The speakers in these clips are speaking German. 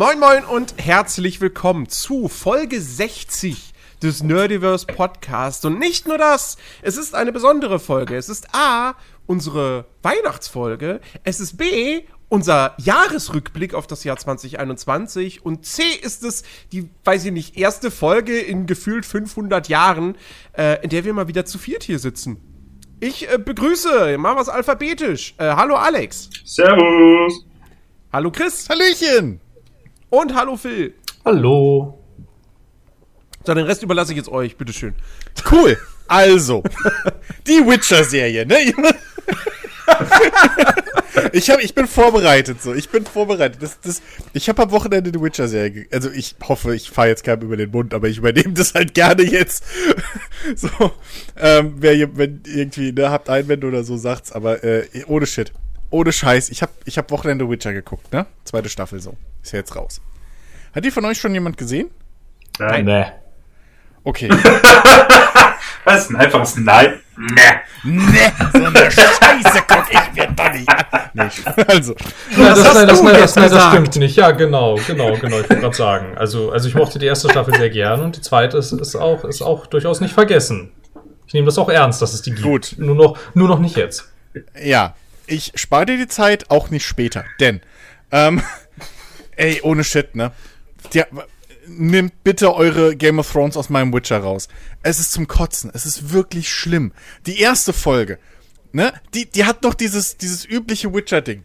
Moin Moin und herzlich willkommen zu Folge 60 des Nerdiverse Podcast. Und nicht nur das, es ist eine besondere Folge. Es ist A, unsere Weihnachtsfolge. Es ist B, unser Jahresrückblick auf das Jahr 2021. Und C ist es die, weiß ich nicht, erste Folge in gefühlt 500 Jahren, äh, in der wir mal wieder zu viert hier sitzen. Ich äh, begrüße, machen wir es alphabetisch. Äh, hallo Alex. Servus. Hallo Chris. Hallöchen. Und hallo Phil. Hallo. So, den Rest überlasse ich jetzt euch, bitteschön. Cool. Also, die Witcher-Serie, ne? ich, hab, ich bin vorbereitet, so. Ich bin vorbereitet. Das, das, ich habe am Wochenende die Witcher-Serie. Also, ich hoffe, ich fahre jetzt keinem über den Mund, aber ich übernehme das halt gerne jetzt. so, ähm, wer, wenn irgendwie, ne, habt Einwände oder so, sagt's, aber äh, ohne Shit. Ohne Scheiß. Ich habe ich hab Wochenende Witcher geguckt, ne? Zweite Staffel so. Ist ja jetzt raus. Hat die von euch schon jemand gesehen? Nein. Nee. Okay. Was ist ein einfaches Nein? Nee. Nee, so eine Scheiße guck ich mir doch nicht an. Nee, also. Ja, das, nein, das, nein, das, nein, das stimmt nicht. Ja, genau, genau, genau. Ich wollte gerade sagen. Also, also ich mochte die erste Staffel sehr gern und die zweite ist, ist, auch, ist auch durchaus nicht vergessen. Ich nehme das auch ernst, dass es die gibt. Gut. Nur noch, nur noch nicht jetzt. Ja, ich spare dir die Zeit, auch nicht später. Denn, ähm, ey, ohne Shit, ne? Ja, nimmt bitte eure Game of Thrones aus meinem Witcher raus. Es ist zum Kotzen. Es ist wirklich schlimm. Die erste Folge, ne? Die, die hat noch dieses, dieses übliche Witcher-Ding.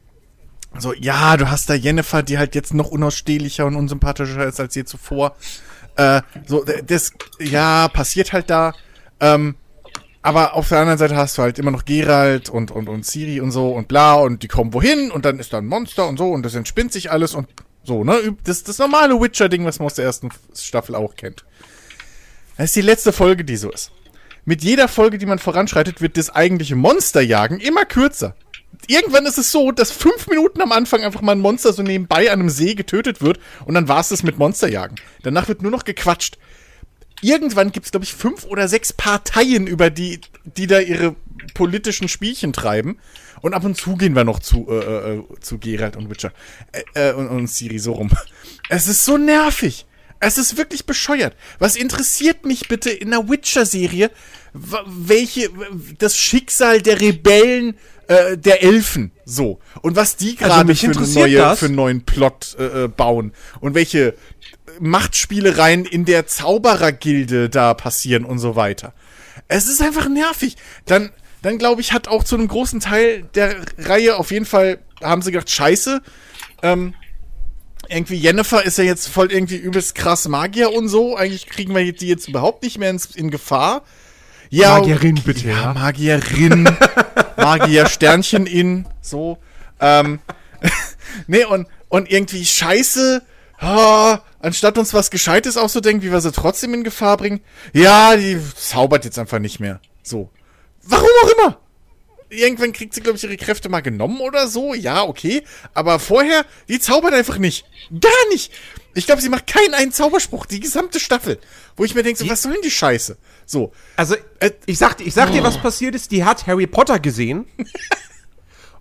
So, ja, du hast da Jennifer, die halt jetzt noch unausstehlicher und unsympathischer ist als je zuvor. Äh, so, das, ja, passiert halt da. Ähm, aber auf der anderen Seite hast du halt immer noch Geralt und, und, und Ciri und so und bla und die kommen wohin und dann ist da ein Monster und so und das entspinnt sich alles und so, ne? Das, das normale Witcher-Ding, was man aus der ersten Staffel auch kennt. Das ist die letzte Folge, die so ist. Mit jeder Folge, die man voranschreitet, wird das eigentliche Monsterjagen immer kürzer. Irgendwann ist es so, dass fünf Minuten am Anfang einfach mal ein Monster so nebenbei an einem See getötet wird und dann war es das mit Monsterjagen. Danach wird nur noch gequatscht irgendwann gibt es, glaube ich, fünf oder sechs Parteien, über die, die da ihre politischen Spielchen treiben. Und ab und zu gehen wir noch zu, äh, äh, zu Geralt und Witcher. Äh, äh, und, und Siri so rum. Es ist so nervig. Es ist wirklich bescheuert. Was interessiert mich bitte in der Witcher-Serie, welche, das Schicksal der Rebellen, äh, der Elfen, so. Und was die Also gerade mich für, neue, das. für einen neuen Plot äh, äh, bauen. Und welche Machtspielereien in der Zauberergilde da passieren und so weiter. Es ist einfach nervig. Dann, dann glaube ich, hat auch zu einem großen Teil der Reihe auf jeden Fall, haben sie gedacht, scheiße, ähm, irgendwie Jennifer ist ja jetzt voll irgendwie übelst krass Magier und so. Eigentlich kriegen wir die jetzt überhaupt nicht mehr ins, in Gefahr. Ja, Magierin bitte, ja. ja. Magierin. Magier Sternchen in, so. Ähm, nee, und, und irgendwie scheiße, ah, anstatt uns was Gescheites auszudenken, wie wir sie trotzdem in Gefahr bringen, ja, die zaubert jetzt einfach nicht mehr. So. Warum auch immer. Irgendwann kriegt sie, glaube ich, ihre Kräfte mal genommen oder so. Ja, okay. Aber vorher, die zaubert einfach nicht. Gar nicht. Ich glaube, sie macht keinen einen Zauberspruch, die gesamte Staffel. Wo ich mir denke, so, was soll denn die Scheiße? So. Also, äh, ich sag, ich sag dir, was passiert ist. Die hat Harry Potter gesehen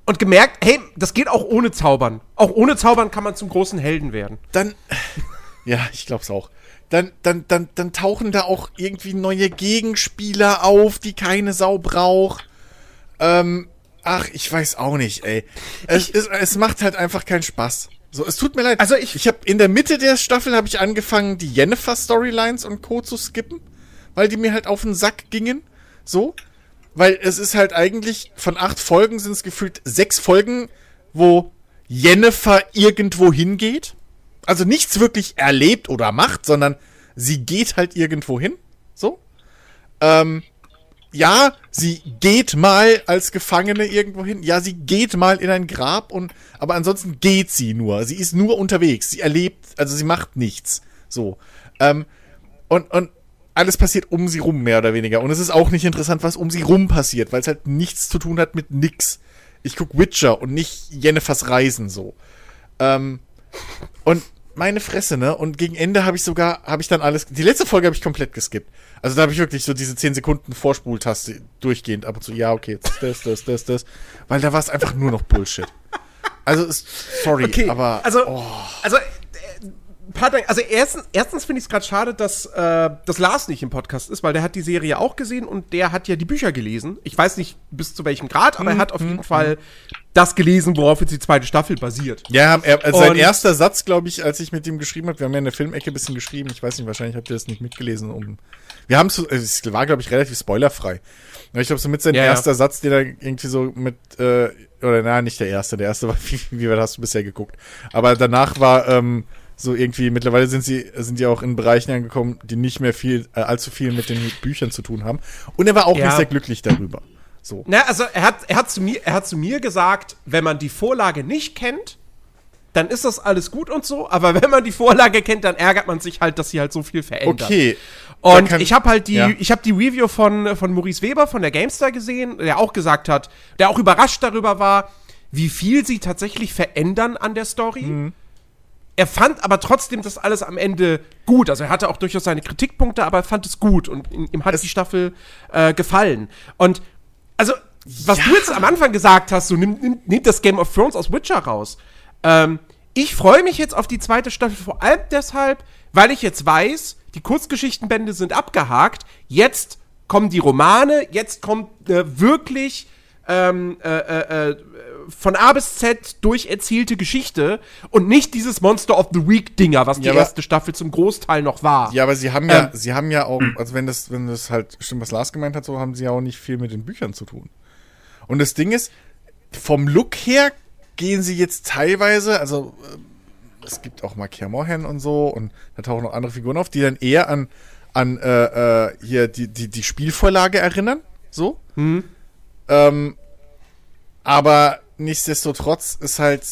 und gemerkt, hey, das geht auch ohne Zaubern. Auch ohne Zaubern kann man zum großen Helden werden. dann, ja, ich glaub's auch. Dann, dann, dann, dann tauchen da auch irgendwie neue Gegenspieler auf, die keine Sau braucht. Ähm, ach, ich weiß auch nicht, ey. Es, es, es macht halt einfach keinen Spaß. So, es tut mir leid. Also ich- ich habe in der Mitte der Staffel habe ich angefangen, die Jennifer Storylines und Co zu skippen, weil die mir halt auf den Sack gingen. So, weil es ist halt eigentlich von acht Folgen sind es gefühlt sechs Folgen, wo Jennifer irgendwo hingeht. Also nichts wirklich erlebt oder macht, sondern sie geht halt irgendwo hin. So. Ähm, ja, sie geht mal als Gefangene irgendwo hin. Ja, sie geht mal in ein Grab und, aber ansonsten geht sie nur. Sie ist nur unterwegs. Sie erlebt, also sie macht nichts. So. Ähm, und, und alles passiert um sie rum, mehr oder weniger. Und es ist auch nicht interessant, was um sie rum passiert, weil es halt nichts zu tun hat mit nix. Ich guck Witcher und nicht Jennifers Reisen so. Ähm, und meine Fresse, ne? Und gegen Ende habe ich sogar, habe ich dann alles. Die letzte Folge habe ich komplett geskippt. Also da habe ich wirklich so diese 10 Sekunden Vorspultaste durchgehend ab und zu, ja, okay, jetzt das, das, das, das. Weil da war es einfach nur noch Bullshit. Also, sorry, Okay, aber. also, oh. also paar Dinge. Also erstens, erstens finde ich es gerade schade, dass, äh, dass Lars nicht im Podcast ist, weil der hat die Serie auch gesehen und der hat ja die Bücher gelesen. Ich weiß nicht bis zu welchem Grad, aber er hat auf jeden Fall das gelesen, worauf jetzt die zweite Staffel basiert. Ja, er, also sein erster Satz, glaube ich, als ich mit ihm geschrieben habe, wir haben ja in der Filmecke ein bisschen geschrieben, ich weiß nicht, wahrscheinlich habt ihr das nicht mitgelesen, um. Wir haben es, es war, glaube ich, relativ spoilerfrei. Ich glaube, so mit sein Ja, ja. erster Satz, den er irgendwie so mit, äh, oder na, nicht der erste, der erste war, wie, wie weit hast du bisher geguckt? Aber danach war, ähm, so irgendwie, mittlerweile sind sie, sind die auch in Bereichen angekommen, die nicht mehr viel, äh, allzu viel mit den Büchern zu tun haben. Und er war auch Ja. nicht sehr glücklich darüber. So. Na, also er hat, er, hat zu mir, er hat zu mir gesagt, wenn man die Vorlage nicht kennt, dann ist das alles gut und so, aber wenn man die Vorlage kennt, dann ärgert man sich halt, dass sie halt so viel verändert. Okay. Und kann- ich habe halt die, Ja. ich habe die Review von, von Maurice Weber von der GameStar gesehen, der auch gesagt hat, der auch überrascht darüber war, wie viel sie tatsächlich verändern an der Story. Mhm. Er fand aber trotzdem das alles am Ende gut. Also er hatte auch durchaus seine Kritikpunkte, aber er fand es gut und ihm hat die Staffel äh, gefallen. Und also, was du jetzt am Anfang gesagt hast, so nimm, nimm, nimm das Game of Thrones aus Witcher raus. Ähm, ich freue mich jetzt auf die zweite Staffel vor allem deshalb, weil ich jetzt weiß, die Kurzgeschichtenbände sind abgehakt. Jetzt kommen die Romane, jetzt kommt äh, wirklich ähm, äh, äh, äh, von A bis Z durcherzählte Geschichte und nicht dieses Monster of the Week Dinger, was die Ja, erste Staffel zum Großteil noch war. Ja, aber sie haben ja, Ähm. sie haben ja auch, also wenn das, wenn das halt stimmt, was Lars gemeint hat, so haben sie ja auch nicht viel mit den Büchern zu tun. Und das Ding ist, vom Look her gehen sie jetzt teilweise, also äh, es gibt auch mal Morhen und so und da tauchen noch andere Figuren auf, die dann eher an an äh, äh, hier die die die Spielvorlage erinnern, so. Ähm, aber nichtsdestotrotz ist halt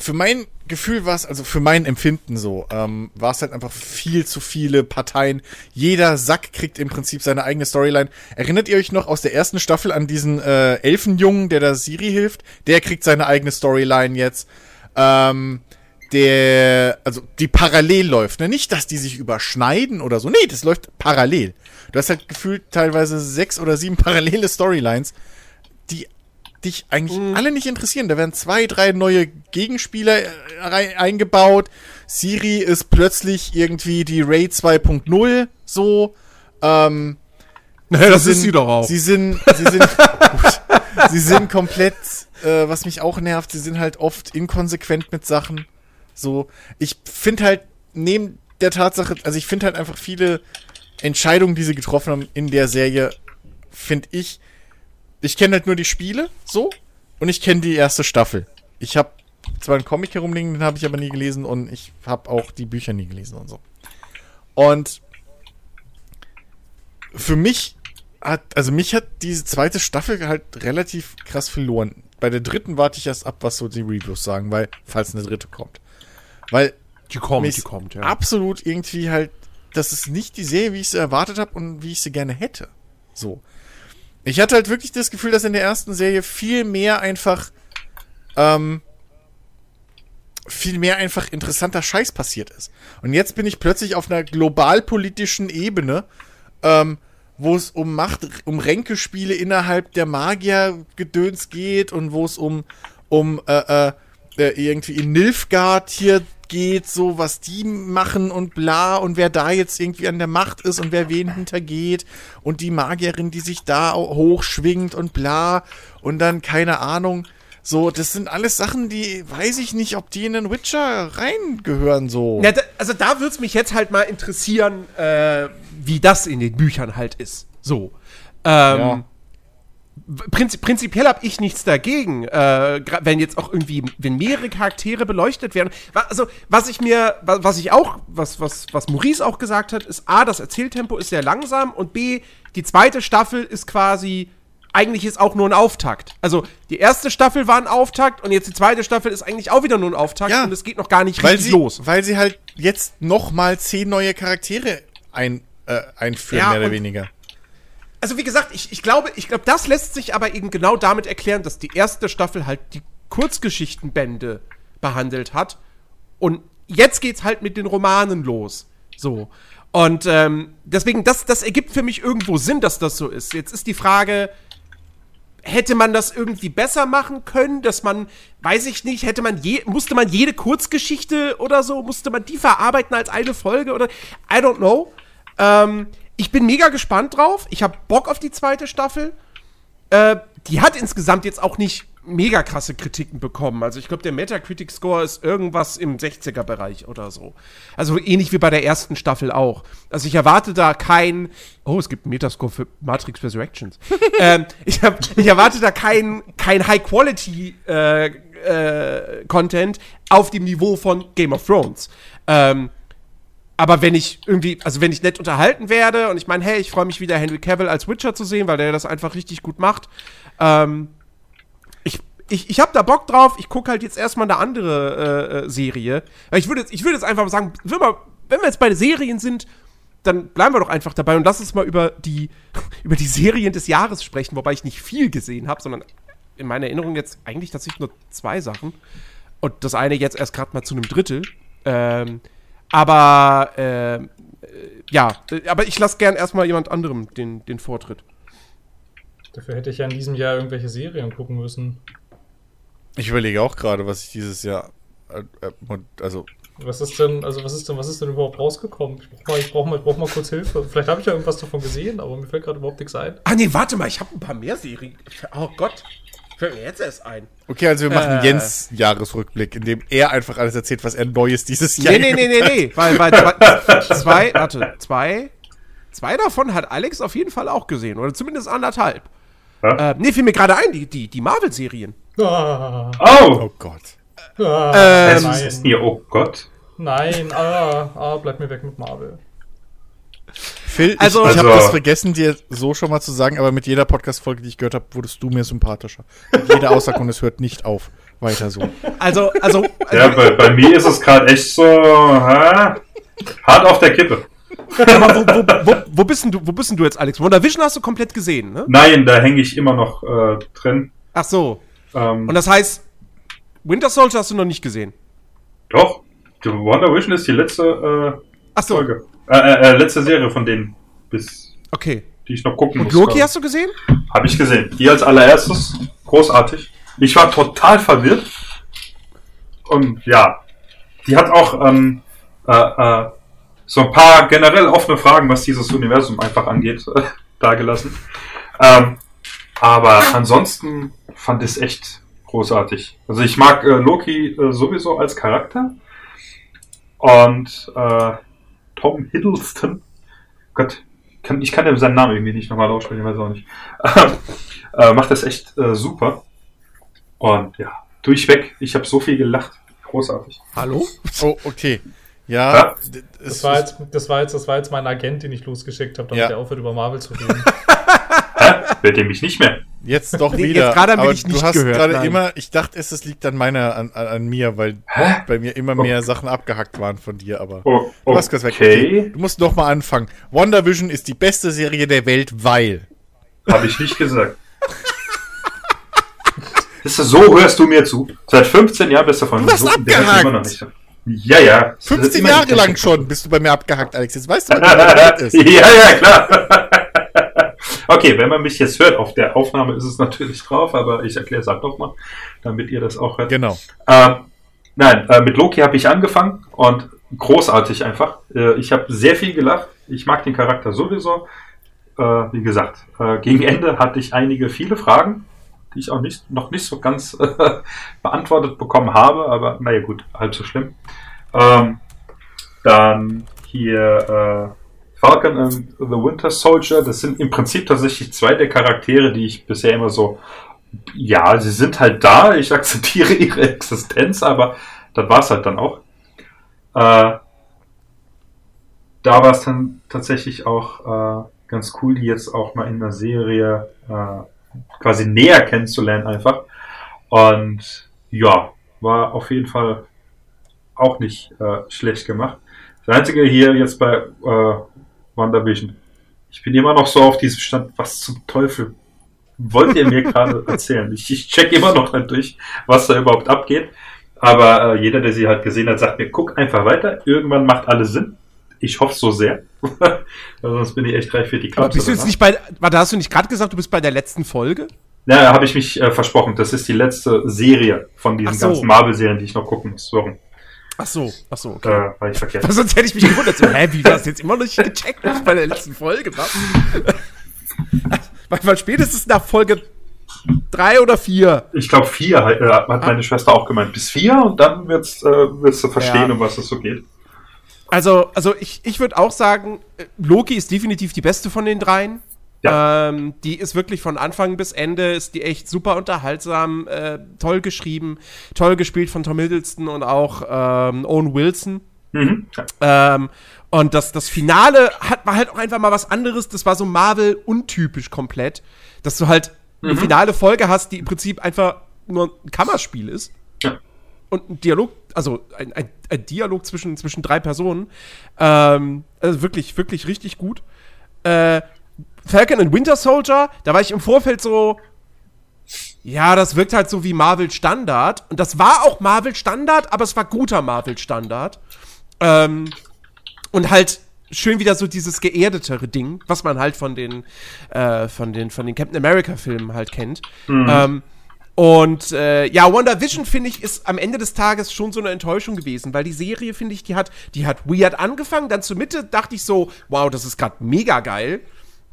für mein Gefühl war es, also für mein Empfinden so, ähm, war es halt einfach viel zu viele Parteien. Jeder Sack kriegt im Prinzip seine eigene Storyline. Erinnert ihr euch noch aus der ersten Staffel an diesen äh, Elfenjungen, der da Siri hilft? Der kriegt seine eigene Storyline jetzt. Ähm, der, also die parallel läuft, ne? Nicht, dass die sich überschneiden oder so. Nee, das läuft parallel. Du hast halt gefühlt teilweise sechs oder sieben parallele Storylines, dich eigentlich alle nicht interessieren. Da werden zwei, drei neue Gegenspieler äh, eingebaut. Siri ist plötzlich irgendwie die Raid 2.0 so. Ähm, Naja, das sind, ist sie doch auch. Sie sind, sie sind, gut, sie sind komplett, äh, was mich auch nervt, sie sind halt oft inkonsequent mit Sachen. So, ich finde halt, neben der Tatsache, also ich finde halt einfach viele Entscheidungen, die sie getroffen haben in der Serie, finde ich, ich kenne halt nur die Spiele, so, und ich kenne die erste Staffel. Ich habe zwar einen Comic herumliegen, den habe ich aber nie gelesen und ich habe auch die Bücher nie gelesen und so. Und für mich hat, also mich hat diese zweite Staffel halt relativ krass verloren. Bei der dritten warte ich erst ab, was so die Reviews sagen, weil, falls eine dritte kommt. Weil Die kommt, die kommt, ja. absolut irgendwie halt, das ist nicht die Serie, wie ich sie erwartet habe und wie ich sie gerne hätte. So. Ich hatte halt wirklich das Gefühl, dass in der ersten Serie viel mehr einfach, ähm, viel mehr einfach interessanter Scheiß passiert ist. Und jetzt bin ich plötzlich auf einer globalpolitischen Ebene, ähm, wo es um Macht, um Ränkespiele innerhalb der Magiergedöns geht und wo es um, um äh, äh, äh, irgendwie in Nilfgaard hier geht, so was die machen und bla und wer da jetzt irgendwie an der Macht ist und wer wen hintergeht und die Magierin, die sich da hochschwingt und bla und dann keine Ahnung. So, das sind alles Sachen, die weiß ich nicht, ob die in den Witcher reingehören, so. Ja, da, also da würde es mich jetzt halt mal interessieren, äh, wie das in den Büchern halt ist. So. Ähm, Ja. Prinzi prinzipiell habe ich nichts dagegen, äh, wenn jetzt auch irgendwie, wenn mehrere Charaktere beleuchtet werden. Also, was ich mir, wa- was ich auch, was, was, was Maurice auch gesagt hat, ist A, das Erzähltempo ist sehr langsam und B, die zweite Staffel ist quasi, eigentlich ist auch nur ein Auftakt. Also, die erste Staffel war ein Auftakt und jetzt die zweite Staffel ist eigentlich auch wieder nur ein Auftakt Ja. und es geht noch gar nicht weil richtig sie, los. Weil sie halt jetzt noch mal zehn neue Charaktere ein, äh, einführen, Ja, mehr oder weniger. Also wie gesagt, ich, ich glaube, ich glaube, das lässt sich aber eben genau damit erklären, dass die erste Staffel halt die Kurzgeschichtenbände behandelt hat und jetzt geht's halt mit den Romanen los. So. Und ähm, deswegen, das, das ergibt für mich irgendwo Sinn, dass das so ist. Jetzt ist die Frage, hätte man das irgendwie besser machen können, dass man, weiß ich nicht, hätte man je, musste man jede Kurzgeschichte oder so, musste man die verarbeiten als eine Folge oder I don't know. Ähm, ich bin mega gespannt drauf. Ich habe Bock auf die zweite Staffel. Äh, die hat insgesamt jetzt auch nicht mega krasse Kritiken bekommen. Also ich glaube, der Metacritic-Score ist irgendwas im 60er-Bereich oder so. Also ähnlich wie bei der ersten Staffel auch. Also ich erwarte da kein, oh, es gibt einen Metascore für Matrix Resurrections. ähm, ich, hab, ich erwarte da kein, kein High-Quality-Content äh, äh, auf dem Niveau von Game of Thrones. Ähm, aber wenn ich irgendwie, also wenn ich nett unterhalten werde und ich meine, hey, ich freue mich wieder, Henry Cavill als Witcher zu sehen, weil der das einfach richtig gut macht. Ähm, ich, ich habe da Bock drauf. Ich gucke halt jetzt erstmal eine andere äh, äh, Serie. Ich würde jetzt, ich würd jetzt einfach sagen, wenn wir, wenn wir jetzt bei den Serien sind, dann bleiben wir doch einfach dabei und lass uns mal über die, über die Serien des Jahres sprechen, wobei ich nicht viel gesehen habe, sondern in meiner Erinnerung jetzt eigentlich tatsächlich nur zwei Sachen. Und das eine jetzt erst gerade mal zu einem Drittel. Ähm, aber äh, ja, aber ich lasse gern erstmal jemand anderem den, den Vortritt. Dafür hätte ich ja in diesem Jahr irgendwelche Serien gucken müssen. Ich überlege auch gerade, was ich dieses Jahr. Äh, äh also. Was ist denn, also was ist denn, was ist denn überhaupt rausgekommen? Ich brauche mal, ich brauch mal, brauch mal kurz Hilfe. Vielleicht habe ich ja irgendwas davon gesehen, aber mir fällt gerade überhaupt nichts ein. Ah nee, warte mal, ich habe ein paar mehr Serien. Oh Gott. Fällt mir jetzt erst ein. Okay, also wir machen äh, Jens Jahresrückblick, in dem er einfach alles erzählt, was er Neues dieses Jahr Nee, nee, nee, nee, nee. Weil, weil zwei, warte, zwei, zwei davon hat Alex auf jeden Fall auch gesehen. Oder zumindest anderthalb. Äh, nee, fiel mir gerade ein, die, die, die Marvel-Serien. Ah. Oh. oh Gott. Ah, ähm, das ist ihr, oh Gott. Nein, ah, ah, bleib mir weg mit Marvel. Phil, also, ich, ich habe also, das vergessen, dir so schon mal zu sagen, aber mit jeder Podcast-Folge, die ich gehört habe, wurdest du mir sympathischer. Jeder Aussage und es hört nicht auf. Weiter so. Also, also. Ja, bei, bei mir ist es gerade echt so hä? hart auf der Kippe. Aber wo, wo, wo, wo, bist denn du, wo bist denn du jetzt, Alex? WandaVision hast du komplett gesehen, ne? Nein, da hänge ich immer noch äh, drin. Ach so. Ähm, Und das heißt, Winter Soldier hast du noch nicht gesehen? Doch. Wonder Vision ist die letzte äh, Ach so. Folge. Äh, äh, äh, letzte Serie von denen. Bis. Okay. Die ich noch gucken Und muss. Loki hast du gesehen? Habe ich gesehen. Die als allererstes. Großartig. Ich war total verwirrt. Und ja. Die hat auch ähm, äh, äh, so ein paar generell offene Fragen, was dieses Universum einfach angeht, äh, dargelassen. Ähm, aber ansonsten fand ich es echt großartig. Also ich mag äh, Loki äh, sowieso als Charakter. Und äh, Tom Hiddleston, Gott, kann, ich kann ja seinen Namen irgendwie nicht nochmal aussprechen, ich weiß auch nicht. äh, macht das echt äh, super. Und ja, durchweg, ich habe so viel gelacht. Großartig. Hallo? Oh, okay. Ja, ja. Das, war jetzt, das, war jetzt, das war jetzt mein Agent, den ich losgeschickt habe, damit ja. er aufhört, über Marvel zu reden. Hört ihr mich nicht mehr? Jetzt doch wieder. Jetzt gerade habe ich nicht du hast gerade immer, ich dachte, es, es liegt an meiner, an, an, an mir, weil Hä? bei mir immer mehr oh. Sachen abgehackt waren von dir, aber oh, du hast kurz weg. Okay. Du musst noch mal anfangen. WandaVision ist die beste Serie der Welt, weil. Habe ich nicht gesagt. so hörst du mir zu. Seit 15 Jahren bist du von du hast so, abgehakt. Immer noch nicht. Ja, ja. 15 Jahre lang schon bist du bei mir abgehackt, Alex. Jetzt weißt du, was ist. Ja, ja, klar. Okay, wenn man mich jetzt hört, auf der Aufnahme ist es natürlich drauf, aber ich erkläre es halt nochmal, damit ihr das auch hört. Genau. Ähm, nein, äh, mit Loki habe ich angefangen und großartig einfach. Äh, ich habe sehr viel gelacht. Ich mag den Charakter sowieso. Äh, wie gesagt, äh, gegen Ende hatte ich einige viele Fragen die ich auch nicht, noch nicht so ganz äh, beantwortet bekommen habe, aber naja gut, halb so schlimm. Ähm, dann hier äh, Falcon and the Winter Soldier, das sind im Prinzip tatsächlich zwei der Charaktere, die ich bisher immer so, ja, sie sind halt da, ich akzeptiere ihre Existenz, aber das war es halt dann auch. Äh, da war es dann tatsächlich auch äh, ganz cool, die jetzt auch mal in der Serie äh, quasi näher kennenzulernen einfach. Und ja, war auf jeden Fall auch nicht äh, schlecht gemacht. Das Einzige hier jetzt bei äh, WandaVision, ich bin immer noch so auf diesem Stand, was zum Teufel wollt ihr mir gerade erzählen? Ich, ich check immer noch nicht durch, was da überhaupt abgeht. Aber äh, jeder, der sie halt gesehen hat, sagt mir, guck einfach weiter. Irgendwann macht alles Sinn. Ich hoffe so sehr. sonst bin ich echt reich für die. Aber bist du jetzt nicht bei. Warte, hast du nicht gerade gesagt, du bist bei der letzten Folge? Na, habe ich mich äh, versprochen. Das ist die letzte Serie von diesen so. ganzen Marvel-Serien, die ich noch gucken muss. Warum? Ach so, ach so, Äh, okay. weil ich verkehrt. Weil sonst hätte ich mich gewundert, so, hä, wie war das jetzt immer noch nicht gecheckt bei der letzten Folge? Was? weil, spätestens nach Folge drei oder vier. Ich glaube, vier äh, hat meine Schwester auch gemeint. Bis vier und dann wird's, äh, wirst du verstehen, Ja. um was es so geht. Also, also ich, ich würde auch sagen, äh, Loki ist definitiv die beste von den dreien. Ja. Ähm, die ist wirklich von Anfang bis Ende, ist die echt super unterhaltsam, äh, toll geschrieben, toll gespielt von Tom Hiddleston und auch ähm, Owen Wilson. Mhm. Ähm, und das, das Finale hat, war halt auch einfach mal was anderes. Das war so Marvel untypisch komplett. Dass du halt eine finale Folge hast, die im Prinzip einfach nur ein Kammerspiel ist. Ja. Und ein Dialog, also ein, ein, ein Dialog zwischen, zwischen drei Personen. Ähm, also wirklich, wirklich richtig gut. Äh, Falcon and Winter Soldier, da war ich im Vorfeld so, ja, das wirkt halt so wie Marvel Standard. Und das war auch Marvel Standard, aber es war guter Marvel Standard. Ähm, und halt schön wieder so dieses geerdetere Ding, was man halt von den, äh, von den, von den Captain America Filmen halt kennt. Ähm, und äh, ja, WandaVision, finde ich, ist am Ende des Tages schon so eine Enttäuschung gewesen, weil die Serie, finde ich, die hat, die hat weird angefangen, dann zur Mitte dachte ich so, wow, das ist gerade mega geil.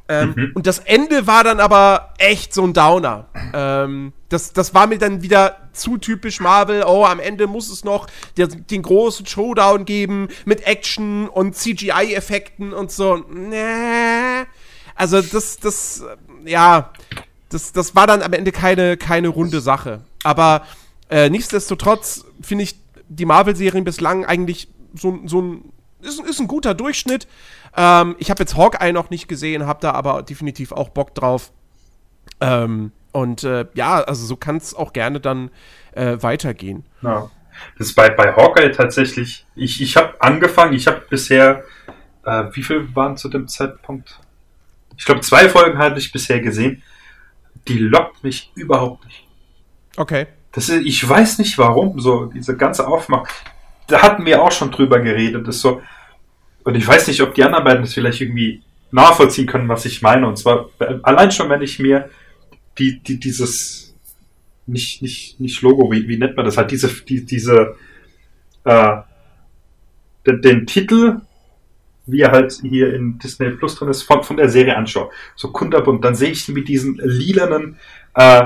Ähm, Und das Ende war dann aber echt so ein Downer. Ähm, das, das war mir dann wieder zu typisch Marvel. Oh, am Ende muss es noch der, den großen Showdown geben mit Action und CGI-Effekten und so. Nee. Also das, das, äh, ja, das, das war dann am Ende keine, keine runde Sache. Aber äh, nichtsdestotrotz finde ich die Marvel-Serien bislang eigentlich so, so ein, ist, ist ein guter Durchschnitt. Ähm, ich habe jetzt Hawkeye noch nicht gesehen, habe da aber definitiv auch Bock drauf. Ähm, und äh, ja, also so kann es auch gerne dann äh, weitergehen. Ja. Das ist bei, bei Hawkeye tatsächlich, ich, ich habe angefangen, ich habe bisher, äh, wie viel waren zu dem Zeitpunkt? Ich glaube, zwei Folgen hatte ich bisher gesehen. Die lockt mich überhaupt nicht. Okay. Das ist, ich weiß nicht warum, so diese ganze Aufmachung. Da hatten wir auch schon drüber geredet. Das ist so, und ich weiß nicht, ob die anderen beiden das vielleicht irgendwie nachvollziehen können, was ich meine. Und zwar äh, allein schon, wenn ich mir die, die, dieses nicht, nicht, nicht Logo, wie, wie nennt man das halt, diese, die, diese, äh, den, den Titel, wie er halt hier in Disney Plus drin ist, von, von der Serie anschaue. So kunterbunt, dann sehe ich sie mit diesen lilanen, äh,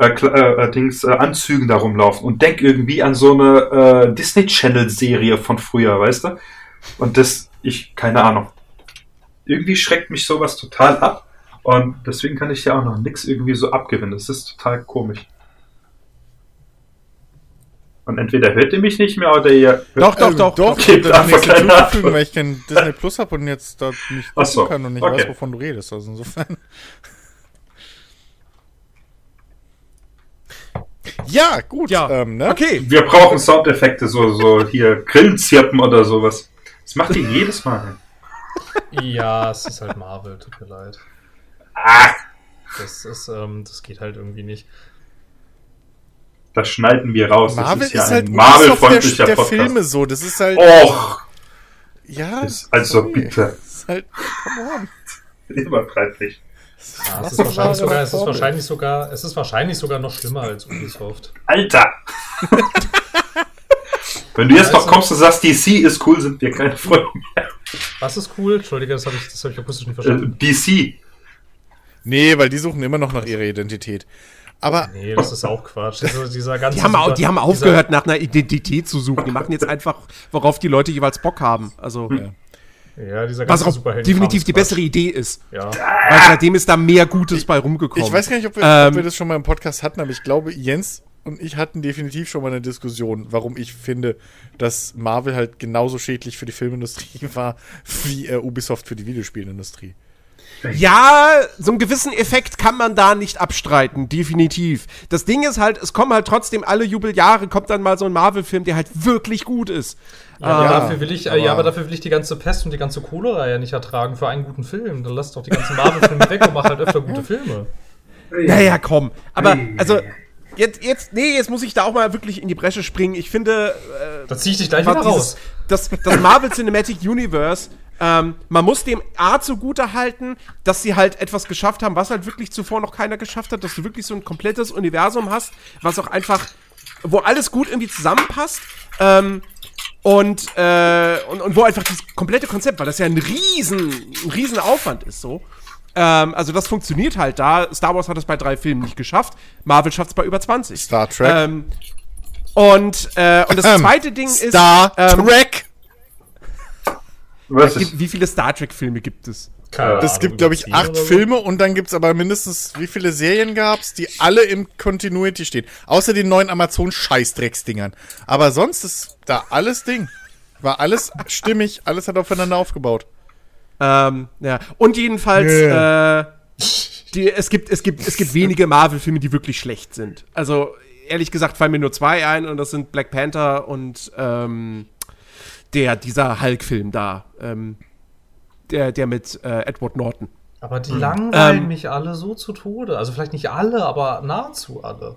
äh, Kle- äh, Dings, äh, Anzügen da rumlaufen und denk irgendwie an so eine äh, Disney Channel Serie von früher, weißt du? Und das, ich, keine Ahnung. Irgendwie schreckt mich sowas total ab. Und deswegen kann ich ja auch noch nix irgendwie so abgewinnen. Das ist total komisch. Und entweder hört ihr mich nicht mehr oder ihr. Doch, doch, Ähm, doch. doch. Okay, ich einfach nächste keine hinzufügen, weil ich kein Disney Plus habe und jetzt da nicht Ach so, gucken kann und nicht okay. weiß, wovon du redest. Also insofern. Ja, gut. Ja, ähm, ne? okay. Wir brauchen Soundeffekte, so, so hier Grillenzirpen oder sowas. Das macht ihr jedes Mal. Ja, es ist halt Marvel, tut mir leid. Ah, Das ist, ähm, das geht halt irgendwie nicht. das schneiden wir raus. Marvel das ist, ist, ja halt ein Ubisoft der, Marvel-freundlicher der Podcast. Filme so. Das ist halt. Och, ja. ist- also sorry. bitte. Das ist halt. Come on. übertreib nicht. Ja, es, ist Das wahrscheinlich sogar, es, ist wahrscheinlich sogar, es ist wahrscheinlich sogar noch schlimmer als Ubisoft. Alter! Wenn du jetzt noch Also- kommst und sagst, DC ist cool, sind wir keine Freunde mehr. Was ist cool? Entschuldige, das habe ich, das hab ich akustisch nicht Äh, verstanden. DC. Nee, weil die suchen immer noch nach ihrer Identität. Aber Nee, das ist auch Quatsch. Dieser, dieser ganze Die haben, au- super- die haben dieser- aufgehört, nach einer Identität zu suchen. Die machen jetzt einfach, worauf die Leute jeweils Bock haben. Also, Ja, dieser was ganze auch Superhelden- definitiv die bessere Idee ist. Ja. Weil seitdem ist da mehr Gutes bei rumgekommen. ich weiß gar nicht, ob wir, Ähm, ob wir das schon mal im Podcast hatten, aber ich glaube, Jens und ich hatten definitiv schon mal eine Diskussion, warum ich finde, dass Marvel halt genauso schädlich für die Filmindustrie war, wie äh, Ubisoft für die Videospielindustrie. Ja, so einen gewissen Effekt kann man da nicht abstreiten, definitiv. Das Ding ist halt, es kommen halt trotzdem alle Jubeljahre, kommt dann mal so ein Marvel-Film, der halt wirklich gut ist. Ja, aber Ja, dafür will ich, äh, aber- ja, aber dafür will ich die ganze Pest und die ganze Cholera ja nicht ertragen für einen guten Film. Dann lass doch die ganzen Marvel-Filme weg und mach halt öfter gute Filme. Naja, komm. Aber, also, jetzt, jetzt, nee, jetzt muss ich da auch mal wirklich in die Bresche springen. Ich finde, äh, Da zieh ich dich gleich wieder dieses, raus. das, das Marvel Cinematic Universe Ähm, man muss dem A zugute halten, dass sie halt etwas geschafft haben, was halt wirklich zuvor noch keiner geschafft hat, dass du wirklich so ein komplettes Universum hast, was auch einfach, wo alles gut irgendwie zusammenpasst. Ähm, und, äh, und, und wo einfach das komplette Konzept, weil das ja ein riesen, ein riesen Aufwand ist so. Ähm, also das funktioniert halt da. Star Wars hat es bei drei Filmen nicht geschafft. Marvel schafft es bei über 20. Star Trek. Ähm, und, äh, und das Ähm, zweite Ding ist. Star ähm, Trek. Was ist, Gibt- Wie viele Star Trek-Filme gibt es? Keine Es gibt, glaube ich, acht. Filme und dann gibt's aber mindestens, wie viele Serien gab's, die alle im Continuity stehen. Außer den neuen Amazon-Scheißdrecksdingern. Aber sonst ist da alles Ding. War alles stimmig, alles hat aufeinander aufgebaut. Ähm, ja. Und jedenfalls, Yeah. äh, die, es, gibt, es, gibt, es gibt wenige Marvel-Filme, die wirklich schlecht sind. Also, ehrlich gesagt, fallen mir nur zwei ein und das sind Black Panther und ähm, der, dieser Hulk-Film da. Ähm, der, der mit äh, Edward Norton. Aber die langweilen Ähm, mich alle so zu Tode. Also vielleicht nicht alle, aber nahezu alle.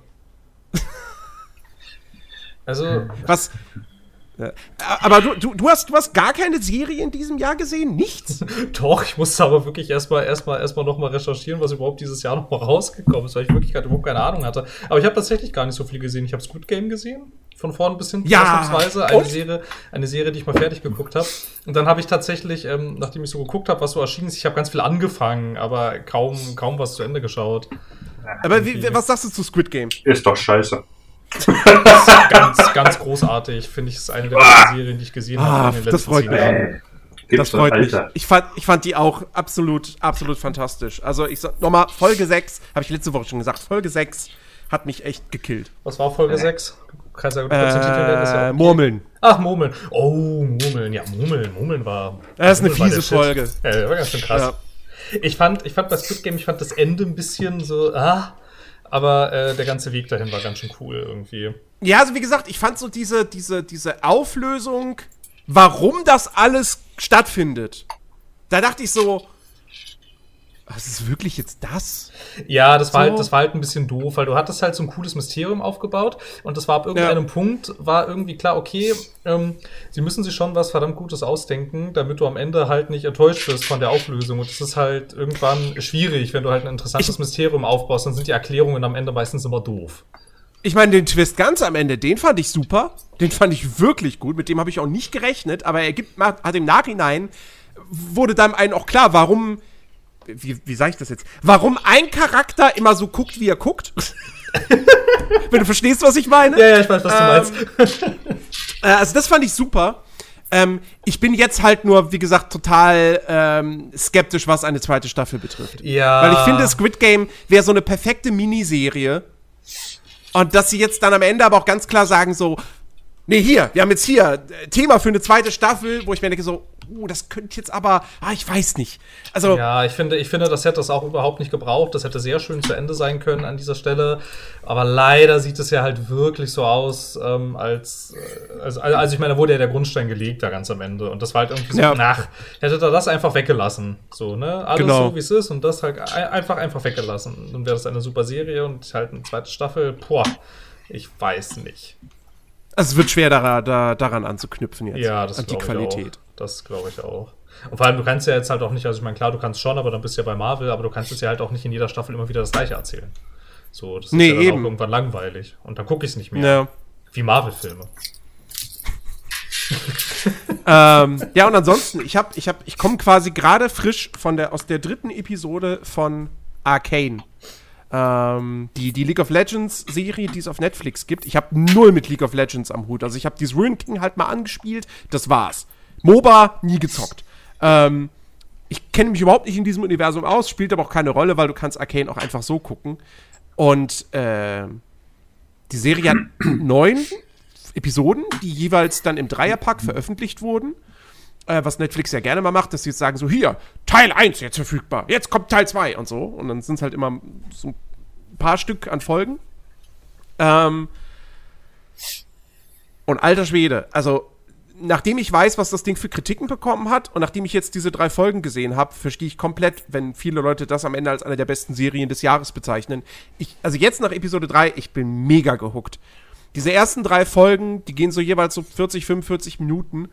also, Was. Aber du, du, du, hast, du hast gar keine Serie in diesem Jahr gesehen? Nichts? doch, ich musste aber wirklich erstmal erstmal erstmal noch mal recherchieren, was überhaupt dieses Jahr noch mal rausgekommen ist, weil ich wirklich gerade überhaupt keine Ahnung hatte. Aber ich habe tatsächlich gar nicht so viel gesehen. Ich habe Squid Game gesehen, von vorn bis hinten Ja. ausnahmsweise. Eine Und? Serie, eine Serie, die ich mal fertig geguckt habe. Und dann habe ich tatsächlich, ähm, nachdem ich so geguckt habe, was so erschienen ist, ich habe ganz viel angefangen, aber kaum kaum was zu Ende geschaut. Aber wie, was sagst du zu Squid Game? ist doch scheiße. Ganz ganz großartig, finde ich, ist eine der besten Serien, die ich gesehen Ah, habe in den das letzten freut zehn mich. Jahren. Das freut mich. Ich fand, ich fand die auch absolut, absolut fantastisch. Also ich sag nochmal, Folge 6, habe ich letzte Woche schon gesagt, Folge 6 hat mich echt gekillt. Was war Folge 6? Kannst du ja den Titel nennen, das ist ja Äh, okay. Murmeln. Ach, Murmeln. Oh, Murmeln. Ja, Murmeln. Murmeln war. Das ist eine Murmeln war fiese. Folge. Ja, der war ganz schön krass. Ich fand, ich fand bei Squid Game, ich fand das Ende ein bisschen so, ah, aber äh, der ganze Weg dahin war ganz schön cool irgendwie. Ja, also wie gesagt, ich fand so diese, diese, diese Auflösung, warum das alles stattfindet. Da dachte ich so, was ist wirklich jetzt das? Ja, das war, So. halt, das war halt ein bisschen doof, weil du hattest halt so ein cooles Mysterium aufgebaut und das war ab irgendeinem Ja. Punkt, war irgendwie klar, okay, ähm, sie müssen sich schon was verdammt Gutes ausdenken, damit du am Ende halt nicht enttäuscht bist von der Auflösung. Und das ist halt irgendwann schwierig, wenn du halt ein interessantes Ich- Mysterium aufbaust, dann sind die Erklärungen am Ende meistens immer doof. Ich meine, den Twist ganz am Ende, den fand ich super. Den fand ich wirklich gut. Mit dem habe ich auch nicht gerechnet. Aber er gibt, hat im Nachhinein, wurde dann einem auch klar, warum, wie, wie sage ich das jetzt? Warum ein Charakter immer so guckt, wie er guckt. Wenn du verstehst, was ich meine. Ja, ja, ich weiß, was du Ähm, meinst. Äh, also das fand ich super. Ähm, ich bin jetzt halt nur, wie gesagt, total ähm, skeptisch, was eine zweite Staffel betrifft. Ja. Weil ich finde, Squid Game wäre so eine perfekte Miniserie. Und dass sie jetzt dann am Ende aber auch ganz klar sagen so, nee, hier, wir haben jetzt hier äh, Thema für eine zweite Staffel, wo ich mir denke so, uh, das könnte jetzt aber, ah, ich weiß nicht. Also, Ja, ich finde, ich finde, das hätte es auch überhaupt nicht gebraucht. Das hätte sehr schön zu Ende sein können an dieser Stelle. Aber leider sieht es ja halt wirklich so aus, ähm, als, äh, also, also ich meine, da wurde ja der Grundstein gelegt da ganz am Ende. Und das war halt irgendwie so, Ja. nach, hätte er das einfach weggelassen. So, ne? Alles Genau. so, wie es ist und das halt ein- einfach, einfach weggelassen. Dann wäre das eine super Serie und halt eine zweite Staffel. Boah, ich weiß nicht. Es wird schwer daran, da, daran anzuknüpfen jetzt. Ja, das an die Qualität. auch. Das glaube ich auch. Und vor allem, du kannst ja jetzt halt auch nicht, also ich meine, klar, du kannst schon, aber dann bist du ja bei Marvel, aber du kannst jetzt ja halt auch nicht in jeder Staffel immer wieder das gleiche erzählen. So, das ist Nee, ja dann eben. auch irgendwann langweilig. Und dann gucke ich es nicht mehr. Ja. Wie Marvel-Filme. ähm, ja, und ansonsten, ich hab, ich hab, ich komme quasi gerade frisch von der, aus der dritten Episode von Arcane. Ähm, die, die League of Legends Serie, die es auf Netflix gibt. Ich habe null mit League of Legends am Hut. Also ich habe dieses Ruin King halt mal angespielt, das war's. MOBA nie gezockt. Ähm, ich kenne mich überhaupt nicht in diesem Universum aus, spielt aber auch keine Rolle, weil du kannst Arcane auch einfach so gucken. Und äh, die Serie hat neun Episoden, die jeweils dann im Dreierpack veröffentlicht wurden. Äh, was Netflix ja gerne mal macht, dass sie jetzt sagen, so hier, Teil 1 jetzt verfügbar, jetzt kommt Teil 2 und so. Und dann sind es halt immer so ein paar Stück an Folgen. Ähm, und alter Schwede, also nachdem ich weiß, was das Ding für Kritiken bekommen hat und nachdem ich jetzt diese drei Folgen gesehen habe, verstehe ich komplett, wenn viele Leute das am Ende als eine der besten Serien des Jahres bezeichnen. Ich, also jetzt nach Episode 3, ich bin mega gehuckt. Diese ersten drei Folgen, die gehen so jeweils so 40, 45 Minuten.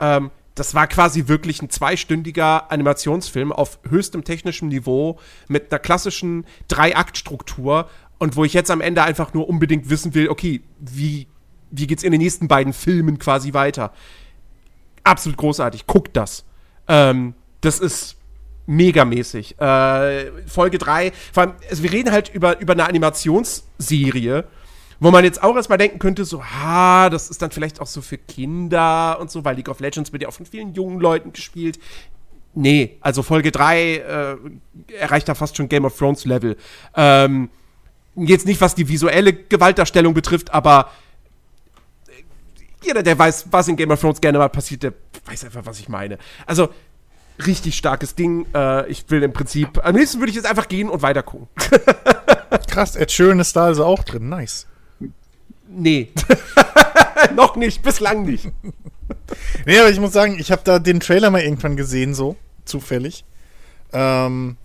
Ähm, das war quasi wirklich ein zweistündiger Animationsfilm auf höchstem technischem Niveau mit einer klassischen Drei-Akt-Struktur und wo ich jetzt am Ende einfach nur unbedingt wissen will, okay, wie, wie geht's in den nächsten beiden Filmen quasi weiter? Absolut großartig. Guckt das. Ähm, das ist megamäßig. Äh, Folge 3, vor allem, also wir reden halt über, über eine Animationsserie, wo man jetzt auch erstmal denken könnte, so, ha, das ist dann vielleicht auch so für Kinder und so, weil League of Legends wird ja auch von vielen jungen Leuten gespielt. Nee, also Folge 3 äh, erreicht da fast schon Game of Thrones Level. Ähm, jetzt nicht, was die visuelle Gewaltdarstellung betrifft, aber jeder, der weiß, was in Game of Thrones gerne mal passiert, der weiß einfach, was ich meine. Also, richtig starkes Ding. Äh, ich will im Prinzip, am liebsten würde ich jetzt einfach gehen und weiter gucken. Krass, Ed Sheeran ist da also auch drin. Nice. Nee. Noch nicht, bislang nicht. Nee, aber ich muss sagen, ich habe da den Trailer mal irgendwann gesehen, so, zufällig. Ähm,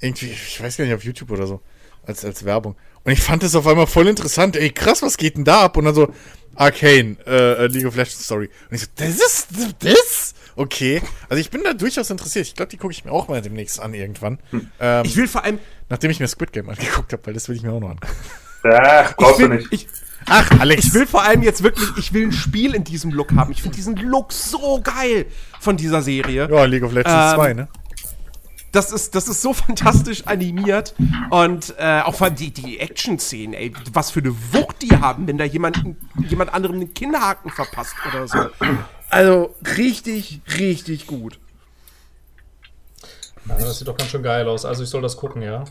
irgendwie, ich weiß gar nicht, auf YouTube oder so, als, als Werbung. Und ich fand das auf einmal voll interessant. Ey, krass, was geht denn da ab? Und dann so, Arcane, äh, League of Legends Story. Und ich so, das ist, das? Okay. Also ich bin da durchaus interessiert. Ich glaube, die gucke ich mir auch mal demnächst an irgendwann. Ähm, Ich will vor allem, nachdem ich mir Squid Game angeguckt habe, weil das will ich mir auch noch an. Ja, brauchst ich du will, nicht. ich, Ach, Alex. ich will vor allem jetzt wirklich, ich will ein Spiel in diesem Look haben. Ich finde diesen Look so geil von dieser Serie. ja, League of Legends Ähm, 2, ne? das ist, das ist so fantastisch animiert und äh, auch vor allem die, die Action-Szenen, ey, was für eine Wucht die haben, wenn da jemand, jemand anderem den Kinnhaken verpasst oder so. Also richtig, richtig gut. Ja, das sieht doch ganz schön geil aus. Also ich soll das gucken, ja.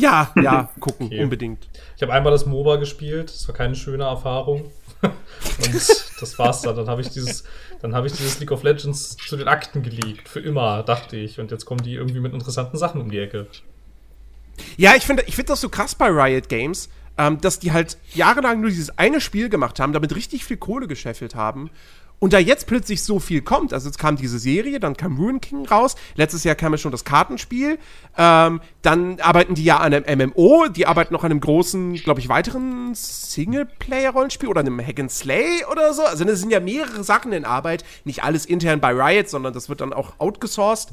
Ja, ja, gucken, Okay. unbedingt. Ich habe einmal das MOBA gespielt, das war keine schöne Erfahrung. Und das war's dann. Dann habe ich dieses, dann habe ich dieses League of Legends zu den Akten gelegt. Für immer, dachte ich. Und jetzt kommen die irgendwie mit interessanten Sachen um die Ecke. Ja, ich finde ich find das so krass bei Riot Games, ähm, dass die halt jahrelang nur dieses eine Spiel gemacht haben, damit richtig viel Kohle gescheffelt haben. Und da jetzt plötzlich so viel kommt, also jetzt kam diese Serie, dann kam Ruin King raus, letztes Jahr kam ja schon das Kartenspiel, ähm, dann arbeiten die ja an einem MMO, die arbeiten noch an einem großen, glaube ich, weiteren Singleplayer-Rollenspiel oder einem Hack and Slay oder so. Also das sind ja mehrere Sachen in Arbeit, nicht alles intern bei Riot, sondern das wird dann auch outgesourced.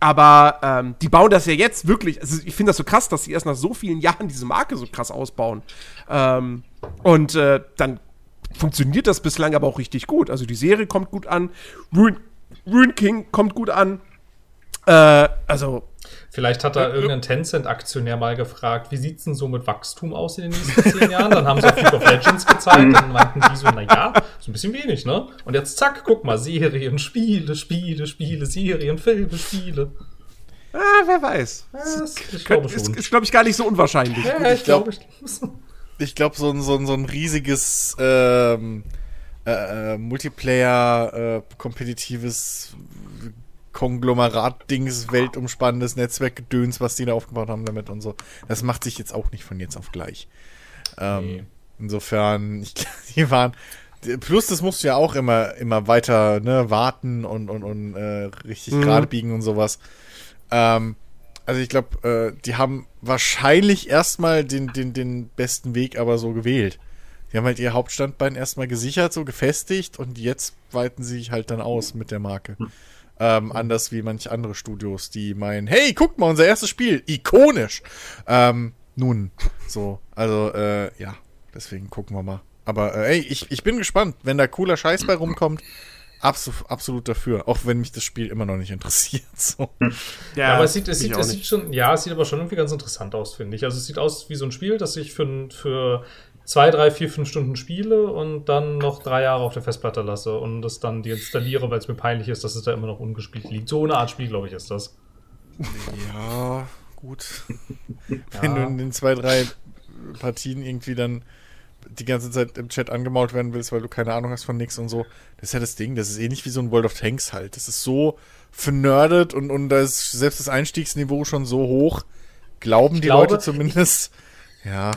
Aber ähm, die bauen das ja jetzt wirklich. Also ich finde das so krass, dass sie erst nach so vielen Jahren diese Marke so krass ausbauen. Ähm, und äh, dann funktioniert das bislang aber auch richtig gut. Also die Serie kommt gut an, Ruin, Ruin King kommt gut an. Äh, also Vielleicht hat da irgendein Tencent-Aktionär mal gefragt, wie sieht's denn so mit Wachstum aus in den nächsten zehn Jahren? Dann haben sie auf League of Legends gezeigt, dann meinten die so, na ja, so ein bisschen wenig, ne? Und jetzt zack, guck mal, Serien, Spiele, Spiele, Spiele, Serien, Filme, Spiele. ah, wer weiß. Das, ich glaube ist, schon. ist glaube ich, gar nicht so unwahrscheinlich. Ja, ich glaub- glaube, ich glaub, Ich glaube, so ein, so, ein, so ein riesiges ähm, äh, äh, Multiplayer, äh, kompetitives Konglomerat-Dings, weltumspannendes Netzwerkgedöns, was die da aufgebaut haben damit und so. Das macht sich jetzt auch nicht von jetzt auf gleich. Ähm, Nee. Insofern, ich, die waren. Plus, das musst du ja auch immer, immer weiter ne, warten und, und, und äh, richtig Mhm. gerade biegen und sowas. Ähm, also ich glaube, äh, die haben wahrscheinlich erstmal den, den, den besten Weg aber so gewählt. Die haben halt ihr Hauptstandbein erstmal gesichert, so gefestigt und jetzt weiten sie sich halt dann aus mit der Marke. Ähm, anders wie manche andere Studios, die meinen, hey, guck mal, unser erstes Spiel, ikonisch. Ähm, nun, so, also, äh, ja, deswegen gucken wir mal. Aber, äh, ey, ich, ich bin gespannt, wenn da cooler Scheiß bei rumkommt, abso absolut dafür, auch wenn mich das Spiel immer noch nicht interessiert, so. Ja, aber es sieht, es, sieht, es sieht schon, ja, es sieht aber schon irgendwie ganz interessant aus, finde ich. Also es sieht aus wie so ein Spiel, das ich für, für zwei, drei, vier, fünf Stunden spiele und dann noch drei Jahre auf der Festplatte lasse und das dann deinstalliere, weil es mir peinlich ist, dass es da immer noch ungespielt liegt. So eine Art Spiel, glaube ich, ist das. Ja, gut. Wenn du in den zwei, drei Partien irgendwie dann die ganze Zeit im Chat angemault werden willst, weil du keine Ahnung hast von nix und so. Das ist ja das Ding. Das ist ähnlich wie so ein World of Tanks halt. Das ist so vernördet und, und da ist selbst das Einstiegsniveau schon so hoch. Glauben die glaube, Leute zumindest. Ja.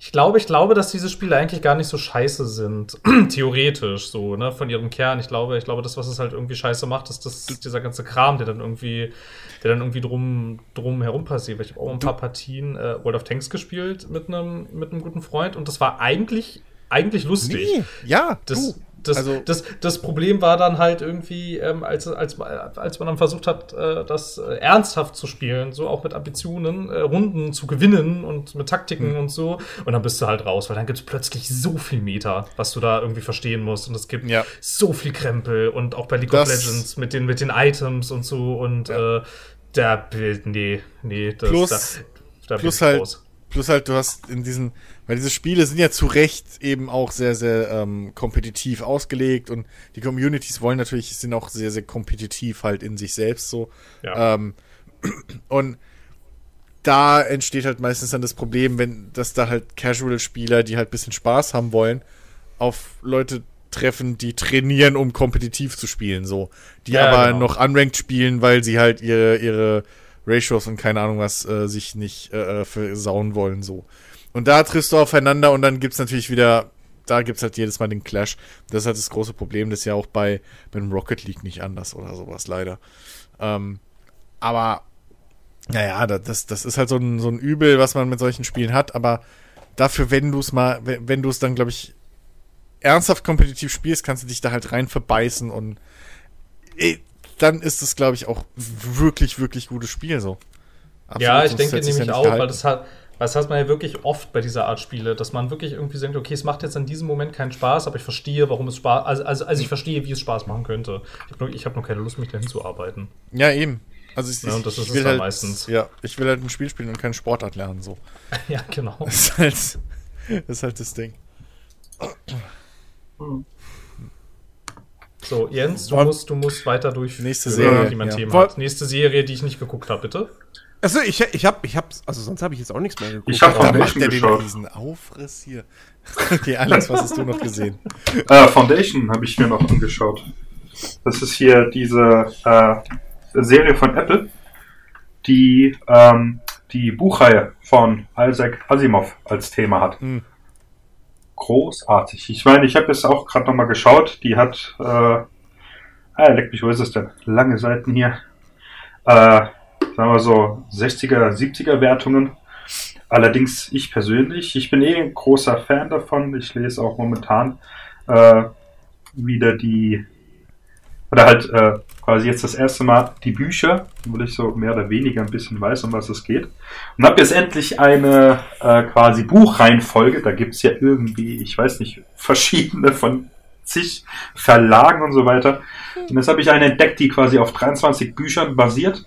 Ich glaube, ich glaube, dass diese Spiele eigentlich gar nicht so scheiße sind. Theoretisch so, ne, von ihrem Kern. Ich glaube, ich glaube, das, was es halt irgendwie scheiße macht, ist das, dieser ganze Kram, der dann irgendwie, der dann irgendwie drum, drum herum passiert. Weil Ich habe auch ein paar Partien äh, World of Tanks gespielt mit einem, mit einem guten Freund und das war eigentlich, eigentlich lustig. Nee, ja, Das, du. Das, Also- das, das Problem war dann halt irgendwie, ähm, als, als, als man dann versucht hat, äh, das äh, ernsthaft zu spielen, so auch mit Ambitionen, äh, Runden zu gewinnen und mit Taktiken Hm. und so. Und dann bist du halt raus, weil dann gibt es plötzlich so viel Meta, was du da irgendwie verstehen musst. Und es gibt Ja. so viel Krempel und auch bei League Das- of Legends mit den, mit den Items und so. Und äh, der Bild, nee, nee, das Plus- da, da bin plus ich halt- raus. Plus halt, du hast in diesen, weil diese Spiele sind ja zu Recht eben auch sehr, sehr ähm, kompetitiv ausgelegt und die Communities wollen natürlich, sind auch sehr, sehr kompetitiv halt in sich selbst so. Ja. Ähm, und da entsteht halt meistens dann das Problem, wenn, dass da halt Casual-Spieler, die halt ein bisschen Spaß haben wollen, auf Leute treffen, die trainieren, um kompetitiv zu spielen, so. Die Ja, aber genau. noch unranked spielen, weil sie halt ihre, ihre Ratios und keine Ahnung was äh, sich nicht äh, versauen wollen, so. Und da triffst du aufeinander und dann gibt's natürlich wieder, da gibt's halt jedes Mal den Clash. Das ist halt das große Problem, das ist ja auch bei, beim Rocket League nicht anders oder sowas, leider. Ähm, aber, naja, da- das, das ist halt so ein, so ein Übel, was man mit solchen Spielen hat, aber dafür, wenn du es mal, wenn, du es dann, glaube ich, ernsthaft kompetitiv spielst, kannst du dich da halt rein verbeißen und eh, dann ist es, glaube ich, auch wirklich, wirklich gutes Spiel so. Absolut, Ja, ich denke nämlich ja auch, gehalten. weil das hat, weil das hat man ja wirklich oft bei dieser Art Spiele, dass man wirklich irgendwie denkt, okay, es macht jetzt in diesem Moment keinen Spaß, aber ich verstehe, warum es Spaß, also, also, also ich verstehe, wie es Spaß machen könnte. Ich habe nur, ich hab nur keine Lust, mich dahin zu arbeiten. Ja, eben. Also ich, Ja, und das ich ist es will halt, meistens. Ja, ich will halt ein Spiel spielen und keine Sportart lernen, so. ja, genau. Das ist halt das, ist halt das Ding. So, Jens, du Wollen- musst, du musst weiter durch. Nächste Serie, die mein ja. Thema Woll- hat. Nächste Serie, die ich nicht geguckt habe, bitte. Also ich, ich hab, ich hab, also sonst habe ich jetzt auch nichts mehr geguckt. Ich hab Warum Foundation macht der den geschaut. riesen Aufriss hier? Okay, Alex, was hast du noch gesehen? Äh, Foundation habe ich mir noch angeschaut. Das ist hier diese äh, Serie von Apple, die ähm, die Buchreihe von Isaac Asimov als Thema hat. Hm. Großartig. Ich meine, ich habe es auch gerade nochmal geschaut. Die hat, äh, ah, leck mich, wo ist es denn? Lange Seiten hier. Äh, sagen wir so 60er, 70er Wertungen. Allerdings ich persönlich, ich bin eh ein großer Fan davon. Ich lese auch momentan äh, wieder die, oder halt äh, quasi jetzt das erste Mal die Bücher, wo ich so mehr oder weniger ein bisschen weiß, um was es geht. Und habe jetzt endlich eine äh, quasi Buchreihenfolge. Da gibt's ja irgendwie, ich weiß nicht, verschiedene von zig Verlagen und so weiter. Und jetzt habe ich eine entdeckt, die quasi auf 23 Büchern basiert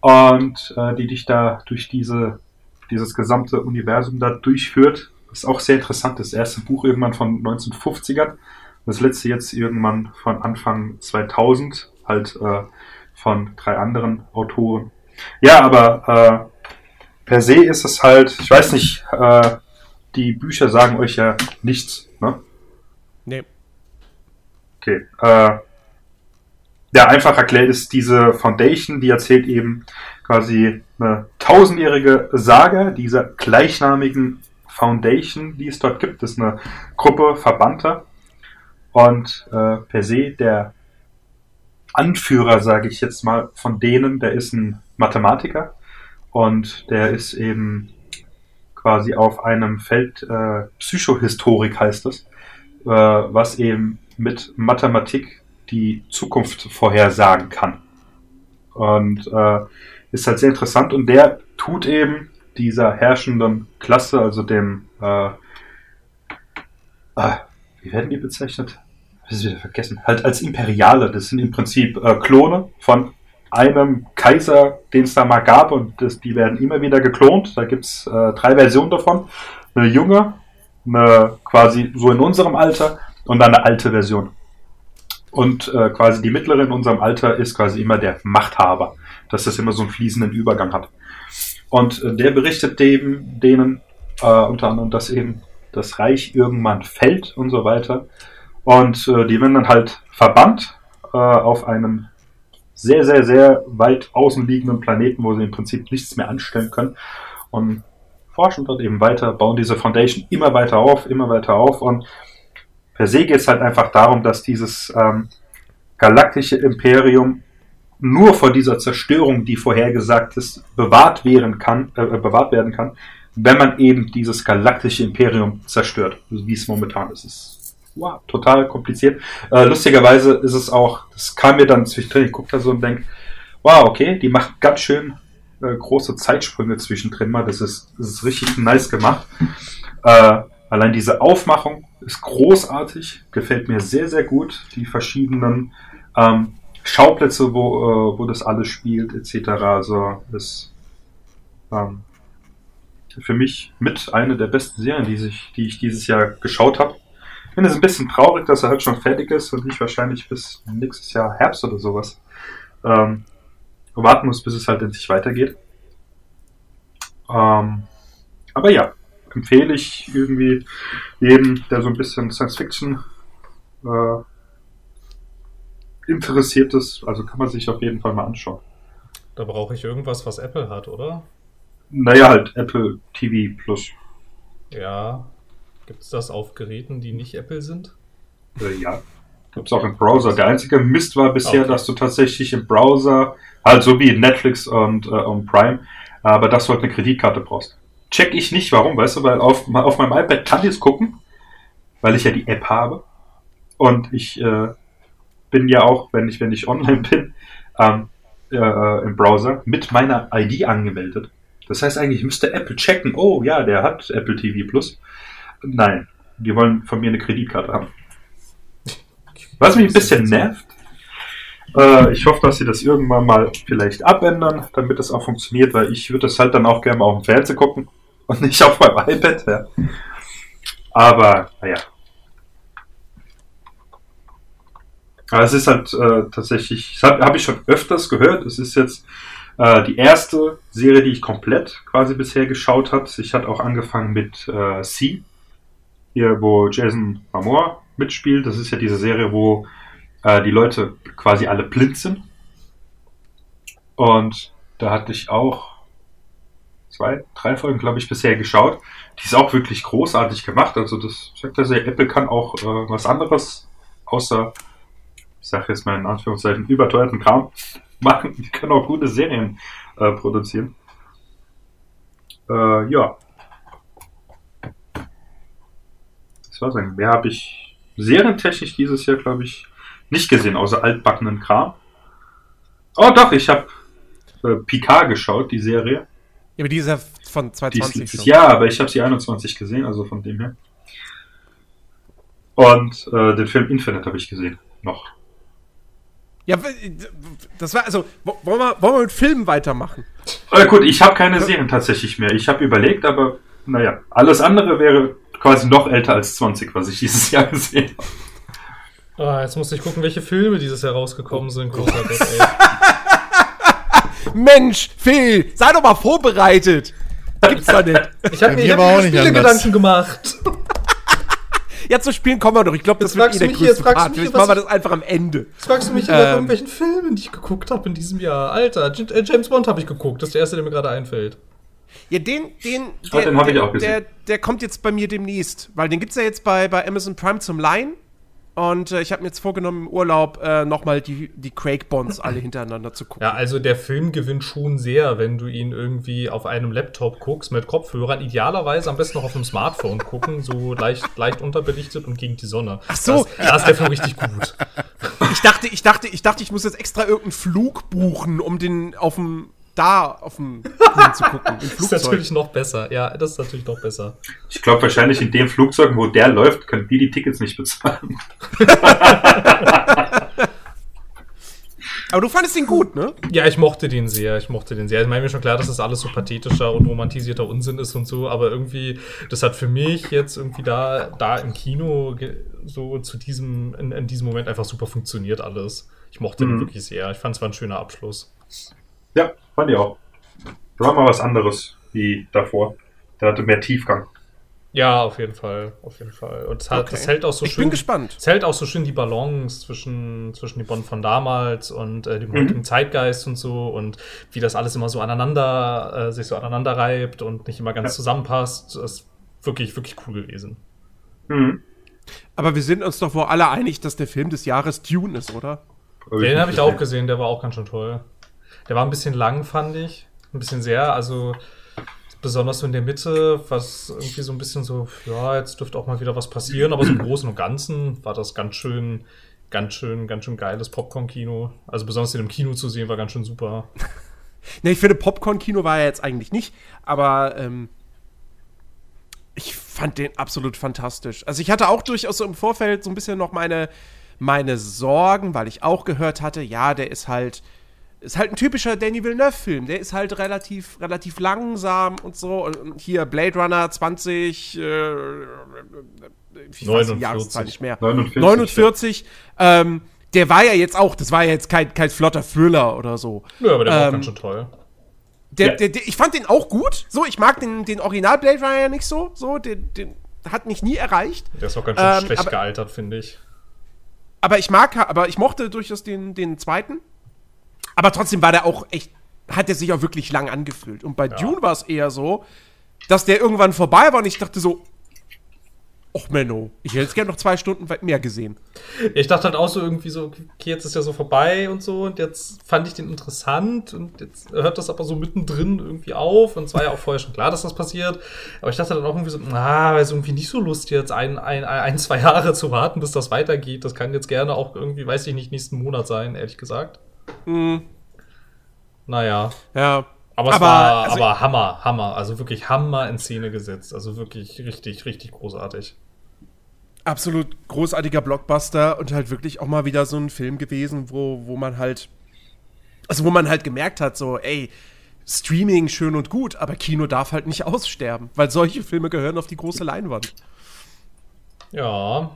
und äh, die dich da durch diese, dieses gesamte Universum da durchführt. Ist auch sehr interessant. Das erste Buch irgendwann von 1950ern. Das letzte jetzt irgendwann von Anfang 2000, halt äh, von drei anderen Autoren. Ja, aber äh, per se ist es halt, ich weiß nicht, äh, die Bücher sagen euch ja nichts, ne? Nee. Okay. Äh, ja, einfach erklärt ist diese Foundation, die erzählt eben quasi eine tausendjährige Sage dieser gleichnamigen Foundation, die es dort gibt. Das ist eine Gruppe Verbannter. Und äh, per se der Anführer, sage ich jetzt mal, von denen, der ist ein Mathematiker und der ist eben quasi auf einem Feld äh, Psychohistorik heißt es, äh, was eben mit Mathematik die Zukunft vorhersagen kann. Und äh, ist halt sehr interessant und der tut eben dieser herrschenden Klasse, also dem, äh, ah, wie werden die bezeichnet? Das ist wieder vergessen. Halt als Imperiale. Das sind im Prinzip äh, Klone von einem Kaiser, den es da mal gab und das, die werden immer wieder geklont. Da gibt's äh, drei Versionen davon. Eine junge, eine quasi so in unserem Alter und dann eine alte Version. Und äh, quasi die mittlere in unserem Alter ist quasi immer der Machthaber, dass das immer so einen fließenden Übergang hat. Und äh, der berichtet dem, denen äh, unter anderem, dass eben das Reich irgendwann fällt und so weiter. Und äh, die werden dann halt verbannt äh, auf einen sehr, sehr, sehr weit außen liegenden Planeten, wo sie im Prinzip nichts mehr anstellen können. Und forschen dort eben weiter, bauen diese Foundation immer weiter auf, immer weiter auf. Und per se geht es halt einfach darum, dass dieses ähm, galaktische Imperium nur vor dieser Zerstörung, die vorhergesagt ist, bewahrt werden kann, äh, bewahrt werden kann, wenn man eben dieses galaktische Imperium zerstört, wie es momentan ist. Ist wow, total kompliziert. Äh, lustigerweise ist es auch, das kam mir dann zwischendrin, ich gucke da so und denke, wow, okay, die macht ganz schön äh, große Zeitsprünge zwischendrin mal. Das ist, das ist richtig nice gemacht. Äh, allein diese Aufmachung ist großartig, gefällt mir sehr, sehr gut. Die verschiedenen ähm, Schauplätze, wo, äh, wo das alles spielt, etc. Also ist ähm, für mich mit eine der besten Serien, die, sich, die ich dieses Jahr geschaut habe. Ich finde es ein bisschen traurig, dass er halt schon fertig ist und nicht wahrscheinlich bis nächstes Jahr Herbst oder sowas ähm, warten muss, bis es halt endlich weitergeht. Ähm, aber ja, empfehle ich irgendwie jedem, der so ein bisschen Science Fiction äh, interessiert ist, also kann man sich auf jeden Fall mal anschauen. Da brauche ich irgendwas, was Apple hat, oder? Naja, halt Apple TV Plus. Ja. Gibt es das auf Geräten, die nicht Apple sind? Äh, ja. Gibt es auch im Browser. Der einzige Mist war bisher, Okay. dass du tatsächlich im Browser, halt so wie Netflix und, äh, und Prime, aber dass du halt eine Kreditkarte brauchst. Check ich nicht, warum, weißt du, weil auf, auf meinem iPad kann ich es gucken, weil ich ja die App habe. Und ich äh, bin ja auch, wenn ich, wenn ich online bin, ähm, äh, im Browser mit meiner ID angemeldet. Das heißt eigentlich, müsste Apple checken, oh ja, der hat Apple TV Plus. Nein, die wollen von mir eine Kreditkarte haben. Was mich ein bisschen nervt. Äh, ich hoffe, dass sie das irgendwann mal vielleicht abändern, damit es auch funktioniert, weil ich würde es halt dann auch gerne mal auf dem Fernseher gucken und nicht auf meinem iPad. Ja. Aber, naja. Aber es ist halt äh, tatsächlich, das habe hab ich schon öfters gehört, es ist jetzt äh, die erste Serie, die ich komplett quasi bisher geschaut habe. Ich hatte auch angefangen mit äh, C, hier wo Jason Momoa mitspielt. Das ist ja diese Serie, wo äh, die Leute quasi alle blind sind. Und da hatte ich auch zwei, drei Folgen, glaube ich, bisher geschaut. Die ist auch wirklich großartig gemacht. Also das sagt er sehr, Apple kann auch äh, was anderes, außer, ich sage jetzt mal in Anführungszeichen, überteuerten Kram machen. Die können auch gute Serien äh, produzieren. Äh, ja. Das war's eigentlich. Mehr habe ich serientechnisch dieses Jahr, glaube ich, nicht gesehen, außer altbackenen Kram. Oh doch, ich habe äh, Picard geschaut, die Serie. Ja, aber die ist ja von Die ist 2020 letztes schon. Jahr, aber ich habe sie 21 gesehen, also von dem her. Und äh, den Film Infinite habe ich gesehen. Noch. Ja, das war, also, wo- wollen wir, wollen wir mit Filmen weitermachen? Äh, gut, ich habe keine Serien tatsächlich mehr. Ich habe überlegt, aber naja, alles andere wäre quasi noch älter als 20, was ich dieses Jahr gesehen habe. Ah, jetzt muss ich gucken, welche Filme dieses Jahr rausgekommen sind. Gott, ey. Mensch, Phil, sei doch mal vorbereitet. Gibt's doch nicht. Ich habe mir, ich mir hab mir auch nicht Spiele anders. Gedanken gemacht. Ja, zu spielen kommen wir doch. Ich glaube, das Jetzt wird fragst eh du der mich- größte jetzt fragst du Part. mich, Vielleicht was machen wir ich- das einfach am Ende. Jetzt fragst du mich nach Ähm. irgendwelchen Filmen, die ich geguckt habe in diesem Jahr. Alter, J- äh, James Bond habe ich geguckt. Das ist der erste, der mir gerade einfällt. Ja, den, den, Ah, den hab ich der, der, der kommt jetzt bei mir demnächst, weil den gibt's ja jetzt bei, bei Amazon Prime zum Leihen. Und äh, ich habe mir jetzt vorgenommen, im Urlaub äh, nochmal die, die Craig-Bonds alle hintereinander zu gucken. Ja, also der Film gewinnt schon sehr, wenn du ihn irgendwie auf einem Laptop guckst mit Kopfhörern. Idealerweise am besten noch auf einem Smartphone gucken, so leicht, leicht unterbelichtet und gegen die Sonne. Ach so. Da ist, da ist der Film richtig gut. Ich dachte, ich dachte, ich dachte, ich muss jetzt extra irgendeinen Flug buchen, um den auf dem da auf dem Ding zu gucken. Im Das ist natürlich noch besser. Ja, das ist natürlich noch besser. Ich glaube wahrscheinlich in dem Flugzeug, wo der läuft, können wir die Tickets nicht bezahlen. Aber du fandest ihn gut, ne? Ja, ich mochte den sehr. Ich mochte den sehr. Ich meine mir schon klar, dass das alles so pathetischer und romantisierter Unsinn ist und so, aber irgendwie, das hat für mich jetzt irgendwie da, da im Kino so zu diesem, in, in diesem Moment einfach super funktioniert alles. Ich mochte den Mhm. wirklich sehr. Ich fand es war ein schöner Abschluss. Ja, fand ich auch. War mal was anderes wie davor. Der hatte mehr Tiefgang. Ja, auf jeden Fall, auf jeden Fall. Und es hat, Okay. das hält auch so Ich schön. bin gespannt. Es hält auch so schön die Balance zwischen, zwischen dem Bond von damals und äh, dem Mhm. heutigen Zeitgeist und so und wie das alles immer so aneinander, äh, sich so aneinander reibt und nicht immer ganz Ja. zusammenpasst. Das ist wirklich, wirklich cool gewesen. Mhm. Aber wir sind uns doch wohl alle einig, dass der Film des Jahres Dune ist, oder? Den habe ich auch gesehen, der war auch ganz schön toll. Der war ein bisschen lang, fand ich. Ein bisschen sehr, also besonders so in der Mitte, was irgendwie so ein bisschen so, ja, jetzt dürfte auch mal wieder was passieren, aber so im Großen und Ganzen war das ganz schön, ganz schön, ganz schön geiles Popcorn-Kino. Also besonders in dem Kino zu sehen, war ganz schön super. Ne, ich finde, Popcorn-Kino war er jetzt eigentlich nicht, aber ähm, ich fand den absolut fantastisch. Also ich hatte auch durchaus so im Vorfeld so ein bisschen noch meine, meine Sorgen, weil ich auch gehört hatte, ja, der ist halt, ist halt ein typischer Danny Villeneuve-Film. Der ist halt relativ, relativ langsam und so. Und, hier Blade Runner 20, äh, ich weiß die 49. Jahreszahl nicht mehr. 49, 49. Ähm, der war ja jetzt auch, das war ja jetzt kein, kein flotter Thriller oder so. Ja, aber der war Ähm, ganz schön toll. Der, Ja. der, der, ich fand den auch gut. So, ich mag den, den Original Blade Runner ja nicht so. So, den, den hat mich nie erreicht. Der ist auch ganz schön ähm, schlecht aber- gealtert, finde ich. Aber ich mag, aber ich mochte durchaus den, den zweiten. Aber trotzdem war der auch echt, hat er sich auch wirklich lang angefühlt. Und bei Dune war es eher so, dass der irgendwann vorbei war und ich dachte so, Och Menno, ich hätte jetzt gerne noch zwei Stunden mehr gesehen. Ich dachte halt auch so irgendwie so, okay, jetzt ist ja so vorbei und so und jetzt fand ich den interessant und jetzt hört das aber so mittendrin irgendwie auf und es war ja auch vorher schon klar, dass das passiert. Aber ich dachte dann auch irgendwie so, ah, ist irgendwie nicht so Lust jetzt ein, ein, ein, zwei Jahre zu warten, bis das weitergeht. Das kann jetzt gerne auch irgendwie, weiß ich nicht, nächsten Monat sein, ehrlich gesagt. Naja. Ja. Aber es Aber, war also- aber Hammer, Hammer. Also wirklich Hammer in Szene gesetzt. Also wirklich richtig, richtig großartig. absolut großartiger Blockbuster und halt wirklich auch mal wieder so ein Film gewesen, wo, wo man halt, also wo man halt gemerkt hat, so, ey, Streaming schön und gut, aber Kino darf halt nicht aussterben, weil solche Filme gehören auf die große Leinwand. Ja.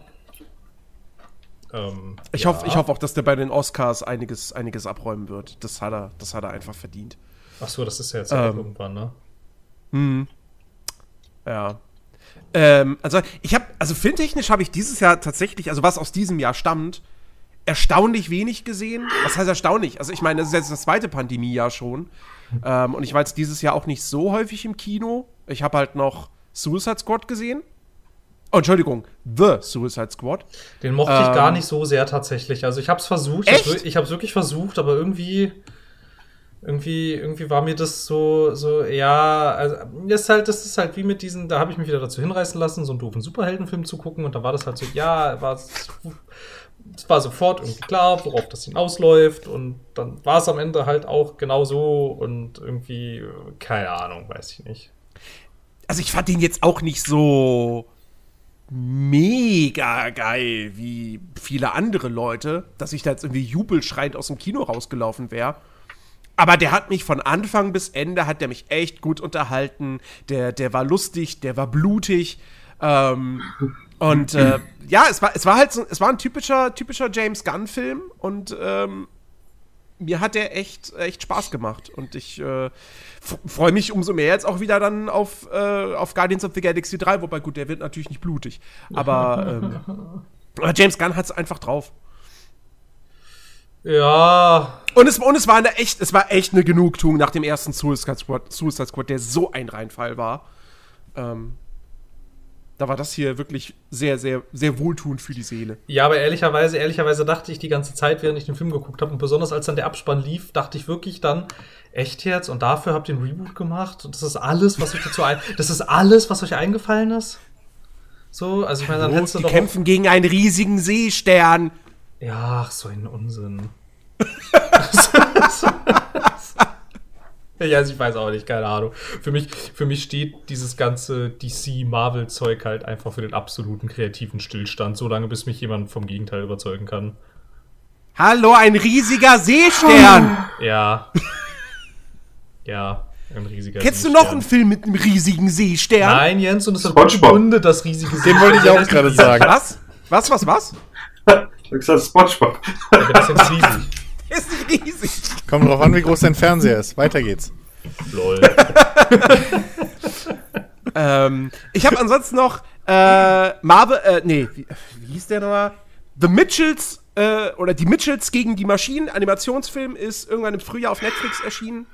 Ähm, Ich, ja. hoffe, ich hoffe auch, dass der bei den Oscars einiges, einiges abräumen wird. Das hat er, das hat er einfach verdient. Ach so, das ist ja jetzt Ähm. irgendwann, ne? Ja. Ähm, also ich habe, also filmtechnisch habe ich dieses Jahr tatsächlich, also was aus diesem Jahr stammt, erstaunlich wenig gesehen. Was heißt erstaunlich? Also ich meine, das ist jetzt das zweite Pandemiejahr schon. Ähm, und ich war jetzt dieses Jahr auch nicht so häufig im Kino. Ich habe halt noch Suicide Squad gesehen. Oh, Entschuldigung, The Suicide Squad. Den mochte ich Ähm. gar nicht so sehr tatsächlich. Also ich habe es versucht. Ich Echt? Ich habe es wirklich versucht, aber irgendwie, irgendwie, irgendwie war mir das so, so, ja, also das ist halt, das ist halt wie mit diesen, da habe ich mich wieder dazu hinreißen lassen, so einen doofen Superheldenfilm zu gucken und da war das halt so, ja, war es war sofort irgendwie klar, worauf das hinausläuft und dann war es am Ende halt auch genau so und irgendwie, keine Ahnung, weiß ich nicht. Also ich fand den jetzt auch nicht so mega geil wie viele andere Leute, dass ich da jetzt irgendwie jubelschreiend aus dem Kino rausgelaufen wäre. Aber der hat mich von Anfang bis Ende, hat der mich echt gut unterhalten. Der, der war lustig, der war blutig. Ähm, und äh, ja, es war, es war halt so, es war ein typischer, typischer James Gunn-Film und ähm, mir hat der echt, echt Spaß gemacht. Und ich äh, freue mich umso mehr jetzt auch wieder dann auf, äh, auf Guardians of the Galaxy 3, wobei gut, der wird natürlich nicht blutig. Aber, ähm, aber James Gunn hat es einfach drauf. Ja, Und es, und es war eine echt, es war echt eine Genugtuung nach dem ersten Suicide Squad, Suicide Squad der so ein Reinfall war. Ähm, da war das hier wirklich sehr, sehr, sehr wohltuend für die Seele. Ja, aber ehrlicherweise, ehrlicherweise dachte ich die ganze Zeit, während ich den Film geguckt habe, und besonders als dann der Abspann lief, dachte ich wirklich dann, echt jetzt? Und dafür habt ihr einen Reboot gemacht? Und das ist alles, was euch dazu ein, das ist alles, was euch eingefallen ist? So, also ich meine, dann Los, hättest du die doch. kämpfen gegen einen riesigen Seestern. Ja, ach, so ein Unsinn. ja, also ich weiß auch nicht, keine Ahnung. Für mich, für mich steht dieses ganze DC-Marvel-Zeug halt einfach für den absoluten kreativen Stillstand, solange bis mich jemand vom Gegenteil überzeugen kann. Hallo, ein riesiger Seestern. Ja. ja, ein riesiger Kennst du Seestern. noch einen Film mit einem riesigen Seestern? Nein, Jens, und es hat SpongeBob. Gründe, das riesige Den wollte ich auch gerade sagen. Was? Was, was, was? Ich hab gesagt Spongebob. Ja, das ist jetzt riesig. Der ist nicht riesig. Kommt drauf an, wie groß dein Fernseher ist. Weiter geht's. Lol. ähm, ich habe ansonsten noch äh, Marvel, äh, nee, wie, wie hieß der nochmal? The Mitchells, äh, oder die Mitchells gegen die Maschinen, Animationsfilm, ist irgendwann im Frühjahr auf Netflix erschienen.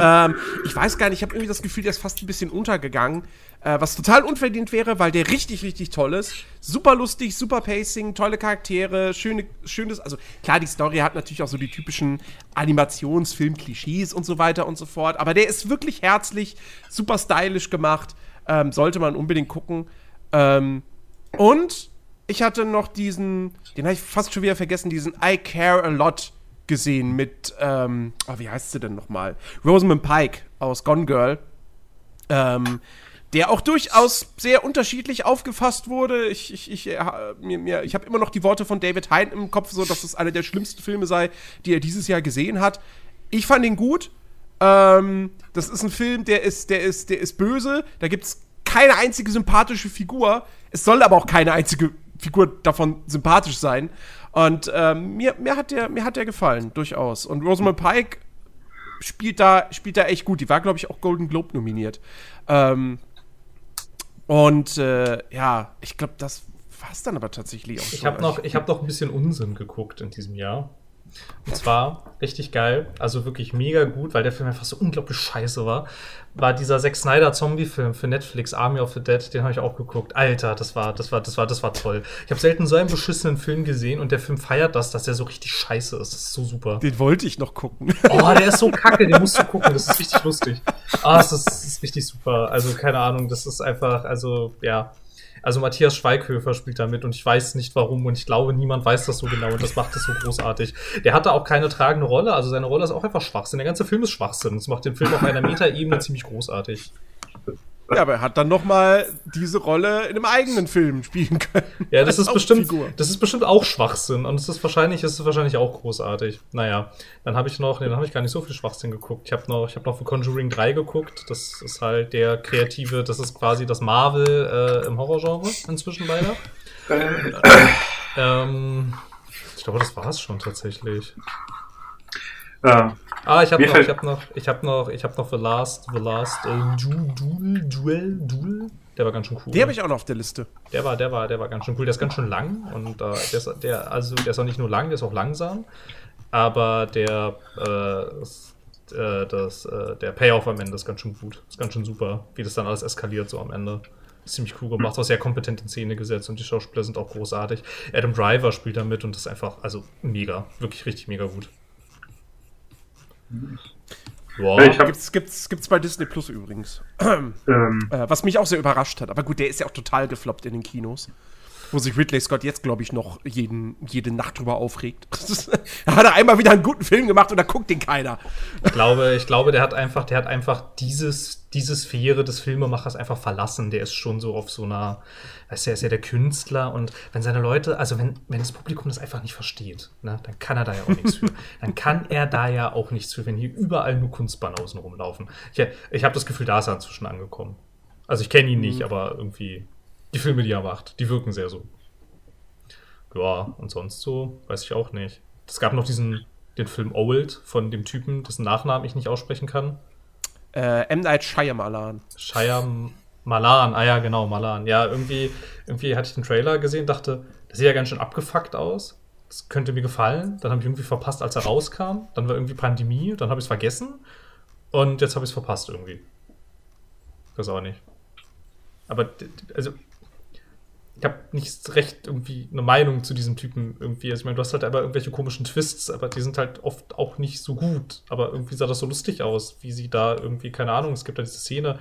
Ähm, ich weiß gar nicht, ich habe irgendwie das Gefühl, der ist fast ein bisschen untergegangen. Äh, was total unverdient wäre, weil der richtig, richtig toll ist. Super lustig, super Pacing, tolle Charaktere, schöne, schönes. Also klar, die Story hat natürlich auch so die typischen Animationsfilm-Klischees und so weiter und so fort. Aber der ist wirklich herzlich, super stylisch gemacht. Ähm, sollte man unbedingt gucken. Ähm, und ich hatte noch diesen, den habe ich fast schon wieder vergessen, diesen I Care a Lot gesehen mit, ähm, oh, wie heißt sie denn nochmal? Rosamund Pike aus Gone Girl. Ähm, der auch durchaus sehr unterschiedlich aufgefasst wurde. Ich, ich, ich, äh, mir, mir, ich habe immer noch die Worte von David Hein im Kopf, so dass es einer der schlimmsten Filme sei, die er dieses Jahr gesehen hat. Ich fand ihn gut. Ähm, das ist ein Film, der ist, der ist, der ist böse. Da gibt es keine einzige sympathische Figur. Es soll aber auch keine einzige Figur davon sympathisch sein. Und ähm, mir, mir, hat der, mir hat der gefallen, durchaus. Und Rosamund Pike spielt da, spielt da echt gut. Die war, glaube ich, auch Golden Globe nominiert. Ähm, und äh, ja, ich glaube, das war es dann aber tatsächlich auch. Ich habe noch, hab noch ein bisschen Unsinn geguckt in diesem Jahr. Und zwar richtig geil, also wirklich mega gut, weil der Film einfach so unglaublich scheiße war. War dieser Zack Snyder Zombie-Film für Netflix, Army of the Dead, den habe ich auch geguckt. Alter, das war, das war, das war, das war toll. Ich habe selten so einen beschissenen Film gesehen und der Film feiert das, dass der so richtig scheiße ist. Das ist so super. Den wollte ich noch gucken. Oh, der ist so kacke, den musst du gucken. Das ist richtig lustig. Ah, das ist, das ist richtig super. Also keine Ahnung, das ist einfach, also ja. Also Matthias Schweighöfer spielt da mit und ich weiß nicht warum und ich glaube, niemand weiß das so genau und das macht es so großartig. Der hatte auch keine tragende Rolle, also seine Rolle ist auch einfach Schwachsinn. Der ganze Film ist Schwachsinn. Das macht den Film auf einer Metaebene ziemlich großartig. Ja, aber er hat dann noch mal diese Rolle in einem eigenen Film spielen können. Ja, das ist bestimmt, das ist bestimmt auch Schwachsinn und es ist wahrscheinlich, es ist wahrscheinlich auch großartig. Naja, dann habe ich noch, nee, dann habe ich gar nicht so viel Schwachsinn geguckt. Ich habe noch, ich habe noch für Conjuring 3 geguckt. Das ist halt der kreative, das ist quasi das Marvel äh, im Horrorgenre inzwischen leider. ähm, ich glaube, das war es schon tatsächlich. Ja. Ah, ich habe noch, ich habe noch, ich habe noch, ich habe noch The Last, The Last äh, Duel, Duel, Duel. Der war ganz schön cool. Der habe ich auch noch auf der Liste. Der war, der war, der war ganz schön cool. Der ist ganz schön lang und äh, der, ist, der, also der ist auch nicht nur lang, der ist auch langsam. Aber der, äh, äh, das, äh, der Payoff am Ende ist ganz schön gut. Ist ganz schön super, wie das dann alles eskaliert so am Ende. Ist ziemlich cool gemacht, auch sehr kompetent in Szene gesetzt und die Schauspieler sind auch großartig. Adam Driver spielt da mit und das ist einfach, also mega, wirklich richtig mega gut. Ja, ich hab, gibt's, gibt's, gibt's bei Disney Plus übrigens. Ähm, äh, was mich auch sehr überrascht hat. Aber gut, der ist ja auch total gefloppt in den Kinos. Wo sich Ridley Scott jetzt, glaube ich, noch jeden, jede Nacht drüber aufregt. da hat er einmal wieder einen guten Film gemacht und da guckt den keiner. Ich glaube, ich glaube, der hat einfach, der hat einfach dieses, diese Sphäre des Filmemachers einfach verlassen. Der ist schon so auf so einer, weißt du, er ist ja der Künstler und wenn seine Leute, also wenn, wenn das Publikum das einfach nicht versteht, ne, dann kann er da ja auch nichts für. Dann kann er da ja auch nichts für, wenn hier überall nur Kunstbanausen rumlaufen. Ich, ich habe das Gefühl, da ist er inzwischen angekommen. Also ich kenne ihn nicht, mhm. aber irgendwie die Filme, die er macht, die wirken sehr so. Ja, und sonst so, weiß ich auch nicht. Es gab noch diesen, den Film Old von dem Typen, dessen Nachnamen ich nicht aussprechen kann. Äh, M. Night Shyamalan. Shyamalan, ah ja, genau, Malan. Ja, irgendwie, irgendwie hatte ich den Trailer gesehen, dachte, das sieht ja ganz schön abgefuckt aus. Das könnte mir gefallen. Dann habe ich irgendwie verpasst, als er rauskam. Dann war irgendwie Pandemie, dann habe ich es vergessen. Und jetzt habe ich es verpasst irgendwie. Das auch nicht. Aber, also, ich habe nicht recht irgendwie eine Meinung zu diesem Typen irgendwie. Also ich meine, du hast halt aber irgendwelche komischen Twists, aber die sind halt oft auch nicht so gut. Aber irgendwie sah das so lustig aus, wie sie da irgendwie, keine Ahnung, es gibt da diese Szene,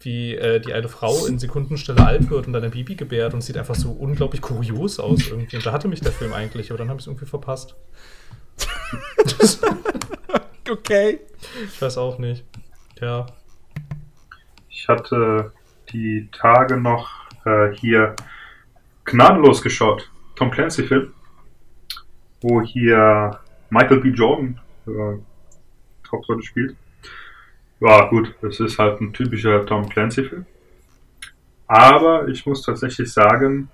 wie äh, die eine Frau in Sekundenstelle alt wird und dann ein Baby gebärt und sieht einfach so unglaublich kurios aus irgendwie. Und da hatte mich der Film eigentlich, aber dann habe ich es irgendwie verpasst. okay. Ich weiß auch nicht. Ja. Ich hatte die Tage noch äh, hier gnadenlos geschaut. Tom Clancy-Film, wo hier Michael B. Jordan äh, Hauptrolle spielt. Ja, gut, es ist halt ein typischer Tom Clancy-Film. Aber ich muss tatsächlich sagen,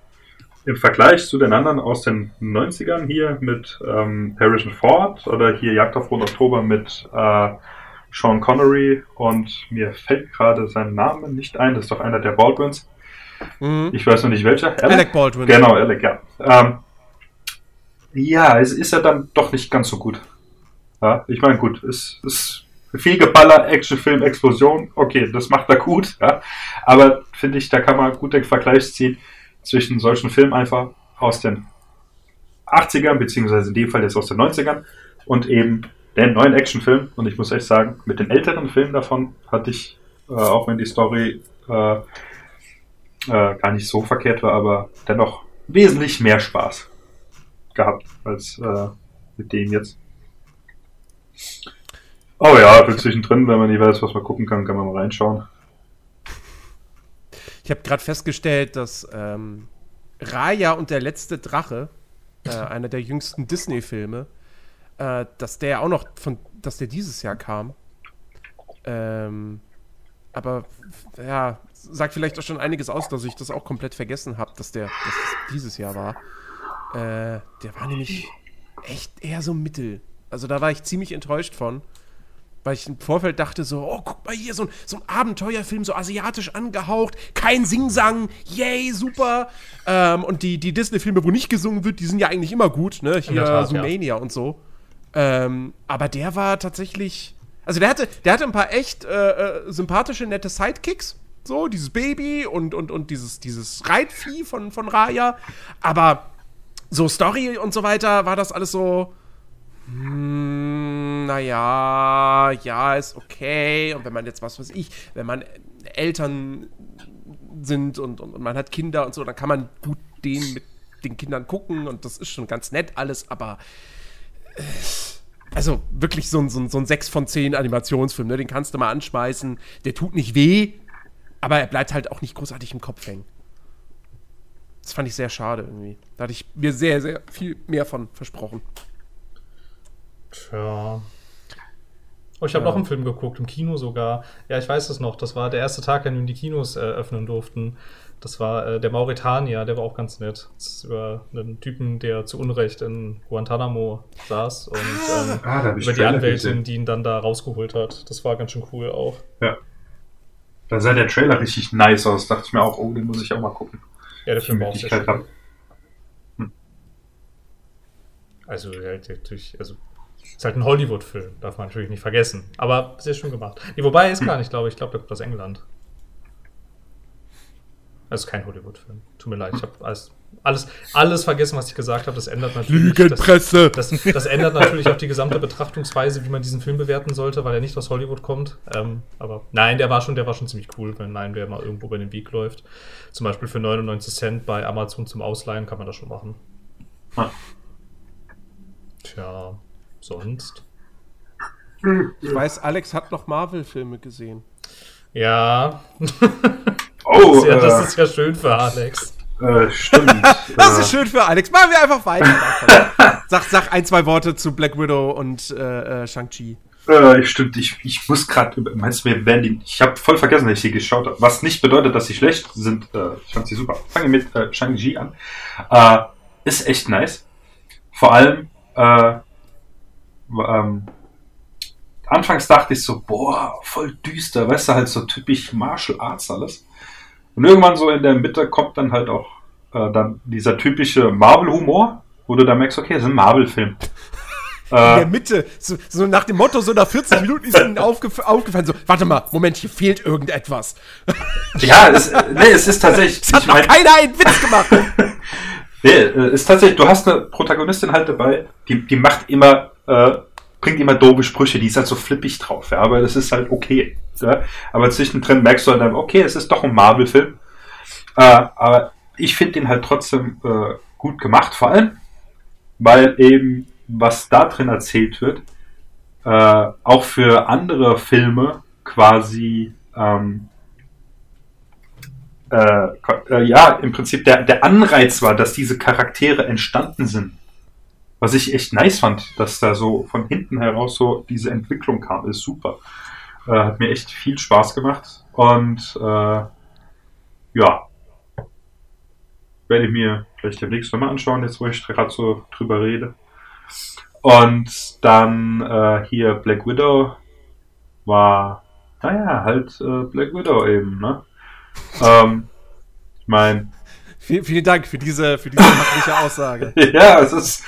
im Vergleich zu den anderen aus den 90ern hier mit ähm, Harrison Ford oder hier Jagd auf Rot Oktober mit äh, Sean Connery und mir fällt gerade sein Name nicht ein, das ist doch einer der Baldwins. Mhm. Ich weiß noch nicht welcher. Alec, Alec Baldwin. Genau, Alec, ja. Ähm, ja, es ist ja dann doch nicht ganz so gut. Ja, ich meine, gut, es, es viel Geballer, Actionfilm, Explosion, okay, das macht er gut, ja. Aber finde ich, da kann man gut den Vergleich ziehen zwischen solchen Filmen einfach aus den 80ern, beziehungsweise in dem Fall jetzt aus den 90ern und eben den neuen Actionfilm. Und ich muss echt sagen, mit den älteren Filmen davon hatte ich, äh, auch wenn die Story äh, äh, gar nicht so verkehrt war, aber dennoch wesentlich mehr Spaß gehabt als äh, mit dem jetzt. Oh ja, für zwischendrin, wenn man nicht weiß, was man gucken kann, kann man mal reinschauen. Ich habe gerade festgestellt, dass ähm, Raya und der letzte Drache, äh, einer der jüngsten Disney-Filme, äh, dass der auch noch von, dass der dieses Jahr kam. Ähm, aber ja, sagt vielleicht auch schon einiges aus, dass ich das auch komplett vergessen habe, dass der dass das dieses Jahr war. Äh, der war nämlich echt eher so mittel. Also da war ich ziemlich enttäuscht von. Weil ich im Vorfeld dachte so, oh, guck mal hier, so ein, so ein Abenteuerfilm, so asiatisch angehaucht, kein Singsang, yay, super. Ähm, und die, die Disney-Filme, wo nicht gesungen wird, die sind ja eigentlich immer gut, ne? Hier Tat, Zoomania ja. und so. Ähm, aber der war tatsächlich. Also der hatte, der hatte ein paar echt äh, äh, sympathische, nette Sidekicks. So, dieses Baby und, und, und dieses, dieses Reitvieh von, von Raya. Aber so Story und so weiter war das alles so. Hm, naja, ja, ist okay. Und wenn man jetzt, was weiß ich, wenn man Eltern sind und, und, und man hat Kinder und so, dann kann man gut den mit den Kindern gucken und das ist schon ganz nett alles, aber äh, also wirklich so ein, so ein, so ein 6 von 10 Animationsfilm, ne? Den kannst du mal anschmeißen. Der tut nicht weh, aber er bleibt halt auch nicht großartig im Kopf hängen. Das fand ich sehr schade irgendwie. Da hatte ich mir sehr, sehr viel mehr von versprochen. Tja. Oh, ich habe Ja. noch einen Film geguckt, im Kino sogar. Ja, ich weiß es noch. Das war der erste Tag, an dem die Kinos äh, öffnen durften. Das war äh, der Mauretanier, der war auch ganz nett. Das ist über einen Typen, der zu Unrecht in Guantanamo saß und ähm, Ah, hab ich über die Anwältin, die ihn dann da rausgeholt hat. Das war ganz schön cool auch. Ja. Da sah der Trailer richtig nice aus. Dachte ich mir auch, oh, den muss ich auch mal gucken. Ja, der Film war auch sehr schön. habe. Also, halt natürlich, also, ist halt ein Hollywood-Film, darf man natürlich nicht vergessen. Aber sehr schön gemacht. Nee, wobei, ist gar nicht, glaube ich. Ich glaube, der kommt aus England. Also kein Hollywood-Film. Tut mir leid, ich habe alles, alles, alles vergessen, was ich gesagt habe. Das ändert natürlich. Lügenpresse! Das, das, das ändert natürlich auch die gesamte Betrachtungsweise, wie man diesen Film bewerten sollte, weil er nicht aus Hollywood kommt. Ähm, aber nein, der war schon, der war schon ziemlich cool, wenn nein, wer mal irgendwo über den Weg läuft. Zum Beispiel für 99 Cent bei Amazon zum Ausleihen kann man das schon machen. Ah. Tja, sonst. Ich weiß, Alex hat noch Marvel-Filme gesehen. Ja, Oh, das, ist ja, das äh, ist ja schön für Alex. äh, stimmt. Das äh, ist schön für Alex. Machen wir einfach weiter. sag, sag ein, zwei Worte zu Black Widow und äh, äh, Shang-Chi. Äh, stimmt, ich, ich muss gerade, meinst du, wir werden die, ich habe voll vergessen, dass ich sie geschaut habe. Was nicht bedeutet, dass sie schlecht sind. Äh, ich fand sie super. Fangen wir mit äh, Shang-Chi an. Äh, ist echt nice. Vor allem, äh, ähm, anfangs dachte ich so, boah, voll düster, weißt du, halt so typisch Martial Arts alles. Und irgendwann so in der Mitte kommt dann halt auch äh, dann dieser typische Marvel-Humor, wo du dann merkst, okay, das ist ein Marvel-Film. In der Mitte, so, so nach dem Motto, so nach 40 Minuten ist ihnen aufgef aufgefallen, so, warte mal, Moment, hier fehlt irgendetwas. Ja, es, nee, es ist tatsächlich. Es hat ich noch mein- keiner einen Witz gemacht. Nee, äh, ist tatsächlich, du hast eine Protagonistin halt dabei, die, die macht immer, äh, bringt immer doofe Sprüche, die ist halt so flippig drauf, ja, aber das ist halt okay. Ja? Aber zwischendrin merkst du halt dann, okay, es ist doch ein Marvel-Film. Äh, aber ich finde den halt trotzdem äh, gut gemacht, vor allem, weil eben, was da drin erzählt wird, äh, auch für andere Filme quasi ähm, äh, äh, ja, im Prinzip der, der Anreiz war, dass diese Charaktere entstanden sind. Was ich echt nice fand, dass da so von hinten heraus so diese Entwicklung kam, ist super. Äh, hat mir echt viel Spaß gemacht und äh, ja, werde ich mir vielleicht demnächst nochmal anschauen, jetzt wo ich gerade so drüber rede. Und dann äh, hier Black Widow war, naja, halt äh, Black Widow eben, ne? Ähm, ich meine, Vielen, vielen Dank für diese, für diese fachliche Aussage. ja, es ist,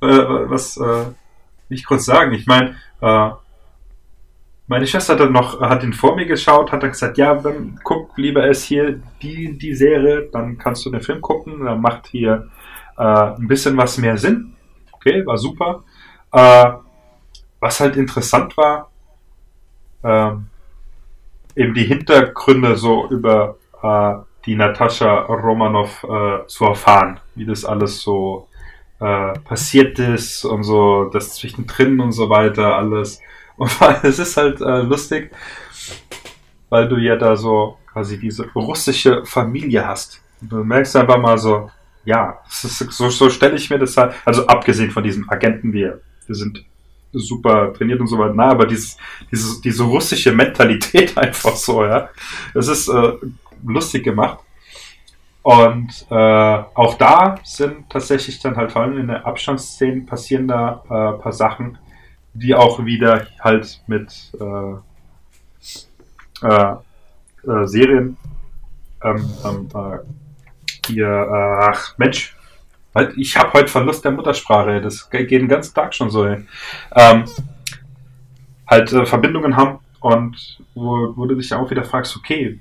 äh, was äh, ich kurz sagen? Ich meine, äh, meine Schwester hat dann noch, hat ihn vor mir geschaut, hat dann gesagt, ja, dann guck lieber es hier die, die Serie, dann kannst du den Film gucken, dann macht hier äh, ein bisschen was mehr Sinn. Okay, war super. Äh, was halt interessant war, ähm, eben die Hintergründe so über äh, die Natascha Romanov äh, zu erfahren, wie das alles so äh, passiert ist und so, das zwischendrin und so weiter, alles. Und es ist halt äh, lustig, weil du ja da so quasi diese russische Familie hast. Du merkst einfach mal so, ja, ist, so, so stelle ich mir das halt, also abgesehen von diesen Agenten, wir, wir sind super trainiert und so weiter, na, aber dieses, dieses, diese russische Mentalität einfach so, ja, das ist äh, lustig gemacht. Und äh, auch da sind tatsächlich dann halt vor allem in der Abstandsszene passieren da äh, paar Sachen, die auch wieder halt mit äh, äh, äh, Serien ähm, ähm, äh, hier, äh, ach Mensch, halt, ich habe heute Verlust der Muttersprache, das geht den ganzen Tag schon so, ähm, halt äh, Verbindungen haben und wo, wo du dich auch wieder fragst, okay,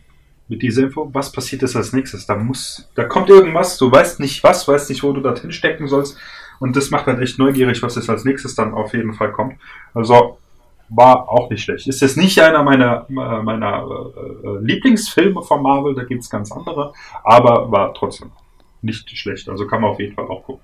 mit dieser Info, was passiert jetzt als nächstes? Da muss, da kommt irgendwas, du weißt nicht was, weißt nicht, wo du dorthin stecken sollst und das macht halt echt neugierig, was jetzt als nächstes dann auf jeden Fall kommt. Also war auch nicht schlecht. Ist jetzt nicht einer meiner, meiner äh, Lieblingsfilme von Marvel, da gibt es ganz andere, aber war trotzdem nicht schlecht. Also kann man auf jeden Fall auch gucken.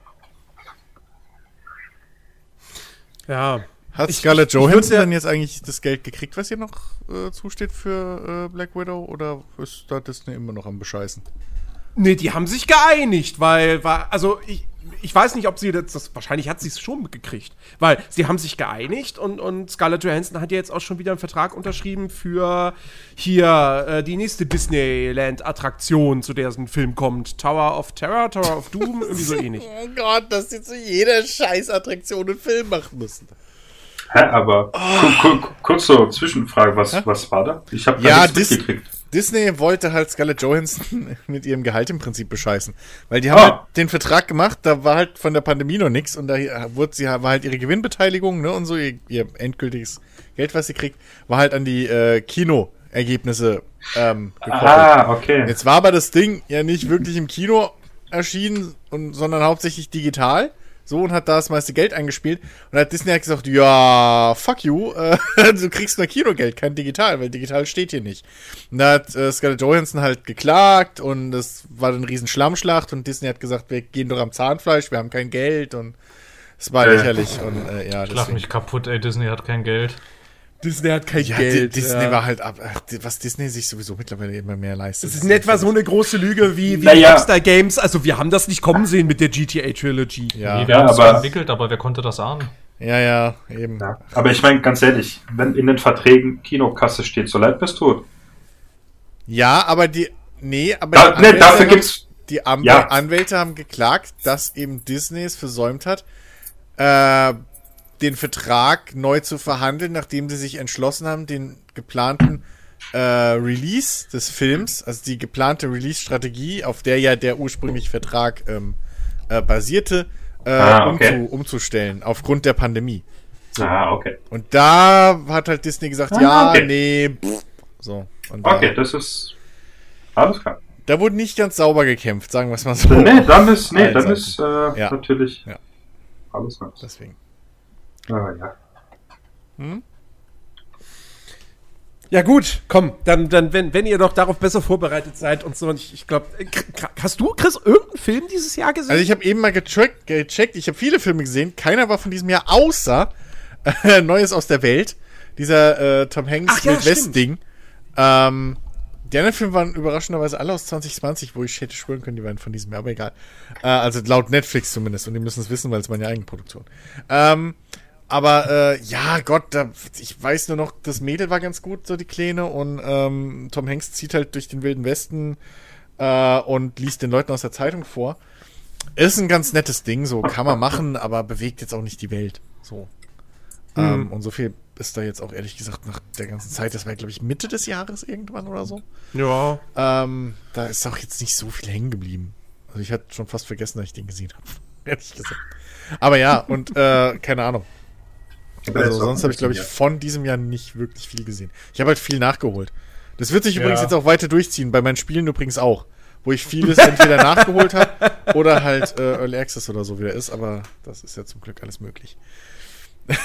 Ja. Hat Ich- Scarlett Johansson ja- dann jetzt eigentlich das Geld gekriegt, was ihr noch äh, zusteht für äh, Black Widow? Oder ist da Disney immer noch am Bescheißen? Nee, die haben sich geeinigt, weil, war, also ich, ich weiß nicht, ob sie das, das wahrscheinlich hat sie es schon gekriegt, weil sie haben sich geeinigt und, und Scarlett Johansson hat ja jetzt auch schon wieder einen Vertrag unterschrieben für hier äh, die nächste Disneyland-Attraktion, zu der so ein Film kommt. Tower of Terror, Tower of Doom, irgendwie so ähnlich. Oh Gott, dass die zu jeder Scheißattraktion einen Film machen müssen. Hä, aber ku- ku- kurz so Zwischenfrage, was, was war da? Ich habe Ja, nichts mitgekriegt. Disney wollte halt Scarlett Johansson mit ihrem Gehalt im Prinzip bescheißen. Weil die haben Ah. halt den Vertrag gemacht, da war halt von der Pandemie noch nichts und da wurde sie, war halt ihre Gewinnbeteiligung, ne, und so ihr, ihr endgültiges Geld, was sie kriegt, war halt an die äh, Kinoergebnisse ähm, gekoppelt. Ah, okay. Jetzt war aber das Ding ja nicht wirklich im Kino erschienen, und, sondern hauptsächlich digital. So und hat da das meiste Geld eingespielt. Und hat Disney halt gesagt, ja, fuck you, äh, du kriegst nur Kinogeld, kein digital, weil digital steht hier nicht. Und da hat äh, Scarlett Johansson halt geklagt und es war dann ein riesen Schlammschlacht und Disney hat gesagt, wir gehen doch am Zahnfleisch, wir haben kein Geld und es war lächerlich und äh, ja, Ich lach mich kaputt, ey, Disney hat kein Geld. Disney hat kein Ja, Geld. Di- Disney ja. war halt ab, was Disney sich sowieso mittlerweile immer mehr leistet. Das ist in etwa so eine große Lüge wie, wie Naja. Rockstar Games. Also wir haben das nicht kommen sehen mit der GTA Trilogy. Ja, Nee, wir Ja, haben es aber- entwickelt, aber wer konnte das ahnen? ja, ja, eben. Ja. Aber ich meine, ganz ehrlich, wenn in den Verträgen Kinokasse steht, so leid bist du. Ja, aber die. Nee, aber Da, die ne, Anwälte dafür haben, gibt's. Die Am Ja. Anwälte haben geklagt, dass eben Disney es versäumt hat, äh, den Vertrag neu zu verhandeln, nachdem sie sich entschlossen haben, den geplanten äh, Release des Films, also die geplante Release-Strategie, auf der ja der ursprüngliche Vertrag ähm, äh, basierte, äh, Ah, okay. umzu umzustellen, aufgrund der Pandemie. Ah, okay. Und da hat halt Disney gesagt, Ah, ja, okay. nee, pff, so. Und da, Okay, das ist. Alles klar. da wurde nicht ganz sauber gekämpft, sagen wir es mal so. Nee, dann ist, nee, dann ist äh, ja. natürlich Ja. alles nice. Deswegen. Ah, ja. Ja gut, komm, dann, dann wenn, wenn ihr doch darauf besser vorbereitet seid und so. Und ich, ich glaube, hast du, Chris, irgendeinen Film dieses Jahr gesehen? Also ich habe eben mal gecheckt, gecheckt ich habe viele Filme gesehen, keiner war von diesem Jahr, außer äh, Neues aus der Welt, dieser äh, Tom Hanks Ach ja, Wild West Ding. Ähm, die anderen Filme waren überraschenderweise alle aus 2020, wo ich hätte schwören können, die waren von diesem Jahr, aber egal. Äh, also laut Netflix zumindest, und die müssen es wissen, weil es meine Eigenproduktion. Ähm, aber äh, ja, Gott, da, ich weiß nur noch, das Mädel war ganz gut, so die Kleine, und ähm, Tom Hanks zieht halt durch den Wilden Westen äh, und liest den Leuten aus der Zeitung vor. Ist ein ganz nettes Ding, so kann man machen, aber bewegt jetzt auch nicht die Welt. So. Ähm, und so viel ist da jetzt auch ehrlich gesagt nach der ganzen Zeit, das war glaube ich Mitte des Jahres irgendwann oder so. ja. Ähm, da ist auch jetzt nicht so viel hängen geblieben. Also ich hatte schon fast vergessen, dass ich den gesehen habe. Ehrlich gesagt. Aber ja, und äh, keine Ahnung. Also sonst habe ich, glaube ich, von diesem Jahr nicht wirklich viel gesehen. Ich habe halt viel nachgeholt. Das wird sich Ja. übrigens jetzt auch weiter durchziehen, bei meinen Spielen übrigens auch. Wo ich vieles entweder nachgeholt habe oder halt äh, Early Access oder so wieder ist, aber das ist ja zum Glück alles möglich.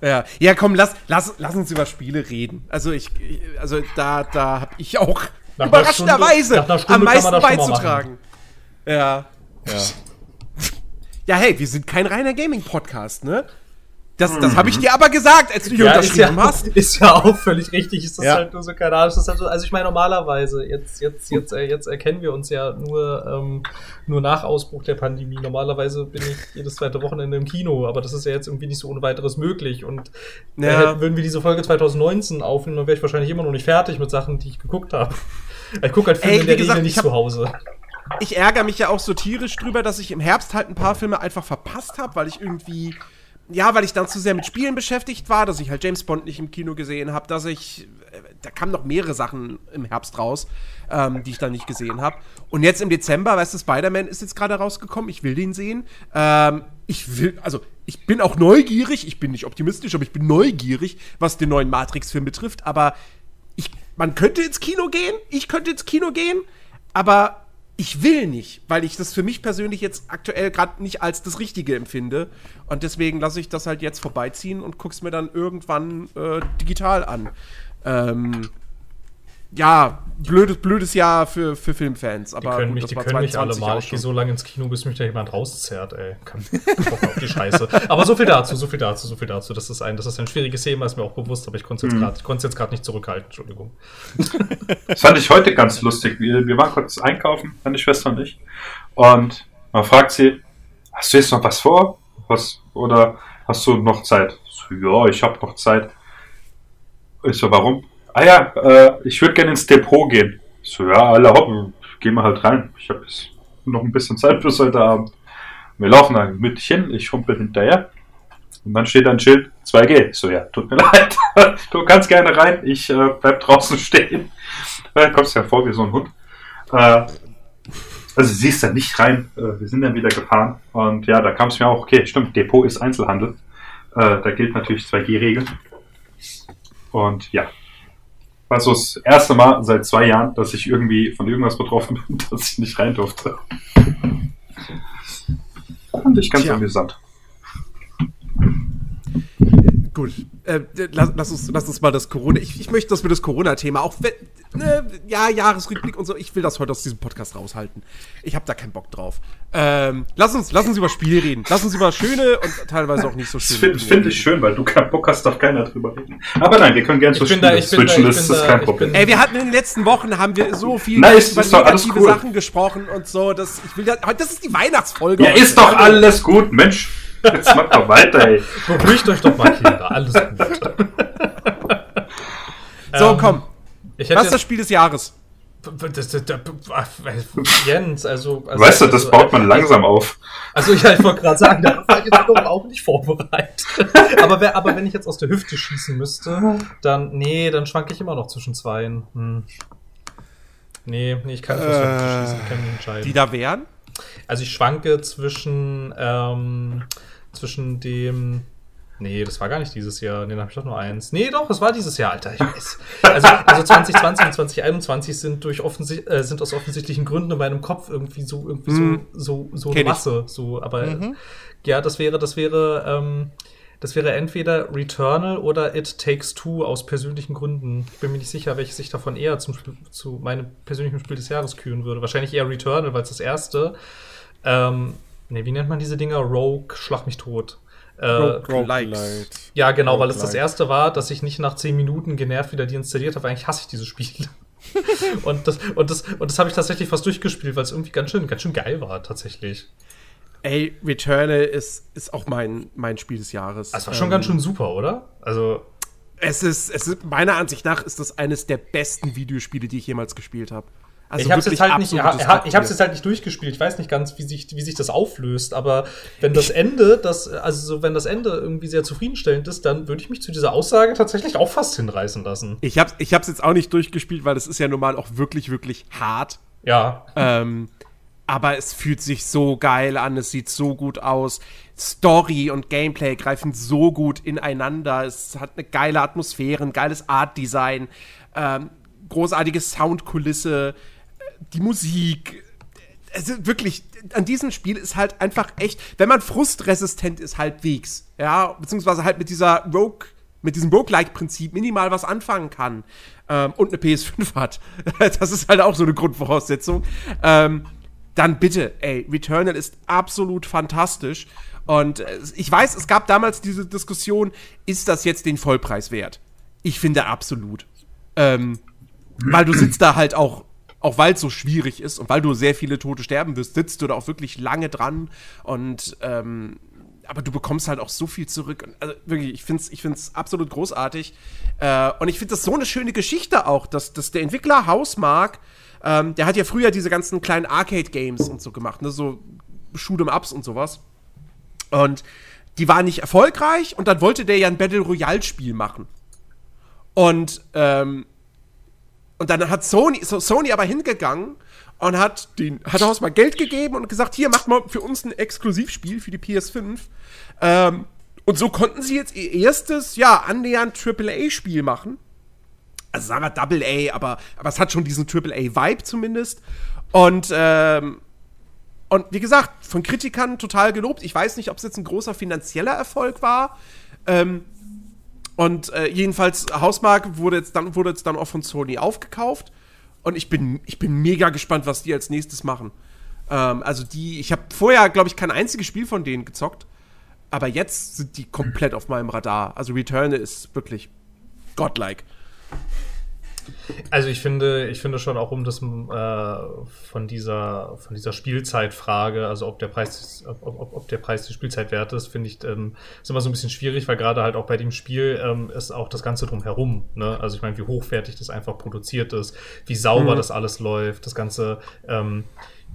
Ja, ja komm, lass, lass, lass uns über Spiele reden. Also ich, ich- also da, da habe ich auch Nach überraschenderweise am meisten beizutragen. Ja. Ja. Ja, hey, wir sind kein reiner Gaming-Podcast, ne? Das, das habe ich dir aber gesagt, als du hier Ja, ist ja, unterschrieben hast. ist ja auch völlig richtig. Ist das Ja. halt nur so, keine Ahnung. halt so, also ich meine, normalerweise, jetzt, jetzt, jetzt, äh, jetzt erkennen wir uns ja nur, ähm, nur nach Ausbruch der Pandemie. Normalerweise bin ich jedes zweite Wochenende im Kino, aber das ist ja jetzt irgendwie nicht so ohne weiteres möglich. Und äh, Ja. würden wir diese Folge 2019 aufnehmen, dann wäre ich wahrscheinlich immer noch nicht fertig mit Sachen, die ich geguckt habe. Ich gucke halt Filme Ey, in der gesagt, Regel ich nicht zu Hause. Ich ärgere mich ja auch so tierisch drüber, dass ich im Herbst halt ein paar Filme einfach verpasst habe, weil ich irgendwie, ja, weil ich dann zu sehr mit Spielen beschäftigt war, dass ich halt James Bond nicht im Kino gesehen habe, dass ich, äh, da kamen noch mehrere Sachen im Herbst raus, ähm, die ich dann nicht gesehen habe. Und jetzt im Dezember, weißt du, Spider-Man ist jetzt gerade rausgekommen, ich will den sehen. Ähm, ich will, also ich bin auch neugierig, ich bin nicht optimistisch, aber ich bin neugierig, was den neuen Matrix-Film betrifft, aber ich, man könnte ins Kino gehen, ich könnte ins Kino gehen, aber ich will nicht, weil ich das für mich persönlich jetzt aktuell gerade nicht als das Richtige empfinde. Und deswegen lasse ich das halt jetzt vorbeiziehen und guck's mir dann irgendwann äh, digital an. Ähm, ja, blödes, blödes Jahr für, für Filmfans. Die Aber können gut, mich, das die war können mich alle 22 mal. Ich gehe so lange ins Kino, bis mich da jemand rauszerrt, ey. Kann Bock auf die Scheiße. Aber so viel dazu, so viel dazu, so viel dazu. Das ist ein, das ist ein schwieriges Thema, ist mir auch bewusst, aber ich konnte es jetzt gerade, ich konnte es jetzt gerade nicht zurückhalten, Entschuldigung. Das fand ich heute ganz lustig. Wir, wir waren kurz einkaufen, meine Schwester und ich. Und man fragt sie, hast du jetzt noch was vor? Was, oder hast du noch Zeit? So, ja, ich habe noch Zeit. Ich so, warum? Ah ja, äh, ich würde gerne ins Depot gehen. Ich so, ja, alle hoppen, gehen wir halt rein. Ich habe jetzt noch ein bisschen Zeit bis heute Abend. Wir laufen dann mit hin, ich humpel hinterher. Und dann steht ein Schild 2G. Ich so, ja, tut mir leid. du kannst gerne rein, ich äh, bleib draußen stehen. Äh, kommst ja vor wie so ein Hund. Äh, also sie ist da nicht rein. Äh, wir sind dann wieder gefahren. Und ja, da kam es mir auch, okay, stimmt, Depot ist Einzelhandel. Äh, da gilt natürlich 2G-Regel. Und ja. War so das erste Mal seit zwei Jahren, dass ich irgendwie von irgendwas betroffen bin, dass ich nicht rein durfte. Fand ich ganz Tja. amüsant. Gut, äh, lass, lass, uns, lass uns mal das Corona. Ich, ich möchte, dass wir das Corona-Thema auch. wenn- Ne, ja, Jahresrückblick und so. Ich will das heute aus diesem Podcast raushalten. Ich habe da keinen Bock drauf. Ähm, lass, uns, lass uns über Spiel reden. Lass uns über schöne und teilweise auch nicht so Das schöne. finde Dinge find ich schön, weil du keinen Bock hast, darf keiner drüber reden. Aber nein, wir können gerne zu Spielen da- switchen, das ist da- kein Problem. Ey, wir hatten in den letzten Wochen haben wir so viel Na, ist- über ist negative cool. Sachen gesprochen und so. Das, ich will ja, das ist die Weihnachtsfolge. Ja, ist doch alles gut, Mensch. Jetzt mach doch weiter, ey. Beruhigt euch doch mal, Kinder. Alles gut. So, Ähm, komm. Ich Was ist das Spiel des Jahres? das, das, das, Jens, also, also Weißt du, das also, baut man langsam auf. Also ja, ich wollte gerade sagen, da war ich jetzt doch auch nicht vorbereitet. aber, wer, aber wenn ich jetzt aus der Hüfte schießen müsste, dann, nee, dann schwanke ich immer noch zwischen zweien. Hm. Nee, nee, ich kann nicht aus der Hüfte schießen, ich kann mich entscheiden. Die da wären? Also ich schwanke zwischen, ähm, zwischen dem. Nee, das war gar nicht dieses Jahr. Nee, dann habe ich doch nur eins. Nee, doch, es war dieses Jahr, Alter. Ich weiß. Also, also 2020 und 2021 sind durch offensi äh, sind aus offensichtlichen Gründen in meinem Kopf irgendwie so irgendwie Hm. so so so eine ich. Masse. So, aber äh, ja, das wäre das wäre ähm, das wäre entweder Returnal oder It Takes Two aus persönlichen Gründen. Ich bin mir nicht sicher, welches sich davon eher zum Spiel, zu meinem persönlichen Spiel des Jahres küren würde. Wahrscheinlich eher Returnal, weil es das erste. Ähm, ne, wie nennt man diese Dinger? Rogue, Schlag mich tot. Äh, Roguelites. ja, genau, weil es das Roguelike. erste war, dass ich nicht nach 10 Minuten genervt wieder deinstalliert habe. Eigentlich hasse ich dieses Spiel. und das, und das, und das habe ich tatsächlich fast durchgespielt, weil es irgendwie ganz schön, ganz schön geil war, tatsächlich. Ey, Returnal ist, ist auch mein, mein Spiel des Jahres. Das war schon Ähm, ganz schön super, oder? Also, Es ist, es ist, meiner Ansicht nach ist das eines der besten Videospiele, die ich jemals gespielt habe. Also ich habe es halt nicht, habe ich hab's jetzt halt nicht durchgespielt. Ich weiß nicht ganz, wie sich, wie sich das auflöst. Aber wenn das Ende, das, also so, wenn das Ende irgendwie sehr zufriedenstellend ist, dann würde ich mich zu dieser Aussage tatsächlich auch fast hinreißen lassen. Ich hab's, ich hab's jetzt auch nicht durchgespielt, weil es ist ja normal auch wirklich, wirklich hart. Ja, Ähm, aber es fühlt sich so geil an, es sieht so gut aus. Story und Gameplay greifen so gut ineinander. Es hat eine geile Atmosphäre, ein geiles Art-Design, ähm, großartige Soundkulisse, die Musik. Also wirklich, an diesem Spiel ist halt einfach echt, wenn man frustresistent ist, halbwegs, ja, beziehungsweise halt mit dieser Rogue, mit diesem Roguelike-Prinzip minimal was anfangen kann ähm, und eine PS5 hat. das ist halt auch so eine Grundvoraussetzung. Ähm, dann bitte, ey, Returnal ist absolut fantastisch. Und äh, ich weiß, es gab damals diese Diskussion, ist das jetzt den Vollpreis wert? Ich finde absolut. Ähm, weil du sitzt da halt auch, auch weil es so schwierig ist und weil du sehr viele Tote sterben wirst, sitzt du da auch wirklich lange dran und ähm, aber du bekommst halt auch so viel zurück. Also wirklich, ich finde es ich find's absolut großartig. Äh, und ich finde das so eine schöne Geschichte auch, dass, dass der Entwickler Hausmark, ähm, der hat ja früher diese ganzen kleinen Arcade-Games und so gemacht, ne? so Shoot'em-Ups und sowas. Und die waren nicht erfolgreich und dann wollte der ja ein Battle Royale-Spiel machen. Und, ähm, und dann hat Sony, so Sony aber hingegangen und hat den hat Haus mal Geld gegeben und gesagt, hier macht mal für uns ein Exklusivspiel für die PS5. Ähm, und so konnten sie jetzt ihr erstes, ja, annähernd AAA-Spiel machen. Also sagen wir Double A, aber, aber es hat schon diesen AAA-Vibe zumindest. Und, ähm, und wie gesagt, von Kritikern total gelobt. Ich weiß nicht, ob es jetzt ein großer finanzieller Erfolg war. Ähm, und äh, jedenfalls, Hausmark wurde jetzt, dann, wurde jetzt dann auch von Sony aufgekauft. Und ich bin, ich bin mega gespannt, was die als nächstes machen. Ähm, also die, ich habe vorher, glaube ich, kein einziges Spiel von denen gezockt. Aber jetzt sind die komplett auf meinem Radar. Also Return ist wirklich godlike. Also ich finde, ich finde schon auch um das äh, von dieser von dieser Spielzeitfrage, also ob der Preis ob, ob, ob der Preis die Spielzeit wert ist, finde ich ähm, ist immer so ein bisschen schwierig, weil gerade halt auch bei dem Spiel ähm, ist auch das Ganze drumherum. Ne? Also ich meine, wie hochwertig das einfach produziert ist, wie sauber mhm. das alles läuft, das Ganze, ähm,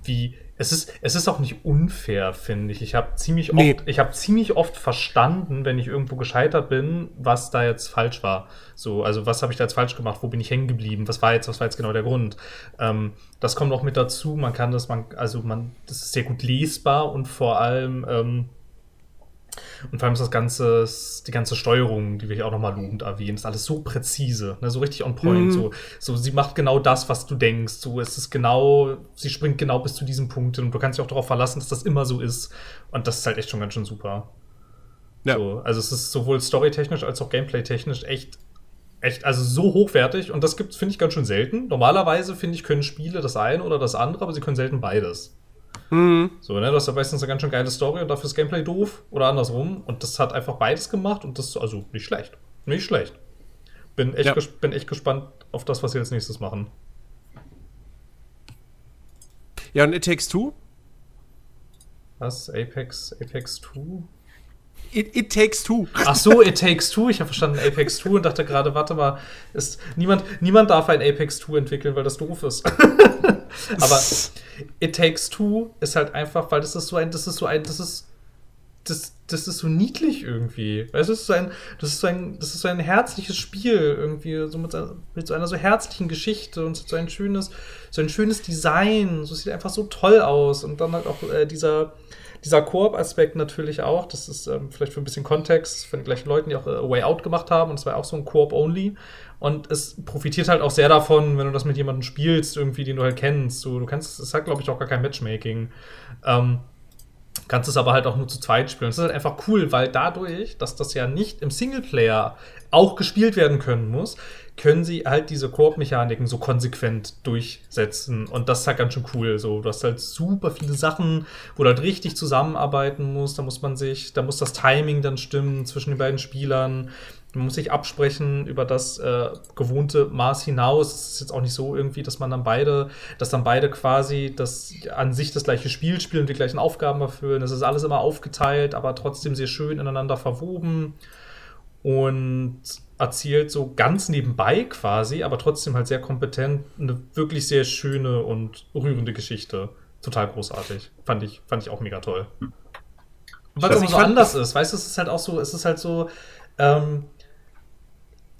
wie es ist, es ist auch nicht unfair, finde ich. Ich habe ziemlich, nee. oft, ich hab ziemlich oft verstanden, wenn ich irgendwo gescheitert bin, was da jetzt falsch war. So, also was habe ich da jetzt falsch gemacht? Wo bin ich hängen geblieben? Was war jetzt, was war jetzt genau der Grund? Ähm, das kommt auch mit dazu. Man kann das, man, also man, das ist sehr gut lesbar und vor allem ähm, und vor allem ist das ganze, die ganze Steuerung, die wir hier auch nochmal lobend erwähnen, ist alles so präzise, ne, so richtig on point. Mhm. So, so, sie macht genau das, was du denkst. So, es ist genau, sie springt genau bis zu diesem Punkt und du kannst dich auch darauf verlassen, dass das immer so ist. Und das ist halt echt schon ganz schön super. Ja. So, also es ist sowohl storytechnisch als auch gameplay-technisch echt echt, also so hochwertig und das gibt finde ich, ganz schön selten. Normalerweise, finde ich, können Spiele das eine oder das andere, aber sie können selten beides. Mhm. So, ne, du hast ja meistens eine ganz schön geile Story und dafür ist Gameplay doof oder andersrum. Und das hat einfach beides gemacht und das, also nicht schlecht. Nicht schlecht. Bin echt, ja. bin echt gespannt auf das, was sie als nächstes machen. Ja, und It Takes Two? Was? Apex, Apex 2? It, it, Takes Two. Ach so, It Takes Two. Ich habe verstanden Apex 2 und dachte gerade, warte mal, ist, niemand, niemand darf ein Apex 2 entwickeln, weil das doof ist. Aber It Takes Two ist halt einfach, weil das ist so ein, das ist so ein, das ist, das, das ist so niedlich irgendwie. Weißt du, das ist so ein, das ist so ein, das ist so ein herzliches Spiel irgendwie, so mit, mit so einer so herzlichen Geschichte und so ein schönes, so ein schönes Design. So sieht einfach so toll aus und dann halt auch äh, dieser dieser Koop-Aspekt natürlich auch, das ist ähm, vielleicht für ein bisschen Kontext von den gleichen Leuten, die auch äh, Way Out gemacht haben und es war auch so ein Koop-Only. Und es profitiert halt auch sehr davon, wenn du das mit jemandem spielst, irgendwie, den du halt kennst. Du, du kannst, es hat, glaube ich, auch gar kein Matchmaking. Ähm, kannst es aber halt auch nur zu zweit spielen. Das ist halt einfach cool, weil dadurch, dass das ja nicht im Singleplayer auch gespielt werden können muss, können sie halt diese Koop-Mechaniken so konsequent durchsetzen. Und das ist halt ganz schön cool. So, du hast halt super viele Sachen, wo du halt richtig zusammenarbeiten musst. Da muss man sich, da muss das Timing dann stimmen zwischen den beiden Spielern. Man muss sich absprechen über das äh, gewohnte Maß hinaus. Es ist jetzt auch nicht so irgendwie, dass man dann beide, dass dann beide quasi das an sich das gleiche Spiel spielen und die gleichen Aufgaben erfüllen. Das ist alles immer aufgeteilt, aber trotzdem sehr schön ineinander verwoben und erzählt so ganz nebenbei quasi, aber trotzdem halt sehr kompetent eine wirklich sehr schöne und rührende Geschichte. Total großartig. Fand ich, fand ich auch mega toll. Weil es auch so anders ist, weißt du, es ist halt auch so, es ist halt so, ähm,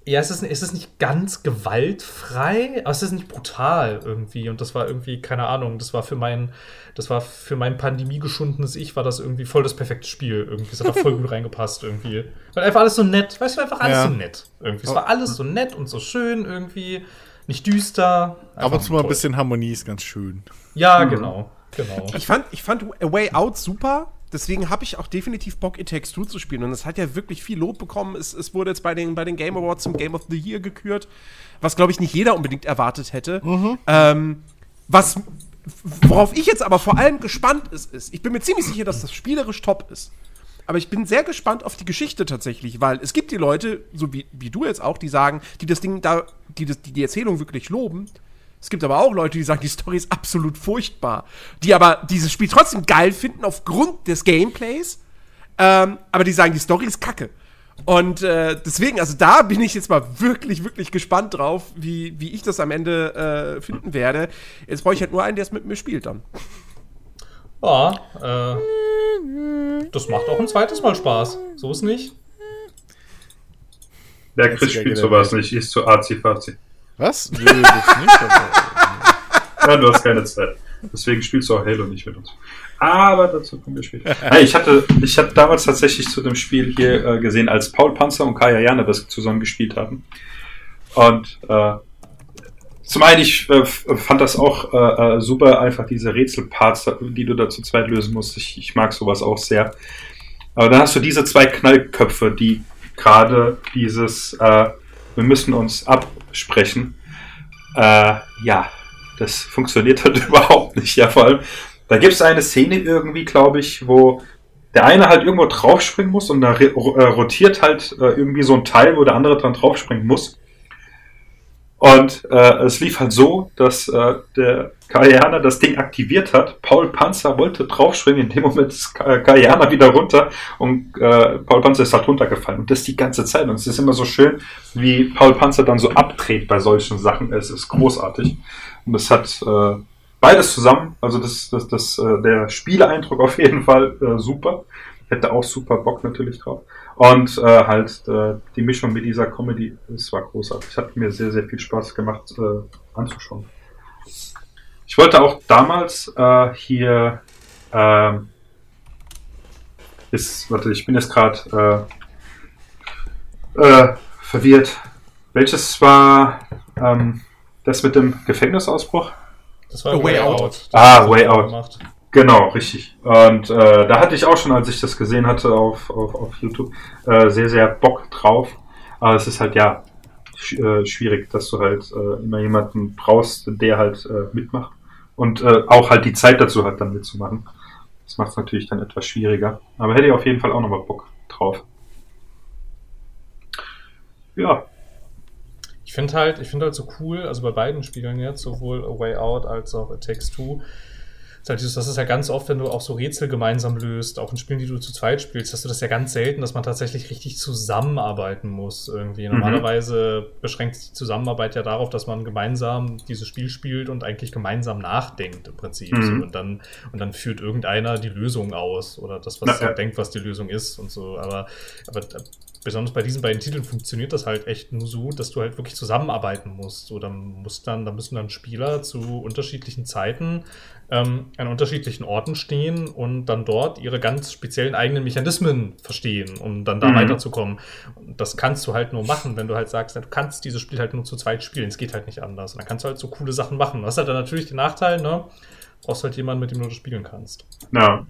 Ja, es ist, es ist nicht ganz gewaltfrei, aber es ist nicht brutal irgendwie. Und das war irgendwie, keine Ahnung, das war für mein, das war für mein pandemiegeschundenes Ich, war das irgendwie voll das perfekte Spiel. Irgendwie. Es hat da voll gut reingepasst irgendwie. Weil einfach alles so nett, weißt du, einfach alles Ja. so nett. Irgendwie. Es war alles so nett und so schön irgendwie. Nicht düster. Ab und zu mal ein bisschen Harmonie ist ganz schön. Ja, genau. Genau. Ich fand, ich fand A Way Out super. Deswegen habe ich auch definitiv Bock, It Takes Two zu spielen. Und es hat ja wirklich viel Lob bekommen. Es, es wurde jetzt bei den, bei den Game Awards zum Game of the Year gekürt, was, glaube ich, nicht jeder unbedingt erwartet hätte. Ähm, was, worauf ich jetzt aber vor allem gespannt ist, ist, ich bin mir ziemlich sicher, dass das spielerisch top ist. Aber ich bin sehr gespannt auf die Geschichte tatsächlich, weil es gibt die Leute, so wie, wie du jetzt auch, die sagen, die das Ding da, die das, die, die Erzählung wirklich loben. Es gibt aber auch Leute, die sagen, die Story ist absolut furchtbar. Die aber dieses Spiel trotzdem geil finden aufgrund des Gameplays. Ähm, aber die sagen, die Story ist kacke. Und äh, deswegen, also da bin ich jetzt mal wirklich, wirklich gespannt drauf, wie, wie ich das am Ende äh, finden werde. Jetzt brauche ich halt nur einen, der es mit mir spielt dann. Ja, äh, das macht auch ein zweites Mal Spaß. So ist nicht. Der Chris spielt sowas nicht, ist zu arzi-fazi. Was? Nö, das nicht. aber- Ja, du hast keine Zeit. Deswegen spielst du auch Halo nicht mit uns. Aber dazu kommen wir später. Hey, ich hatte, ich hatte damals tatsächlich zu dem Spiel hier äh, gesehen, als Paul Panzer und Kaya Jana das zusammen gespielt haben. Und äh, zum einen, ich äh, fand das auch äh, äh, super, einfach diese Rätselparts, die du da zu zweit lösen musst. Ich, ich mag sowas auch sehr. Aber dann hast du diese zwei Knallköpfe, die gerade dieses, äh, wir müssen uns absprechen. Äh, ja, das funktioniert halt überhaupt nicht. Ja, vor allem, da gibt es eine Szene irgendwie, glaube ich, wo der eine halt irgendwo draufspringen muss und da äh, rotiert halt äh, irgendwie so ein Teil, wo der andere dran draufspringen muss. Und äh, es lief halt so, dass äh, der Kayana das Ding aktiviert hat. Paul Panzer wollte draufspringen, in dem Moment ist Ka- Kayana wieder runter und äh, Paul Panzer ist halt runtergefallen. Und das die ganze Zeit. Und es ist immer so schön, wie Paul Panzer dann so abdreht bei solchen Sachen. Es ist großartig. Und es hat äh, beides zusammen. Also das, das, das, äh, der Spieleeindruck auf jeden Fall äh, super. Hätte auch super Bock natürlich drauf. Und äh, halt äh, die Mischung mit dieser Comedy, es war großartig. Hat mir sehr, sehr viel Spaß gemacht äh, anzuschauen. Ich wollte auch damals äh, hier ähm, ist, warte, ich bin jetzt gerade äh, äh, verwirrt. Welches war ähm, das mit dem Gefängnisausbruch? Das war A Way Out. Das Ah, Way Out. Gemacht. Genau, richtig. Und äh, da hatte ich auch schon, als ich das gesehen hatte auf, auf, auf YouTube, äh, sehr, sehr Bock drauf. Aber es ist halt ja sch äh, schwierig, dass du halt äh, immer jemanden brauchst, der halt äh, mitmacht. Und äh, auch halt die Zeit dazu hat, dann mitzumachen. Das macht es natürlich dann etwas schwieriger. Aber hätte ich auf jeden Fall auch nochmal Bock drauf. Ja, Ich finde halt, ich finde halt so cool, also bei beiden Spielen jetzt, sowohl A Way Out als auch A Takes Two, ist halt dieses, das ist ja ganz oft, wenn du auch so Rätsel gemeinsam löst, auch in Spielen, die du zu zweit spielst, hast du das ja ganz selten, dass man tatsächlich richtig zusammenarbeiten muss irgendwie. Mhm. Normalerweise beschränkt sich die Zusammenarbeit ja darauf, dass man gemeinsam dieses Spiel spielt und eigentlich gemeinsam nachdenkt im Prinzip. Mhm. So, und dann, und dann führt irgendeiner die Lösung aus oder das, was er ja. denkt, was die Lösung ist und so. Aber, aber besonders bei diesen beiden Titeln funktioniert das halt echt nur so, dass du halt wirklich zusammenarbeiten musst. Oder muss dann, da müssen dann Spieler zu unterschiedlichen Zeiten ähm, an unterschiedlichen Orten stehen und dann dort ihre ganz speziellen eigenen Mechanismen verstehen, um dann da Mhm. weiterzukommen. Und das kannst du halt nur machen, wenn du halt sagst, du kannst dieses Spiel halt nur zu zweit spielen. Es geht halt nicht anders. Und dann kannst du halt so coole Sachen machen. Du hast halt dann natürlich den Nachteil, ne? Du brauchst halt jemanden, mit dem du das spielen kannst. ja.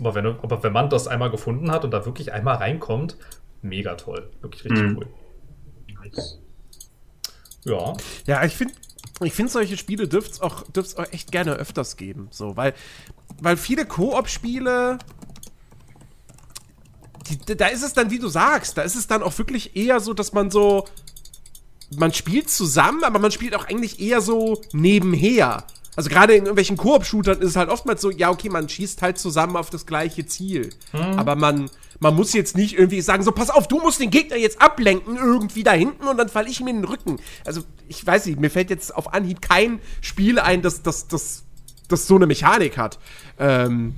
Aber wenn, du, aber wenn man das einmal gefunden hat und da wirklich einmal reinkommt, mega toll. Wirklich richtig Mhm. cool. Ja. Ja, ich finde, ich finde solche Spiele dürfte es auch, dürft's auch echt gerne öfters geben. So, weil, weil viele Koop-Spiele, da ist es dann, wie du sagst, da ist es dann auch wirklich eher so, dass man so, man spielt zusammen, aber man spielt auch eigentlich eher so nebenher. Also gerade in irgendwelchen Koop-Shootern ist es halt oftmals so, ja, okay, man schießt halt zusammen auf das gleiche Ziel. Aber man, man muss jetzt nicht irgendwie sagen, so, pass auf, du musst den Gegner jetzt ablenken, irgendwie da hinten und dann falle ich ihm in den Rücken. Also, ich weiß nicht, mir fällt jetzt auf Anhieb kein Spiel ein, das, das, das, das so eine Mechanik hat. Ähm,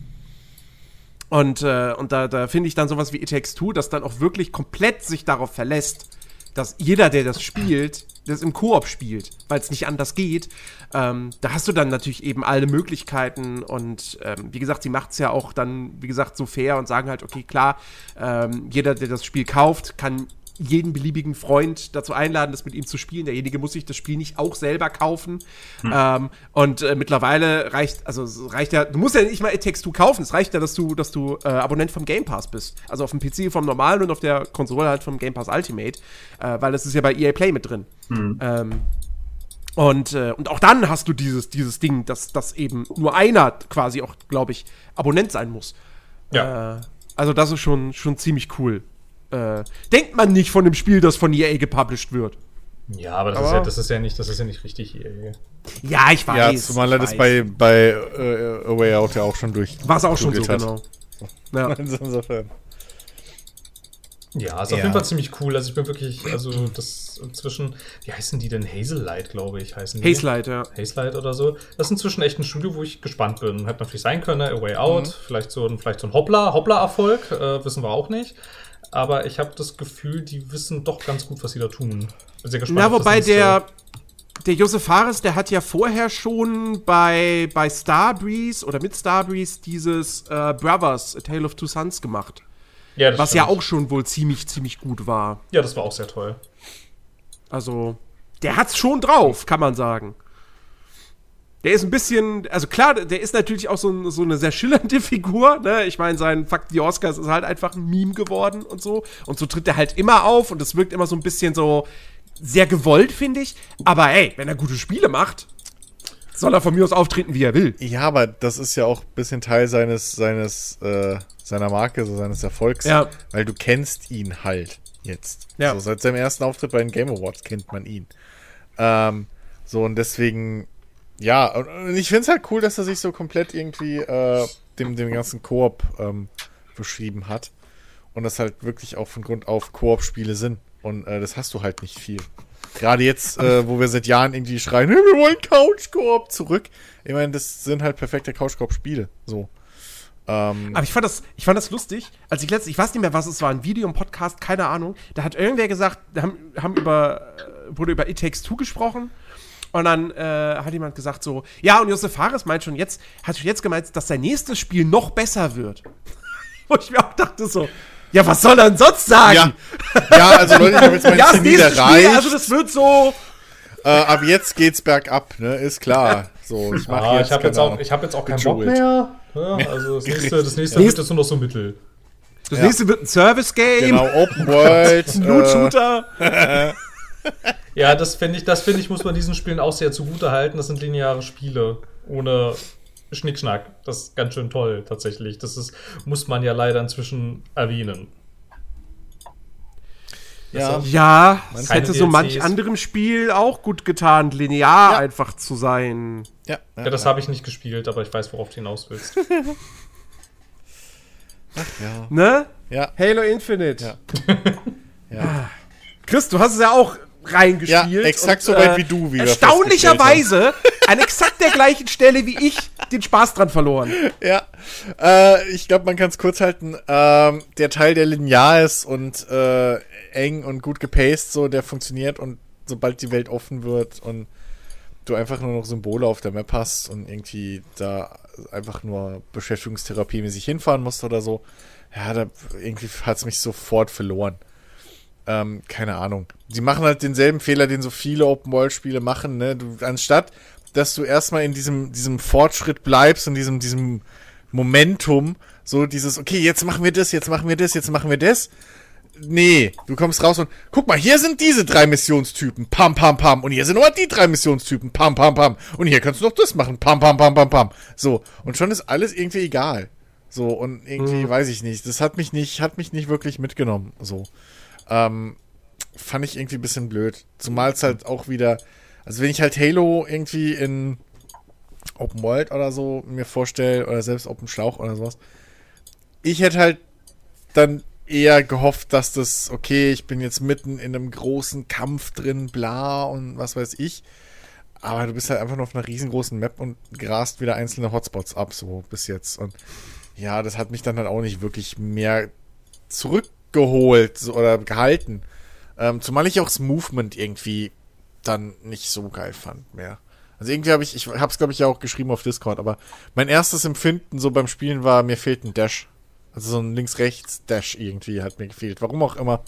und, äh, und da, da finde ich dann sowas wie It Takes Two, das dann auch wirklich komplett sich darauf verlässt, dass jeder, der das spielt, das im Koop spielt, weil es nicht anders geht. Ähm, da hast du dann natürlich eben alle Möglichkeiten und ähm, wie gesagt, sie macht es ja auch dann, wie gesagt, so fair und sagen halt, okay, klar, ähm, jeder, der das Spiel kauft, kann jeden beliebigen Freund dazu einladen, das mit ihm zu spielen. Derjenige muss sich das Spiel nicht auch selber kaufen. Hm. Ähm, und äh, mittlerweile reicht, also es reicht ja, du musst ja nicht mal It Takes Two kaufen. Es reicht ja, dass du, dass du äh, Abonnent vom Game Pass bist. Also auf dem PC vom normalen und auf der Konsole halt vom Game Pass Ultimate, äh, weil das ist ja bei EA Play mit drin. Hm. Ähm, und, äh, und auch dann hast du dieses, dieses Ding, dass, dass eben nur einer quasi auch, glaube ich, Abonnent sein muss. Ja. Äh, also das ist schon, schon ziemlich cool äh, denkt man nicht von dem Spiel, das von EA gepublished wird. Ja, aber das, aber ist, ja, das ist ja nicht, das ist ja nicht richtig EA. Ja, ich weiß. Ja, zumal er das bei, bei uh, A Way Out ja auch schon durch. War es auch schon so, hat. genau. Ja. Ja, ist ja. auf jeden Fall ziemlich cool. Also ich bin wirklich, also das inzwischen, wie heißen die denn? Hazellight, glaube ich, heißen die. Hazelight, ja. Hazelight oder so. Das ist inzwischen echt ein Studio, wo ich gespannt bin. Hätte natürlich sein können, A Way Out, mhm. vielleicht so ein, vielleicht so ein Hoppla, Hoppla-Erfolg, äh, wissen wir auch nicht aber ich habe das Gefühl, die wissen doch ganz gut, was sie da tun. Bin sehr gespannt. Na, wobei der, der Josef Fares, der hat ja vorher schon bei, bei Starbreeze oder mit Starbreeze dieses äh, Brothers, A Tale of Two Sons gemacht. Ja, was stimmt. ja auch schon wohl ziemlich, ziemlich gut war. Ja, das war auch sehr toll. Also, der hat's schon drauf, kann man sagen. Der ist ein bisschen, also klar, der ist natürlich auch so, so eine sehr schillernde Figur. Ne? Ich meine, sein Fakt die Oscars ist halt einfach ein Meme geworden und so. Und so tritt er halt immer auf und es wirkt immer so ein bisschen so sehr gewollt, finde ich. Aber ey, wenn er gute Spiele macht, soll er von mir aus auftreten, wie er will. Ja, aber das ist ja auch ein bisschen Teil seines, seines, äh, seiner Marke, so seines Erfolgs. Ja. Weil du kennst ihn halt jetzt. Ja. So, seit seinem ersten Auftritt bei den Game Awards kennt man ihn. Ähm, so, und deswegen ja, und ich finde es halt cool, dass er sich so komplett irgendwie äh, dem, dem ganzen Koop ähm, beschrieben hat. Und das halt wirklich auch von Grund auf Koop-Spiele sind. Und äh, das hast du halt nicht viel. Gerade jetzt, äh, wo wir seit Jahren irgendwie schreien, wir wollen Couch-Koop zurück. Ich meine, das sind halt perfekte Couch-Koop-Spiele. So. Ähm, Aber ich fand, das, ich fand das lustig, als ich letztens, ich weiß nicht mehr, was es war, ein Video, ein Podcast, keine Ahnung. Da hat irgendwer gesagt, haben, haben über, äh, wurde über It Takes Two gesprochen und dann äh, hat jemand gesagt so, ja, und Josef Fares meint schon jetzt, hat schon jetzt gemeint, dass sein nächstes Spiel noch besser wird. Wo ich mir auch dachte so, ja, was soll er denn sonst sagen? Ja, ja also Leute, ich habe jetzt mein ja, Zenit erreicht. Spiel, also das wird so... Äh, ab jetzt geht's bergab, ne? Ist klar. So, ich mache ah, jetzt, ich habe jetzt auch, ich habe jetzt auch keinen Bock mehr. Ja, also das nächste, das nächste wird jetzt nur noch so mittel. Das ja. nächste wird ein Service-Game. Genau, Open World. Loot-Shooter. Ja, das finde ich, das finde ich, muss man diesen Spielen auch sehr zugute halten. Das sind lineare Spiele ohne Schnickschnack. Das ist ganz schön toll, tatsächlich. Das ist, muss man ja leider inzwischen erwähnen. Ja, ja es hätte so manch anderem Spiel auch gut getan, linear ja. einfach zu sein. Ja, ja, ja das habe ich nicht gespielt, aber ich weiß, worauf du hinaus willst. Ach ja. Ne? Ja. Halo Infinite. Ja. ja. Chris, du hast es ja auch reingespielt. Ja, exakt und, so weit äh, wie du. Wie erstaunlicherweise an exakt der gleichen Stelle wie ich den Spaß dran verloren. Ja, äh, ich glaube, man kann es kurz halten. Ähm, der Teil, der linear ist und äh, eng und gut gepaced, so, der funktioniert und sobald die Welt offen wird und du einfach nur noch Symbole auf der Map hast und irgendwie da einfach nur Beschäftigungstherapie-mäßig hinfahren musst oder so, ja, da irgendwie hat es mich sofort verloren. Ähm, keine Ahnung. Sie machen halt denselben Fehler, den so viele Open-World-Spiele machen, ne? Du, anstatt, dass du erstmal in diesem, diesem Fortschritt bleibst und diesem, diesem Momentum, so dieses, okay, jetzt machen wir das, jetzt machen wir das, jetzt machen wir das. Nee, du kommst raus und guck mal, hier sind diese drei Missionstypen, pam, pam, pam. Und hier sind nur die drei Missionstypen, pam, pam, pam. Und hier kannst du noch das machen, pam, pam, pam, pam, pam. So, und schon ist alles irgendwie egal. So, und irgendwie, mhm. weiß ich nicht, das hat mich nicht, hat mich nicht wirklich mitgenommen, so. Ähm, fand ich irgendwie ein bisschen blöd. Zumal es halt auch wieder, also wenn ich halt Halo irgendwie in Open World oder so mir vorstelle, oder selbst Open Schlauch oder sowas, ich hätte halt dann eher gehofft, dass das, okay, ich bin jetzt mitten in einem großen Kampf drin, bla und was weiß ich. Aber du bist halt einfach nur auf einer riesengroßen Map und grast wieder einzelne Hotspots ab, so bis jetzt. Und ja, das hat mich dann halt auch nicht wirklich mehr zurück geholt oder gehalten. Ähm, zumal ich auch das Movement irgendwie dann nicht so geil fand mehr. Also irgendwie habe ich, ich habe es glaube ich ja auch geschrieben auf Discord, aber mein erstes Empfinden so beim Spielen war, mir fehlt ein Dash. Also so ein Links-Rechts-Dash irgendwie hat mir gefehlt. Warum auch immer.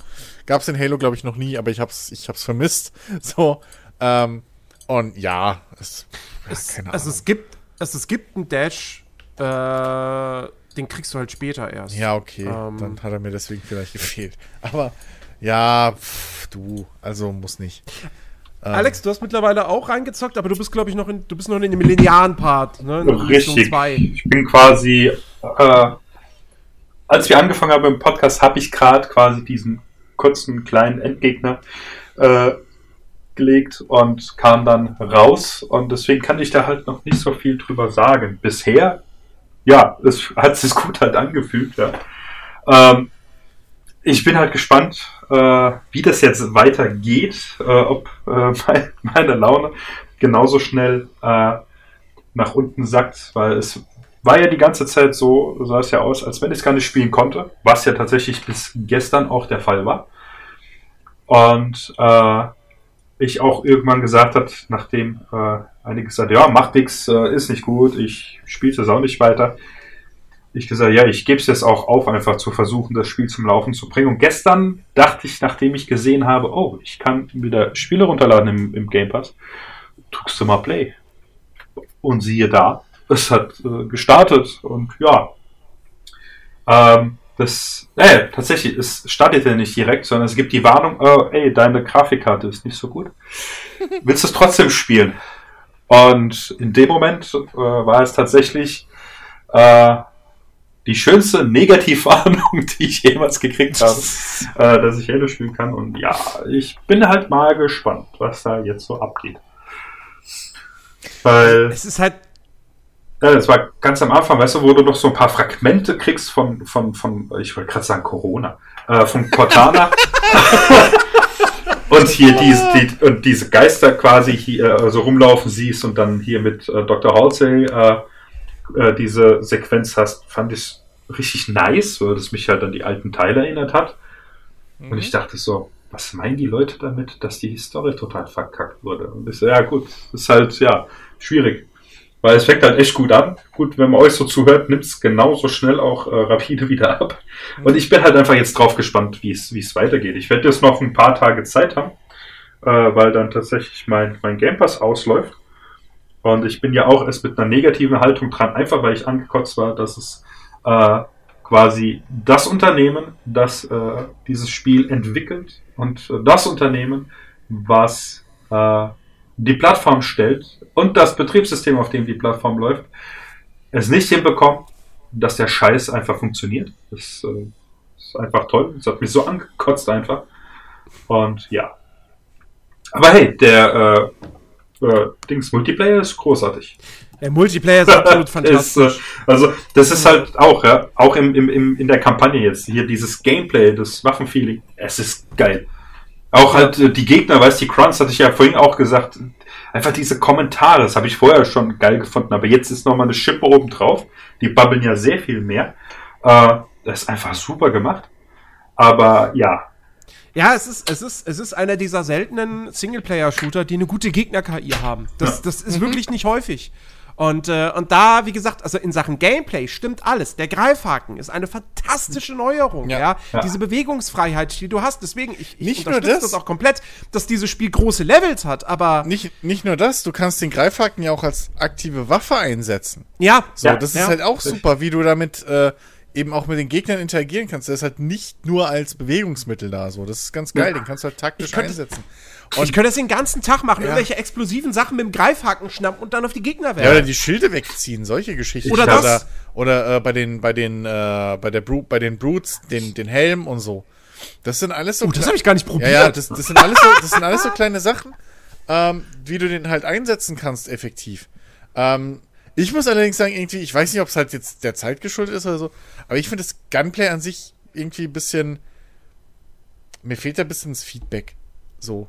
Gab es in Halo glaube ich noch nie, aber ich hab's, ich hab's vermisst. So. Ähm, und ja, es, ja es, also es gibt, also es gibt einen Dash, äh, den kriegst du halt später erst. Ja, okay. Ähm, dann hat er mir deswegen vielleicht gefehlt. Aber ja, pff, du, also muss nicht. Ähm, Alex, du hast mittlerweile auch reingezockt, aber du bist, glaube ich, noch in, du bist noch in dem linearen Part, ne? Richtig. Ich bin quasi, äh, als wir angefangen haben im Podcast, habe ich gerade quasi diesen kurzen kleinen Endgegner äh, gelegt und kam dann raus. Und deswegen kann ich da halt noch nicht so viel drüber sagen. Bisher, ja, es hat sich gut halt angefühlt, ja. Ähm, ich bin halt gespannt, äh, wie das jetzt weitergeht, äh, ob äh, meine Laune genauso schnell äh, nach unten sackt, weil es war ja die ganze Zeit so, sah es ja aus, als wenn ich es gar nicht spielen konnte, was ja tatsächlich bis gestern auch der Fall war. Und äh, ich auch irgendwann gesagt habe, nachdem äh, einige gesagt ja, macht nichts, äh, ist nicht gut, ich spiele es auch nicht weiter, ich gesagt, ja, ich gebe es jetzt auch auf, einfach zu versuchen, das Spiel zum Laufen zu bringen. Und gestern dachte ich, nachdem ich gesehen habe, oh, ich kann wieder Spiele runterladen im, im Game Pass, drückst du mal Play. Und siehe da, es hat äh, gestartet und ja, ähm, das, äh, tatsächlich, es startet ja nicht direkt, sondern es gibt die Warnung, oh, ey, deine Grafikkarte ist nicht so gut. Willst du es trotzdem spielen? Und in dem Moment äh, war es tatsächlich äh, die schönste Negativwarnung, die ich jemals gekriegt habe, äh, dass ich Halo spielen kann. Und ja, ich bin halt mal gespannt, was da jetzt so abgeht. Weil. Es ist halt. Ja, das war ganz am Anfang, weißt du, wo du noch so ein paar Fragmente kriegst von, von, von ich wollte gerade sagen Corona, äh, von Cortana. und hier diese, die, und diese Geister quasi hier äh, so rumlaufen siehst und dann hier mit äh, Dr. Halsey äh, diese Sequenz hast, fand ich richtig nice, weil das mich halt an die alten Teile erinnert hat. Mhm. Und ich dachte so, was meinen die Leute damit, dass die Story total verkackt wurde? Und ich so, ja gut, ist halt, ja, schwierig. Weil es fängt halt echt gut an. Gut, wenn man euch so zuhört, nimmt es genauso schnell auch äh, rapide wieder ab. Mhm. Und ich bin halt einfach jetzt drauf gespannt, wie es wie es weitergeht. Ich werde jetzt noch ein paar Tage Zeit haben, äh, weil dann tatsächlich mein, mein Game Pass ausläuft. Und ich bin ja auch erst mit einer negativen Haltung dran, einfach weil ich angekotzt war, dass es äh, quasi das Unternehmen, das äh, dieses Spiel entwickelt und äh, das Unternehmen, was äh, die Plattform stellt und das Betriebssystem, auf dem die Plattform läuft, es nicht hinbekommt, dass der Scheiß einfach funktioniert. Das äh, ist einfach toll. Das hat mich so angekotzt einfach. Und ja. Aber hey, der äh, äh, Dings Multiplayer ist großartig. Der Multiplayer ist absolut fantastisch. ist, äh, also, das ist halt auch, ja, auch im, im, im, in der Kampagne jetzt, hier dieses Gameplay, das Waffenfeeling, es ist geil. Auch halt äh, die Gegner, weißt du, die Crunch hatte ich ja vorhin auch gesagt, einfach diese Kommentare, das habe ich vorher schon geil gefunden, aber jetzt ist nochmal eine Schippe oben drauf. Die babbeln ja sehr viel mehr. Äh, das ist einfach super gemacht. Aber ja, ja, es ist, es ist, es ist einer dieser seltenen Singleplayer-Shooter, die eine gute Gegner-KI haben. Das, ja. das ist mhm. wirklich nicht häufig. Und, äh, und da, wie gesagt, also in Sachen Gameplay stimmt alles. Der Greifhaken ist eine fantastische Neuerung, ja. ja? ja. Diese Bewegungsfreiheit, die du hast. Deswegen, ich, ich nicht unterstütze das, das auch komplett, dass dieses Spiel große Levels hat, aber. Nicht, nicht nur das, du kannst den Greifhaken ja auch als aktive Waffe einsetzen. Ja. So, das ist halt auch super, wie du damit äh, eben auch mit den Gegnern interagieren kannst. Der ist halt nicht nur als Bewegungsmittel da. So, das ist ganz geil. Ja. Den kannst du halt taktisch einsetzen. Und ich könnte das den ganzen Tag machen, ja. irgendwelche explosiven Sachen mit dem Greifhaken schnappen und dann auf die Gegner werfen. Ja, oder die Schilde wegziehen, solche Geschichten. Oder das. Oder, oder äh, bei den, bei den, äh, bei der Bru bei den Brutes, den, den Helm und so. Das sind alles so. Oh, das habe ich gar nicht probiert. Ja, ja, das, das sind alles so, das sind alles so kleine Sachen, ähm, wie du den halt einsetzen kannst, effektiv. Ähm, ich muss allerdings sagen, irgendwie, ich weiß nicht, ob es halt jetzt der Zeit geschuldet ist oder so, aber ich finde das Gunplay an sich irgendwie ein bisschen. Mir fehlt da ein bisschen das Feedback. So.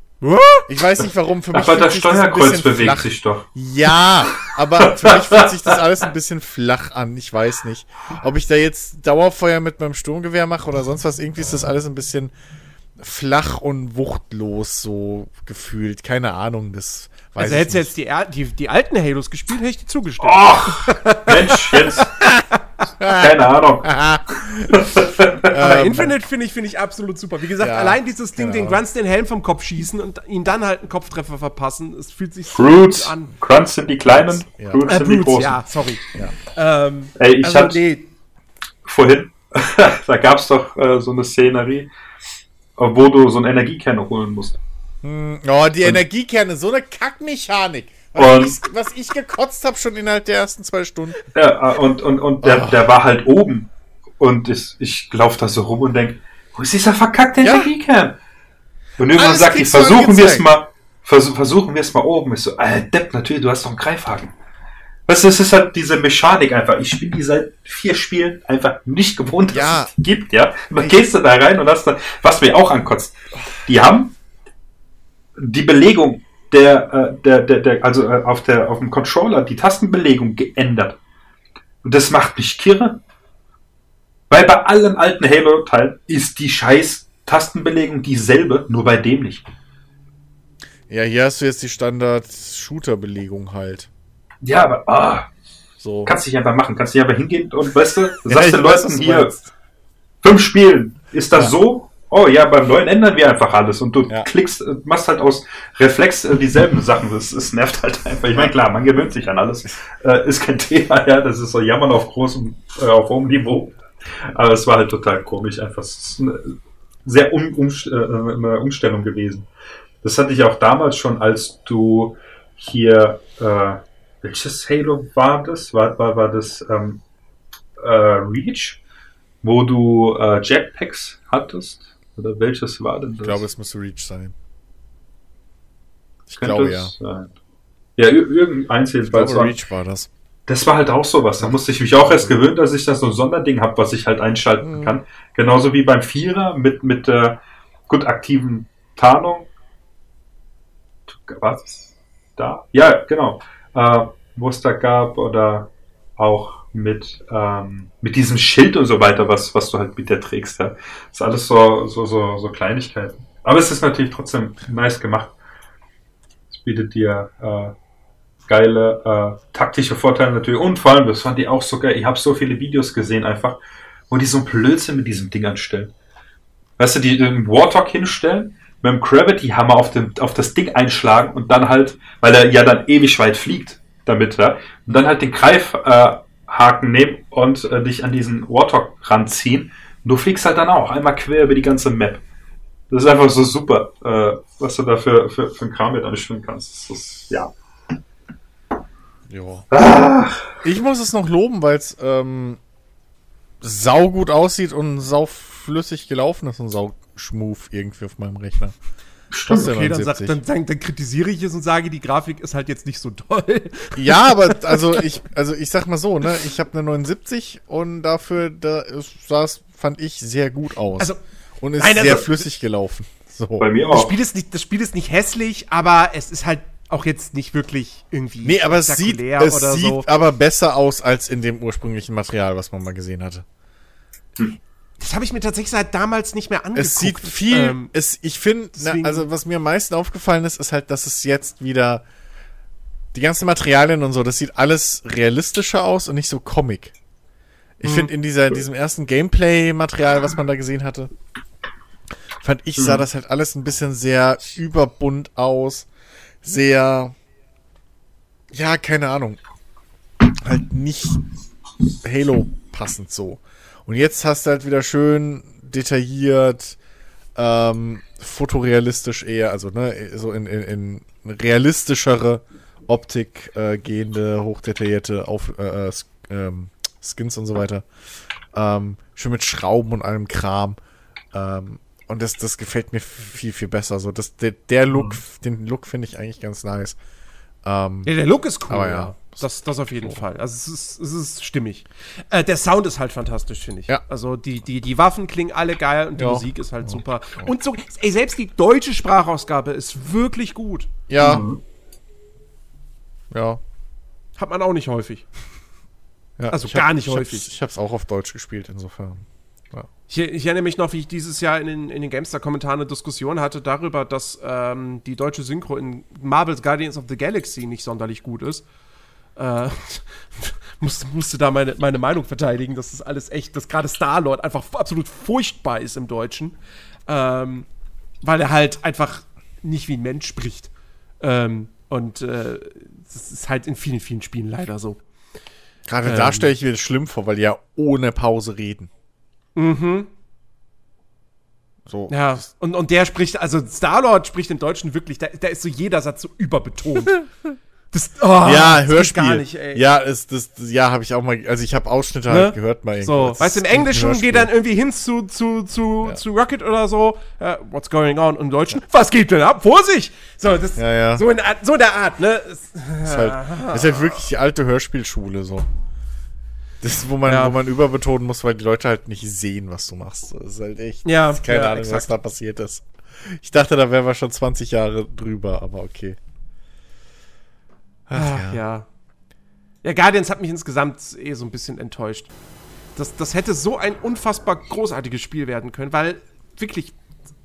Ich weiß nicht warum. Für mich aber das Steuerkreuz bewegt flach. sich doch. Ja, aber für mich fühlt sich das alles ein bisschen flach an. Ich weiß nicht. Ob ich da jetzt Dauerfeuer mit meinem Sturmgewehr mache oder sonst was, irgendwie ist das alles ein bisschen flach und wuchtlos so gefühlt. Keine Ahnung, das weiß Also ich hättest du nicht. jetzt die, die, die alten Halos gespielt, hätte ich dir zugestimmt. Och, Mensch, jetzt. Keine Ahnung. Aber Infinite finde ich, finde ich absolut super. Wie gesagt, Ähm, Ja, allein dieses Ding, den Ahnung. Grunts den Helm vom Kopf schießen und ihn dann halt einen Kopftreffer verpassen, es fühlt sich so Groots. gut an. Grunts sind die kleinen, Ja. Groots Äh, sind die Brutes, großen. ja, sorry. Ähm, Ey, ich also, hatte nee, vorhin, da gab es doch äh, so eine Szenerie, wo du so einen Energiekern holen musst. Oh, die Energiekerne, so eine Kackmechanik. Und- Was, ich, was ich gekotzt habe schon innerhalb der ersten zwei Stunden. Ja, äh, und, und, und der, Ah. der war halt oben. Und ich, ich laufe da so rum und denk, wo ist dieser verkackte Ja. Energiekern? Und irgendwann Alles sagt ich, versuchen wir es mal, vers versuchen wir es mal oben. Ich so, äh, Depp, natürlich, du hast doch einen Greifhaken. Weißt du, es ist halt diese Mechanik einfach. Ich spiele die seit vier Spielen einfach nicht gewohnt, dass Ja. es die gibt, ja. Dann gehst du da rein und hast dann, was mir auch ankotzt. Die haben die Belegung der, äh, der, der, der also äh, auf der, auf dem Controller die Tastenbelegung geändert. Und das macht mich kirre. Weil bei allen alten Halo-Teilen ist die scheiß Tastenbelegung dieselbe, nur bei dem nicht. Ja, hier hast du jetzt die Standard-Shooter-Belegung halt. Ja, aber ah, So. kannst dich einfach machen. Kannst dich einfach hingehen und weißt du, Ja, sagst den Leuten hier, fünf Spielen, ist das Ja. so? Oh ja, beim neuen ändern wir einfach alles und du Ja. klickst, äh, machst halt aus Reflex äh, dieselben Sachen. Das, das nervt halt einfach. Ich meine, klar, man gewöhnt sich an alles. Äh, ist kein Thema, ja. Das ist so Jammern auf großem, äh, auf hohem Niveau. Aber es war halt total komisch. Einfach es ist eine sehr um, um, äh, eine Umstellung gewesen. Das hatte ich auch damals schon, als du hier, äh, welches Halo war das? War, war, war das ähm, äh, Reach, wo du äh, Jetpacks hattest? Oder welches war denn das? Ich glaube, es müsste Reach sein. Ich Könnte glaube, ja. sein. Ja, ir- irgendeins Ich jedenfalls. glaube, war- Reach war das. Das war halt auch sowas. Da musste ich mich auch erst gewöhnen, dass ich da so ein Sonderding habe, was ich halt einschalten Mhm. kann. Genauso wie beim Vierer mit, mit äh, gut aktiven Tarnung. Was? Da? Ja, genau. Äh, da gab oder auch mit, ähm, mit diesem Schild und so weiter, was, was du halt mit dir trägst. Ja. Das ist alles so, so, so, so Kleinigkeiten. Aber es ist natürlich trotzdem nice gemacht. Es bietet dir äh, geile äh, taktische Vorteile natürlich. Und vor allem, das fand ich auch so geil. Ich habe so viele Videos gesehen einfach, wo die so ein Blödsinn mit diesem Ding anstellen. Weißt du, die den Warthog hinstellen, mit dem Gravity Hammer auf, dem, auf das Ding einschlagen und dann halt, weil er ja dann ewig weit fliegt damit, ja, und dann halt den Greifhaken äh, nehmen und äh, dich an diesen Warthog ranziehen. Und du fliegst halt dann auch einmal quer über die ganze Map. Das ist einfach so super, äh, was du da für, für, für einen Kram mit anstellen kannst. Ist, ja. Ah, Ich muss es noch loben, weil es ähm, saugut aussieht und sauflüssig gelaufen ist und sauschmooth irgendwie auf meinem Rechner. stimmt. Okay, dann, sag, 79. dann, dann, dann kritisiere ich es und sage, die Grafik ist halt jetzt nicht so toll. Ja, aber also ich, also ich sag mal so, ne, ich habe eine 79 und dafür da sah es, fand ich, sehr gut aus. Also, und ist nein, also- sehr flüssig gelaufen. So. Bei mir Das auch. Spiel, ist nicht, das Spiel ist nicht hässlich, aber es ist halt auch jetzt nicht wirklich irgendwie Nee, aber es sieht, es oder sieht so. aber besser aus als in dem ursprünglichen Material, was man mal gesehen hatte. Das habe ich mir tatsächlich seit damals nicht mehr angeguckt. Es sieht viel, Ähm, es, ich finde, also was mir am meisten aufgefallen ist, ist halt, dass es jetzt wieder die ganzen Materialien und so, das sieht alles realistischer aus und nicht so Comic. Ich Mhm. finde in dieser, diesem ersten Gameplay-Material, was man da gesehen hatte, fand ich, sah Mhm. das halt alles ein bisschen sehr überbunt aus, sehr, ja, keine Ahnung, halt nicht Halo passend so. Und jetzt hast du halt wieder schön detailliert, ähm, fotorealistisch eher, also ne, so in, in, in realistischere Optik äh, gehende, hochdetaillierte Auf, äh, äh, ähm, Skins und so weiter. Ähm, schön mit Schrauben und allem Kram. Ähm, und das, das gefällt mir viel, viel besser. So, das, der, der Look, den Look finde ich eigentlich ganz nice. Ähm, Ja, der Look ist cool, Aber ja. ja. Das, das auf jeden Fall. Also es ist, es ist stimmig. Äh, der Sound ist halt fantastisch, finde ich. Ja. Also die, die, die Waffen klingen alle geil und die Ja. Musik ist halt super. Und so, ey, selbst die deutsche Sprachausgabe ist wirklich gut. ja. Mhm. Ja. Hat man auch nicht häufig. ja. Also gar hab, nicht ich häufig. Hab's, ich habe es auch auf Deutsch gespielt, insofern. Ich, ich, erinnere mich noch, wie ich dieses Jahr in den, in den Gamestar-Kommentaren eine Diskussion hatte darüber, dass ähm, die deutsche Synchro in Marvel's Guardians of the Galaxy nicht sonderlich gut ist. Äh, musste, musste da meine, meine Meinung verteidigen, dass das alles echt, dass gerade Star-Lord einfach absolut furchtbar ist im Deutschen. Ähm, weil er halt einfach nicht wie ein Mensch spricht. Ähm, und äh, das ist halt in vielen, vielen Spielen leider so. Gerade ähm, da stelle ich mir das schlimm vor, weil die ja ohne Pause reden. Mhm. So. Ja, und, und der spricht, also Star-Lord spricht im Deutschen wirklich, da, da ist so jeder Satz so überbetont. Das, oh, ja, das Hörspiel. Gar nicht, ey. Ja, ist das, ja, habe ich auch mal, also ich habe Ausschnitte ne? halt gehört mal irgendwo. So, weißt du, im Englischen geht dann irgendwie hin zu zu zu, ja. zu Rocket oder so, uh, what's going on? Und im Deutschen, ja. was geht denn ab? Vorsicht! So, das ja, ja. so in so der Art, ne? Das ist halt, das ist halt wirklich die alte Hörspielschule so. Das ist, wo man, ja. wo man überbetonen muss, weil die Leute halt nicht sehen, was du machst. Das ist halt echt. Ja, keine ja, Ahnung, exakt. was da passiert ist. Ich dachte, da wären wir schon 20 Jahre drüber, aber okay. Ach, Ach ja. ja. Ja, Guardians hat mich insgesamt eh so ein bisschen enttäuscht. Das, das hätte so ein unfassbar großartiges Spiel werden können, weil wirklich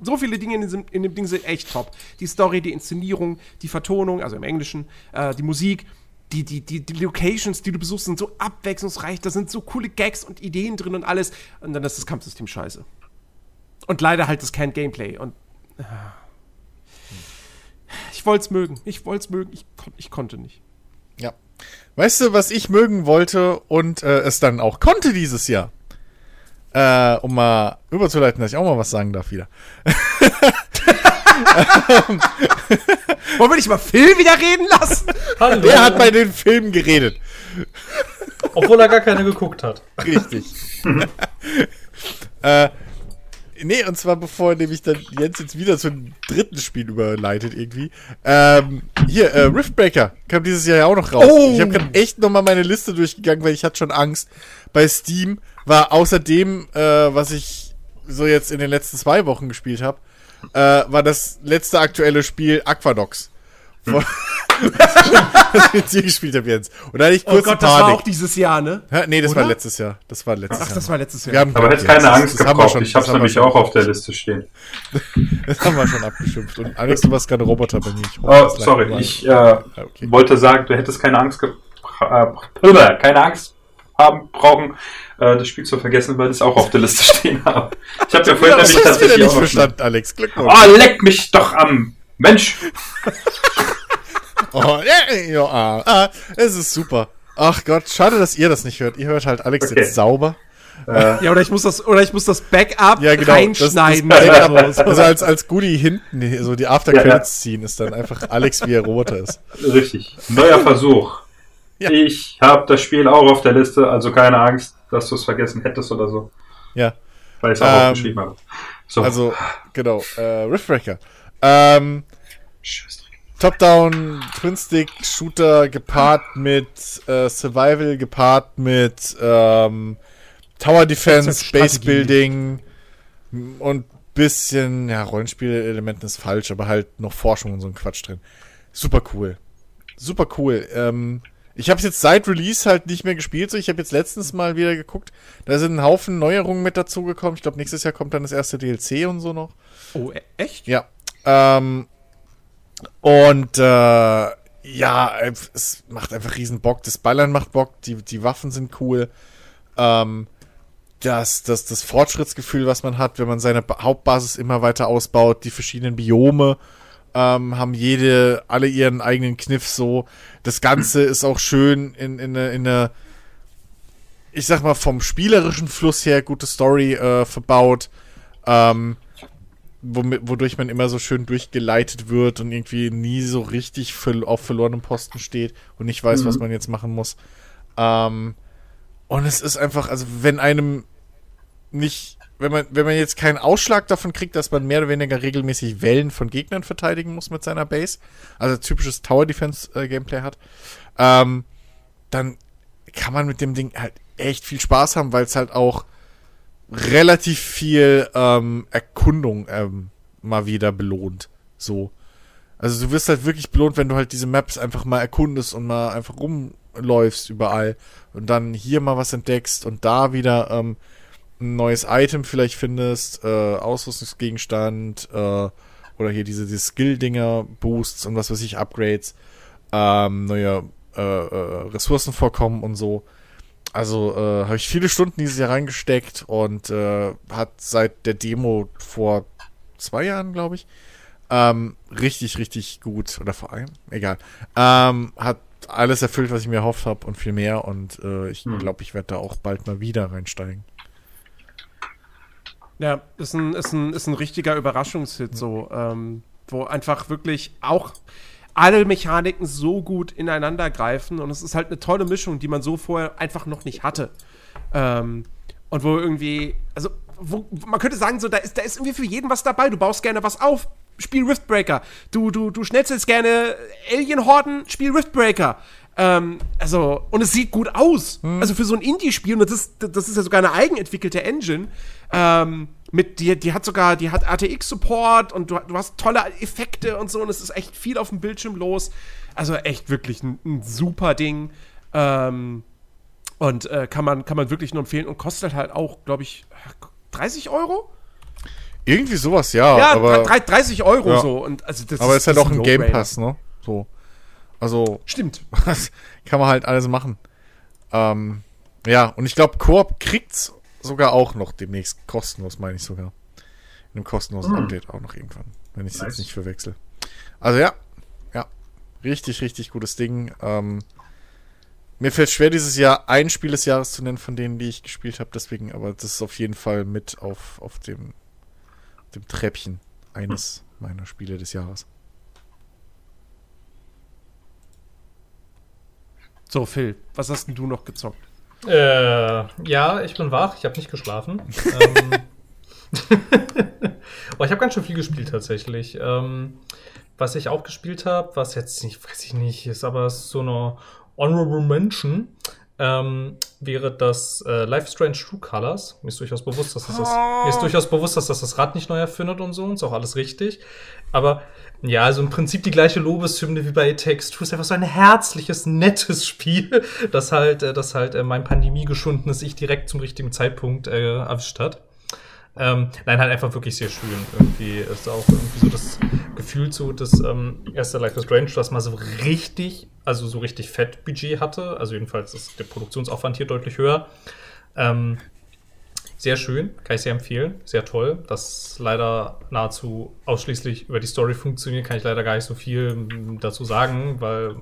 so viele Dinge in, diesem, in dem Ding sind echt top. Die Story, die Inszenierung, die Vertonung, also im Englischen, äh, die Musik, die, die, die, die Locations, die du besuchst, sind so abwechslungsreich, da sind so coole Gags und Ideen drin und alles. Und dann ist das Kampfsystem scheiße. Und leider halt das kein Gameplay. Und. Äh, ich wollte es mögen. Ich wollte es mögen. Ich, ich konnte nicht. Ja. Weißt du, was ich mögen wollte und äh, es dann auch konnte dieses Jahr? Äh, um mal überzuleiten, dass ich auch mal was sagen darf wieder. Wollen wir nicht mal Phil wieder reden lassen? Hallo. Der hat bei den Filmen geredet. Obwohl er gar keine geguckt hat. Richtig. äh, nee, und zwar bevor nämlich dann Jens jetzt wieder zum dritten Spiel überleitet irgendwie. Ähm, hier, äh, Riftbreaker kam dieses Jahr ja auch noch raus. Oh. Ich habe gerade echt nochmal meine Liste durchgegangen, weil ich hatte schon Angst. Bei Steam war außerdem, äh, was ich so jetzt in den letzten zwei Wochen gespielt habe, äh, war das letzte aktuelle Spiel Aquadox. Hm. was ich dir gespielt habe, Jens. Und da hatte ich kurz oh Gott, Panik. das war auch dieses Jahr, ne? Hä? Nee, das Oder? war letztes Jahr. Das war letztes Ach, Jahr. das war letztes Jahr. Wir haben Aber hätte keine Angst gebraucht. Ich hab's nämlich auch auf der Liste stehen. das haben wir schon abgeschimpft. Und Alex, du warst gerade Roboter bei mir. Ich oh, sorry. Ich äh, okay. wollte sagen, du hättest keine Angst gebraucht. Äh, keine Angst haben brauchen, äh, das Spiel zu vergessen, weil ich es auch auf der Liste stehen habe. Ich habe ja vorhin ja, nämlich tatsächlich nicht verstanden, Alex. Glückwunsch. Oh, leck mich doch am Mensch. oh, ja, ja, ah, ah, es ist super. Ach Gott, schade, dass ihr das nicht hört. Ihr hört halt Alex okay. jetzt sauber. Äh, ja, oder ich muss das, oder ich muss das Backup ja, genau, reinschneiden. Das, das Backup, also als, als Goodie hinten, so die After Credits ja, ja. ziehen, ist dann einfach Alex, wie er Roboter ist. Richtig. Neuer Versuch. Ja. Ich habe das Spiel auch auf der Liste, also keine Angst, dass du es vergessen hättest oder so. Ja. Weil ich es auch ähm, aufgeschrieben habe. So. Also, genau, äh, Riftbreaker. Ähm, Top-Down Twin-Stick-Shooter gepaart mit äh, Survival, gepaart mit ähm, Tower Defense, Base Building und bisschen, ja, Rollenspielelementen ist falsch, aber halt noch Forschung und so ein Quatsch drin. Super cool. Super cool. Ähm, ich habe es jetzt seit Release halt nicht mehr gespielt. So, ich habe jetzt letztens mal wieder geguckt. Da sind ein Haufen Neuerungen mit dazugekommen. Ich glaube, nächstes Jahr kommt dann das erste DLC und so noch. Oh, e-, echt? Ja. Ähm, und äh, ja, es macht einfach riesen Bock. Das Ballern macht Bock. Die, die Waffen sind cool. Ähm, das, das, das Fortschrittsgefühl, was man hat, wenn man seine Hauptbasis immer weiter ausbaut, die verschiedenen Biome ähm, haben jede, alle ihren eigenen Kniff so. Das Ganze ist auch schön in, in, in eine, ich sag mal, vom spielerischen Fluss her gute Story äh, verbaut. Ähm, wodurch man immer so schön durchgeleitet wird und irgendwie nie so richtig für, auf verlorenem Posten steht und nicht weiß, mhm. was man jetzt machen muss. Ähm, und es ist einfach, also wenn einem nicht wenn man, wenn man jetzt keinen Ausschlag davon kriegt, dass man mehr oder weniger regelmäßig Wellen von Gegnern verteidigen muss mit seiner Base, also typisches Tower Defense äh, Gameplay hat, ähm, dann kann man mit dem Ding halt echt viel Spaß haben, weil es halt auch relativ viel ähm, Erkundung ähm, mal wieder belohnt. So. Also du wirst halt wirklich belohnt, wenn du halt diese Maps einfach mal erkundest und mal einfach rumläufst überall und dann hier mal was entdeckst und da wieder ähm, ein neues Item vielleicht findest, äh, Ausrüstungsgegenstand, äh, oder hier diese, diese Skill-Dinger, Boosts und was weiß ich, Upgrades, ähm, neue äh, äh, Ressourcen vorkommen und so. Also äh, habe ich viele Stunden dieses Jahr reingesteckt und äh, hat seit der Demo vor zwei Jahren, glaube ich, ähm, richtig, richtig gut, oder vor allem, egal, ähm, hat alles erfüllt, was ich mir erhofft habe und viel mehr und äh, ich Hm. glaube, ich werde da auch bald mal wieder reinsteigen. Ja, ist ein, ist ein, ist ein richtiger Überraschungshit, so, ähm, wo einfach wirklich auch alle Mechaniken so gut ineinander greifen und es ist halt eine tolle Mischung, die man so vorher einfach noch nicht hatte. Ähm, und wo irgendwie, also, wo, man könnte sagen, so, da ist, da ist irgendwie für jeden was dabei. Du baust gerne was auf, spiel Riftbreaker. Du, du, du schnetzelst gerne Alien-Horden, spiel Riftbreaker. Ähm, also, und es sieht gut aus. Also für so ein Indie-Spiel, und das ist, das ist ja sogar eine eigenentwickelte Engine, ähm, mit die, die hat sogar, die hat RTX-Support und du, du hast tolle Effekte und so, und es ist echt viel auf dem Bildschirm los. Also echt wirklich ein, ein super Ding. Ähm, und äh, kann, man, kann man wirklich nur empfehlen und kostet halt auch, glaube ich, 30 Euro? Irgendwie sowas, ja, Ja, aber, drei- 30 Euro Ja. so. Und also das aber ist halt das auch ein Game. Pass, ne? So. Also, Stimmt. kann man halt alles machen. Ähm, ja, und ich glaube, Koop kriegt's sogar auch noch demnächst kostenlos, meine ich sogar. In einem kostenlosen Hm. Update auch noch irgendwann, wenn ich es Nice. jetzt nicht verwechsel. Also ja, ja, richtig, richtig gutes Ding. Ähm, mir fällt schwer, dieses Jahr ein Spiel des Jahres zu nennen von denen, die ich gespielt habe, deswegen, aber das ist auf jeden Fall mit auf, auf dem, dem Treppchen eines meiner Spiele des Jahres. So, Phil, was hast denn du noch gezockt? Äh, ja, ich bin wach, ich habe nicht geschlafen. ähm, Aber ich habe ganz schön viel gespielt tatsächlich. Ähm, was ich auch gespielt habe, was jetzt nicht, weiß ich nicht, ist aber so eine Honorable Mention, ähm, wäre das äh, Life Strange True Colors. Mir ist durchaus bewusst, dass das, das mir ist durchaus bewusst, dass das das Rad nicht neu erfindet und so und ist auch alles richtig. Aber ja, also im Prinzip die gleiche Lobeshymne wie bei It Takes Two ist einfach so ein herzliches, nettes Spiel, das halt, äh, das halt äh, mein Pandemie geschundenes Ich direkt zum richtigen Zeitpunkt äh, erwischt hat. Ähm, nein, halt einfach wirklich sehr schön. Irgendwie ist auch irgendwie so das Gefühl so, dass ähm, erste Life is Strange, das mal so richtig, also so richtig fett Budget hatte. Also jedenfalls ist der Produktionsaufwand hier deutlich höher. Ähm, sehr schön, kann ich sehr empfehlen. Sehr toll. Das leider nahezu ausschließlich über die Story funktioniert, kann ich leider gar nicht so viel mm, dazu sagen, weil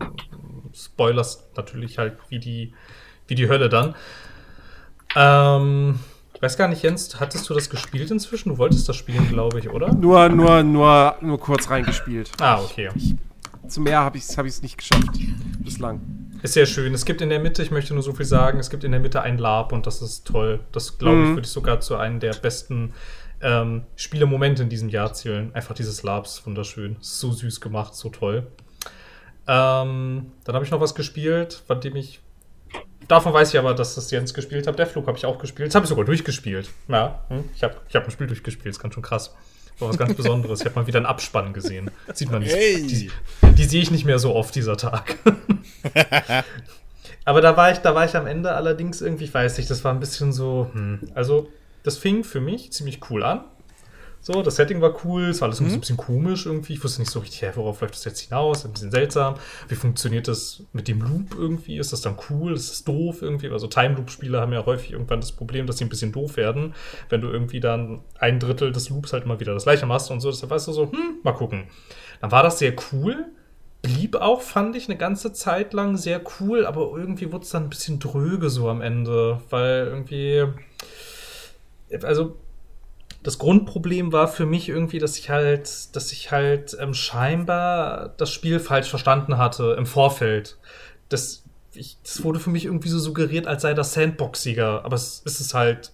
Spoilers natürlich halt wie die, wie die Hölle dann. Ähm, ich weiß gar nicht, Jens, hattest du das gespielt inzwischen? Du wolltest das spielen, glaube ich, oder? Nur, nur, nur, nur kurz reingespielt. Ah, okay. Zu mehr habe ich es hab nicht geschafft. Bislang. Ist sehr schön. Es gibt in der Mitte, ich möchte nur so viel sagen, es gibt in der Mitte ein Lab und das ist toll. Das, glaube ich, Mhm. würde ich sogar zu einem der besten ähm, Spielemomente in diesem Jahr zählen. Einfach dieses Lab ist wunderschön. So süß gemacht, so toll. Ähm, dann habe ich noch was gespielt, von dem ich. Davon weiß ich aber, dass das Jens gespielt hat. Der Flug habe ich auch gespielt. Das habe ich sogar durchgespielt. Ja, hm, ich habe ich hab ein Spiel durchgespielt. Das ist ganz schön krass. War was ganz Besonderes. Ich habe mal wieder einen Abspann gesehen. Sieht man nicht. Hey. Die, die sehe ich nicht mehr so oft dieser Tag. Aber da war ich, da war ich am Ende allerdings irgendwie, ich weiß nicht, das war ein bisschen so, hm. also das fing für mich ziemlich cool an. So, das Setting war cool, es war alles ein bisschen komisch irgendwie. Ich wusste nicht so richtig, worauf läuft das jetzt hinaus? Ein bisschen seltsam. Wie funktioniert das mit dem Loop irgendwie? Ist das dann cool? Ist das doof irgendwie? Also Time Loop-Spiele haben ja häufig irgendwann das Problem, dass sie ein bisschen doof werden, wenn du irgendwie dann ein Drittel des Loops halt immer wieder das gleiche machst und so. Deshalb weißt du so, hm, mal gucken. Dann war das sehr cool blieb auch, fand ich, eine ganze Zeit lang sehr cool, aber irgendwie wurde es dann ein bisschen dröge so am Ende, weil irgendwie, also das Grundproblem war für mich irgendwie, dass ich halt, dass ich halt ähm, scheinbar das Spiel falsch verstanden hatte im Vorfeld. Das, ich, das wurde für mich irgendwie so suggeriert, als sei das Sandboxiger, aber es ist es halt.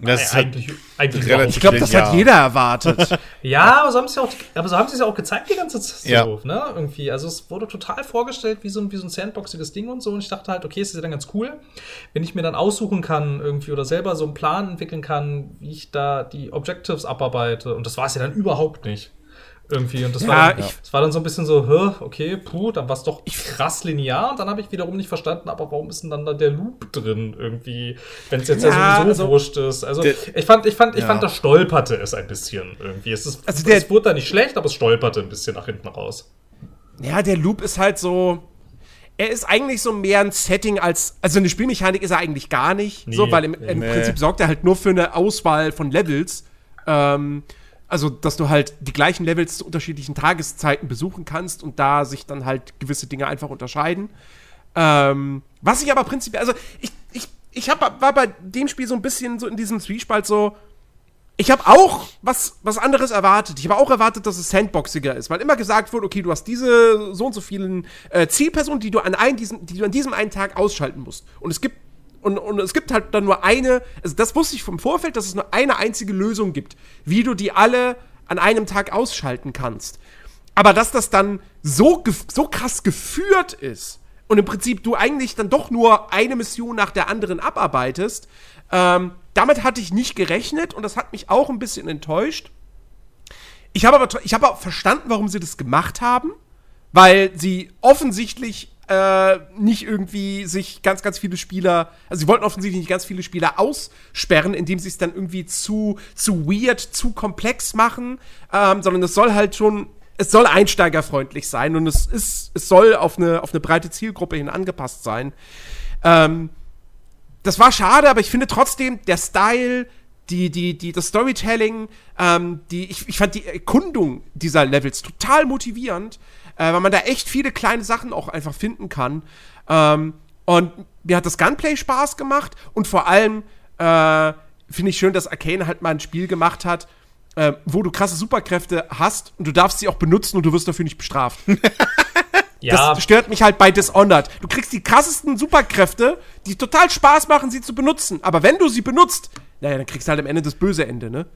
Das ist halt eigentlich, eigentlich relativ- Ich glaube, das Ja. hat jeder erwartet. ja, aber so haben sie auch, aber so haben sie es ja auch gezeigt die ganze Zeit, Ja. so, ne? Irgendwie, also es wurde total vorgestellt wie so ein wie so ein sandboxiges Ding und so und ich dachte halt, okay, es ist ja dann ganz cool, wenn ich mir dann aussuchen kann irgendwie oder selber so einen Plan entwickeln kann, wie ich da die Objectives abarbeite und das war es ja dann überhaupt nicht. Irgendwie. Und das, Ja, war, dann, ich- das war dann so ein bisschen so, okay, puh, dann war es doch krass linear. Und dann habe ich wiederum nicht verstanden, aber warum ist denn dann da der Loop drin irgendwie, wenn es jetzt ja, Ja, sowieso also- wurscht ist. Also Der- ich fand, ich fand, ich Ja. fand, das stolperte es ein bisschen irgendwie. Es, ist, Also der- es wurde da nicht schlecht, aber es stolperte ein bisschen nach hinten raus. Ja, der Loop ist halt so. Er ist eigentlich so mehr ein Setting als. Also eine Spielmechanik ist er eigentlich gar nicht. Nee, so, weil im, im nee. Prinzip sorgt er halt nur für eine Auswahl von Levels. Ähm, also, dass du halt die gleichen Levels zu unterschiedlichen Tageszeiten besuchen kannst und da sich dann halt gewisse Dinge einfach unterscheiden. Ähm, was ich aber prinzipiell. Also, ich, ich, ich hab, war bei dem Spiel so ein bisschen so in diesem Zwiespalt so. Ich habe auch was, was anderes erwartet. Ich habe auch erwartet, dass es sandboxiger ist, weil immer gesagt wurde, okay, du hast diese so und so vielen äh, Zielpersonen, die du an einen, diesem, die du an diesem einen Tag ausschalten musst. Und es gibt und, und es gibt halt dann nur eine, also das wusste ich vom Vorfeld, dass es nur eine einzige Lösung gibt, wie du die alle an einem Tag ausschalten kannst. Aber dass das dann so, so krass geführt ist und im Prinzip du eigentlich dann doch nur eine Mission nach der anderen abarbeitest, ähm, damit hatte ich nicht gerechnet und das hat mich auch ein bisschen enttäuscht. Ich habe aber ich habe verstanden, warum sie das gemacht haben, weil sie offensichtlich äh, nicht irgendwie sich ganz, ganz viele Spieler, also sie wollten offensichtlich nicht ganz viele Spieler aussperren, indem sie es dann irgendwie zu, zu weird, zu komplex machen, ähm, sondern es soll halt schon, es soll einsteigerfreundlich sein und es ist, es soll auf eine, auf eine breite Zielgruppe hin angepasst sein. Ähm, das war schade, aber ich finde trotzdem, der Style, die, die, die, das Storytelling, ähm, die, ich, ich fand die Erkundung dieser Levels total motivierend, äh, weil man da echt viele kleine Sachen auch einfach finden kann. Ähm, und mir hat das Gunplay Spaß gemacht und vor allem äh, finde ich schön, dass Arcane halt mal ein Spiel gemacht hat, äh, wo du krasse Superkräfte hast und du darfst sie auch benutzen und du wirst dafür nicht bestraft. Ja, Das stört mich halt bei Dishonored. Du kriegst die krassesten Superkräfte, die total Spaß machen, sie zu benutzen. Aber wenn du sie benutzt, naja, dann kriegst du halt am Ende das böse Ende, ne?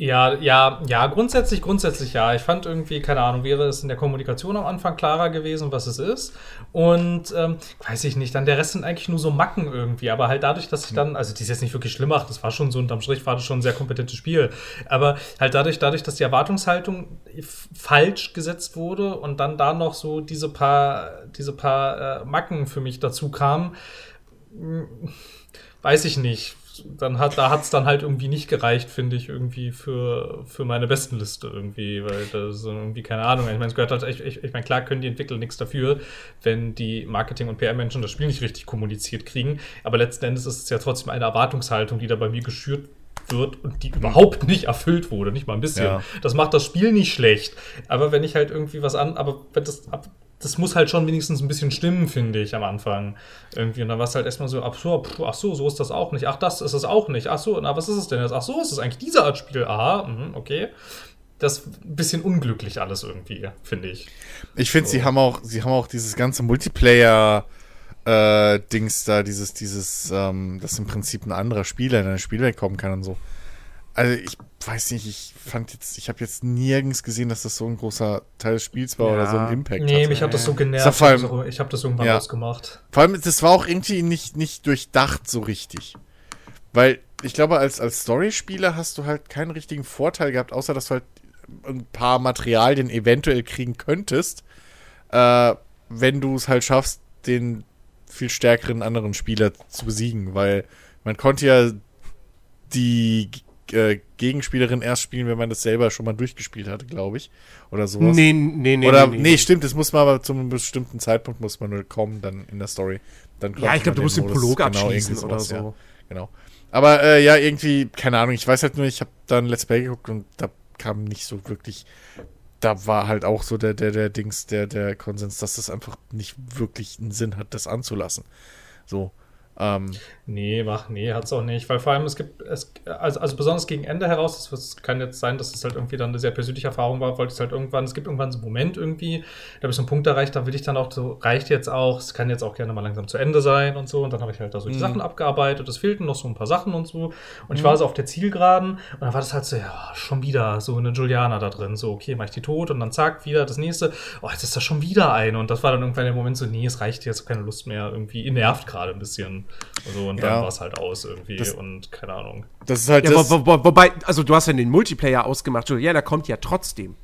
Ja, ja, ja, grundsätzlich, grundsätzlich ja. Ich fand irgendwie, keine Ahnung, wäre es in der Kommunikation am Anfang klarer gewesen, was es ist. Und ähm, weiß ich nicht, dann der Rest sind eigentlich nur so Macken irgendwie. Aber halt dadurch, dass ich dann, also die ist jetzt nicht wirklich schlimm macht, das war schon so unterm Strich, war das schon ein sehr kompetentes Spiel. Aber halt dadurch, dadurch, dass die Erwartungshaltung falsch gesetzt wurde und dann da noch so diese paar, diese paar äh, Macken für mich dazu kamen, weiß ich nicht. Dann hat, da hat es dann halt irgendwie nicht gereicht, finde ich, irgendwie für, für meine besten Liste irgendwie, weil das ist irgendwie, keine Ahnung, ich meine, es gehört halt, ich, ich, ich meine, klar können die Entwickler nichts dafür, wenn die Marketing- und PR-Menschen das Spiel nicht richtig kommuniziert kriegen, aber letzten Endes ist es ja trotzdem eine Erwartungshaltung, die da bei mir geschürt wird und die überhaupt nicht erfüllt wurde, nicht mal ein bisschen. Ja. Das macht das Spiel nicht schlecht, aber wenn ich halt irgendwie was an, aber wenn das, ab, das muss halt schon wenigstens ein bisschen stimmen, finde ich, am Anfang. Irgendwie. Und dann war es halt erstmal so, ach so, ach so, so ist das auch nicht. Ach, das ist es auch nicht. Ach so, na, was ist es denn jetzt? Ach so, ist es eigentlich diese Art Spiel? Aha, mhm, okay. Das ist ein bisschen unglücklich alles irgendwie, finde ich. Ich finde, sie haben auch, sie haben auch dieses ganze Multiplayer äh, Dings da, dieses, dieses, ähm, dass im Prinzip ein anderer Spieler in ein Spiel wegkommen kann und so. Also ich weiß nicht, ich fand jetzt, ich habe jetzt nirgends gesehen, dass das so ein großer Teil des Spiels war Ja. oder so ein Impact Nee, hat. mich hat das so genervt. vor allem- Ich hab das habe das irgendwann Ja. ausgemacht. Vor allem, das war auch irgendwie nicht, nicht durchdacht so richtig. Weil ich glaube, als, als Story-Spieler hast du halt keinen richtigen Vorteil gehabt, außer dass du halt ein paar Materialien eventuell kriegen könntest, äh, wenn du es halt schaffst, den viel stärkeren anderen Spieler zu besiegen. Weil man konnte ja die äh, Gegenspielerin erst spielen, wenn man das selber schon mal durchgespielt hatte, glaube ich. Oder sowas. Nee, nee, nee. Oder, nee, nee, stimmt, das muss man aber zu einem bestimmten Zeitpunkt muss man nur kommen, dann in der Story. Dann Ja, ich glaube, du musst den Prolog genau, abschließen oder sowas, so. Ja, genau. Aber äh, ja, irgendwie, keine Ahnung, ich weiß halt nur, ich habe da ein Let's Play geguckt und da kam nicht so wirklich, da war halt auch so der, der, der Dings, der, der Konsens, dass das einfach nicht wirklich einen Sinn hat, das anzulassen. So. Ähm, Nee, mach, nee, hat's auch nicht. Weil vor allem es gibt, es, also, also besonders gegen Ende heraus, das, das kann jetzt sein, dass es halt irgendwie dann eine sehr persönliche Erfahrung war, wollte ich halt irgendwann, es gibt irgendwann so einen Moment irgendwie, da habe ich so einen Punkt erreicht, da will ich dann auch so, reicht jetzt auch, es kann jetzt auch gerne mal langsam zu Ende sein und so. Und dann habe ich halt da so die Mhm. Sachen abgearbeitet, es fehlten noch so ein paar Sachen und so. Und ich war so auf der Zielgeraden und dann war das halt so, ja, schon wieder so eine Juliana da drin. So, okay, mach ich die tot und dann zack, wieder das nächste. Oh, jetzt ist da schon wieder eine. Und das war dann irgendwann der Moment so, nee, es reicht jetzt, keine Lust mehr, irgendwie, ihr nervt gerade ein bisschen. Also, und dann Ja. war es halt aus irgendwie Das- und keine Ahnung. das ist halt Ja, das. wo, wo, wo, wobei, also du hast ja den Multiplayer ausgemacht, Juliana kommt ja trotzdem.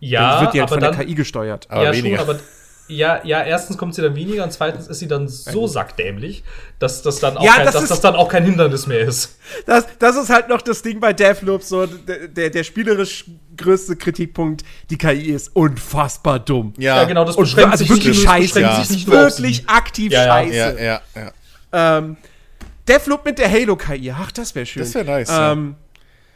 Ja, die wird ja aber von dann, der KI gesteuert. Aber ja, weniger. schon, aber ja, ja, erstens kommt sie dann weniger und zweitens ist sie dann so sackdämlich, dass das dann auch, Ja, kein, das dass ist- das dann auch kein Hindernis mehr ist. Das, das ist halt noch das Ding bei Deathloop, so der, der, der spielerisch größte Kritikpunkt, die KI ist unfassbar dumm. Ja, Ja, genau, das Und beschränkt also sich wirklich nicht, scheiße. Ja. sich nicht Wirklich aktiv Ja, ja. scheiße. Ja, ja, ja. Ähm, Deathloop mit der Halo-KI, ach, das wäre schön. Das wär nice, ja. Ähm,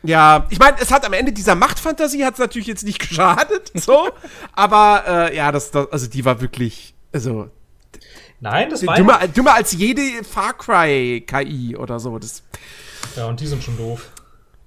ja, ich meine, es hat am Ende dieser Machtfantasie hat es natürlich jetzt nicht geschadet, so. aber äh, ja, das, das, also die war wirklich, also Nein, das war dümmer, dümmer als jede Far Cry KI oder so. Das, Ja, und die sind schon doof.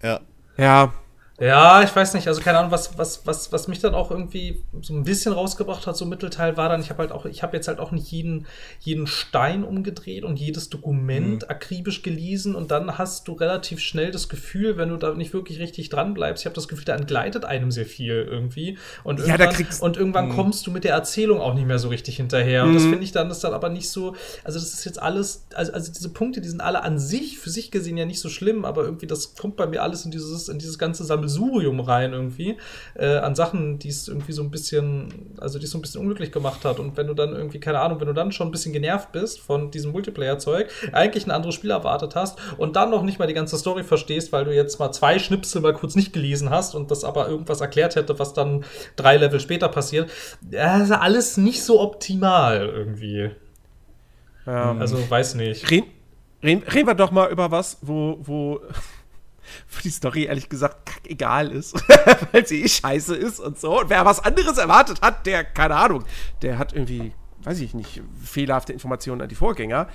ja. ja, Ja, ich weiß nicht, also keine Ahnung, was, was, was, was mich dann auch irgendwie so ein bisschen rausgebracht hat, so Mittelteil war dann, ich habe halt auch, ich habe jetzt halt auch nicht jeden, jeden Stein umgedreht und jedes Dokument akribisch gelesen und dann hast du relativ schnell das Gefühl, wenn du da nicht wirklich richtig dran bleibst, ich habe das Gefühl, da entgleitet einem sehr viel irgendwie. Und Ja, irgendwann, da kriegst- und irgendwann kommst du mit der Erzählung auch nicht mehr so richtig hinterher. Und das finde ich dann, das ist dann aber nicht so, also das ist jetzt alles, also, also diese Punkte, die sind alle an sich, für sich gesehen ja nicht so schlimm, aber irgendwie das kommt bei mir alles in dieses, in dieses ganze Sammelsurium rein irgendwie, äh, an Sachen, die es irgendwie so ein bisschen, also die es so ein bisschen unglücklich gemacht hat. Und wenn du dann irgendwie, keine Ahnung, wenn du dann schon ein bisschen genervt bist von diesem Multiplayer-Zeug, eigentlich ein anderes Spiel erwartet hast und dann noch nicht mal die ganze Story verstehst, weil du jetzt mal zwei Schnipsel mal kurz nicht gelesen hast und das aber irgendwas erklärt hätte, was dann drei Level später passiert, ja, ist alles nicht so optimal irgendwie. ja. Also, weiß nicht. Reden, reden, reden wir doch mal über was, wo, wo, wo die Story ehrlich gesagt egal ist, weil sie eh scheiße ist und so. Und wer was anderes erwartet hat, der, keine Ahnung, der hat irgendwie, weiß ich nicht, fehlerhafte Informationen an die Vorgänger.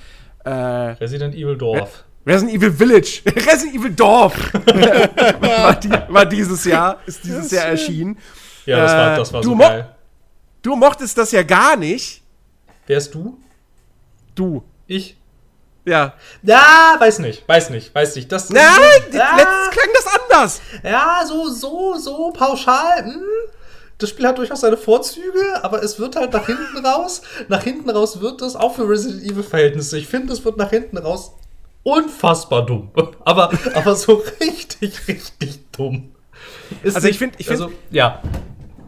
Äh, Resident Evil Dorf. Resident Evil Village, Resident Evil Dorf war, die, war dieses Jahr, ist dieses Jahr erschienen. Ja, das war, Äh, das war du so geil. Du mochtest das ja gar nicht. Wer ist du? Du. Ich? Ja. Ja, weiß nicht, weiß nicht, weiß nicht. Das, Nein, ja, letztens klang das anders. ja, so, so, so pauschal. Hm. Das Spiel hat durchaus seine Vorzüge, aber es wird halt nach hinten raus. Nach hinten raus wird es auch für Resident Evil Verhältnisse. Ich finde, es wird nach hinten raus unfassbar dumm. Aber, aber so richtig, richtig dumm. Ist Also ich nicht- find- ich find- also, ja.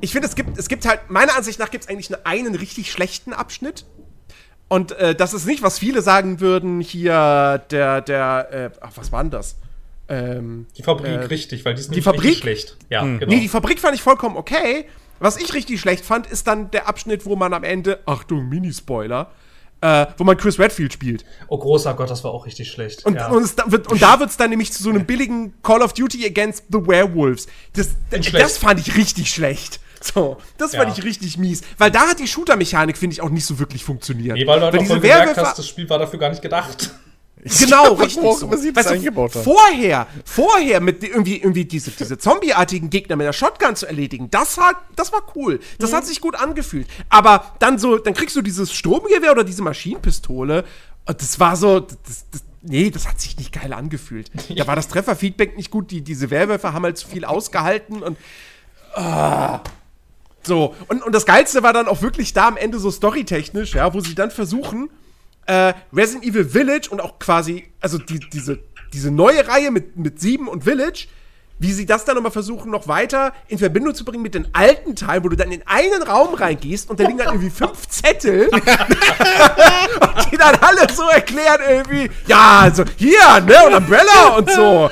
ich finde, es gibt, es gibt halt, meiner Ansicht nach gibt es eigentlich nur einen richtig schlechten Abschnitt. Und äh, das ist nicht, was viele sagen würden, hier der, der, äh, ach, was war denn das? Ähm, Die Fabrik Äh, richtig, weil die ist die Fabrik? schlecht. Ja, genau. Nee, die Fabrik fand ich vollkommen okay. Was ich richtig schlecht fand, ist dann der Abschnitt, wo man am Ende, Achtung, Minispoiler, äh, wo man Chris Redfield spielt. oh, großer Gott, das war auch richtig schlecht. Und, ja. und, es da wird, und da wird es dann nämlich zu so einem billigen Call of Duty Against the Werewolves. Das, das fand ich richtig schlecht. So, das fand Ja. ich richtig mies. Weil da hat die Shooter-Mechanik, finde ich, auch nicht so wirklich funktioniert. Nee, weil du halt auch diese Werwölfe- hast, das Spiel war dafür gar nicht gedacht. Genau, richtig. So. Weißt du. Vorher, vorher mit irgendwie, irgendwie diese, diese zombieartigen Gegner mit der Shotgun zu erledigen, das war, das war cool. Das Mhm. hat sich gut angefühlt. Aber dann so, dann kriegst du dieses Stromgewehr oder diese Maschinenpistole und das war so, das, das, nee, das hat sich nicht geil angefühlt. Da war das Trefferfeedback nicht gut. Die, diese Werwölfe haben halt zu viel ausgehalten und ah. So. Und, und das Geilste war dann auch wirklich da am Ende so storytechnisch, ja, wo sie dann versuchen, äh, Resident Evil Village und auch quasi, also die, diese, diese neue Reihe mit, mit 7 und Village, wie sie das dann nochmal versuchen, noch weiter in Verbindung zu bringen mit den alten Teilen, wo du dann in einen Raum reingehst und da liegen dann irgendwie fünf Zettel und die dann alle so erklären irgendwie, ja, also hier, ne, und Umbrella und so.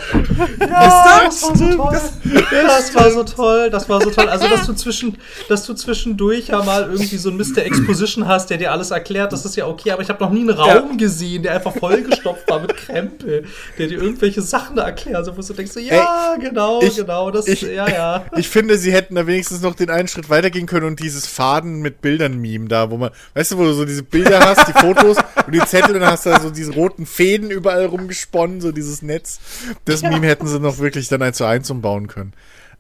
Ja, Wisst ihr? das war so toll. Das war so toll. Das war so toll. Also, dass du zwischen, dass du zwischendurch ja mal irgendwie so ein Mr. Exposition hast, der dir alles erklärt, das ist ja okay, aber ich habe noch nie einen Raum gesehen, der einfach vollgestopft war mit Krempel, der dir irgendwelche Sachen da erklärt, so, wo du denkst, so, ja, genau, ich- genau, das, ich- ja, ja. Ich finde, sie hätten da wenigstens noch den einen Schritt weitergehen können und dieses Faden mit Bildern-Meme da, wo man, weißt du, wo du so diese Bilder hast, die Fotos und die Zettel und dann hast du da so diese roten Fäden überall rumgesponnen, so dieses Netz. Das Meme hätten sie noch wirklich dann eins zu eins umbauen können.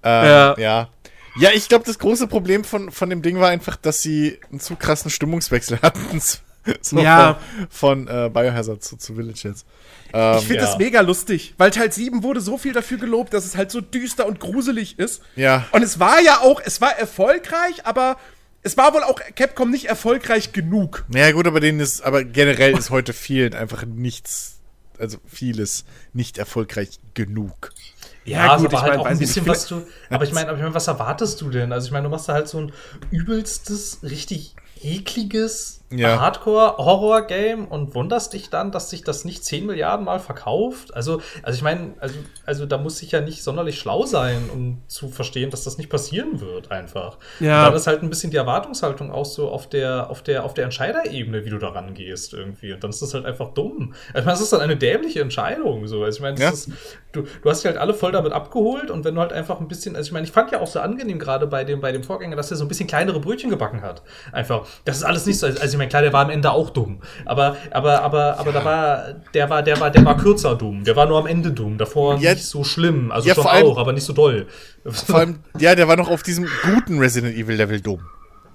Ähm, Ja. ja. Ja, ich glaube, das große Problem von, von dem Ding war einfach, dass sie einen zu krassen Stimmungswechsel hatten. So Ja. Von, von äh, Biohazard zu, zu Village jetzt. Ähm, Ich finde Ja. das mega lustig, weil Teil 7 wurde so viel dafür gelobt, dass es halt so düster und gruselig ist. Ja. Und es war ja auch, es war erfolgreich, aber es war wohl auch Capcom nicht erfolgreich genug. Ja gut, aber denen ist, aber generell ist heute vielen einfach nichts, also vieles nicht erfolgreich genug. Ja, ist gut, aber ich halt mein, auch ein bisschen was du. Aber ich meine, aber ich mein, was erwartest du denn? Also ich meine, du machst da halt so ein übelstes, richtig ekliges Ja. Hardcore-Horror-Game und wunderst dich dann, dass sich das nicht 10 Milliarden Mal verkauft. Also, also ich meine, also, also da muss ich ja nicht sonderlich schlau sein, um zu verstehen, dass das nicht passieren wird, einfach. Ja. Und dann ist halt ein bisschen die Erwartungshaltung auch so auf der, auf der, auf der Entscheiderebene, wie du da rangehst irgendwie. Und dann ist das halt einfach dumm. Also, ich meine, das ist dann eine dämliche Entscheidung. So. Also ich meine, Ja. du, du hast dich halt alle voll damit abgeholt und wenn du halt einfach ein bisschen, also ich meine, ich fand ja auch so angenehm gerade bei dem, bei dem Vorgänger, dass er so ein bisschen kleinere Brötchen gebacken hat. Einfach. Das ist alles nicht so, also ich meine, klar, der war am Ende auch dumm. Aber, aber, aber, aber da war, der war, der war, der war kürzer dumm. Der war nur am Ende dumm. Davor Ja. nicht so schlimm. Also Ja, schon vor allem- auch, aber nicht so doll. Vor allem, ja, der war noch auf diesem guten Resident Evil Level dumm.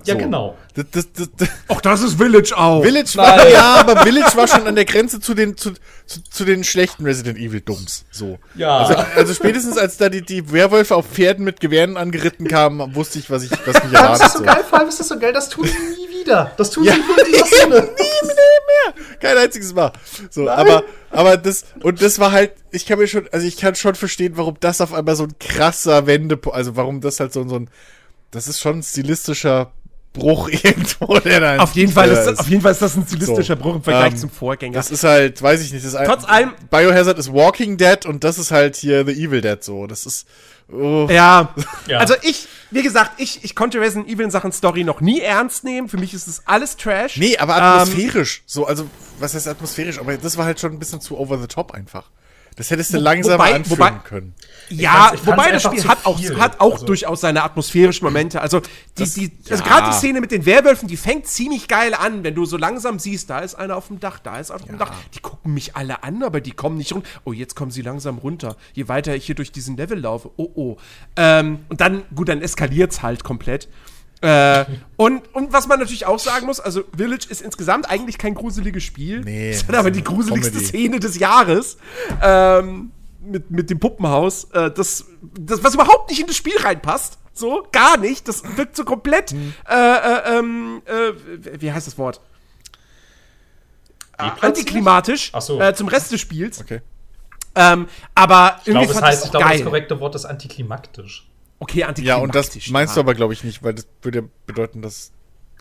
ja, So. genau. Das, das, das, das, Auch das ist Village auch. Village war, Nein. ja, aber Village war schon an der Grenze zu den, zu, zu, zu den schlechten Resident Evil Dumms. So. Ja. Also, also spätestens als da die, die Werwölfe auf Pferden mit Gewehren angeritten kamen, wusste ich, was ich, was mich Das erwartet. ist so geil, vor allem ist das so geil, das tun sie nie wieder. Das tun Ja. sie nur in dieser Szene. Kein einziges Mal. So, aber, aber das, und das war halt, ich kann mir schon, also ich kann schon verstehen, warum das auf einmal so ein krasser Wende, also warum das halt so, so ein, das ist schon ein stilistischer Bruch irgendwo, der da Auf jeden, Fall ist ist, auf jeden Fall ist das ein stilistischer So. Bruch im Vergleich Ähm, zum Vorgänger. Das ist halt, weiß ich nicht, das ist ein, Trotz allem- Biohazard ist Walking Dead und das ist halt hier The Evil Dead so. Das ist, oh, Ja. Ja. Also ich, wie gesagt, ich, ich konnte Resident Evil in Sachen Story noch nie ernst nehmen. Für mich ist das alles Trash. Nee, aber Ähm, atmosphärisch. so, also, was heißt atmosphärisch? Aber das war halt schon ein bisschen zu over the top einfach. Das hättest du langsamer wobei- anführen wobei- können. Ja, fand's- ich fand's wobei das Spiel hat auch, hat auch Also- durchaus seine atmosphärischen Momente. Also, die, die, also ja. gerade die Szene mit den Werwölfen, die fängt ziemlich geil an, wenn du so langsam siehst, da ist einer auf dem Dach, da ist einer auf dem Dach. Die gucken mich alle an, aber die kommen nicht runter. Oh, jetzt kommen sie langsam runter. Je weiter ich hier durch diesen Level laufe, oh, oh. Ähm, und dann, gut, dann eskaliert's halt komplett. Äh, und, und was man natürlich auch sagen muss, also Village ist insgesamt eigentlich kein gruseliges Spiel. Nee, das hat aber ist die gruseligste Comedy. Szene des Jahres. Ähm, mit, mit dem Puppenhaus, äh, das, das, was überhaupt nicht in das Spiel reinpasst. So, gar nicht. Das wirkt so komplett, Hm. äh, äh, ähm, äh, wie heißt das Wort? Deplatziert? Antiklimatisch Ach so. äh, zum Rest des Spiels. Okay. Ähm, aber Ich irgendwie das fand heißt, ich glaube, das korrekte Wort ist antiklimaktisch. Okay, Ja, antiklimatisch. und das meinst du ja. aber, glaube ich, nicht, weil das würde ja bedeuten, dass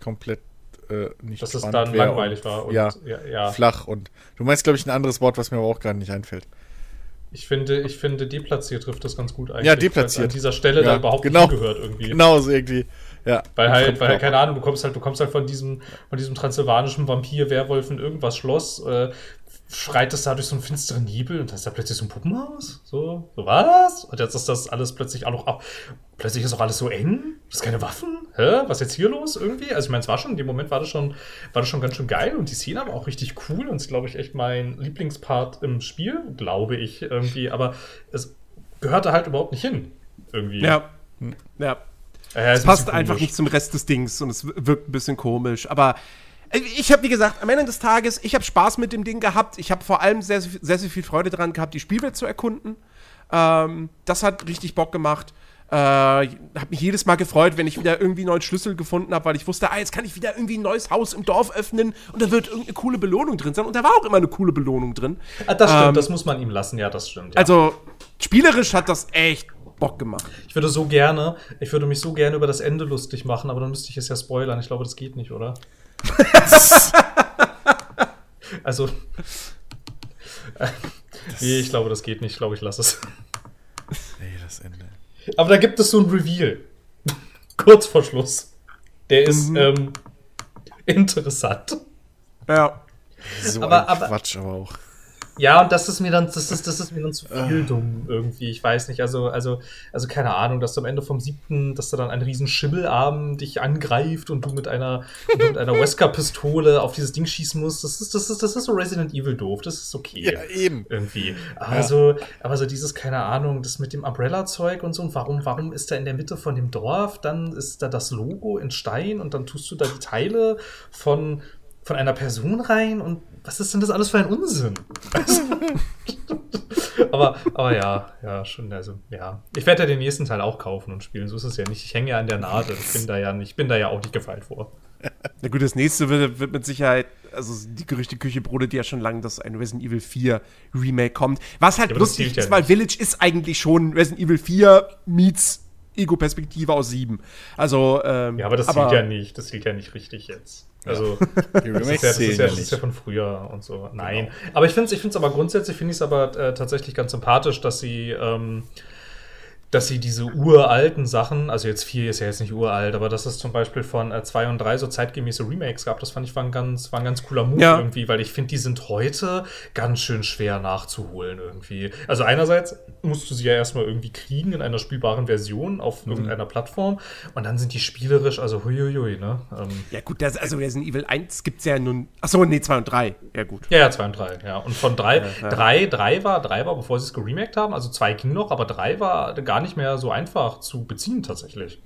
komplett äh, nicht Dass es spannend dann langweilig und, war. Und, ja, ja, ja. flach. Und du meinst, glaube ich, ein anderes Wort, was mir aber auch gerade nicht einfällt. Ich finde, ich finde, deplatziert trifft das ganz gut eigentlich. Ja, deplatziert. An dieser Stelle Ja, da überhaupt genau. nicht hingehört irgendwie. Genau, so irgendwie. Ja. Weil halt, weil, keine Ahnung, du kommst halt, du kommst halt von diesem, von diesem transsilvanischen Vampir, Werwolf in irgendwas Schloss, äh, schreit es da durch so einen finsteren Nebel und da ist da plötzlich so ein Puppenhaus. So, so was? Und jetzt ist das alles plötzlich auch noch, auch, plötzlich ist auch alles so eng. Du hast keine Waffen. Hä? Was ist jetzt hier los irgendwie? Also ich meine, es war schon, in dem Moment war das schon, war das schon ganz schön geil und die Szene war auch richtig cool und ist, glaube ich, echt mein Lieblingspart im Spiel, glaube ich irgendwie, aber es gehörte halt überhaupt nicht hin. Irgendwie. Ja. Ja. Äh, Es passt einfach nicht zum Rest des Dings und es wirkt ein bisschen komisch. Aber ich habe, wie gesagt, am Ende des Tages, ich habe Spaß mit dem Ding gehabt. Ich habe vor allem sehr, sehr, sehr viel Freude daran gehabt, die Spielwelt zu erkunden. Ähm, das hat richtig Bock gemacht. Äh, habe mich jedes Mal gefreut, wenn ich wieder irgendwie einen neuen Schlüssel gefunden habe, weil ich wusste, ah, jetzt kann ich wieder irgendwie ein neues Haus im Dorf öffnen und da wird irgendeine coole Belohnung drin sein. Und da war auch immer eine coole Belohnung drin. Ah, das stimmt, Ähm, das muss man ihm lassen, ja, das stimmt. Ja. Also, spielerisch hat das echt Bock gemacht. ich würde so gerne, ich würde mich so gerne über das Ende lustig machen, aber dann müsste ich es ja spoilern. Ich glaube, das geht nicht, oder? also. äh, nee, ich glaube, das geht nicht. Ich glaube, ich lasse es. Nee, das Ende. Aber da gibt es so ein Reveal. Kurz vor Schluss. Der ist Mhm. ähm, interessant. Ja. So Aber- ein aber- Quatsch aber auch. Ja, und das ist mir dann, das ist, das ist mir dann zu Ah. viel dumm irgendwie. Ich weiß nicht. Also, also, also keine Ahnung, dass du am Ende vom siebten, dass da dann ein riesen Schimmelarm dich angreift und du mit einer, du mit einer Wesker-Pistole auf dieses Ding schießen musst. Das ist, das ist, das ist so Resident Evil doof. Das ist okay. Ja, eben. Irgendwie. Aber so, aber so dieses, keine Ahnung, das mit dem Umbrella-Zeug und so, und warum, warum ist da in der Mitte von dem Dorf, dann ist da das Logo in Stein und dann tust du da die Teile von, von einer Person rein und was ist denn das alles für ein Unsinn? Also, aber, aber ja, ja, schon, also, ja. Ich werde ja den nächsten Teil auch kaufen und spielen, so ist es ja nicht. Ich hänge ja an der Nadel. Ich bin da ja nicht, ich bin da ja auch nicht gefeit vor. Na gut, das nächste wird, wird mit Sicherheit, also die Gerüchteküche brodelt ja schon lange, dass ein Resident Evil 4 Remake kommt. Was halt Ja, aber lustig zählt ja ist, weil. Village ist eigentlich schon Resident Evil 4 meets Ego-Perspektive aus 7. Also, ähm, Ja, aber das zählt ja nicht. Das zählt ja nicht richtig jetzt. Also, Die das ist, ja, das, ist ja, das ist ja von früher und so. Nein. Aber ich finde es ich find's aber grundsätzlich, finde ich es aber äh, tatsächlich ganz sympathisch, dass sie, ähm, dass sie diese uralten Sachen, also jetzt 4 ist ja jetzt nicht uralt, aber dass es zum Beispiel von äh, 2 und 3 so zeitgemäße Remakes gab, das fand ich war ein ganz, war ein ganz cooler Move Ja. irgendwie, weil ich finde, die sind heute ganz schön schwer nachzuholen irgendwie. Also einerseits musst du sie ja erstmal irgendwie kriegen in einer spielbaren Version auf irgendeiner Plattform und dann sind die spielerisch, also huiuiui, ne? Ähm, ja gut, das, also Resident Evil 1 gibt's ja nun. Achso, nee, 2 und 3. Ja, gut. Ja, ja, 2 und 3, ja. Und von 3, 3, 3 war, 3 war, bevor sie es geremaked haben, also 2 ging noch, aber 3 war gar nicht mehr so einfach zu beziehen tatsächlich.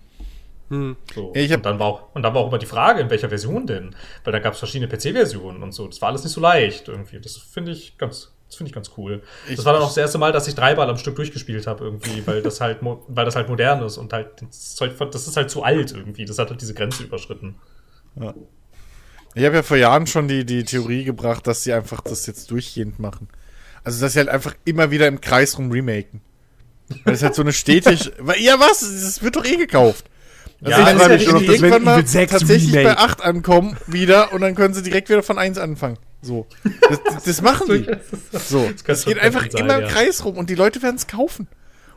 So. Ich hab- und, dann war auch, und dann war auch immer die Frage, in welcher Version denn? Weil da gab es verschiedene PC-Versionen und so. Das war alles nicht so leicht irgendwie. Das finde ich ganz. Das finde ich ganz cool. Ich- das war dann auch das erste Mal, dass ich drei Ball am Stück durchgespielt habe, irgendwie, weil das halt, weil das halt modern ist und halt, das, Zeug von- das ist halt zu alt irgendwie. Das hat halt diese Grenze überschritten. Ich habe ja vor Jahren schon die, die Theorie gebracht, dass sie einfach das jetzt durchgehend machen. Also, dass sie halt einfach immer wieder im Kreis rum remaken. Weil es halt so eine stetig. ja, was? Es wird doch eh gekauft. Also Ja, ich das ja mich, die irgendwann mal Evil 6 tatsächlich Remake. bei 8 ankommen wieder und dann können sie direkt wieder von 1 anfangen. So. Das, das, das machen die. So. Das schon geht einfach sein, immer im ja. Kreis rum und die Leute werden es kaufen.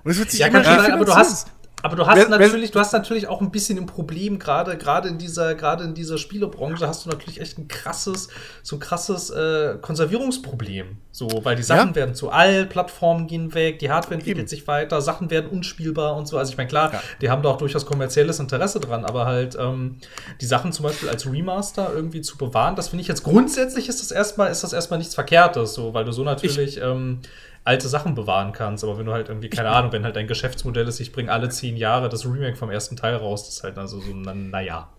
Und es wird sich Ja, immer schon sein, aber du hast, aber du hast Wer- wer- natürlich, du hast natürlich auch ein bisschen ein Problem, gerade, gerade in dieser, gerade in dieser Spielebranche hast du natürlich echt ein krasses, so ein krasses äh, Konservierungsproblem. So, weil die Sachen Ja. werden zu alt, Plattformen gehen weg, die Hardware entwickelt Eben. sich weiter, Sachen werden unspielbar und so. Also ich meine, klar, Ja. die haben da auch durchaus kommerzielles Interesse dran, aber halt ähm, die Sachen zum Beispiel als Remaster irgendwie zu bewahren, das finde ich jetzt grundsätzlich ist das erstmal, ist das erstmal nichts Verkehrtes, so, weil du so natürlich ähm, alte Sachen bewahren kannst. Aber wenn du halt irgendwie, keine Ahnung, wenn halt dein Geschäftsmodell ist, ich bringe alle zehn Jahre das Remake vom ersten Teil raus, das ist halt also so, na, naja.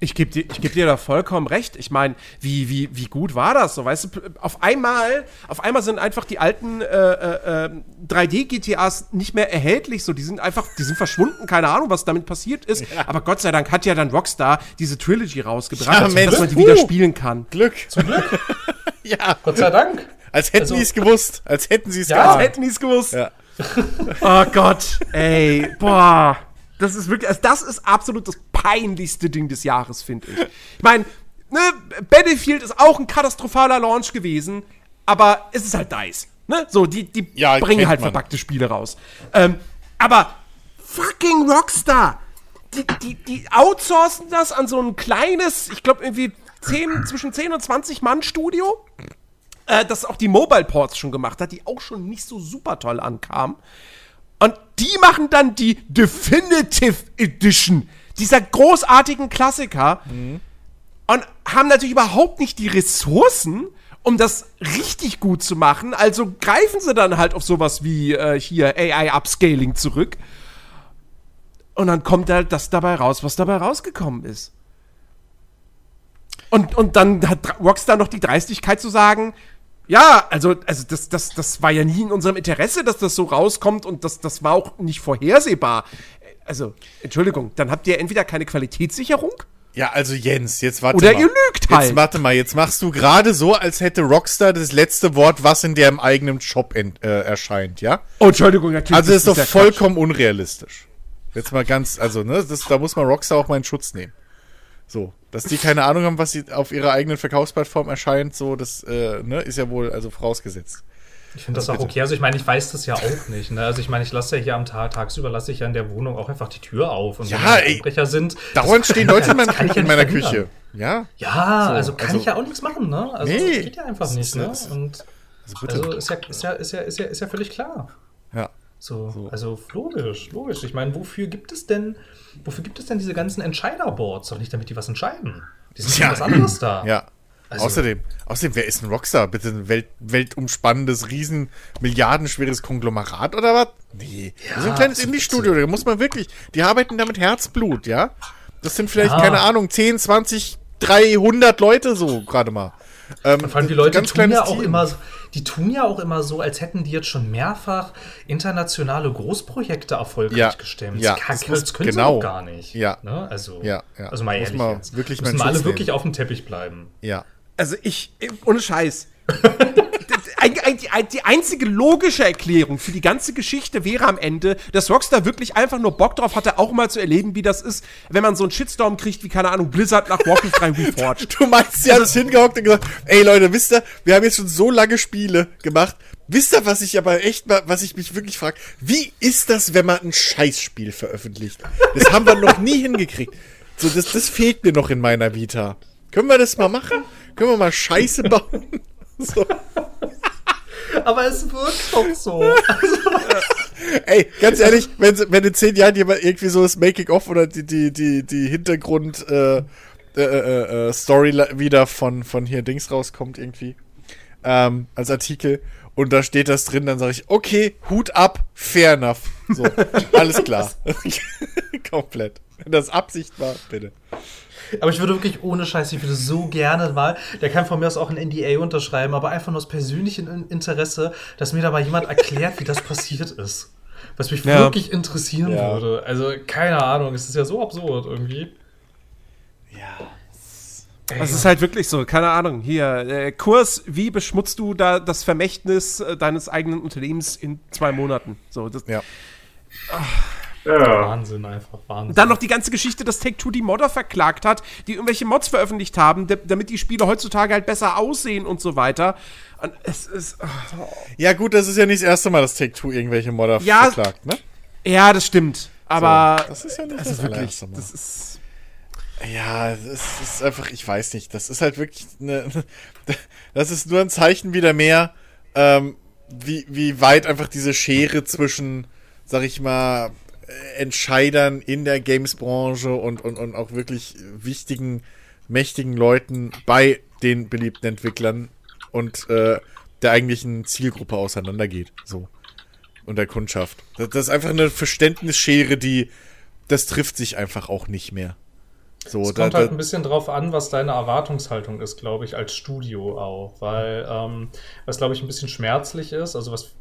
Ich gebe dir, ich geb dir da vollkommen recht. Ich meine, wie, wie, wie gut war das? So, weißt du, auf einmal, auf einmal sind einfach die alten äh, äh, äh, 3D-GTAs nicht mehr erhältlich. So, die sind einfach, die sind verschwunden. Keine Ahnung, was damit passiert ist. Aber Gott sei Dank hat ja dann Rockstar diese Trilogy rausgebracht, Ja, dass man die wieder spielen kann. Glück. Zum Glück, Ja. Gott sei Dank. Als hätten Also- die es gewusst. Als hätten sie es Ja. Als geahnt. hätten die es gewusst. Ja. Oh Gott, ey, boah. Das ist wirklich, also das ist absolut das peinlichste Ding des Jahres, finde ich. Ich meine, ne, Battlefield ist auch ein katastrophaler Launch gewesen, aber es ist halt DICE. Ne? So, die, die Ja, bringen halt man. verpackte Spiele raus. Ähm, aber fucking Rockstar! Die, die, die outsourcen das an so ein kleines, ich glaube irgendwie 10, zwischen 10 und 20 Mann Studio äh, das auch die Mobile Ports schon gemacht hat, die auch schon nicht so super toll ankamen. Und die machen dann die Definitive Edition dieser großartigen Klassiker und haben natürlich überhaupt nicht die Ressourcen, um das richtig gut zu machen. Also greifen sie dann halt auf sowas wie äh, hier AI Upscaling zurück. Und dann kommt halt das dabei raus, was dabei rausgekommen ist. Und, und dann hat Rockstar noch die Dreistigkeit zu sagen, ja, also, also das, das, das war ja nie in unserem Interesse, dass das so rauskommt und das, das war auch nicht vorhersehbar. Also, Entschuldigung, dann habt ihr entweder keine Qualitätssicherung Ja, also Jens, jetzt warte oder mal. ihr lügt halt. Jetzt warte mal, jetzt machst du gerade so, als hätte Rockstar das letzte Wort, was in deren eigenen Shop ent, äh, erscheint, ja? oh, Entschuldigung, natürlich. Also das ist doch vollkommen unrealistisch. Jetzt mal ganz, also, ne, das, da muss man Rockstar auch mal in Schutz nehmen. So, dass die keine Ahnung haben, was sie auf ihrer eigenen Verkaufsplattform erscheint, so, das, äh, ne, ist ja wohl also vorausgesetzt. Ich finde das auch okay. Also ich meine, ich weiß das ja auch nicht. Ne? Also ich meine, ich lasse ja hier am Tag, tagsüber lasse ich ja in der Wohnung auch einfach die Tür auf. Und Ja, wenn. Einbrecher sind. Dauernd stehen Leute in, Küche, ja in meiner. Küche. Ja? Ja, So, also kann also- ich ja auch nichts machen, ne? Also Nee. das geht ja einfach nicht, ne? das- Und Also bitte. also ist ja, ist ja, ist ja, ist ja, ist ja völlig klar. ja. So, also logisch, logisch. Ich meine, wofür gibt es denn, wofür gibt es denn diese ganzen Entscheiderboards? Doch nicht, damit die was entscheiden. Die sind Ja. ja was anderes da. Ja. Also- außerdem, außerdem, wer ist ein Rockstar? Bitte ein Welt, weltumspannendes, riesen, milliardenschweres Konglomerat oder was? Nee. das ist ein Ja, kleines Indie-Studio, da muss man wirklich, die arbeiten da mit Herzblut, ja? Das sind vielleicht, Ja. keine Ahnung, 10, 20, 300 Leute so gerade mal. Ähm, Vor allem die Leute ganz tun ja auch Team. immer, so- die tun ja auch immer so, als hätten die jetzt schon mehrfach internationale Großprojekte erfolgreich Ja, gestemmt. ja, das, kann, das können genau. sie doch gar nicht. Ja. Ne? Also, Ja, ja. also mal Muss ehrlich man jetzt. wirklich Müssen wir alle Schutz wirklich nehmen. auf dem Teppich bleiben. Ja. Also ich, ohne Scheiß. Die, einzige logische Erklärung für die ganze Geschichte wäre am Ende, dass Rockstar wirklich einfach nur Bock drauf hatte, auch mal zu erleben, wie das ist, wenn man so einen Shitstorm kriegt, wie, keine Ahnung, Blizzard nach Warcraft 3 Reforged. Du meinst, sie haben es hingehockt und gesagt, ey Leute, wisst ihr, wir haben jetzt schon so lange Spiele gemacht. Wisst ihr, was ich aber echt mal, was ich mich wirklich frage, wie ist das, wenn man ein Scheißspiel veröffentlicht? Das haben wir noch nie hingekriegt. So, das, das fehlt mir noch in meiner Vita. Können wir das mal machen? Können wir mal Scheiße bauen? So. Aber es wirkt doch so. Ey, ganz ehrlich, wenn, wenn in zehn Jahren jemand irgendwie so das Making-of oder die, die, die, die Hintergrund äh, äh, äh, äh, Story la- wieder von, von hier Dings rauskommt irgendwie, ähm, als Artikel und da steht das drin, dann sage ich, okay, Hut ab, fair enough. So, alles klar. Komplett. Wenn das Absicht war, bitte. Aber ich würde wirklich ohne Scheiß, ich würde so gerne mal, der kann von mir aus auch ein NDA unterschreiben, aber einfach nur aus persönlichem In- Interesse, dass mir da mal jemand erklärt, wie das passiert ist. Was mich Ja. wirklich interessieren Ja. würde. Also, keine Ahnung, es ist ja so absurd irgendwie. Ja. Das ist halt wirklich so, keine Ahnung, hier, äh, Kurs, wie beschmutzt du da das Vermächtnis äh, deines eigenen Unternehmens in zwei Monaten? So, das, Ja. Ja. Wahnsinn, einfach Wahnsinn. Dann noch die ganze Geschichte, dass Take-Two die Modder verklagt hat, die irgendwelche Mods veröffentlicht haben, da- damit die Spiele heutzutage halt besser aussehen und so weiter. Und es ist. oh. Ja, gut, das ist ja nicht das erste Mal, dass Take-Two irgendwelche Modder Ja. verklagt, ne? Ja, das stimmt. Aber. das ist ja nicht das das ist wirklich. Mal. Das ist. Ja, das ist einfach, ich weiß nicht, das ist halt wirklich eine, das ist nur ein Zeichen wieder mehr, ähm, wie, wie weit einfach diese Schere zwischen, sag ich mal, Entscheidern in der Games-Branche und, und, und auch wirklich wichtigen, mächtigen Leuten bei den beliebten Entwicklern und äh, der eigentlichen Zielgruppe auseinandergeht. So. Und der Kundschaft. Das, das ist einfach eine Verständnisschere, die, das trifft sich einfach auch nicht mehr. So, Es kommt halt ein bisschen drauf an, was deine Erwartungshaltung ist, glaube ich, als Studio auch. Weil, ähm, was, glaube ich, ein bisschen schmerzlich ist, also was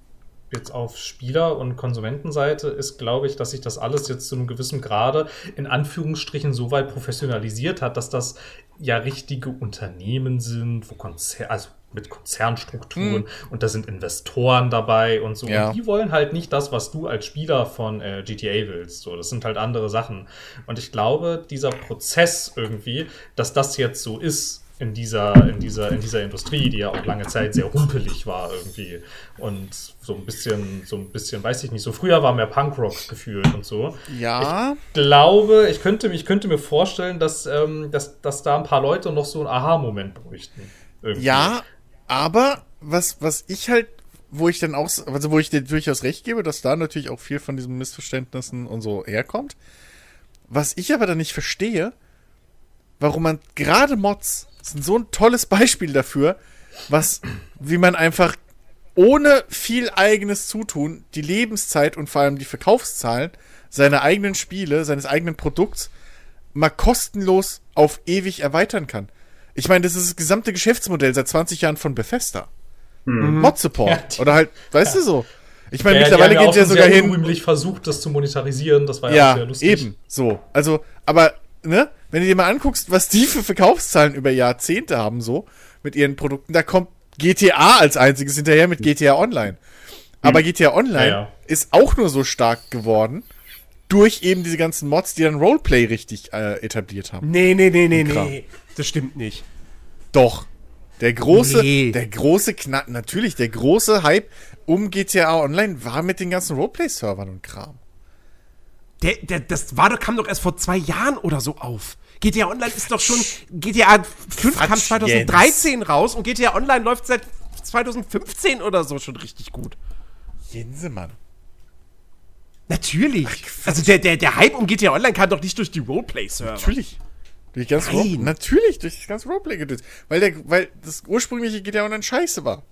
jetzt auf Spieler- und Konsumentenseite ist, glaube ich, dass sich das alles jetzt zu einem gewissen Grade in Anführungsstrichen so weit professionalisiert hat, dass das ja richtige Unternehmen sind, wo Konzer also mit Konzernstrukturen und da sind Investoren dabei und so. Ja. Und die wollen halt nicht das, was du als Spieler von äh, GTA willst. So, das sind halt andere Sachen. Und ich glaube, dieser Prozess irgendwie, dass das jetzt so ist in dieser, in dieser, in dieser Industrie, die ja auch lange Zeit sehr rumpelig war irgendwie. Und so ein bisschen, so ein bisschen, weiß ich nicht, so früher war mehr Punkrock gefühlt und so ja, glaube, ich könnte, ich könnte mir vorstellen, dass, ähm, dass, dass da ein paar Leute noch so einen Aha-Moment bräuchten. Irgendwie. ja, aber was, was ich halt, wo ich dann auch, also wo ich dir durchaus recht gebe, dass da natürlich auch viel von diesen Missverständnissen und so herkommt. Was ich aber dann nicht verstehe, warum man gerade Mods sind so ein tolles Beispiel dafür, was, wie man einfach ohne viel eigenes Zutun die Lebenszeit und vor allem die Verkaufszahlen seiner eigenen Spiele, seines eigenen Produkts mal kostenlos auf ewig erweitern kann. Ich meine, das ist das gesamte Geschäftsmodell seit 20 Jahren von Bethesda. Mod-Support. Ja, Oder halt, weißt du so. Ich meine, Ja, mittlerweile die haben geht es ja auch sogar sehr hin. versucht, das zu monetarisieren. Das war ja, auch Ja, sehr lustig. eben, so. Also, aber, ne, wenn du dir mal anguckst, was die für Verkaufszahlen über Jahrzehnte haben, so, mit ihren Produkten, da kommt GTA als einziges hinterher mit GTA Online. Aber GTA Online Ja, ja. ist auch nur so stark geworden durch eben diese ganzen Mods, die dann Roleplay richtig äh, etabliert haben. Nee, nee, nee, nee, nee. Das stimmt nicht. Doch. Der große, Nee. der große Knack, natürlich, der große Hype um GTA Online war mit den ganzen Roleplay-Servern und Kram. Der, der, das war doch, kam doch erst vor zwei Jahren oder so auf. GTA Online ist doch schon. GTA 5 kam Quatsch, 2013 raus und GTA Online läuft seit 2015 oder so schon richtig gut. Jensemann. Natürlich. also der, der, der Hype um GTA Online kam doch nicht durch die Roleplay-Server. Natürlich. Durch ganz Nein. Ro natürlich durch das ganze Roleplay gedöns. Weil der, weil das ursprüngliche GTA Online scheiße war.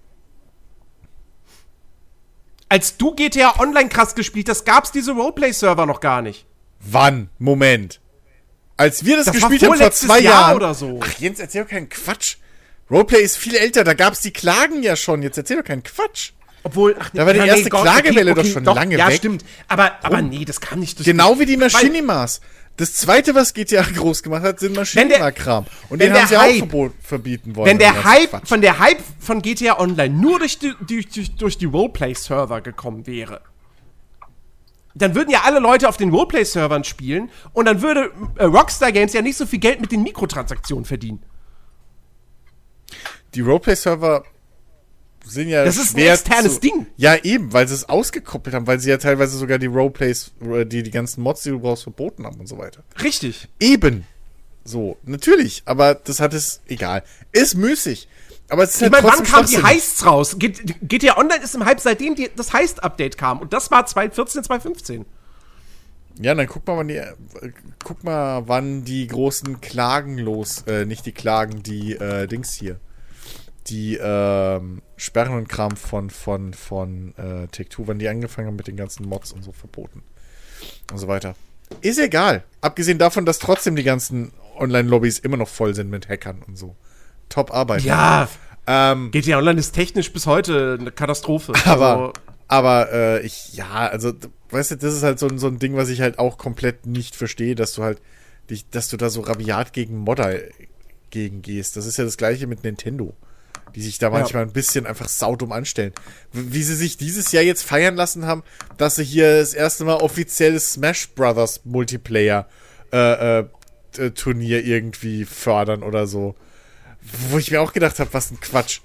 Als du GTA Online krass gespielt hast, gab's diese Roleplay-Server noch gar nicht. Wann? Moment. Als wir das, Das gespielt haben vor zwei Jahr Jahren. oder so. Ach, Jens, erzähl doch keinen Quatsch. Roleplay ist viel älter, da gab's die Klagen ja schon. Jetzt erzähl doch keinen Quatsch. Obwohl, ach, Da war die ja, erste Gott, Klagewelle doch schon lange ja, weg. stimmt. Aber, aber nee, das kam nicht durch Genau wie die Machinimas. Das zweite, was GTA groß gemacht hat, sind Maschinima-Kram. Und den haben sie Hype- auch verbieten wollen. Wenn der ganzen Hype, Quatsch. von der Hype von GTA Online nur durch die, durch, durch die Roleplay-Server gekommen wäre, dann würden ja alle Leute auf den Roleplay-Servern spielen und dann würde äh, Rockstar Games ja nicht so viel Geld mit den Mikrotransaktionen verdienen. Die Roleplay-Server sind ja Das ist ein externes zu, Ding. Ja, eben, weil sie es ausgekoppelt haben, weil sie ja teilweise sogar die Roleplays, äh, die, die ganzen Mods, die du brauchst, verboten haben und so weiter. Richtig. Eben. So, natürlich, aber das hat es, egal. Ist müßig. Aber es ist Ich halt meine, wann kamen die. Heists raus? GTA Online ist im Hype, seitdem die, das Heist-Update kam. Und das war 2014, 2015. Ja, dann guck mal, wann die, äh, guck mal, wann die großen Klagen los, äh, nicht die Klagen, die, äh, Dings hier. Die, ähm, Sperren und Kram von, von, von, äh, Take-Two, wann die angefangen haben mit den ganzen Mods und so verboten. Und so weiter. Ist egal. Abgesehen davon, dass trotzdem die ganzen Online-Lobbys immer noch voll sind mit Hackern und so. Top Arbeit. Ja, Ähm, GTA Online ist technisch bis heute eine Katastrophe. Aber, Also, aber äh, ich, ja, also, weißt du, das ist halt so, ein- so ein Ding, was ich halt auch komplett nicht verstehe, dass du halt, dich, dass du da so rabiat gegen Modder gegen gehst. Das ist ja das gleiche mit Nintendo, die sich da manchmal ein bisschen einfach saudumm anstellen. Wie sie sich dieses Jahr jetzt feiern lassen haben, dass sie hier das erste Mal offiziell Smash Brothers Multiplayer äh, äh, t- Turnier irgendwie fördern oder so. Wo ich mir auch gedacht habe, was ein Quatsch.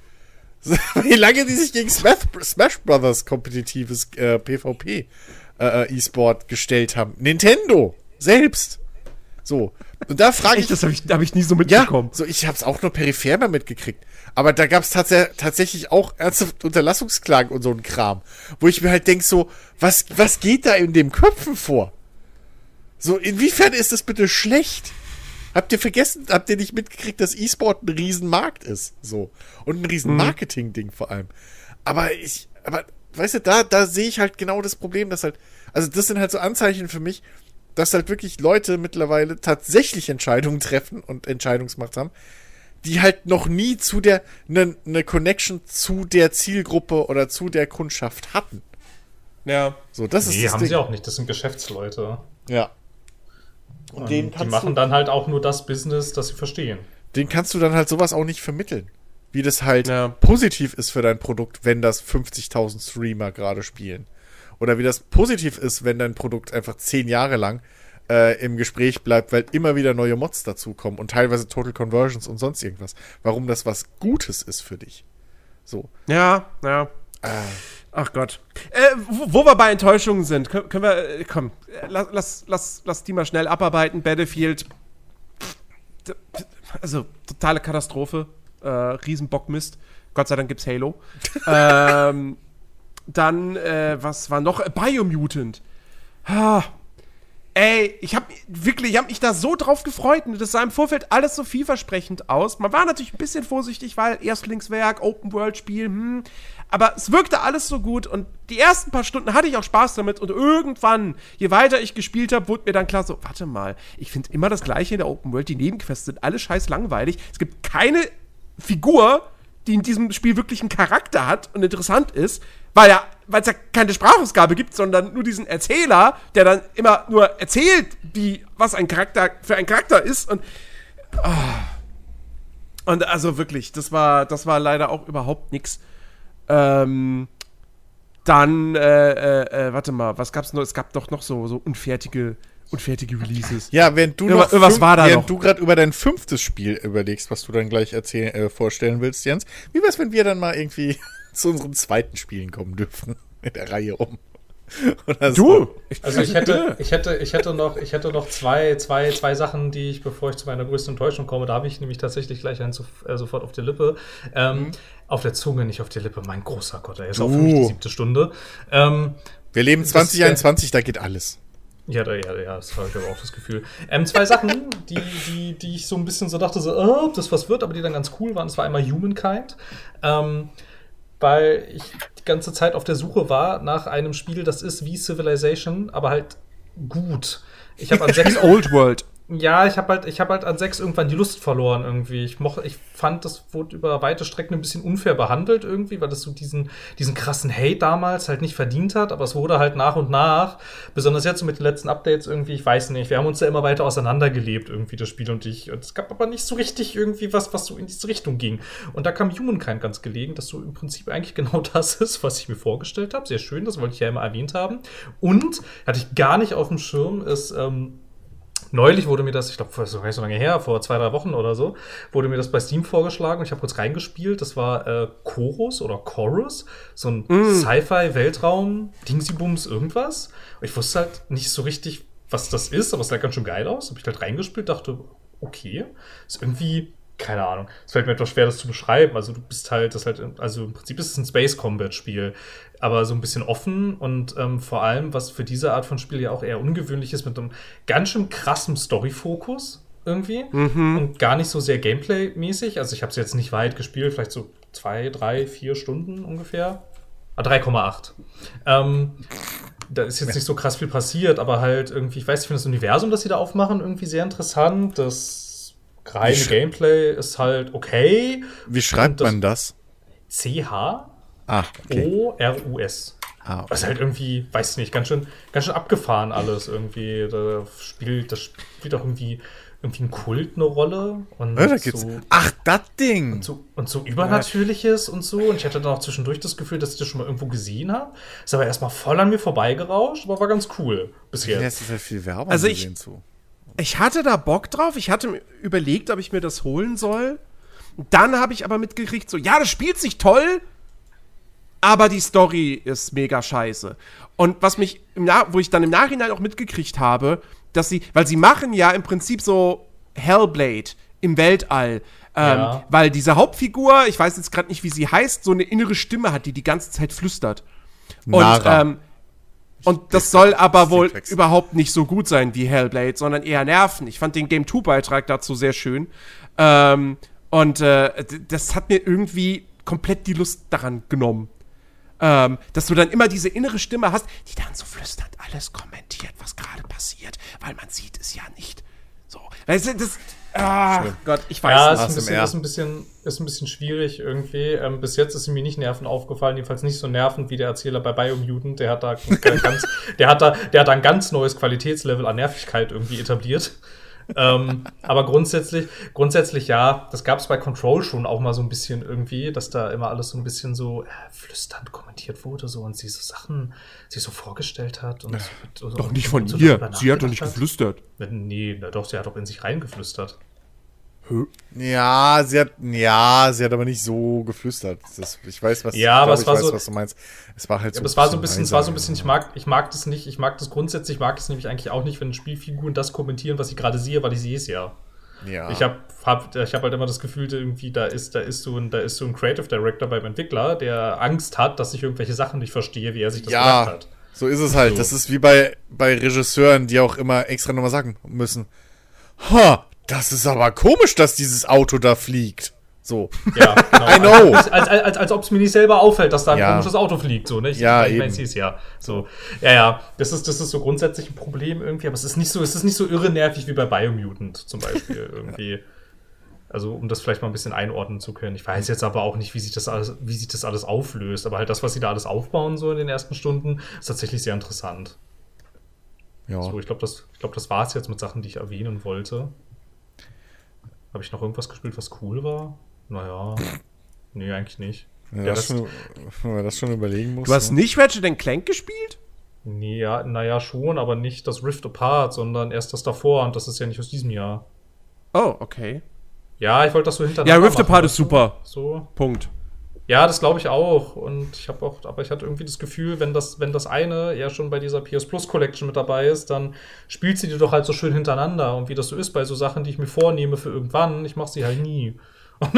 Wie lange die sich gegen Smash, Smash Brothers kompetitives äh, PvP äh, äh, E-Sport gestellt haben. Nintendo selbst. So. Und da frage ich. echt, das habe ich, hab ich nie so Ja, mitbekommen. so ich habe es auch nur peripher mal mitgekriegt. Aber da gab es tats tatsächlich auch ernsthaft Unterlassungsklagen und so ein Kram. Wo ich mir halt denk so, was, was geht da in dem Köpfen vor? So, inwiefern ist das bitte schlecht? Habt ihr vergessen, habt ihr nicht mitgekriegt, dass E-Sport ein Riesenmarkt ist? So. Und ein riesen Marketing-Ding vor allem. Aber ich, aber, weißt du, da, da sehe ich halt genau das Problem, dass halt, also das sind halt so Anzeichen für mich, dass halt wirklich Leute mittlerweile tatsächlich Entscheidungen treffen und Entscheidungsmacht haben, die halt noch nie zu der, ne, ne Connection zu der Zielgruppe oder zu der Kundschaft hatten. Ja. So, das ist Nee, das haben Ding. sie auch nicht. Das sind Geschäftsleute. Ja. Und den die machen du, dann halt auch nur das Business, das sie verstehen. den kannst du dann halt sowas auch nicht vermitteln. Wie das halt Ja. positiv ist für dein Produkt, wenn das 50.000 Streamer gerade spielen. Oder wie das positiv ist, wenn dein Produkt einfach zehn Jahre lang äh, im Gespräch bleibt, weil immer wieder neue Mods dazukommen und teilweise Total Conversions und sonst irgendwas. Warum das was Gutes ist für dich. So. Ja, ja. Äh, Ach Gott. Äh, wo, wo wir bei Enttäuschungen sind, können, können wir, äh, komm, äh, lass, lass, lass, lass die mal schnell abarbeiten. Battlefield, also totale Katastrophe, äh, Riesenbockmist. Gott sei Dank gibt's Halo. ähm, dann, äh, was war noch? Äh, Biomutant. Ah, Ey, ich hab wirklich, ich hab mich da so drauf gefreut und das sah im Vorfeld alles so vielversprechend aus. Man war natürlich ein bisschen vorsichtig, weil Erstlingswerk, Open-World-Spiel, hm. Aber es wirkte alles so gut und die ersten paar Stunden hatte ich auch Spaß damit und irgendwann, je weiter ich gespielt habe, wurde mir dann klar so, warte mal, ich finde immer das Gleiche in der Open-World, die Nebenquests sind alle scheiß langweilig. Es gibt keine Figur, die in diesem Spiel wirklich einen Charakter hat und interessant ist, weil ja, weil es ja keine Sprachausgabe gibt, sondern nur diesen Erzähler, der dann immer nur erzählt, wie was ein Charakter für ein Charakter ist und ah. und also wirklich, das war das war leider auch überhaupt nix. Ähm, dann äh, äh, äh, warte mal, was gab's noch? Es gab doch noch so so unfertige unfertige Releases. ja, wenn du noch irgendwas fünf- war da während noch. du gerade über dein fünftes Spiel überlegst, was du dann gleich erzählen, äh, vorstellen willst, Jens, wie wär's, wenn wir dann mal irgendwie zu unseren zweiten Spielen kommen dürfen in der Reihe um? Oder Du, Also ich hätte, ich hätte, ich hätte noch, ich hätte noch zwei, zwei, zwei Sachen, die ich, bevor ich zu meiner größten Enttäuschung komme, da habe ich nämlich tatsächlich gleich einen so, äh, sofort auf der Lippe. Ähm, Auf der Zunge, nicht auf der Lippe. Mein großer Gott, er ist auch für mich die Du. siebte Stunde. Ähm, Wir leben Das- 2021, da geht alles. ja, da, ja, ja, das habe ich aber auch das Gefühl. Ähm, zwei Sachen, die, die, die ich so ein bisschen so dachte, so, oh, ob das was wird, aber die dann ganz cool waren. Das war einmal Humankind. Ähm, weil ich die ganze Zeit auf der Suche war nach einem Spiel, das ist wie Civilization, aber halt gut. Ich habe an sechs Old World. Ja, ich habe halt, ich halt an sechs irgendwann die Lust verloren irgendwie. Ich mochte, ich fand, das wurde über weite Strecken ein bisschen unfair behandelt irgendwie, weil das so diesen, diesen krassen Hate damals halt nicht verdient hat. Aber es wurde halt nach und nach, besonders jetzt so mit den letzten Updates irgendwie, ich weiß nicht, wir haben uns ja immer weiter auseinandergelebt irgendwie das Spiel und ich. Und es gab aber nicht so richtig irgendwie was, was so in diese Richtung ging. Und da kam Humankind ganz gelegen, dass so im Prinzip eigentlich genau das ist, was ich mir vorgestellt habe. Sehr schön, das wollte ich ja immer erwähnt haben. Und hatte ich gar nicht auf dem Schirm, ist ähm, Neulich wurde mir das, ich glaube, das ist noch nicht so lange her, vor zwei, drei Wochen oder so, wurde mir das bei Steam vorgeschlagen und ich habe kurz reingespielt. Das war äh, Chorus oder Chorus, so ein mm. Sci-Fi-Weltraum, Dingsybums, irgendwas. Und ich wusste halt nicht so richtig, was das ist, aber es sah ganz schön geil aus. Habe ich halt reingespielt, dachte, okay, ist irgendwie keine Ahnung. Es fällt mir etwas schwer, das zu beschreiben. Also du bist halt, das halt, also im Prinzip ist es ein Space Combat Spiel, aber so ein bisschen offen und ähm, vor allem, was für diese Art von Spiel ja auch eher ungewöhnlich ist, mit einem ganz schön krassen Story-Fokus irgendwie mhm. und gar nicht so sehr Gameplay-mäßig. Also ich habe es jetzt nicht weit gespielt, vielleicht so zwei, drei, vier Stunden ungefähr. Ah, 3,8. Ähm, da ist jetzt nicht so krass viel passiert, aber halt irgendwie, ich weiß, ich finde das Universum, das sie da aufmachen, irgendwie sehr interessant. Das reine Gameplay ist halt okay. Wie schreibt das man das? C-H ah, okay. O-R-U-S. Ah. Was halt irgendwie, weiß nicht, ganz schön, ganz schön abgefahren alles irgendwie. Da spielt, das spielt auch irgendwie irgendwie ein Kult eine Rolle. Und ja, da gibt's, so, ach, das Ding! Und so, und so Übernatürliches ja. und so. Und ich hatte dann auch zwischendurch das Gefühl, dass ich das schon mal irgendwo gesehen habe. Ist aber erstmal voll an mir vorbeigerauscht, aber war ganz cool bis jetzt. Ja, ist ja viel Werbung also ich, zu ich hatte da Bock drauf. Ich hatte überlegt, ob ich mir das holen soll. Dann habe ich aber mitgekriegt, so, ja, das spielt sich toll, aber die Story ist mega scheiße. Und was mich, im wo ich dann im Nachhinein auch mitgekriegt habe, dass sie, weil sie machen ja im Prinzip so Hellblade im Weltall. Ähm, ja. Weil diese Hauptfigur, ich weiß jetzt gerade nicht, wie sie heißt, so eine innere Stimme hat, die die ganze Zeit flüstert. Nara. Und ähm, und das soll aber wohl überhaupt nicht so gut sein wie Hellblade, sondern eher nerven. Ich fand den Game 2-Beitrag dazu sehr schön. Ähm, und äh, das hat mir irgendwie komplett die Lust daran genommen. Ähm, dass du dann immer diese innere Stimme hast, die dann so flüstert alles kommentiert, was gerade passiert, weil man sieht es ja nicht. So. Weißt du, das, Ah, Gott, ich weiß ja, ist ein, bisschen, ist, ein bisschen, ist ein bisschen schwierig irgendwie. Ähm, bis jetzt ist mir nicht nerven aufgefallen, jedenfalls nicht so nervend wie der Erzähler bei Biomutant. Der hat da ganz, der hat da, der hat da ein ganz neues Qualitätslevel an Nervigkeit irgendwie etabliert ähm, aber grundsätzlich, grundsätzlich ja, das gab es bei Control schon auch mal so ein bisschen irgendwie, dass da immer alles so ein bisschen so äh, flüsternd kommentiert wurde so und sie so Sachen sich so vorgestellt hat. Und so, doch nicht von ihr. Sie hat doch nicht geflüstert. Nee, na doch, sie hat doch in sich reingeflüstert. Ja, sie hat, ja, sie hat aber nicht so geflüstert. Das, ich weiß, was, ja, aber glaub, es war weiß, so, was du meinst. Es war halt so. Ja, es war so ein bisschen, es war so ein bisschen, ich mag, ich mag das nicht, ich mag das grundsätzlich, mag es nämlich eigentlich auch nicht, wenn Spielfiguren das kommentieren, was ich gerade sehe, weil ich sehe es ja. Ja. Ich habe hab, ich hab halt immer das Gefühl, irgendwie, da ist, da ist so ein, da ist so ein Creative Director beim Entwickler, der Angst hat, dass ich irgendwelche Sachen nicht verstehe, wie er sich das ja, gedacht hat. So ist es halt. So. Das ist wie bei, bei Regisseuren, die auch immer extra nochmal sagen müssen. Ha, das ist aber komisch, dass dieses Auto da fliegt. So. Ja, genau. I know. Als, als, als, als ob es mir nicht selber auffällt, dass da ein ja. komisches Auto fliegt. So, ne? Ich, ja, ich, ich, ich ja. So. Ja, ja. Das ist, das ist so grundsätzlich ein Problem irgendwie, aber es ist nicht so, es ist nicht so irre nervig wie bei Biomutant zum Beispiel irgendwie. Also, um das vielleicht mal ein bisschen einordnen zu können. Ich weiß jetzt aber auch nicht, wie sich das alles, wie sich das alles auflöst. Aber halt das, was sie da alles aufbauen, so in den ersten Stunden, ist tatsächlich sehr interessant. Ja. So, ich glaube, das, glaub, das war es jetzt mit Sachen, die ich erwähnen wollte. Habe ich noch irgendwas gespielt, was cool war? Naja. nee, eigentlich nicht. Ja, das schon, wenn man das schon überlegen muss. Du hast ne? nicht Ratchet Clank gespielt? Nee, ja, naja, schon, aber nicht das Rift Apart, sondern erst das davor und das ist ja nicht aus diesem Jahr. Oh, okay. Ja, ich wollte das so hintereinander Ja, Rift Apart ist super. So. Punkt. Ja, das glaube ich auch. Und ich habe auch, aber ich hatte irgendwie das Gefühl, wenn das, wenn das eine ja schon bei dieser PS Plus Collection mit dabei ist, dann spielt sie die doch halt so schön hintereinander. Und wie das so ist bei so Sachen, die ich mir vornehme für irgendwann, ich mache sie halt nie.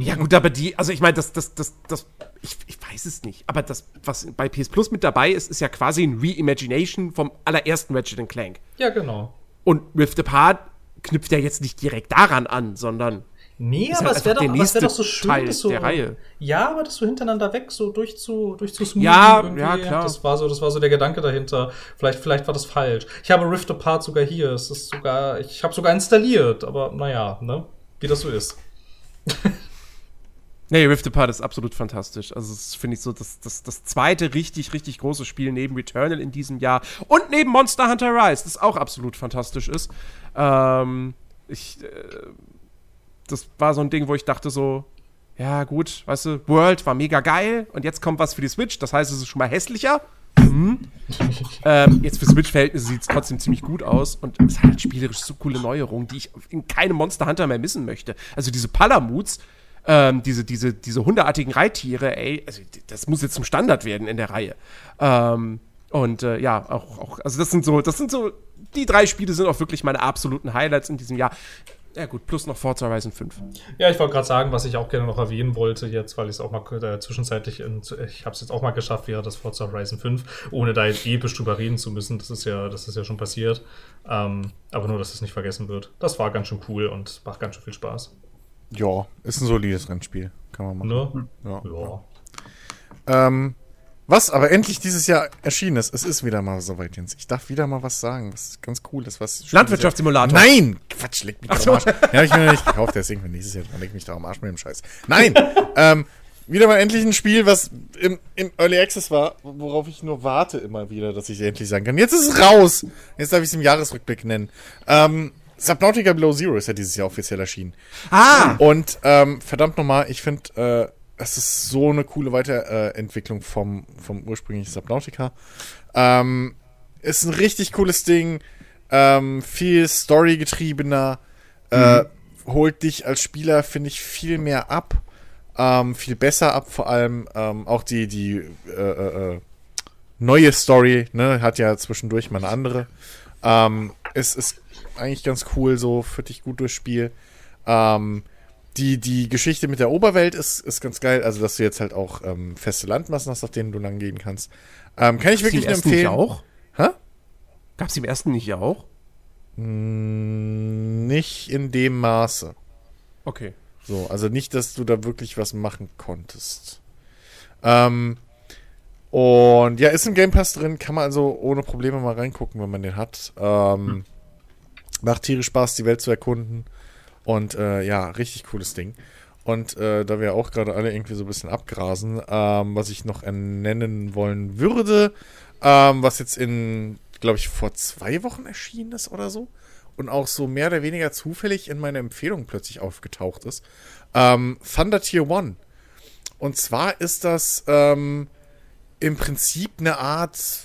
ja, gut, aber die, also ich meine, das, das, das, das, ich, ich weiß es nicht, aber das, was bei PS Plus mit dabei ist, ist ja quasi ein Reimagination vom allerersten Ratchet Clank. Ja, genau. Und Rift Apart knüpft ja jetzt nicht direkt daran an, sondern Nee, Ist aber halt es wäre doch, wär doch so schön, Teil das so, der Reihe. Ja, aber das so hintereinander weg, so durch zu, durch zu smooth. Ja, irgendwie. ja, klar. Das war so, das war so der Gedanke dahinter. Vielleicht, vielleicht war das falsch. Ich habe Rift Apart sogar hier. Es ist sogar, ich habe sogar installiert, aber naja, ne? Wie das so ist. Nee, Rift Apart ist absolut fantastisch. Also, das finde ich so das, das, das zweite richtig, richtig große Spiel neben Returnal in diesem Jahr und neben Monster Hunter Rise, das auch absolut fantastisch ist. Ähm, ich, äh, das war so ein Ding, wo ich dachte so, ja gut, weißt du, World war mega geil und jetzt kommt was für die Switch, das heißt, es ist schon mal hässlicher. Mhm. ähm, jetzt für Switch-Verhältnisse sieht es trotzdem ziemlich gut aus und es hat spielerisch so coole Neuerungen, die ich in keinem Monster Hunter mehr missen möchte. Also diese Palamuts, ähm, diese, diese, diese hundeartigen Reittiere, ey, also das muss jetzt zum Standard werden in der Reihe. Ähm, und äh, ja, auch, auch, also das sind so, das sind so, die drei Spiele sind auch wirklich meine absoluten Highlights in diesem Jahr. Ja gut, plus noch Forza Horizon 5. Ja, ich wollte gerade sagen, was ich auch gerne noch erwähnen wollte jetzt, weil ich es auch mal äh, zwischenzeitlich, in, ich habe es jetzt auch mal geschafft, wäre das Forza Horizon 5, ohne da jetzt episch drüber reden zu müssen. Das ist ja, das ist ja schon passiert. Ähm, aber nur, dass es nicht vergessen wird. Das war ganz schön cool und macht ganz schön viel Spaß. Ja, ist ein solides Rennspiel. Kann man machen. Ne? Ja. Ja. Ähm, was aber endlich dieses Jahr erschienen ist, es ist wieder mal soweit, Jens. Ich darf wieder mal was sagen, was ganz cool ist. Was Landwirtschaftssimulator. Nein! Quatsch, leg mich doch am Arsch. Ja, hab ich mir noch nicht gekauft, deswegen für nächstes Jahr, dann leg mich doch am Arsch mit dem Scheiß. Nein! ähm, wieder mal endlich ein Spiel, was im, im Early Access war, worauf ich nur warte immer wieder, dass ich endlich sagen kann. Jetzt ist es raus! Jetzt darf ich es im Jahresrückblick nennen. Ähm, Subnautica Below Zero ist ja dieses Jahr offiziell erschienen. Ah! Und ähm, verdammt nochmal, ich finde, äh, es ist so eine coole Weiterentwicklung vom, vom ursprünglichen Subnautica. Ähm, ist ein richtig cooles Ding, ähm, viel Story-getriebener, äh, holt dich als Spieler, finde ich, viel mehr ab, ähm, viel besser ab, vor allem ähm, auch die, die äh, äh, äh, neue Story, ne, hat ja zwischendurch mal eine andere. Ähm, es ist eigentlich ganz cool, so führt dich gut durchs Spiel. Ähm, die, die Geschichte mit der Oberwelt ist, ist ganz geil, also dass du jetzt halt auch ähm, feste Landmassen hast, auf denen du lang gehen kannst. Ähm, kann ich Gab's wirklich im nur ersten empfehlen. Nicht auch? Hä? Gab's die im ersten nicht auch? Mm, Nicht in dem Maße. Okay. So, also nicht, dass du da wirklich was machen konntest. Ähm, und ja, ist im Game Pass drin, kann man also ohne Probleme mal reingucken, wenn man den hat. Ähm, Macht tierisch Spaß, die Welt zu erkunden. Und äh, ja, richtig cooles Ding. Und äh, da wir auch gerade alle irgendwie so ein bisschen abgrasen, ähm, was ich noch nennen wollen würde, ähm, was jetzt in, glaube ich, vor zwei Wochen erschienen ist oder so. Und auch so mehr oder weniger zufällig in meiner Empfehlung plötzlich aufgetaucht ist. Ähm, Thunder Tier One. Und zwar ist das ähm, im Prinzip eine Art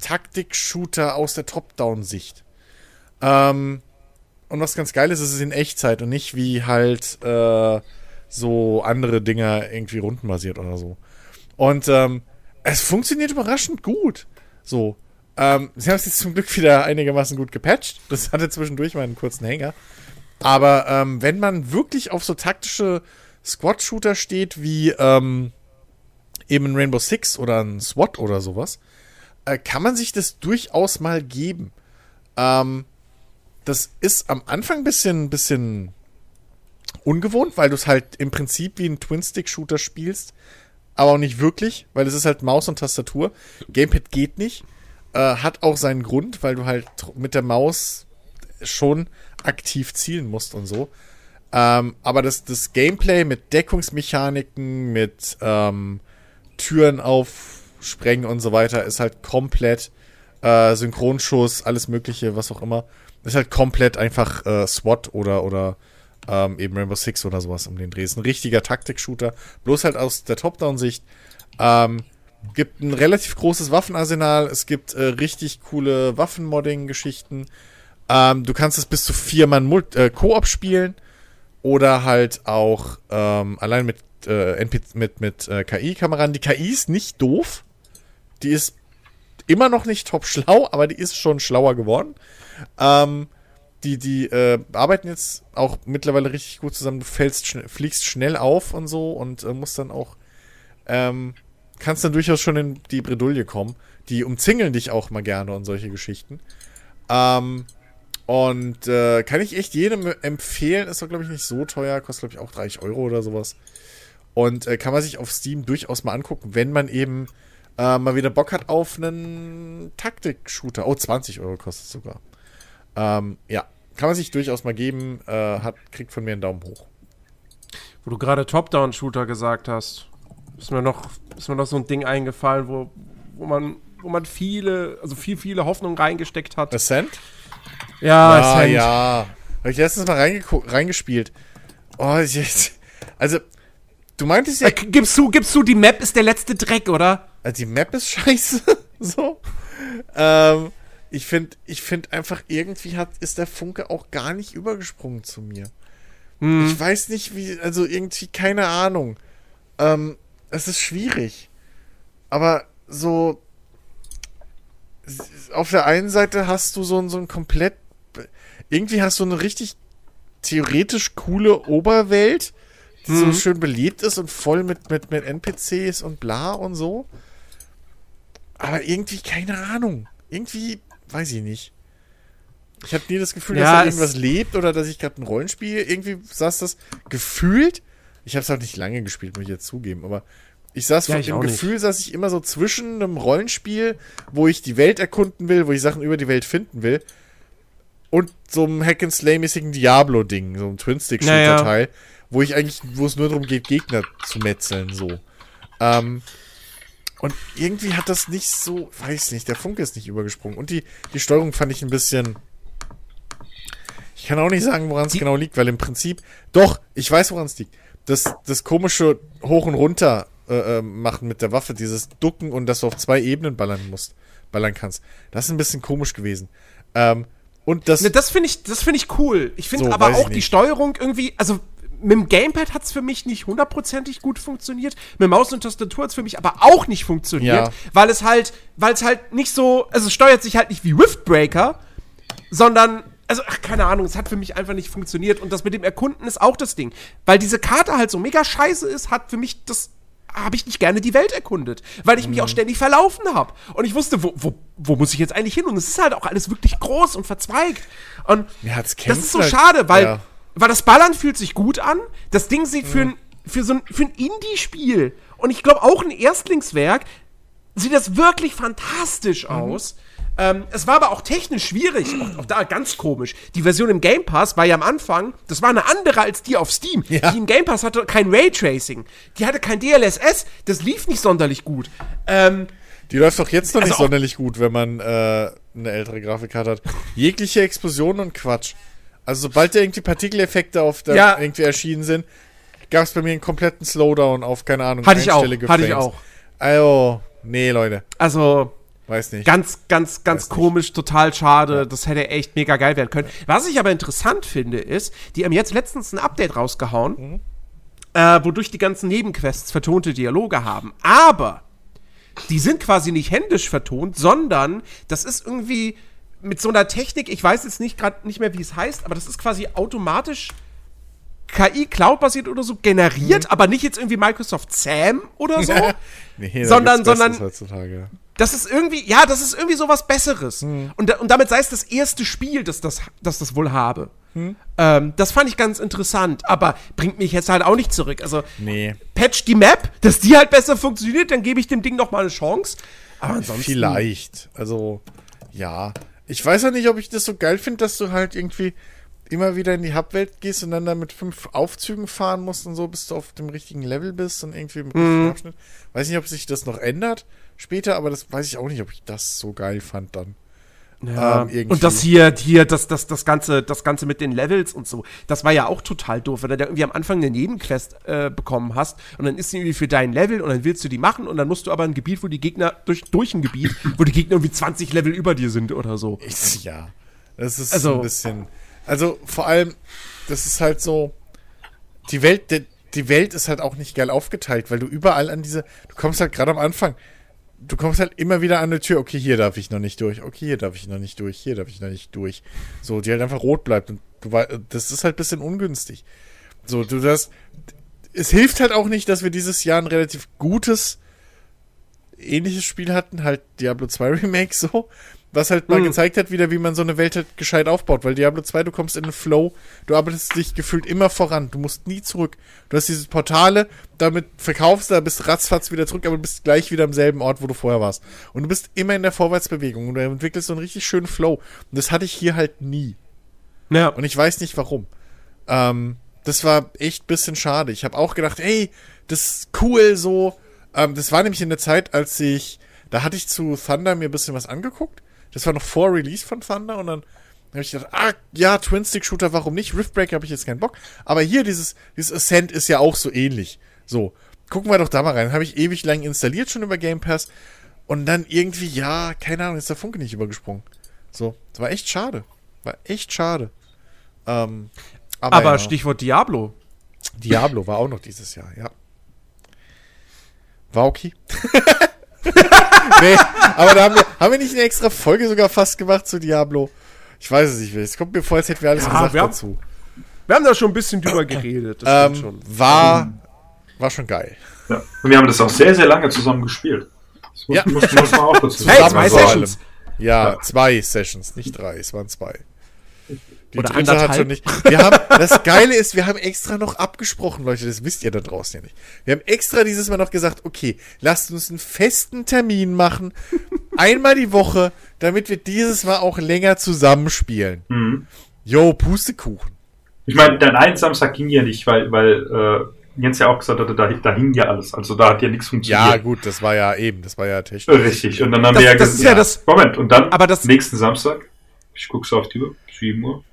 Taktik-Shooter aus der Top-Down-Sicht. Ähm, und was ganz geil ist, ist es in Echtzeit und nicht wie halt äh, so andere Dinger irgendwie rundenbasiert oder so. Und ähm, es funktioniert überraschend gut. So. Ähm, sie haben es jetzt zum Glück wieder einigermaßen gut gepatcht. Das hatte zwischendurch mal einen kurzen Hänger. Aber ähm, wenn man wirklich auf so taktische Squad-Shooter steht, wie ähm, eben ein Rainbow Six oder ein SWAT oder sowas, äh, kann man sich das durchaus mal geben. Ähm, das ist am Anfang ein bisschen, bisschen ungewohnt, weil du es halt im Prinzip wie ein Twin-Stick-Shooter spielst, aber auch nicht wirklich, weil es ist halt Maus und Tastatur. Gamepad geht nicht. Äh, hat auch seinen Grund, weil du halt mit der Maus schon aktiv zielen musst und so. Ähm, aber das, das Gameplay mit Deckungsmechaniken, mit ähm, Türen aufsprengen und so weiter ist halt komplett äh, Synchronschuss, alles mögliche, was auch immer. Ist halt komplett einfach äh, SWAT oder, oder ähm, eben Rainbow Six oder sowas um den Dreh. Ist ein richtiger Taktik-Shooter, bloß halt aus der Top-Down-Sicht. Ähm, gibt ein relativ großes Waffenarsenal, es gibt äh, richtig coole Waffenmodding-Geschichten. Ähm, du kannst es bis zu vier Mann äh, Koop spielen oder halt auch ähm, allein mit, äh, NP mit, mit äh, KI-Kameran. Die KI ist nicht doof. Die ist immer noch nicht top schlau, aber die ist schon schlauer geworden. Ähm, die, die äh, arbeiten jetzt auch mittlerweile richtig gut zusammen. Du fällst schn fliegst schnell auf und so und äh, musst dann auch, ähm, kannst dann durchaus schon in die Bredouille kommen. Die umzingeln dich auch mal gerne und solche Geschichten. Ähm, Und äh, kann ich echt jedem empfehlen. Ist doch, glaube ich, nicht so teuer. Kostet, glaube ich, auch 30 Euro oder sowas. Und äh, kann man sich auf Steam durchaus mal angucken, wenn man eben äh, mal wieder Bock hat auf einen Taktik-Shooter. Oh, 20 Euro kostet es sogar. Ähm, ja, kann man sich durchaus mal geben. Äh, hat, kriegt von mir einen Daumen hoch. Wo du gerade Top-Down-Shooter gesagt hast, ist mir noch, ist mir noch so ein Ding eingefallen, wo, wo man, wo man viele, also viel, viele Hoffnungen reingesteckt hat. Ascent? Ja, Ah, Ascent. ja. Habe ich letztens mal reingespielt. Oh, jetzt. Also, du meintest ja, Äh, gibst du, gibst du, die Map ist der letzte Dreck, oder? also die Map ist scheiße. so. Ähm, ich finde ich find einfach, irgendwie hat, ist der Funke auch gar nicht übergesprungen zu mir. Ich weiß nicht, wie, also irgendwie, keine Ahnung. Ähm, es ist schwierig. Aber so, auf der einen Seite hast du so, ein- so ein komplett, irgendwie hast du eine richtig theoretisch coole Oberwelt, die so schön belebt ist und voll mit, mit, mit NPCs und bla und so. Aber irgendwie, keine Ahnung. Irgendwie, weiß ich nicht. Ich habe nie das Gefühl, Ja, dass da irgendwas lebt oder dass ich gerade ein Rollenspiel irgendwie saß das gefühlt. Ich habe es auch nicht lange gespielt, muss ich jetzt zugeben, aber ich saß Ja, nicht. Gefühl, saß ich immer so zwischen einem Rollenspiel, wo ich die Welt erkunden will, wo ich Sachen über die Welt finden will, und so einem Hack and Slay mäßigen Diablo Ding, so einem Twin Stick Shooter Naja. Teil, wo ich eigentlich, wo es nur darum geht, Gegner zu metzeln, so. Ähm, und irgendwie hat das nicht so, weiß nicht, der Funke ist nicht übergesprungen. Und die, die Steuerung fand ich ein bisschen. Ich kann auch nicht sagen, woran es genau liegt, weil im Prinzip. Doch, ich weiß, woran es liegt. Das, das komische Hoch und Runter äh, äh, machen mit der Waffe, dieses Ducken und dass du auf zwei Ebenen ballern musst, ballern kannst. Das ist ein bisschen komisch gewesen. Ähm, und das. Ne, das finde ich, das finde ich cool. Ich finde So, aber auch die. Steuerung irgendwie, also mit dem Gamepad hat es für mich nicht hundertprozentig gut funktioniert. Mit Maus und Tastatur hat es für mich aber auch nicht funktioniert, Ja. weil es halt, weil es halt nicht so, also es steuert sich halt nicht wie Riftbreaker, sondern also, ach, keine Ahnung, es hat für mich einfach nicht funktioniert. Und das mit dem Erkunden ist auch das Ding. Weil diese Karte halt so mega scheiße ist, hat für mich das. Habe ich nicht gerne die Welt erkundet, weil ich mich Mhm. auch ständig verlaufen habe. Und ich wusste, wo, wo, wo muss ich jetzt eigentlich hin? Und es ist halt auch alles wirklich groß und verzweigt. Und Ja, das das ist so halt- schade, weil, ja. Weil das Ballern fühlt sich gut an. Das Ding sieht Mhm. für, ein, für so ein, für ein Indie-Spiel und ich glaube auch ein Erstlingswerk sieht das wirklich fantastisch Mhm. aus. Ähm, es war aber auch technisch schwierig, auch, auch da ganz komisch. Die Version im Game Pass war ja am Anfang, das war eine andere als die auf Steam. Ja. Die im Game Pass hatte kein Raytracing. Die hatte kein DLSS, das lief nicht sonderlich gut. Ähm, Die läuft doch jetzt noch Also nicht sonderlich gut, wenn man äh, eine ältere Grafikkarte hat. Jegliche Explosion und Quatsch. Also sobald da irgendwie Partikeleffekte auf der Ja. irgendwie erschienen sind, gab es bei mir einen kompletten Slowdown auf, keine Ahnung, Hatte ich auch, hatte ich auch. Also, nee, Leute, also, weiß nicht. Ganz, ganz, ganz Weiß nicht. komisch, total schade. Das hätte echt mega geil werden können. Was ich aber interessant finde, ist, die haben jetzt letztens ein Update rausgehauen, Mhm. äh, wodurch die ganzen Nebenquests vertonte Dialoge haben. Aber die sind quasi nicht händisch vertont, sondern das ist irgendwie mit so einer Technik, ich weiß jetzt nicht gerade nicht mehr, wie es heißt, aber das ist quasi automatisch KI Cloud-basiert oder so generiert, aber nicht jetzt irgendwie Microsoft SAM oder so. nee, sondern- sondern- heutzutage. Das ist irgendwie, ja, das ist irgendwie sowas Besseres. Und, da, und damit sei es das erste Spiel, das das, das, das wohl habe. Ähm, das fand ich ganz interessant, aber bringt mich jetzt halt auch nicht zurück. Also, Nee, patch die Map, dass die halt besser funktioniert, dann gebe ich dem Ding noch mal eine Chance. Aber ansonsten. vielleicht. Also, ja. Ich weiß ja nicht, ob ich das so geil finde, dass du halt irgendwie immer wieder in die Hubwelt gehst und dann da mit fünf Aufzügen fahren musst und so, bis du auf dem richtigen Level bist und irgendwie im richtigen Abschnitt. Weiß nicht, ob sich das noch ändert später, aber das weiß ich auch nicht, ob ich das so geil fand dann. Ja. ähm, und das hier, hier, das, das, das, Ganze, das Ganze mit den Levels und so, das war ja auch total doof, wenn du da irgendwie am Anfang eine Nebenquest äh, bekommen hast und dann ist sie irgendwie für dein Level und dann willst du die machen und dann musst du aber ein Gebiet, wo die Gegner, durch, durch ein Gebiet, wo die Gegner irgendwie 20 Level über dir sind oder so. Ich, ja. Das ist Also- ein bisschen. Also vor allem, das ist halt so. Die Welt, die, die Welt ist halt auch nicht geil aufgeteilt, weil du überall an diese. Du kommst halt gerade am Anfang. Du kommst halt immer wieder an eine Tür. Okay, hier darf ich noch nicht durch. Okay, hier darf ich noch nicht durch. Hier darf ich noch nicht durch. So, die halt einfach rot bleibt. Und du das ist halt bisschen ungünstig. So, du das. Es hilft halt auch nicht, dass wir dieses Jahr ein relativ gutes ähnliches Spiel hatten, halt Diablo 2 Remake so, was halt mal Mhm. gezeigt hat, wieder, wie man so eine Welt halt gescheit aufbaut. Weil Diablo 2, du kommst in den Flow, du arbeitest dich gefühlt immer voran, du musst nie zurück. Du hast diese Portale, damit verkaufst du, da bist ratzfatz wieder zurück, aber du bist gleich wieder am selben Ort, wo du vorher warst. Und du bist immer in der Vorwärtsbewegung und du entwickelst so einen richtig schönen Flow. Und das hatte ich hier halt nie. Ja. Und ich weiß nicht warum. Ähm, das war echt bisschen schade. Ich habe auch gedacht, ey, das ist cool so. Ähm, das war nämlich in der Zeit, als ich, da hatte ich zu Thunder mir ein bisschen was angeguckt. Das war noch vor Release von Thunder und dann habe ich gedacht, ah, ja, Twin-Stick-Shooter, warum nicht? Riftbreaker habe ich jetzt keinen Bock. Aber hier, dieses, dieses Ascent ist ja auch so ähnlich. So, gucken wir doch da mal rein. Habe ich ewig lang installiert schon über Game Pass. Und dann irgendwie, ja, keine Ahnung, ist der Funke nicht übergesprungen. So, das war echt schade. War echt schade. Ähm, aber Aber ja, Stichwort Diablo. Diablo war auch noch dieses Jahr, ja. War okay. nee, aber da haben wir, haben wir nicht eine extra Folge sogar fast gemacht zu Diablo? Ich weiß es nicht mehr. Es kommt mir vor, als hätten wir alles Ja, gesagt wir haben- dazu. Wir haben da schon ein bisschen drüber geredet. Das Ähm, war, war schon geil. Ja. Und wir haben das auch sehr, sehr lange zusammen gespielt. Das muss, Ja. muss, muss man auch dazu Hey, sagen. zwei Also, Sessions. Ja, Ja. zwei Sessions, nicht drei, es waren zwei. Die Oder dritte hat anderthalb. schon nicht. Wir haben, das Geile ist, wir haben extra noch abgesprochen, Leute, das wisst ihr da draußen ja nicht. Wir haben extra dieses Mal noch gesagt, okay, lasst uns einen festen Termin machen, einmal die Woche, damit wir dieses Mal auch länger zusammenspielen. Mhm. Jo, Pustekuchen. Ich meine, dein einen Samstag ging ja nicht, weil, weil äh, Jens ja auch gesagt hatte, da, da hing ja alles. Also da hat ja nichts Ja, funktioniert. gut, das war ja eben, das war ja technisch. Richtig. Und dann haben Das- wir ja das gesagt, ist ja das- Moment, und dann Aber das- nächsten Samstag, ich guck so auf die Uhr, 7 Uhr,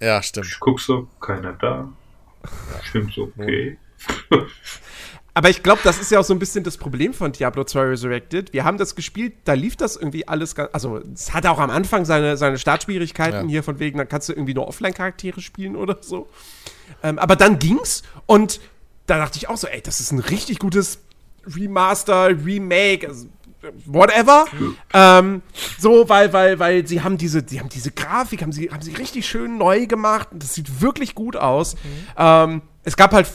Ja, stimmt. ich guck so, keiner da. Stimmt so, okay. Aber ich glaube, das ist ja auch so ein bisschen das Problem von Diablo 2 Resurrected. Wir haben das gespielt, da lief das irgendwie alles ganz. Also, es hatte auch am Anfang seine, seine Startschwierigkeiten Ja. hier, von wegen, dann kannst du irgendwie nur Offline-Charaktere spielen oder so. Ähm, aber dann ging's und da dachte ich auch so, ey, das ist ein richtig gutes Remaster, Remake, also, whatever. Ähm, so, weil, weil, weil sie haben diese, die haben diese Grafik, haben sie, haben sie richtig schön neu gemacht und das sieht wirklich gut aus. Ähm, es gab halt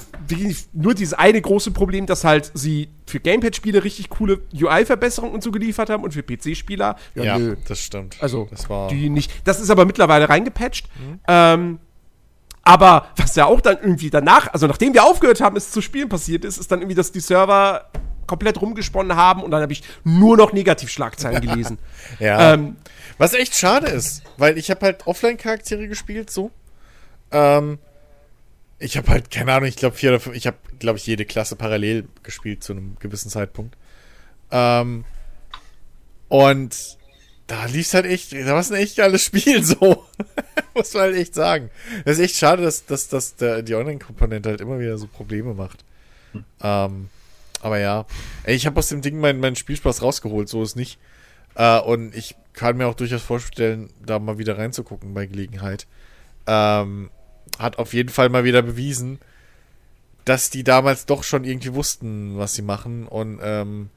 nur dieses eine große Problem, dass halt sie für Gamepad-Spiele richtig coole UI-Verbesserungen und so geliefert haben und für PC-Spieler, Ja, nö. das stimmt. Also, das war. die nicht. Das ist aber mittlerweile reingepatcht. Ähm, aber was ja auch dann irgendwie danach, also nachdem wir aufgehört haben, es zu spielen passiert ist, ist dann irgendwie, dass die Server komplett rumgesponnen haben und dann habe ich nur noch Negativschlagzeilen gelesen. ja. ähm, Was echt schade ist, weil ich habe halt Offline-Charaktere gespielt, so. Ähm, ich habe halt, keine Ahnung, ich glaube vier oder fünf, ich habe, glaube ich, jede Klasse parallel gespielt zu einem gewissen Zeitpunkt. Ähm, und da lief's halt echt, da war es ein echt geiles Spiel, so. Muss man halt echt sagen. Das ist echt schade, dass, dass, dass der, die Online-Komponente halt immer wieder so Probleme macht. Ähm, aber ja, ey, ich habe aus dem Ding meinen, meinen Spielspaß rausgeholt, so ist nicht. Äh, und ich kann mir auch durchaus vorstellen, da mal wieder reinzugucken bei Gelegenheit. Ähm, hat auf jeden Fall mal wieder bewiesen, dass die damals doch schon irgendwie wussten, was sie machen und ähm,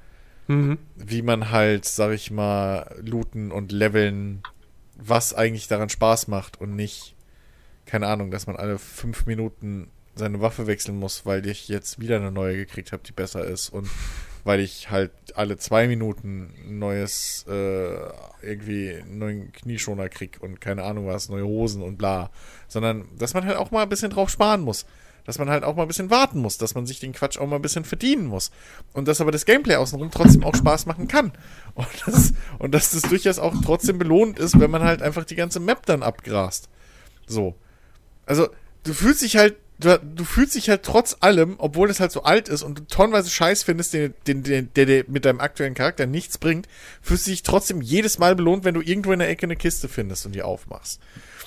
mhm. wie man halt, sag ich mal, looten und leveln, was eigentlich daran Spaß macht und nicht, keine Ahnung, dass man alle fünf Minuten seine Waffe wechseln muss, weil ich jetzt wieder eine neue gekriegt habe, die besser ist und weil ich halt alle zwei Minuten neues, äh, irgendwie einen neuen Knieschoner krieg und keine Ahnung was, neue Hosen und bla. Sondern, dass man halt auch mal ein bisschen drauf sparen muss. Dass man halt auch mal ein bisschen warten muss, dass man sich den Quatsch auch mal ein bisschen verdienen muss. Und dass aber das Gameplay außenrum trotzdem auch Spaß machen kann. Und, das, und dass das durchaus auch trotzdem belohnt ist, wenn man halt einfach die ganze Map dann abgrast. So. Also, du fühlst dich halt, du, du fühlst dich halt trotz allem, obwohl es halt so alt ist und du tonnenweise Scheiß findest, den, den, den, der dir mit deinem aktuellen Charakter nichts bringt, fühlst du dich trotzdem jedes Mal belohnt, wenn du irgendwo in der Ecke eine Kiste findest und die aufmachst.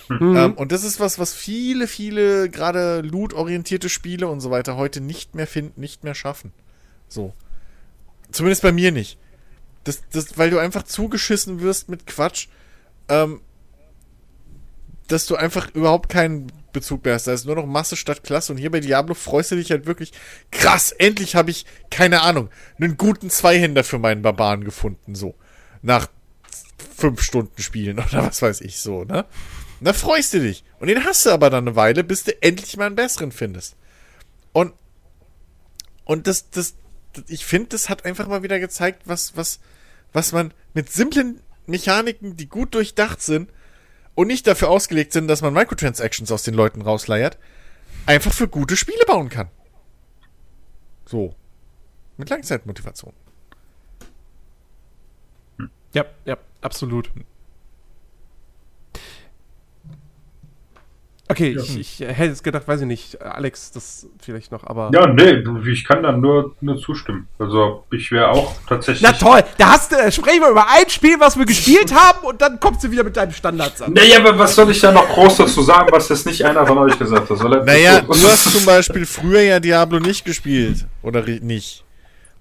Ähm, und das ist was, was viele, viele gerade loot-orientierte Spiele und so weiter heute nicht mehr finden, nicht mehr schaffen. So. Zumindest bei mir nicht. Das, das, weil du einfach zugeschissen wirst mit Quatsch, ähm, dass du einfach überhaupt keinen Bezug mehr hast. Da ist nur noch Masse statt Klasse. Und hier bei Diablo freust du dich halt wirklich krass. Endlich habe ich, keine Ahnung, einen guten Zweihänder für meinen Barbaren gefunden. So. Nach fünf Stunden Spielen oder was weiß ich so, ne? Und da freust du dich. Und den hast du aber dann eine Weile, bis du endlich mal einen besseren findest. Und, und das, das, ich finde, das hat einfach mal wieder gezeigt, was, was, was man mit simplen Mechaniken, die gut durchdacht sind und nicht dafür ausgelegt sind, dass man Microtransactions aus den Leuten rausleiert, einfach für gute Spiele bauen kann. So. Mit Langzeitmotivation. Ja, ja, absolut. Okay, ich, ich hätte jetzt gedacht, weiß ich nicht, Alex, das vielleicht noch, aber. Ja, nee, ich kann da nur, nur zustimmen. Also ich wäre auch tatsächlich. Na toll, da hast du, äh, sprechen wir über ein Spiel, was wir gespielt haben und dann kommst du wieder mit deinem Standards an. Naja, aber was soll ich da noch groß dazu sagen, was jetzt nicht einer von euch gesagt hat? Soll Naja, du hast zum Beispiel früher ja Diablo nicht gespielt. Oder nicht.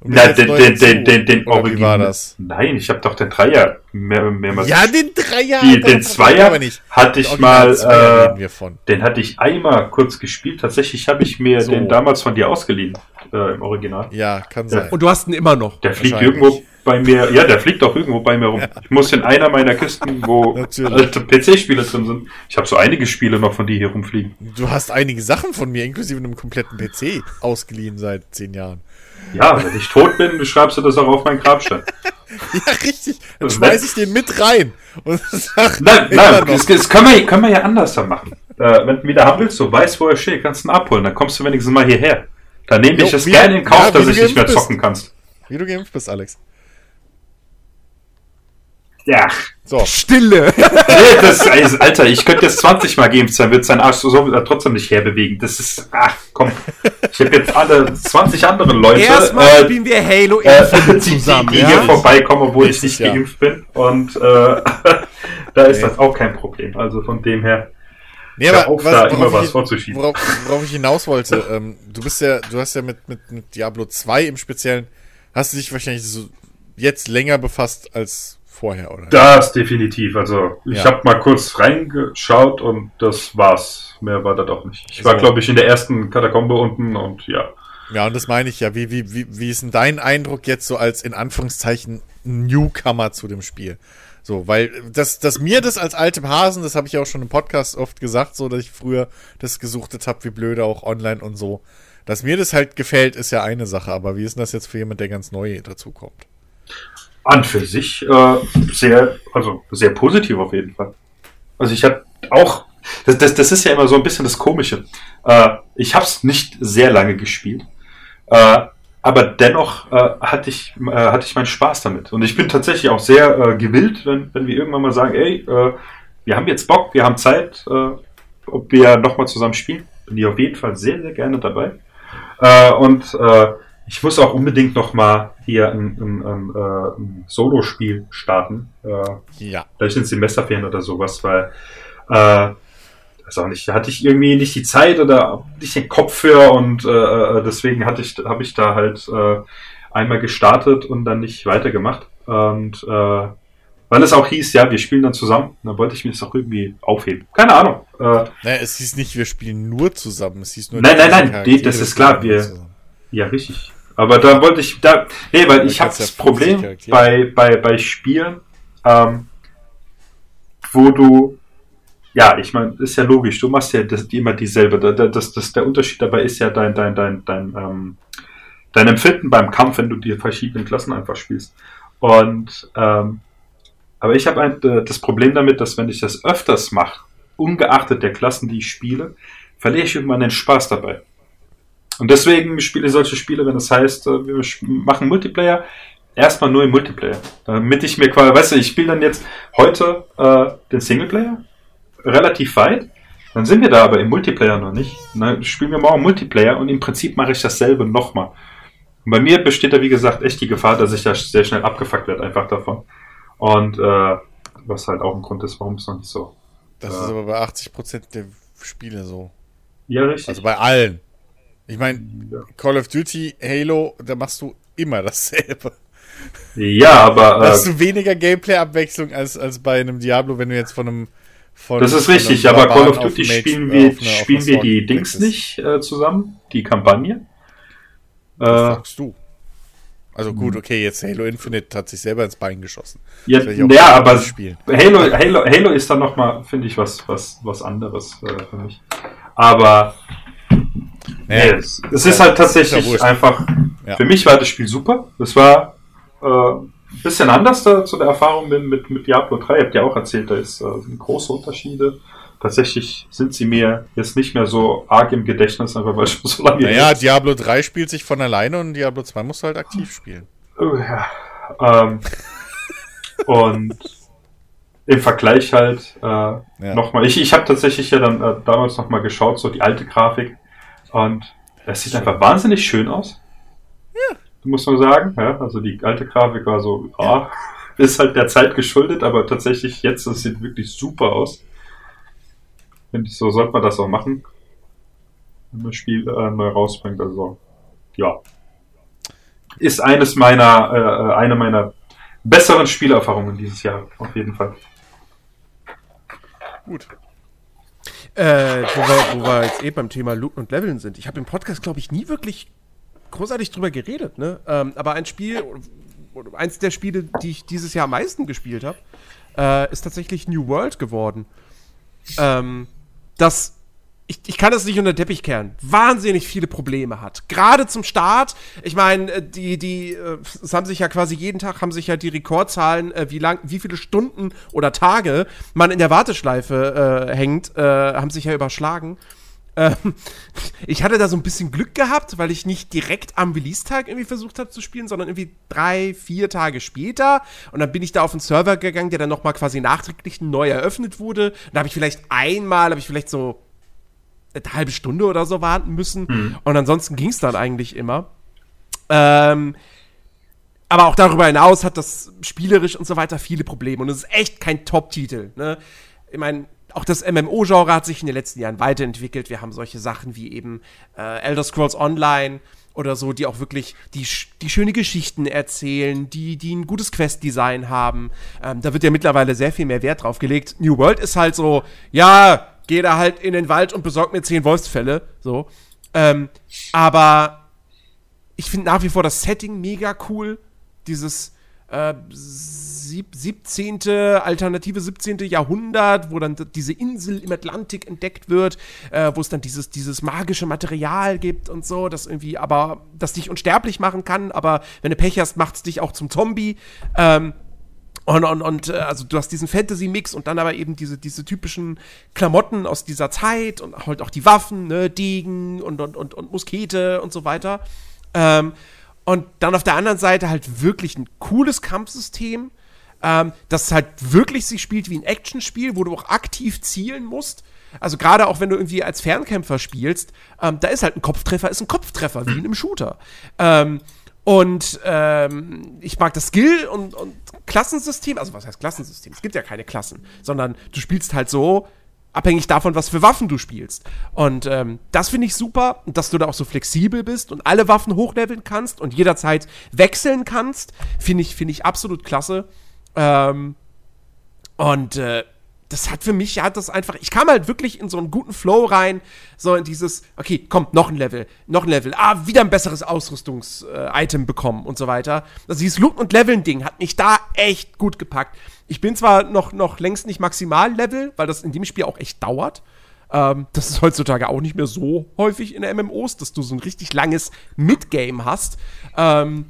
Und Na, den, den, den, den, den Oder wie Original. war das? Nein, ich habe doch den Dreier mehr, mehrmals. Ja, den Dreier. Die, den Zweier hatte ich Original mal, Zweier äh, den hatte ich einmal kurz gespielt. Tatsächlich habe ich mir So. den damals von dir ausgeliehen, äh, im Original. Ja, kann Ja. sein. Und du hast ihn immer noch. Der fliegt irgendwo bei mir, ja, der fliegt auch irgendwo bei mir rum. Ich muss in einer meiner Kisten, wo alte PC-Spiele drin sind. Ich habe so einige Spiele noch von dir hier rumfliegen. Du hast einige Sachen von mir, inklusive einem kompletten PC, ausgeliehen seit zehn Jahren. Ja, wenn ich tot bin, schreibst du das auch auf meinen Grabstein. Ja, richtig. Dann Das schmeiß ich den mit rein. Und sag Nein, nein, das, das können, wir, können wir ja anders dann machen. Äh, wenn du wieder haben willst, du weißt, wo er steht, kannst du ihn abholen, dann kommst du wenigstens mal hierher. Dann nehme ich es gerne in Kauf, ja, dass du ich nicht mehr bist. zocken kannst. Wie du geimpft bist, Alex. Ja. So. Stille. Nee, das ist, Alter, ich könnte jetzt 20 Mal geimpft sein, wird sein Arsch so so trotzdem nicht herbewegen. Das ist, ach, komm. Ich habe jetzt alle 20 andere Leute, Erstmal äh, spielen wir Halo äh, Infinite zusammen, die, die ja? hier vorbeikommen, obwohl ich nicht Jahr. geimpft bin. Und äh, da ist Nee. das auch kein Problem. Also von dem her, Nee, hör auf, da immer worauf was ich, vorzuschieben. worauf, worauf ich hinaus wollte, ähm, du bist ja, du hast ja mit, mit, mit Diablo 2 im Speziellen, hast du dich wahrscheinlich so jetzt länger befasst als vorher, oder? Das definitiv. Also ich Ja. habe mal kurz reingeschaut und das war's. Mehr war da doch nicht. Ich war, So. glaube ich, in der ersten Katakombe unten und ja. Ja, und das meine ich ja. Wie, wie, wie, wie ist denn dein Eindruck jetzt so als in Anführungszeichen Newcomer zu dem Spiel? So, weil das, dass mir das als altem Hasen, das habe ich ja auch schon im Podcast oft gesagt, so dass ich früher das gesuchtet habe, wie blöde auch online und so. Dass mir das halt gefällt, ist ja eine Sache, aber wie ist denn das jetzt für jemand, der ganz neu dazukommt? An für sich äh, sehr, also sehr positiv auf jeden Fall. Also ich habe auch, das, das, das ist ja immer so ein bisschen das Komische. Äh, ich habe es nicht sehr lange gespielt, äh, aber dennoch äh, hatte ich äh, hatte ich meinen Spaß damit. Und ich bin tatsächlich auch sehr äh, gewillt, wenn, wenn wir irgendwann mal sagen, ey, äh, wir haben jetzt Bock, wir haben Zeit, äh, ob wir nochmal zusammen spielen, bin ich auf jeden Fall sehr, sehr gerne dabei. Äh, und äh, ich muss auch unbedingt noch mal hier ein, ein, ein, äh, ein Solo-Spiel starten. Äh, Ja. vielleicht in Semesterferien oder sowas, weil äh, auch nicht, hatte ich irgendwie nicht die Zeit oder nicht den Kopf für und äh, deswegen hatte ich, habe ich da halt äh, einmal gestartet und dann nicht weitergemacht. Und äh, weil es auch hieß, ja, wir spielen dann zusammen, dann wollte ich mir das auch irgendwie aufheben. Keine Ahnung. Äh, Naja, es hieß nicht, wir spielen nur zusammen. Es hieß nur, Nein, nein, nein, die- das ist klar, wir- zusammen. Ja, richtig. Aber da wollte ich, da, nee, weil ich habe ja das 50 Problem bei, bei, bei Spielen, ähm, wo du, ja, ich meine, ist ja logisch, du machst ja das, immer dieselbe. Da- da- Das, das, der Unterschied dabei ist ja dein, dein, dein, dein, ähm, dein Empfinden beim Kampf, wenn du die verschiedenen Klassen einfach spielst. Und, ähm, aber ich habe äh, das Problem damit, dass wenn ich das öfters mache, ungeachtet der Klassen, die ich spiele, verliere ich irgendwann den Spaß dabei. Und deswegen spiele ich solche Spiele, wenn das heißt, äh, wir machen Multiplayer, erstmal nur im Multiplayer. Damit ich mir quasi, weißt du, ich spiele dann jetzt heute äh, den Singleplayer relativ weit, dann sind wir da aber im Multiplayer noch nicht. Dann spielen wir morgen Multiplayer und im Prinzip mache ich dasselbe nochmal. Und bei mir besteht da, wie gesagt, echt die Gefahr, dass ich da sehr schnell abgefuckt werde, einfach davon. Und äh, was halt auch ein Grund ist, warum es noch nicht so. Das Ja. ist aber bei 80% der Spiele so. Ja, richtig. Also bei allen. Ich meine, Ja. Call of Duty, Halo, da machst du immer dasselbe. ja, aber äh, hast du weniger Gameplay-Abwechslung als, als bei einem Diablo, wenn du jetzt von einem. Von, Das ist richtig, aber Call of Duty spielen äh, wir, eine- spielen wir die Dings nicht äh, zusammen, die Kampagne. Das Äh, sagst du. Also gut, okay, jetzt Halo Infinite hat sich selber ins Bein geschossen. ja, ja, aber. Halo, Halo, Halo ist dann nochmal, finde ich, was, was, was anderes äh, für mich. Aber nee, es, es ist halt ja tatsächlich wurscht. einfach, Ja. für mich war das Spiel super. Es war äh, ein bisschen anders da, zu der Erfahrung bin mit, mit Diablo 3. Ihr habt ja auch erzählt, da ist, äh, sind große Unterschiede. Tatsächlich sind sie mir jetzt nicht mehr so arg im Gedächtnis, einfach weil schon so lange Naja, ist. Diablo 3 spielt sich von alleine und Diablo 2 musst du halt aktiv spielen. Oh, ja. Ähm, und im Vergleich halt äh, Ja. nochmal, ich, ich habe tatsächlich ja dann äh, damals nochmal geschaut, so die alte Grafik und es sieht einfach wahnsinnig schön aus. Ja. Muss man sagen. Ja, also die alte Grafik war so, ja, ist halt der Zeit geschuldet, aber tatsächlich jetzt, es sieht wirklich super aus. Finde ich, so sollte man das auch machen. Wenn man das Spiel äh, neu rausbringt. Also, ja. Ist eines meiner, äh, eine meiner besseren Spielerfahrungen dieses Jahr, auf jeden Fall. Gut. Äh, wo, wir, wo wir jetzt eh beim Thema Looten und Leveln sind. Ich habe im Podcast, glaube ich, nie wirklich großartig drüber geredet, ne? Ähm, aber ein Spiel, eins der Spiele, die ich dieses Jahr am meisten gespielt habe, äh, ist tatsächlich New World geworden. Ähm, das ich, ich kann das nicht unter den Teppich kehren, wahnsinnig viele Probleme hat. Gerade zum Start, ich meine, äh, die, die, äh, es haben sich ja quasi jeden Tag, haben sich ja die Rekordzahlen, äh, wie lang, wie viele Stunden oder Tage man in der Warteschleife äh, hängt, äh, haben sich ja überschlagen. Ähm, ich hatte da so ein bisschen Glück gehabt, weil ich nicht direkt am Release-Tag irgendwie versucht habe zu spielen, sondern irgendwie drei, vier Tage später. Und dann bin ich da auf einen Server gegangen, der dann nochmal quasi nachträglich neu eröffnet wurde. Und da habe ich vielleicht einmal, habe ich vielleicht so eine halbe Stunde oder so warten müssen. Und ansonsten ging es dann eigentlich immer. Ähm, aber auch darüber hinaus hat das spielerisch und so weiter viele Probleme. Und es ist echt kein Top-Titel. Ne? Ich meine, auch das MMO-Genre hat sich in den letzten Jahren weiterentwickelt. Wir haben solche Sachen wie eben äh, Elder Scrolls Online oder so, die auch wirklich die, die schöne Geschichten erzählen, die, die ein gutes Quest-Design haben. Ähm, da wird ja mittlerweile sehr viel mehr Wert drauf gelegt. New World ist halt so, ja, geh da halt in den Wald und besorg mir zehn Wolfsfälle. So. Ähm, aber ich finde nach wie vor das Setting mega cool. Dieses äh, sieb 17., alternative 17. Jahrhundert, wo dann diese Insel im Atlantik entdeckt wird, äh, wo es dann dieses, dieses magische Material gibt und so, das irgendwie aber, das dich unsterblich machen kann, aber wenn du Pech hast, macht es dich auch zum Zombie. Ähm, und, und, und äh, also du hast diesen Fantasy-Mix und dann aber eben diese, diese typischen Klamotten aus dieser Zeit und halt auch die Waffen, ne, Degen und, und, und, und Muskete und so weiter. Ähm, und dann auf der anderen Seite halt wirklich ein cooles Kampfsystem, ähm, das halt wirklich sich spielt wie ein Actionspiel, wo du auch aktiv zielen musst. Also gerade auch wenn du irgendwie als Fernkämpfer spielst, ähm, da ist halt ein Kopftreffer, ist ein Kopftreffer, wie in einem Shooter. Ähm, und ähm, ich mag das Skill- und, und Klassensystem, also was heißt Klassensystem? Es gibt ja keine Klassen, sondern du spielst halt so, abhängig davon, was für Waffen du spielst. Und ähm, das finde ich super, dass du da auch so flexibel bist und alle Waffen hochleveln kannst und jederzeit wechseln kannst, finde ich, finde ich absolut klasse. Ähm, und äh, das hat für mich, hat das einfach, ich kam halt wirklich in so einen guten Flow rein, so in dieses, okay, komm, noch ein Level, noch ein Level, ah, wieder ein besseres Ausrüstungs-Item bekommen und so weiter. Also dieses Loot- und Leveln-Ding hat mich da echt gut gepackt. Ich bin zwar noch, noch längst nicht Maximal-Level, weil das in dem Spiel auch echt dauert. Ähm, das ist heutzutage auch nicht mehr so häufig in MMOs, dass du so ein richtig langes Midgame hast. Ähm,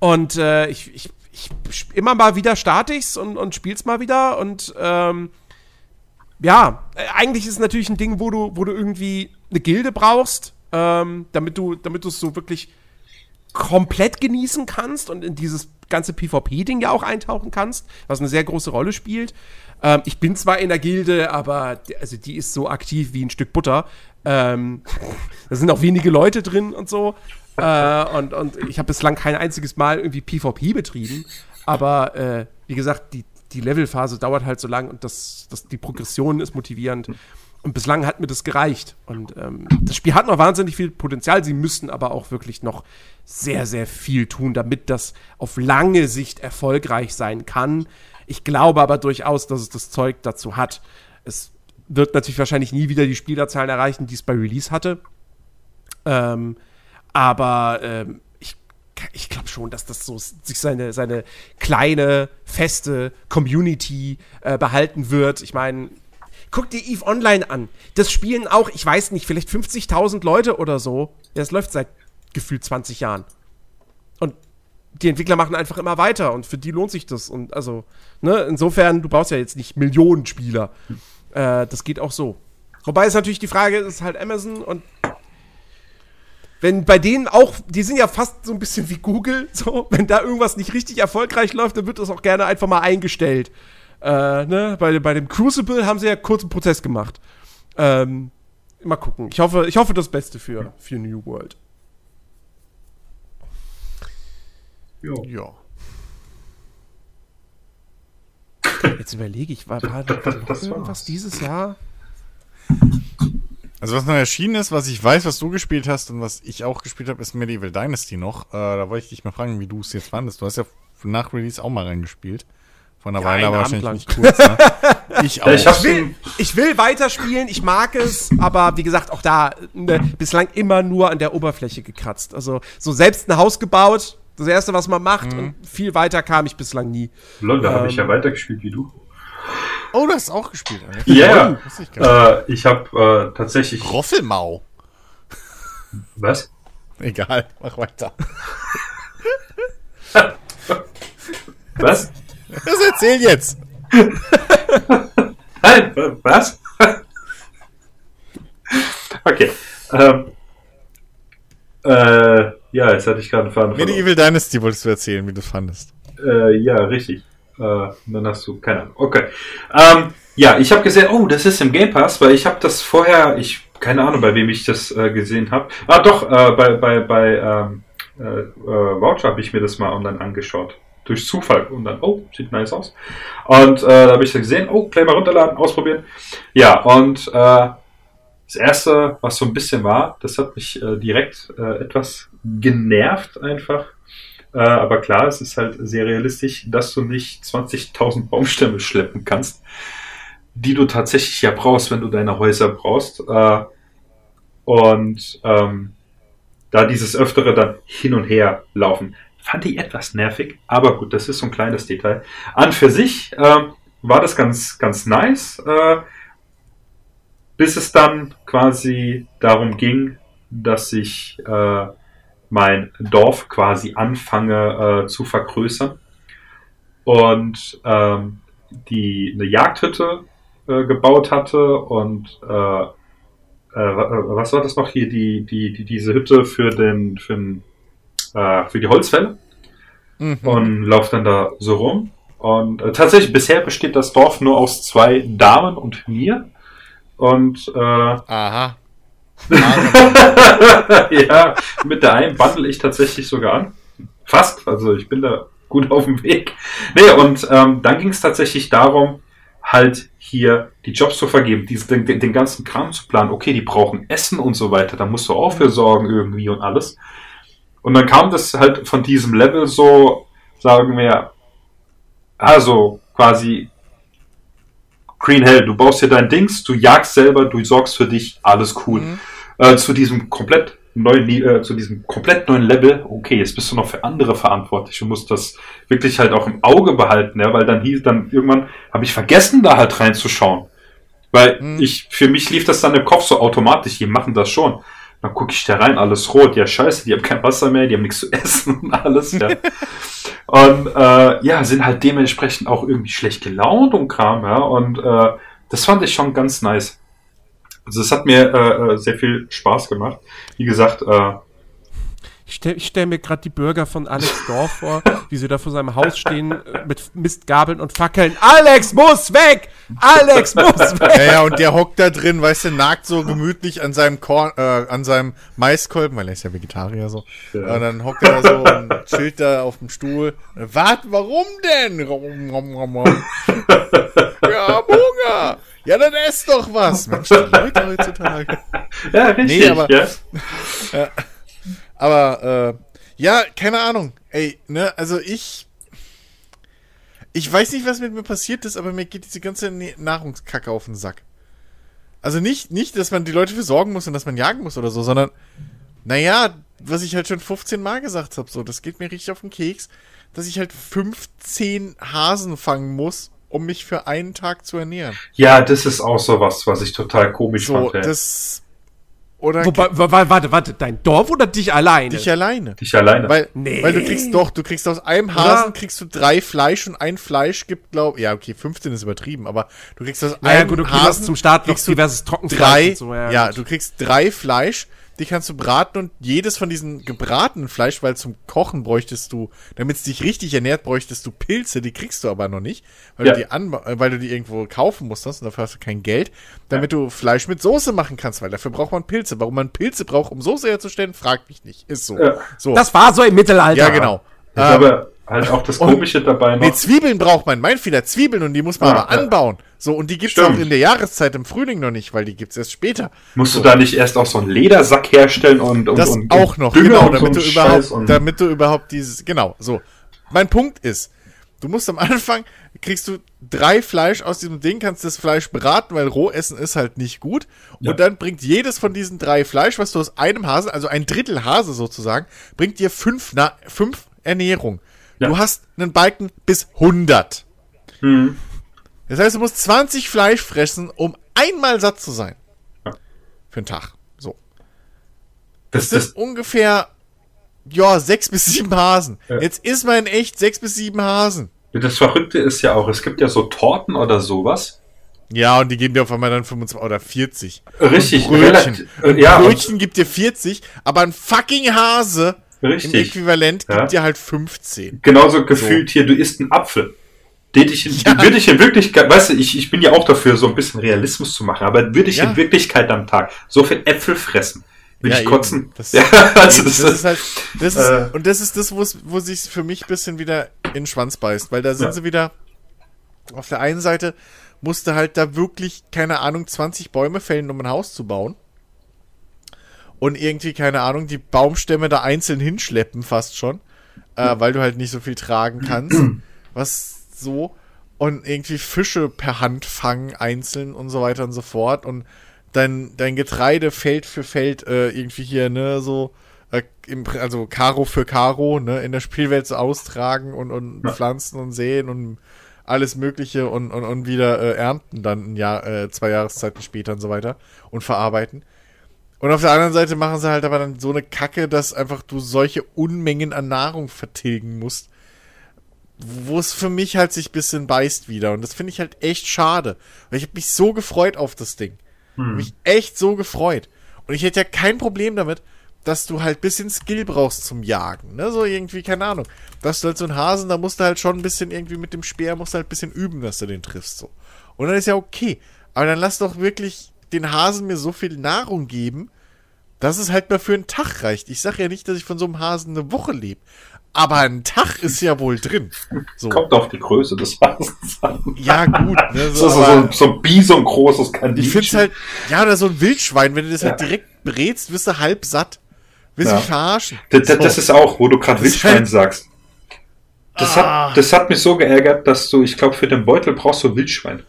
und äh, ich, ich, ich immer mal wieder starte ich's und, und spiel's mal wieder und ähm, ja, äh, eigentlich ist es natürlich ein Ding, wo du, wo du irgendwie eine Gilde brauchst, ähm, damit du, damit du es so wirklich komplett genießen kannst und in dieses ganze PvP-Ding ja auch eintauchen kannst, was eine sehr große Rolle spielt. Ähm, ich bin zwar in der Gilde, aber die, also die ist so aktiv wie ein Stück Butter. Ähm, da sind auch wenige Leute drin und so. Äh, und, und ich habe bislang kein einziges Mal irgendwie PvP betrieben. Aber äh, wie gesagt, die, die Levelphase dauert halt so lang und das, das, die Progression ist motivierend. Und bislang hat mir das gereicht. Und ähm, das Spiel hat noch wahnsinnig viel Potenzial. Sie müssten aber auch wirklich noch sehr, sehr viel tun, damit das auf lange Sicht erfolgreich sein kann. Ich glaube aber durchaus, dass es das Zeug dazu hat. Es wird natürlich wahrscheinlich nie wieder die Spielerzahlen erreichen, die es bei Release hatte. Ähm, aber ähm, ich, glaube schon, dass das so sich seine, seine kleine, feste Community äh, behalten wird. Ich meine, guck dir EVE Online an. Das spielen auch, ich weiß nicht, vielleicht 50.000 Leute oder so. Das läuft seit gefühlt 20 Jahren. Und die Entwickler machen einfach immer weiter und für die lohnt sich das. Und also, ne, insofern, du brauchst ja jetzt nicht Millionen Spieler. Äh, das geht auch so. Wobei es natürlich die Frage ist, halt Amazon und wenn bei denen auch, die sind ja fast so ein bisschen wie Google, so, wenn da irgendwas nicht richtig erfolgreich läuft, dann wird das auch gerne einfach mal eingestellt. Äh, ne? bei, bei dem Crucible haben sie ja kurz einen Prozess gemacht. Ähm, mal gucken. Ich hoffe, ich hoffe das Beste für, für New World. Jo. Ja. Jetzt überlege ich, war, war da Das- irgendwas dieses Jahr? Also was noch erschienen ist, was ich weiß, was du gespielt hast und was ich auch gespielt habe, ist Medieval Dynasty noch. Äh, da wollte ich dich mal fragen, wie du es jetzt fandest. Du hast ja nach Release auch mal reingespielt. Vor einer Ja, Weile, aber wahrscheinlich nicht kurz. Ne? Ich auch. Ich will, ich will weiterspielen, ich mag es, aber wie gesagt, auch da ne, bislang immer nur an der Oberfläche gekratzt. Also so selbst ein Haus gebaut, das erste, was man macht, und viel weiter kam ich bislang nie. Lol, da habe ich Ähm. ja weitergespielt wie du. Oh, du hast auch gespielt. Ja, Oh, nicht. äh, ich habe äh, tatsächlich. Roffelmau. Was? Egal, mach weiter. Was? Das erzähl jetzt. Nein, was? okay. Ähm, äh, ja, jetzt hatte ich gerade einen Faden. Medieval Dynasty wolltest du erzählen, wie du es fandest. Äh, ja, richtig. Äh, dann hast du keine Ahnung. Okay. Ähm, ja, ich habe gesehen, oh, das ist im Game Pass, weil ich habe das vorher, ich keine Ahnung, bei wem ich das äh, gesehen habe. Ah, doch, äh, bei bei bei ähm, äh, äh, Voucher habe ich mir das mal online angeschaut. Durch Zufall und dann, oh, sieht nice aus. Und äh, da habe ich gesehen, oh, gleich mal runterladen, ausprobieren. Ja, und äh, das erste, was so ein bisschen war, das hat mich äh, direkt äh, etwas genervt einfach. Äh, aber klar, es ist halt sehr realistisch, dass du nicht 20.000 Baumstämme schleppen kannst, die du tatsächlich ja brauchst, wenn du deine Häuser brauchst. Äh, und ähm, da dieses Öftere dann hin und her laufen. Fand ich etwas nervig, aber gut, das ist so ein kleines Detail. An für sich ähm, war das ganz, ganz nice, äh, bis es dann quasi darum ging, dass ich äh, mein Dorf quasi anfange äh, zu vergrößern und ähm, die eine Jagdhütte äh, gebaut hatte und äh, äh, wa- was war das noch hier die die, die diese Hütte für den für, den, äh, für die Holzfälle Mhm. und lauf dann da so rum und äh, tatsächlich bisher besteht das Dorf nur aus zwei Damen und mir und äh, Aha. ja, mit der einen bundle ich tatsächlich sogar an. Fast, also ich bin da gut auf dem Weg. Nee, und ähm, dann ging es tatsächlich darum, halt hier die Jobs zu vergeben, diesen, den, den, ganzen Kram zu planen. Okay, die brauchen Essen und so weiter, da musst du auch für sorgen irgendwie und alles. Und dann kam das halt von diesem Level so, sagen wir, also quasi Green Hell, du baust hier dein Dings, du jagst selber, du sorgst für dich, alles cool Mhm. Äh, zu diesem komplett neuen, äh, zu diesem komplett neuen Level, okay, jetzt bist du noch für andere verantwortlich. Du musst das wirklich halt auch im Auge behalten, ja, weil dann hieß, dann irgendwann habe ich vergessen, da halt reinzuschauen. Weil Hm. ich, für mich lief das dann im Kopf so automatisch, die machen das schon. Dann gucke ich da rein, alles rot, ja scheiße, die haben kein Wasser mehr, die haben nichts zu essen und alles, ja. und äh, ja, sind halt dementsprechend auch irgendwie schlecht gelaunt und Kram, ja. Und äh, das fand ich schon ganz nice. Also es hat mir äh, äh, sehr viel Spaß gemacht. Wie gesagt, äh, Ich stelle stell mir gerade die Bürger von Alex Dorf vor, wie sie da vor seinem Haus stehen äh, mit Mistgabeln und Fackeln. Alex muss weg! Alex muss weg! Ja, ja, und der hockt da drin, weißt du, nagt so gemütlich an seinem Korn, äh, an seinem Maiskolben, weil er ist ja Vegetarier so. Ja. Und dann hockt er da so und chillt da auf dem Stuhl. Wart, warum denn? Rom, rom, rom, rom. Wir haben Hunger. Ja, dann ess doch was. Mensch, die Leute heutzutage. ja, richtig, Nee, aber- ja. Aber, äh, ja, keine Ahnung. Ey, ne, also ich. Ich weiß nicht, was mit mir passiert ist, aber mir geht diese ganze Nahrungskacke auf den Sack. Also nicht, nicht, dass man die Leute für sorgen muss und dass man jagen muss oder so, sondern, naja, was ich halt schon 15 Mal gesagt habe, so, das geht mir richtig auf den Keks, dass ich halt 15 Hasen fangen muss, um mich für einen Tag zu ernähren. ja, das ist auch so was, was ich total komisch So, fand. Ja. das. Oder Wobei, wa- wa- warte, warte, dein Dorf oder dich alleine? dich alleine. Ich alleine. Weil, Nee. weil du kriegst doch, du kriegst aus einem Hasen kriegst du drei Fleisch und ein Fleisch gibt, glaub, ja, okay, 15 ist übertrieben, aber du kriegst aus naja, einem gut, okay, Hasen zum Start noch kriegst du diverses Trockenfleisch drei, und so, ja, gut. du kriegst drei Fleisch, die kannst du braten und jedes von diesen gebratenen Fleisch, weil zum Kochen bräuchtest du, damit es dich richtig ernährt, bräuchtest du Pilze, die kriegst du aber noch nicht, weil Ja. du die anba äh, weil du die irgendwo kaufen musst und dafür hast du kein Geld, damit du Fleisch mit Soße machen kannst, weil dafür braucht man Pilze. Warum man Pilze braucht, um Soße herzustellen, fragt mich nicht. Ist so. Ja. so. Das war so im Mittelalter. ja, genau. ist aber halt auch das Komische dabei noch. Nee, Zwiebeln braucht man, mein Fehler, Zwiebeln und die muss man Ah, aber ja. anbauen. So, und die gibt's Stimmt. auch in der Jahreszeit im Frühling noch nicht, weil die gibt's erst später. Musst du da nicht erst auch so einen Ledersack herstellen und, und, Das und auch noch, Dünger genau, und so damit du überhaupt, und- damit du überhaupt dieses, genau, so. Mein Punkt ist, du musst am Anfang, kriegst du drei Fleisch aus diesem Ding, kannst das Fleisch braten, weil Rohessen ist halt nicht gut. Und Ja. dann bringt jedes von diesen drei Fleisch, was du aus einem Hasen, also ein Drittel Hase sozusagen, bringt dir fünf, na, fünf Ernährung. Ja. Du hast einen Balken bis 100. Hm. Das heißt, du musst 20 Fleisch fressen, um einmal satt zu sein. Ja. Für einen Tag. So. das, Das sind das, ungefähr, ja, sechs bis sieben Hasen. Ja. Jetzt ist man echt sechs bis sieben Hasen. das Verrückte ist ja auch, es gibt ja so Torten oder sowas. Ja, und die geben dir auf einmal dann 25 oder 40. Richtig, Und Brötchen. äh, Ein ja, und- Brötchen gibt dir 40, aber ein fucking Hase im Richtig. Äquivalent Ja. gibt dir halt 15. Genauso gefühlt hier, du isst einen Apfel. Den ich in, würde ich in Wirklichkeit, weißt du, ich, ich bin ja auch dafür, so ein bisschen Realismus zu machen, aber würde ich Ja. in Wirklichkeit am Tag so viel Äpfel fressen, würde Ja, ich eben. kotzen. Das- ja, also das, das ist halt, das ist, äh, und das ist das, wo's- wo sich für mich ein bisschen wieder in den Schwanz beißt, weil da sind Ja. sie wieder, auf der einen Seite musste halt da wirklich, keine Ahnung, 20 Bäume fällen, um ein Haus zu bauen. Und irgendwie, keine Ahnung, die Baumstämme da einzeln hinschleppen, fast schon. Äh, weil du halt nicht so viel tragen kannst. Was so. Und irgendwie Fische per Hand fangen, einzeln und so weiter und so fort. Und dein, dein Getreide Feld für Feld äh, irgendwie hier, ne, so, äh, im, also Karo für Karo, ne, in der Spielwelt so austragen und, und Ja. pflanzen und säen und alles Mögliche und, und, und wieder äh, ernten dann ein Jahr, äh, zwei Jahreszeiten später und so weiter und verarbeiten. Und auf der anderen Seite machen sie halt aber dann so eine Kacke, dass einfach du solche Unmengen an Nahrung vertilgen musst, wo es für mich halt sich ein bisschen beißt wieder. Und das finde ich halt echt schade. Weil ich habe mich so gefreut auf das Ding. Mich echt so gefreut. Und ich hätte ja kein Problem damit, dass du halt bisschen Skill brauchst zum Jagen. Ne? So irgendwie, keine Ahnung. Dass du halt so einen Hasen, da musst du halt schon ein bisschen irgendwie mit dem Speer, musst du halt ein bisschen üben, dass du den triffst. So. Und dann ist ja okay. Aber dann lass doch wirklich den Hasen mir so viel Nahrung geben, dass es halt mal für einen Tag reicht. Ich sage ja nicht, dass ich von so einem Hasen eine Woche lebe. Aber ein Tag ist ja wohl drin. So. kommt auf die Größe des Hasens an. Ja, gut. Ne, So, so, aber- so, so ein Bison großes Kaninchen. ich find's halt, ja, oder so ein Wildschwein, wenn du das halt Ja. direkt brätst, wirst du halb satt. Willst Ja. mich verarschen? Das, das, das ist auch, wo du gerade Das ist Wildschwein halt- sagst. Das, Ah. hat, das hat mich so geärgert, dass du, ich glaube, für den Beutel brauchst du Wildschwein.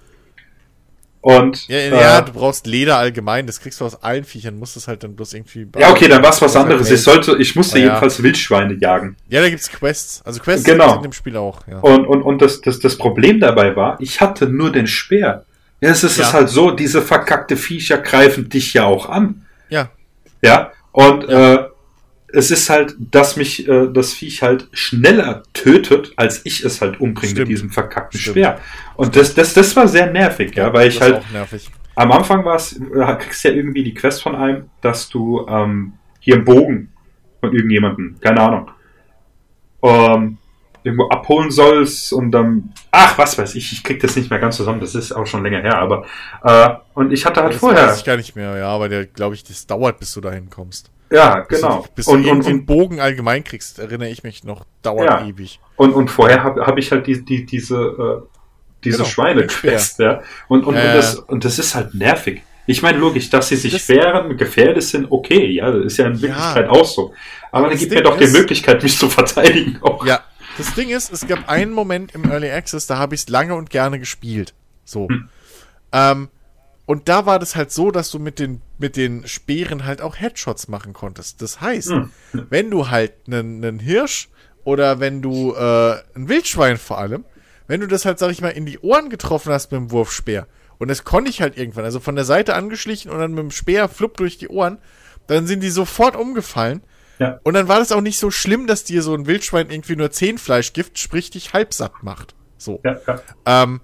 Und ja, äh, ja, du brauchst Leder allgemein, das kriegst du aus allen Viechern, musst es halt dann bloß irgendwie. ja, okay, dann war es was anderes. Ich sollte, ich musste Ah, ja. jedenfalls Wildschweine jagen. Ja, da gibt's Quests. Also Quests Genau. in dem Spiel auch, ja. Und, und, und das, das, das Problem dabei war, ich hatte nur den Speer. Ja, es ist, Ja. halt so, diese verkackte Viecher greifen dich ja auch an. Ja. Ja, und Äh, es ist halt, dass mich äh, das Viech halt schneller tötet, als ich es halt umbringe mit diesem verkackten Stimmt. Speer. Und das, das, das war sehr nervig, ja, weil ich das halt auch nervig. am Anfang war es, äh, kriegst ja irgendwie die Quest von einem, dass du ähm, hier einen Bogen von irgendjemandem, keine Ahnung, ähm, irgendwo abholen sollst und dann, ach, was weiß ich, ich krieg das nicht mehr ganz zusammen, das ist auch schon länger her, aber äh, und ich hatte halt Das vorher, weiß ich gar nicht mehr, ja, aber der, glaube ich, das dauert, bis du dahin kommst. Ja, Bis genau, Du, bis du und, und, irgendwie einen Bogen allgemein kriegst, erinnere ich mich noch, dauert Ja. ewig. und, und vorher habe hab ich halt die, die, diese, äh, diese Genau, Schweine-Quest, ja, und, und, Ja, und, ja. das, und das ist halt nervig. Ich meine, logisch, dass sie sich Das- wehren, gefährdet sind, okay, ja, das ist ja in Wirklichkeit Ja. auch so. Aber Aber dann das gib mir Ding doch die Möglichkeit, mich zu verteidigen auch. Ja, das Ding ist, es gab einen Moment im Early Access, da habe ich es lange und gerne gespielt. So. Hm. Ähm, und da war das halt so, dass du mit den, mit den Speeren halt auch Headshots machen konntest. Das heißt, Hm. wenn du halt einen, einen Hirsch oder wenn du äh, ein Wildschwein vor allem, wenn du das halt, sag ich mal, in die Ohren getroffen hast mit dem Wurfspeer, und das konnte ich halt irgendwann, also von der Seite angeschlichen und dann mit dem Speer flupp durch die Ohren, dann sind die sofort umgefallen. Ja. Und dann war das auch nicht so schlimm, dass dir so ein Wildschwein irgendwie nur 10 Fleisch gibt, sprich dich halbsatt macht. So. Ja, ja. Ähm,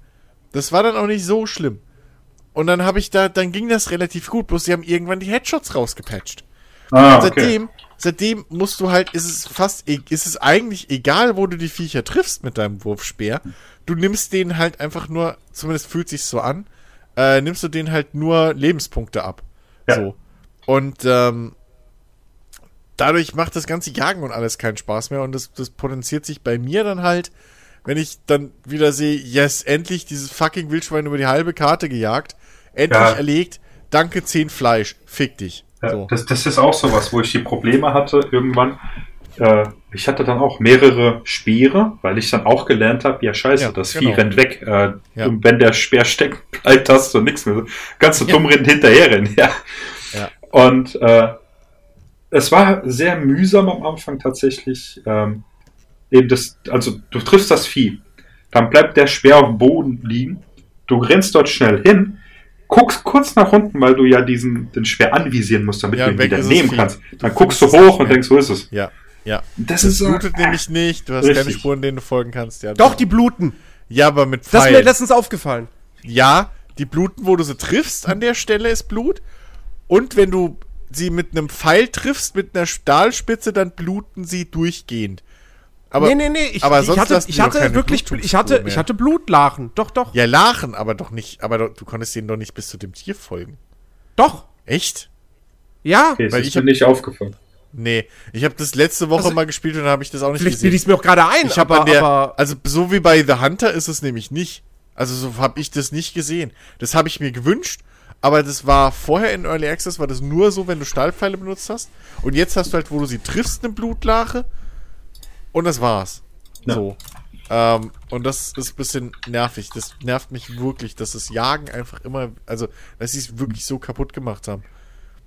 das war dann auch nicht so schlimm. Und dann habe ich da, dann ging das relativ gut, bloß sie haben irgendwann die Headshots rausgepatcht. Ah, okay. Seitdem, seitdem musst du halt, ist es fast, e- ist es eigentlich egal, wo du die Viecher triffst mit deinem Wurfspeer. Du nimmst denen halt einfach nur, zumindest fühlt sich so an, äh, nimmst du denen halt nur Lebenspunkte ab. Ja. So. Und ähm, dadurch macht das ganze Jagen und alles keinen Spaß mehr und das, das potenziert sich bei mir dann halt, wenn ich dann wieder sehe, yes, endlich dieses fucking Wildschwein über die halbe Karte gejagt, endlich Ja. erlegt, danke 10 Fleisch, fick dich. Ja, So. das, das ist auch sowas, wo ich die Probleme hatte irgendwann. Äh, ich hatte dann auch mehrere Speere, weil ich dann auch gelernt habe, ja scheiße, Ja, das genau. Vieh rennt weg. Äh. Und wenn der Speer steckt bleibt, hast du nichts mehr. Kannst du dumm rennen, hinterher rennen. Ja. Ja. Und äh, es war sehr mühsam am Anfang tatsächlich. Ähm, eben das, also du triffst das Vieh, dann bleibt der Speer auf dem Boden liegen. Du rennst dort schnell hin, guckst kurz nach unten, weil du ja diesen den Speer anvisieren musst, damit Ja, du ihn wieder ist das nehmen kannst. Du Dann guckst du findest es hoch und mehr. denkst, wo ist es? Ja, ja. Das ist so. Blutet nämlich nicht, du hast keine Richtig. Spuren, denen du folgen kannst. Ja, Doch, die bluten. Ja, aber mit Das ist mir letztens aufgefallen. Ja, die bluten, wo du sie triffst, an der Stelle ist Blut. Und wenn du sie mit einem Pfeil triffst, mit einer Stahlspitze, dann bluten sie durchgehend. Aber, nee, nee, nee. Ich, aber ich sonst hatte, ich hatte wirklich, ich hatte, ich hatte Blutlachen. Doch, doch. Ja, Lachen, aber doch nicht, aber doch, du konntest denen doch nicht bis zu dem Tier folgen. Doch. Echt? Ja. Okay, das Weil ist ich hab- nicht aufgefallen. Nee, ich habe das letzte Woche Also- mal gespielt und habe ich das auch nicht Vielleicht gesehen. bilde ich es mir auch gerade ein, Ich habe aber, an der, aber also so wie bei The Hunter ist es nämlich nicht. Also so habe ich das nicht gesehen. Das habe ich mir gewünscht, aber das war vorher in Early Access war das nur so, wenn du Stahlpfeile benutzt hast. Und jetzt hast du halt, wo du sie triffst, eine Blutlache. Und das war's. Ja. So. Ähm, und das ist ein bisschen nervig. Das nervt mich wirklich, dass das Jagen einfach immer, also, dass sie es wirklich so kaputt gemacht haben.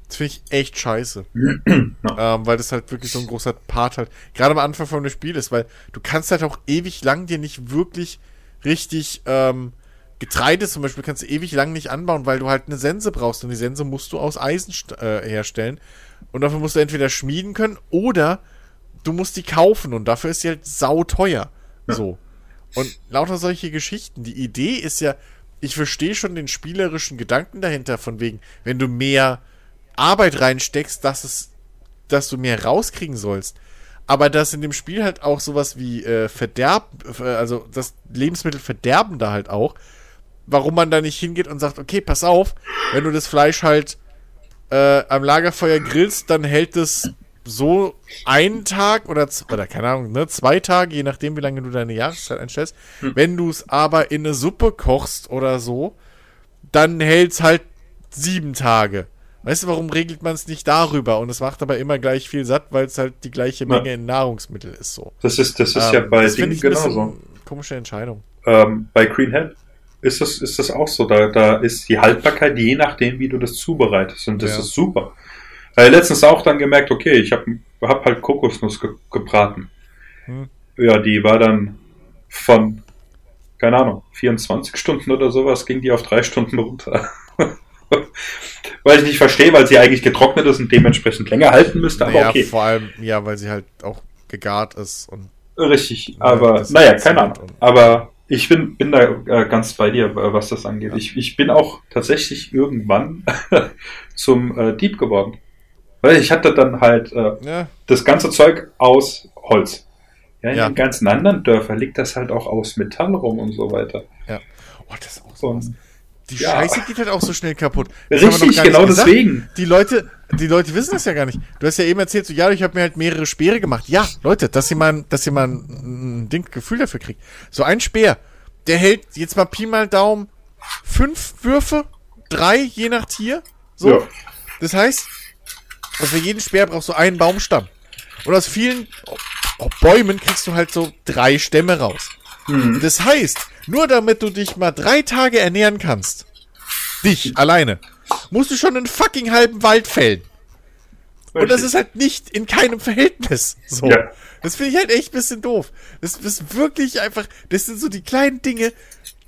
Das finde ich echt scheiße. ähm, weil das halt wirklich so ein großer Part halt, gerade am Anfang von dem Spiel ist, weil du kannst halt auch ewig lang dir nicht wirklich richtig, ähm, Getreide zum Beispiel kannst du ewig lang nicht anbauen, weil du halt eine Sense brauchst und die Sense musst du aus Eisen äh, herstellen. Und dafür musst du entweder schmieden können oder du musst die kaufen und dafür ist sie halt sauteuer. So. Und lauter solche Geschichten. Die Idee ist ja, ich verstehe schon den spielerischen Gedanken dahinter, von wegen, wenn du mehr Arbeit reinsteckst, dass es, dass du mehr rauskriegen sollst. Aber dass in dem Spiel halt auch sowas wie äh, Verderb, äh, also das Lebensmittel verderben da halt auch, warum man da nicht hingeht und sagt, okay, pass auf, wenn du das Fleisch halt äh, am Lagerfeuer grillst, dann hält es so einen Tag oder, oder keine Ahnung, ne, zwei Tage, je nachdem, wie lange du deine Jahreszeit einstellst. Wenn du es aber in eine Suppe kochst oder so, dann hält es halt sieben Tage. Weißt du, warum regelt man es nicht darüber? Und es macht aber immer gleich viel satt, weil es halt die gleiche Ja. Menge in Nahrungsmittel ist so. Das ist, das ist Ähm, ja bei Dingen genauso. Komische Entscheidung. Ähm, bei Green Hell ist das, ist das auch so. Da, da ist die Haltbarkeit je nachdem, wie du das zubereitest. Und das Ja. ist super. Äh, letztens auch dann gemerkt, okay, ich habe hab halt Kokosnuss ge gebraten. Hm. Ja, die war dann von, keine Ahnung, 24 Stunden oder sowas, ging die auf drei Stunden runter. weil ich nicht verstehe, weil sie eigentlich getrocknet ist und dementsprechend länger halten müsste, aber ja, okay. vor allem, ja, weil sie halt auch gegart ist und Richtig, Ja, aber naja, keine Ahnung. Aber ich bin, bin da äh, ganz bei dir, was das angeht. Ich, ich bin auch tatsächlich irgendwann zum äh, Dieb geworden. Weil ich hatte dann halt äh, ja, das ganze Zeug aus Holz. Ja, in Ja. den ganzen anderen Dörfern liegt das halt auch aus Metall rum und so weiter. ja. Oh, das ist auch so. Und Die Ja. Scheiße geht halt auch so schnell kaputt. Das richtig, genau deswegen. Die Leute, die Leute wissen das ja gar nicht. Du hast ja eben erzählt, so, ja, ich habe mir halt mehrere Speere gemacht. Ja, Leute, dass ihr mal, dass ihr mal ein, ein Ding, Gefühl dafür kriegt. So ein Speer, der hält jetzt mal Pi mal Daumen fünf Würfe, drei, je nach Tier. So. Ja. Das heißt, für jeden Speer brauchst du einen Baumstamm. Und aus vielen Bäumen kriegst du halt so drei Stämme raus. Das heißt, nur damit du dich mal drei Tage ernähren kannst, dich alleine, musst du schon einen fucking halben Wald fällen. Und das Richtig. ist halt nicht in keinem Verhältnis. So. Ja. Das finde ich halt echt ein bisschen doof. Das ist wirklich einfach, das sind so die kleinen Dinge,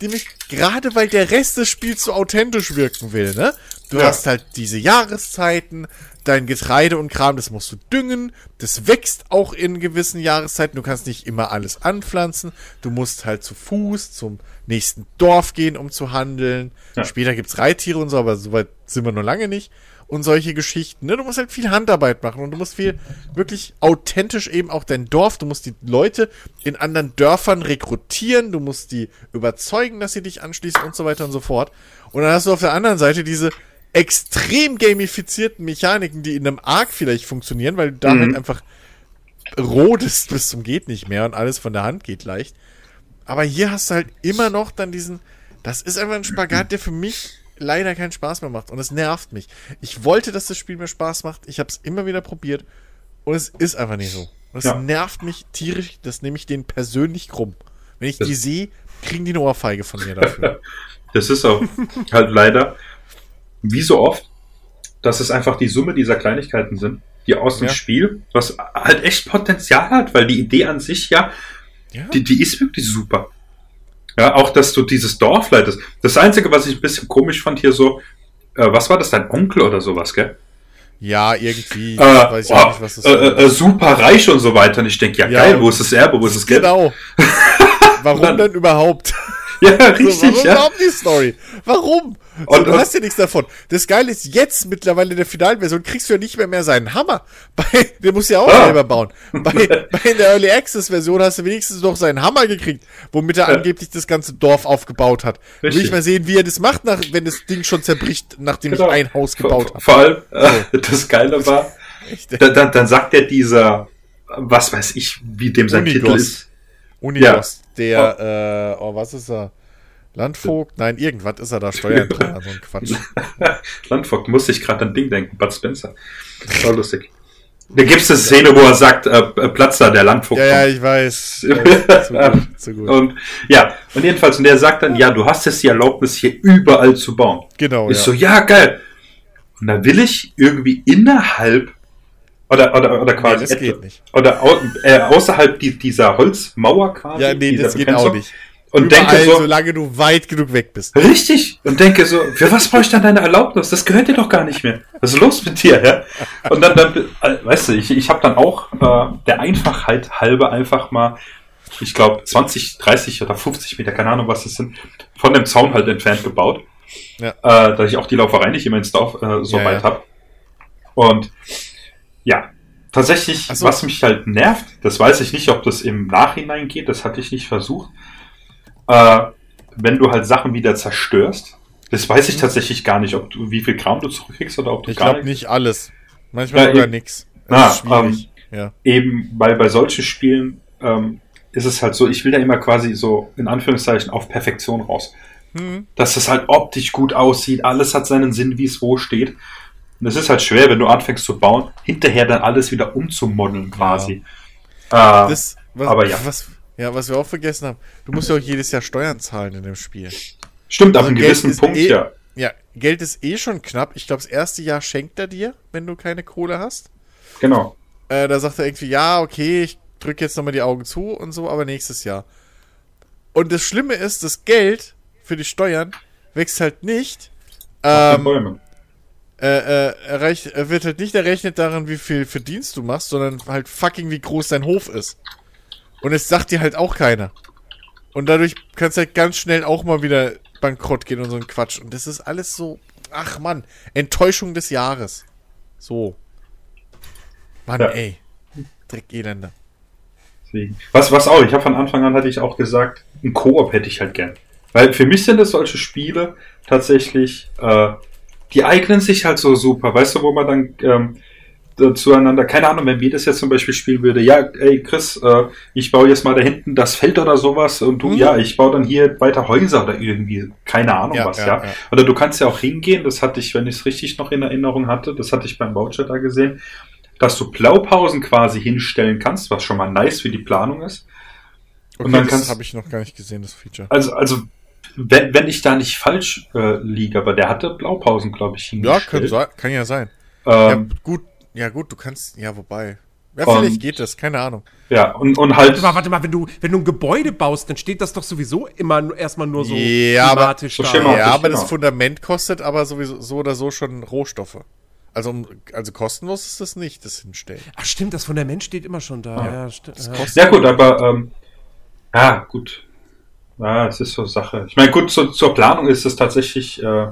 die mich, gerade weil der Rest des Spiels so authentisch wirken will, ne? Du Ja. hast halt diese Jahreszeiten, dein Getreide und Kram, das musst du düngen. Das wächst auch in gewissen Jahreszeiten. Du kannst nicht immer alles anpflanzen. Du musst halt zu Fuß zum nächsten Dorf gehen, um zu handeln. Ja. Später gibt's Reittiere und so, aber soweit sind wir noch lange nicht. Und solche Geschichten. Ne? Du musst halt viel Handarbeit machen und du musst viel wirklich authentisch eben auch dein Dorf. Du musst die Leute in anderen Dörfern rekrutieren. Du musst die überzeugen, dass sie dich anschließen und so weiter und so fort. Und dann hast du auf der anderen Seite diese extrem gamifizierten Mechaniken, die in einem Arc vielleicht funktionieren, weil du da Mhm. halt einfach rodest bis zum geht nicht mehr und alles von der Hand geht leicht. Aber hier hast du halt immer noch dann diesen, das ist einfach ein Spagat, der für mich leider keinen Spaß mehr macht und es nervt mich. Ich wollte, dass das Spiel mir Spaß macht, ich habe es immer wieder probiert und es ist einfach nicht so. Und es Ja. nervt mich tierisch, das nehme ich denen persönlich krumm. Wenn ich Das- die sehe, kriegen die eine Ohrfeige von mir dafür. Das ist auch halt leider, wie so oft, dass es einfach die Summe dieser Kleinigkeiten sind, die aus dem Ja. Spiel, was halt echt Potenzial hat, weil die Idee an sich ja, ja? die, die ist wirklich super. Ja, auch dass du dieses Dorf leitest. Das Einzige, was ich ein bisschen komisch fand hier so, äh, was war das, dein Onkel oder sowas, gell? ja, irgendwie. Äh, weiß ich oh, nicht, was das äh, äh, super reich und so weiter. Und ich denke, ja, Ja. geil, wo ist das Erbe, wo ist das Geld? Genau. Warum dann- denn überhaupt? Ja, So, richtig, warum ja. überhaupt die Story? Warum? So, Und- du und- hast ja nichts davon. Das Geile ist, jetzt mittlerweile in der finalen Version kriegst du ja nicht mehr, mehr seinen Hammer. Bei, den musst du ja auch Ah. selber bauen. Bei, bei in der Early Access Version hast du wenigstens noch seinen Hammer gekriegt, womit er Ja. angeblich das ganze Dorf aufgebaut hat. Will Richtig. ich mal sehen, wie er das macht, nach, wenn das Ding schon zerbricht, nachdem Genau. ich ein Haus gebaut habe. vor allem, äh, das Geile war, dann, dann, dann sagt er dieser, was weiß ich, wie dem sein Unigos. Titel ist. Unigos, der, äh, oh, was ist er? Landvogt? Nein, irgendwas ist er da, Steuerberater, so ein Quatsch. Landvogt, musste ich gerade an Ding denken, Bud Spencer. War lustig. Da gibt's eine Szene, wo er sagt, äh, äh, Platz da, der Landvogt. Ja, ja, ich weiß. Ja, zu gut, zu gut. Und ja, und jedenfalls, und der sagt dann, ja, du hast jetzt die Erlaubnis, hier überall zu bauen. Genau, Ich ja. so, ja, geil. Und dann will ich irgendwie innerhalb oder oder oder quasi das etwa- geht nicht. oder au, äh, außerhalb die, dieser Holzmauer quasi. Ja, nee, das geht auch nicht. Und Überall, denke so, solange du weit genug weg bist. richtig. Und denke so, für was brauche ich dann deine Erlaubnis? Das gehört dir doch gar nicht mehr. Was ist los mit dir? Ja? Und dann, dann äh, weißt du, ich, ich habe dann auch äh, der Einfachheit halber einfach mal, ich glaube 20, 30 oder 50 Meter, keine Ahnung was das sind, von dem Zaun halt entfernt gebaut. Ja. Äh, da ich auch die Lauferei nicht immer ins Dorf äh, so Ja, weit ja. habe. Und ja, tatsächlich, so. was mich halt nervt, das weiß ich nicht, ob das im Nachhinein geht, das hatte ich nicht versucht. Äh, wenn du halt Sachen wieder zerstörst, das weiß ich tatsächlich gar nicht, ob du, wie viel Kram du zurückkriegst oder ob du Mhm. Ich gar glaube nicht alles. Manchmal Ja, sogar. Ah, Das ist schwierig. ja. eben, weil bei solchen Spielen ähm, ist es halt so, ich will da immer quasi so in Anführungszeichen auf Perfektion raus. Hm. Dass es halt optisch gut aussieht, alles hat seinen Sinn, wie es wo steht. Und es ist halt schwer, wenn du anfängst zu bauen, hinterher dann alles wieder umzumodeln quasi. Äh, Das, was, aber ja. Was, ja, was wir auch vergessen haben, du musst ja auch jedes Jahr Steuern zahlen in dem Spiel. stimmt, ab also einem Geld gewissen Punkt, eh- ja. Ja, Geld ist eh schon knapp. Ich glaube, das erste Jahr schenkt er dir, wenn du keine Kohle hast. Genau. Äh, da sagt er irgendwie, ja, okay, ich drücke jetzt nochmal die Augen zu und so, aber nächstes Jahr. Und das Schlimme ist, das Geld für die Steuern wächst halt nicht. Ähm. Äh, äh, erreicht, er wird halt nicht errechnet daran, wie viel Verdienst du machst, sondern halt fucking, wie groß dein Hof ist. Und es sagt dir halt auch keiner. Und dadurch kannst du halt ganz schnell auch mal wieder bankrott gehen und so ein Quatsch. Und das ist alles so, ach Mann, Enttäuschung des Jahres. So. Mann, Ja. ey. Dreck Elender. Deswegen. Was, was auch, ich habe von Anfang an hatte ich auch gesagt, ein Koop hätte ich halt gern. Weil für mich sind es solche Spiele tatsächlich, äh, die eignen sich halt so super, weißt du, wo man dann ähm, da zueinander, keine Ahnung, wenn wir das jetzt zum Beispiel spielen würde, ja, ey Chris, äh, ich baue jetzt mal da hinten das Feld oder sowas und du, Mhm. ja, ich baue dann hier weiter Häuser oder irgendwie, keine Ahnung Ja, was, ja, ja, ja. Oder du kannst ja auch hingehen, das hatte ich, wenn ich es richtig noch in Erinnerung hatte, das hatte ich beim Voucher da gesehen, dass du Blaupausen quasi hinstellen kannst, was schon mal nice für die Planung ist. Okay, Und dann das habe ich noch gar nicht gesehen, das Feature. Also, also wenn, wenn ich da nicht falsch äh, liege, aber der hatte Blaupausen, glaube ich, Ja, hingestellt. kann, sein, kann ja sein. Ähm, ja, gut, ja, gut, du kannst, ja, wobei. Ja, Und- vielleicht geht das, keine Ahnung. ja, und, und halt, Warte mal, warte mal, wenn du, wenn du ein Gebäude baust, dann steht das doch sowieso immer erstmal nur so Ja, aber- thematisch So da. schematisch. Ja, aber das genau. Fundament kostet aber sowieso so oder so schon Rohstoffe. Also, um- also kostenlos ist das nicht, das Hinstellen. Ach stimmt, das Fundament steht immer schon da. Ja, Das ja. Ja gut, aber ähm, ja gut. Ja, es ist so Sache. Ich meine, gut, zu, zur Planung ist es tatsächlich äh,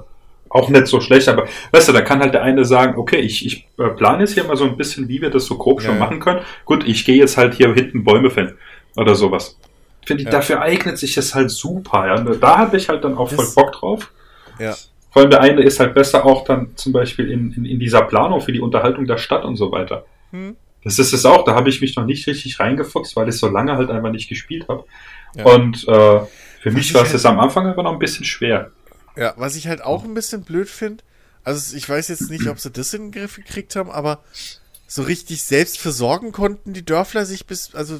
auch nicht so schlecht, aber weißt du, da kann halt der eine sagen, okay, ich, ich äh, plane jetzt hier mal so ein bisschen, wie wir das so grob Ja, schon ja. machen können. Gut, ich gehe jetzt halt hier hinten Bäume fällen oder sowas. Finde ich, Ja. dafür eignet sich das halt super. Ja. Da habe ich halt dann auch voll Das- Bock drauf. Ja. Vor allem der eine ist halt besser auch dann zum Beispiel in, in, in dieser Planung für die Unterhaltung der Stadt und so weiter. Hm. Das ist es auch, da habe ich mich noch nicht richtig reingefuchst, weil ich so lange halt einfach nicht gespielt habe. Ja. Und äh, für mich ich war es halt- jetzt am Anfang aber noch ein bisschen schwer. Ja, was ich halt auch ein bisschen blöd finde, also ich weiß jetzt nicht, ob sie das in den Griff gekriegt haben, aber so richtig selbst versorgen konnten die Dörfler sich bis, also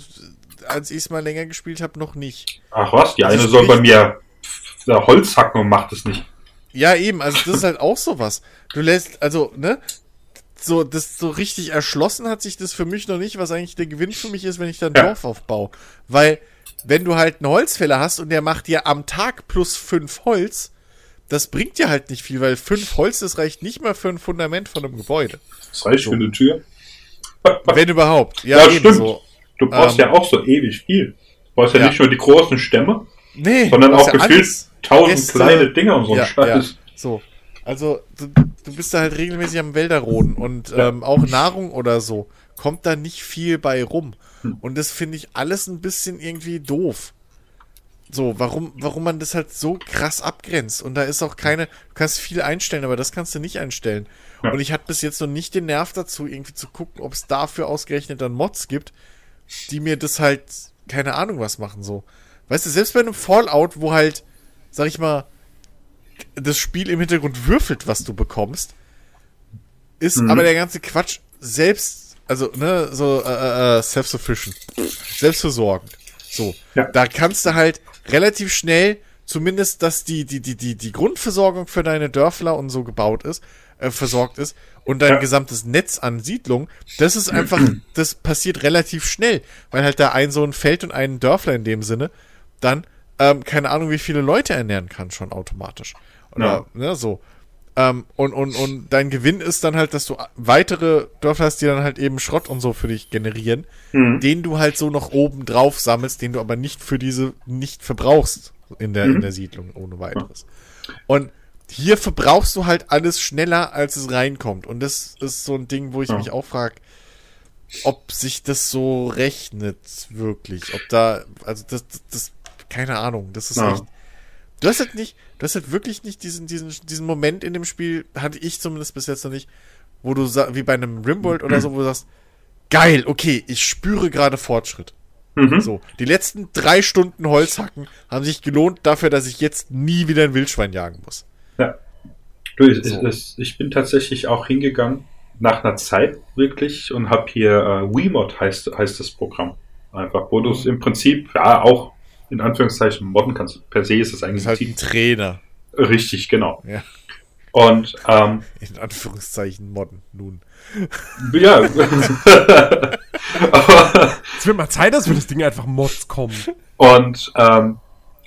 als ich es mal länger gespielt habe, noch nicht. Ach was, die Also eine soll bei mir Holz hacken und macht es nicht. Ja, eben, also das ist halt auch sowas. Du lässt, also, ne? So, das so richtig erschlossen hat sich das für mich noch nicht, was eigentlich der Gewinn für mich ist, wenn ich da ein Ja. Dorf aufbaue. Weil, wenn du halt einen Holzfäller hast und der macht dir am Tag plus fünf Holz, das bringt dir halt nicht viel, weil fünf Holz, das reicht nicht mal für ein Fundament von einem Gebäude. Das reicht für eine Tür. Wenn überhaupt. Ja, Ja, stimmt. so. Du brauchst Ähm, ja auch so ewig viel. Du brauchst ja, ja. nicht nur die großen Stämme, Nee, sondern auch ja gefühlt tausend Äste. kleine Dinger und so ein ja, Scheiß. so. Also, du, du bist da halt regelmäßig am Wälder roden und ähm, auch Nahrung oder so kommt da nicht viel bei rum. Und das finde ich alles ein bisschen irgendwie doof. So, warum, warum man das halt so krass abgrenzt. Und da ist auch keine, du kannst viel einstellen, aber das kannst du nicht einstellen. Ja. Und ich hatte bis jetzt noch nicht den Nerv dazu, irgendwie zu gucken, ob es dafür ausgerechnet dann Mods gibt, die mir das halt, keine Ahnung was machen, so. Weißt du, selbst bei einem Fallout, wo halt, sag ich mal, das Spiel im Hintergrund würfelt, was du bekommst, ist Mhm. aber der ganze Quatsch selbst, also, ne, so, äh, äh, self-sufficient. Selbstversorgend. So. Ja. Da kannst du halt relativ schnell, zumindest, dass die, die, die, die, die Grundversorgung für deine Dörfler und so gebaut ist, äh, versorgt ist und dein Ja. gesamtes Netz an Siedlungen, das ist einfach, das passiert relativ schnell, weil halt da ein so ein Feld und ein Dörfler in dem Sinne dann, ähm, keine Ahnung, wie viele Leute ernähren kann schon automatisch. Oder, ne, so. Ähm, und, und, und dein Gewinn ist dann halt, dass du weitere Dörfer hast, die dann halt eben Schrott und so für dich generieren, Mhm. den du halt so noch oben drauf sammelst, den du aber nicht für diese nicht verbrauchst in der, in der Siedlung ohne weiteres. Und hier verbrauchst du halt alles schneller, als es reinkommt. Und das ist so ein Ding, wo ich Ja. mich auch frage, ob sich das so rechnet wirklich. Ob da, also das, das, das keine Ahnung, das ist Ja. echt. Du hast halt nicht, du hast halt wirklich nicht diesen, diesen, diesen Moment in dem Spiel, hatte ich zumindest bis jetzt noch nicht, wo du wie bei einem Rimworld oder so, wo du sagst, geil, okay, ich spüre gerade Fortschritt. Mhm. So, die letzten drei Stunden Holzhacken haben sich gelohnt dafür, dass ich jetzt nie wieder ein Wildschwein jagen muss. Ja. Du, ich, So. ich, ich bin tatsächlich auch hingegangen nach einer Zeit wirklich und habe hier äh, Wiimote heißt, heißt das Programm. Einfach, wo du Mhm. es im Prinzip ja auch in Anführungszeichen modden kannst. Per se ist Das eigentlich ist halt ein Trainer. richtig, genau. Ja, Und ähm, in Anführungszeichen modden, nun. ja, aber Es wird mal Zeit, dass für das Ding einfach Mods kommen. Und ähm,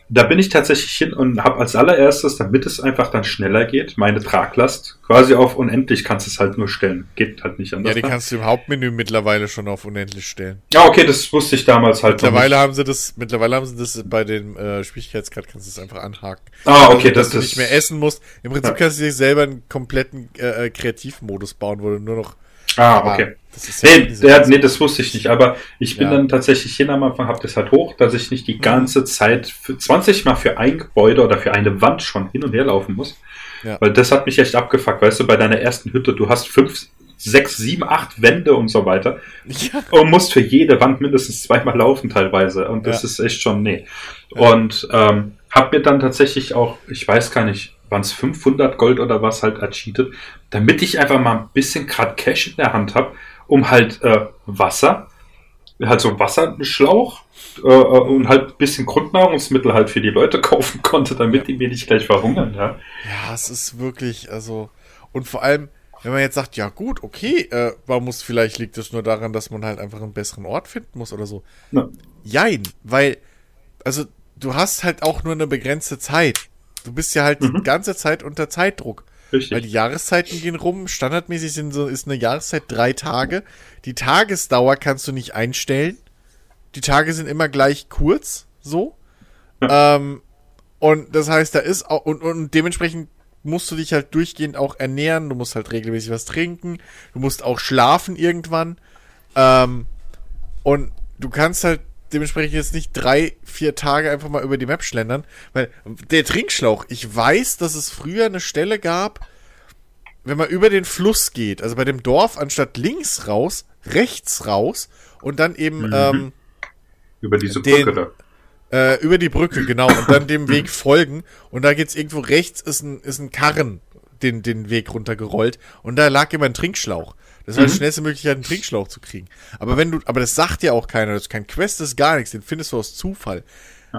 da bin ich tatsächlich hin und habe als allererstes, damit es einfach dann schneller geht, meine Traglast quasi auf unendlich kannst du es halt nur stellen. Geht halt nicht Ja, anders. die ne? kannst du im Hauptmenü mittlerweile schon auf unendlich stellen. ja, okay, das wusste ich damals halt noch Mittlerweile haben sie das, mittlerweile haben sie das bei dem äh, Schwierigkeitsgrad kannst du es einfach anhaken. Ah, okay, also, dass das du nicht mehr essen musst. Im Prinzip Ja. kannst du dir selber einen kompletten äh, äh, Kreativmodus bauen, wo du nur noch. Ah, aber okay. Das ja Nee, der, nee, das wusste ich nicht, aber ich bin Ja. dann tatsächlich hin am Anfang, habe das halt hoch, dass ich nicht die ganze Zeit für 20 Mal für ein Gebäude oder für eine Wand schon hin und her laufen muss. Ja. Weil das hat mich echt abgefuckt, weißt du, bei deiner ersten Hütte, du hast fünf, sechs, sieben, acht Wände und so weiter. Ja. und musst für jede Wand mindestens zweimal laufen teilweise. Und das ist echt schon, nee. Und ähm, hab mir dann tatsächlich auch, ich weiß gar nicht, waren es 500 Gold oder was halt ercheatet, damit ich einfach mal ein bisschen grad Cash in der Hand habe, um halt äh, Wasser, halt so einen Wasserschlauch äh, äh, und halt ein bisschen Grundnahrungsmittel halt für die Leute kaufen konnte, damit die mir nicht gleich verhungern. Ja. Ja, es ist wirklich, also, und vor allem, wenn man jetzt sagt, ja gut, okay, äh, man muss, vielleicht liegt es nur daran, dass man halt einfach einen besseren Ort finden muss oder so. Ja. Jein, weil, also, du hast halt auch nur eine begrenzte Zeit. Du bist ja halt die Mhm. ganze Zeit unter Zeitdruck. Richtig. Weil die Jahreszeiten gehen rum. Standardmäßig sind so, ist eine Jahreszeit drei Tage. Die Tagesdauer kannst du nicht einstellen. Die Tage sind immer gleich kurz, so. Ähm, und das heißt, da ist auch, und, und dementsprechend musst du dich halt durchgehend auch ernähren. Du musst halt regelmäßig was trinken. Du musst auch schlafen irgendwann. Ähm, und du kannst halt dementsprechend jetzt nicht drei, vier Tage einfach mal über die Map schlendern. Weil der Trinkschlauch, ich weiß, dass es früher eine Stelle gab, wenn man über den Fluss geht, also bei dem Dorf, anstatt links raus, rechts raus und dann eben ähm, Über diese den- Brücke da. äh, über die Brücke, genau, und dann dem Weg folgen. Und da geht's irgendwo rechts, ist ein, ist ein Karren den, den Weg runtergerollt. Und da lag immer ein Trinkschlauch. Das war die schnellste Möglichkeit, einen Trinkschlauch zu kriegen. Aber wenn du, aber das sagt ja auch keiner, das ist kein Quest, das ist gar nichts, den findest du aus Zufall.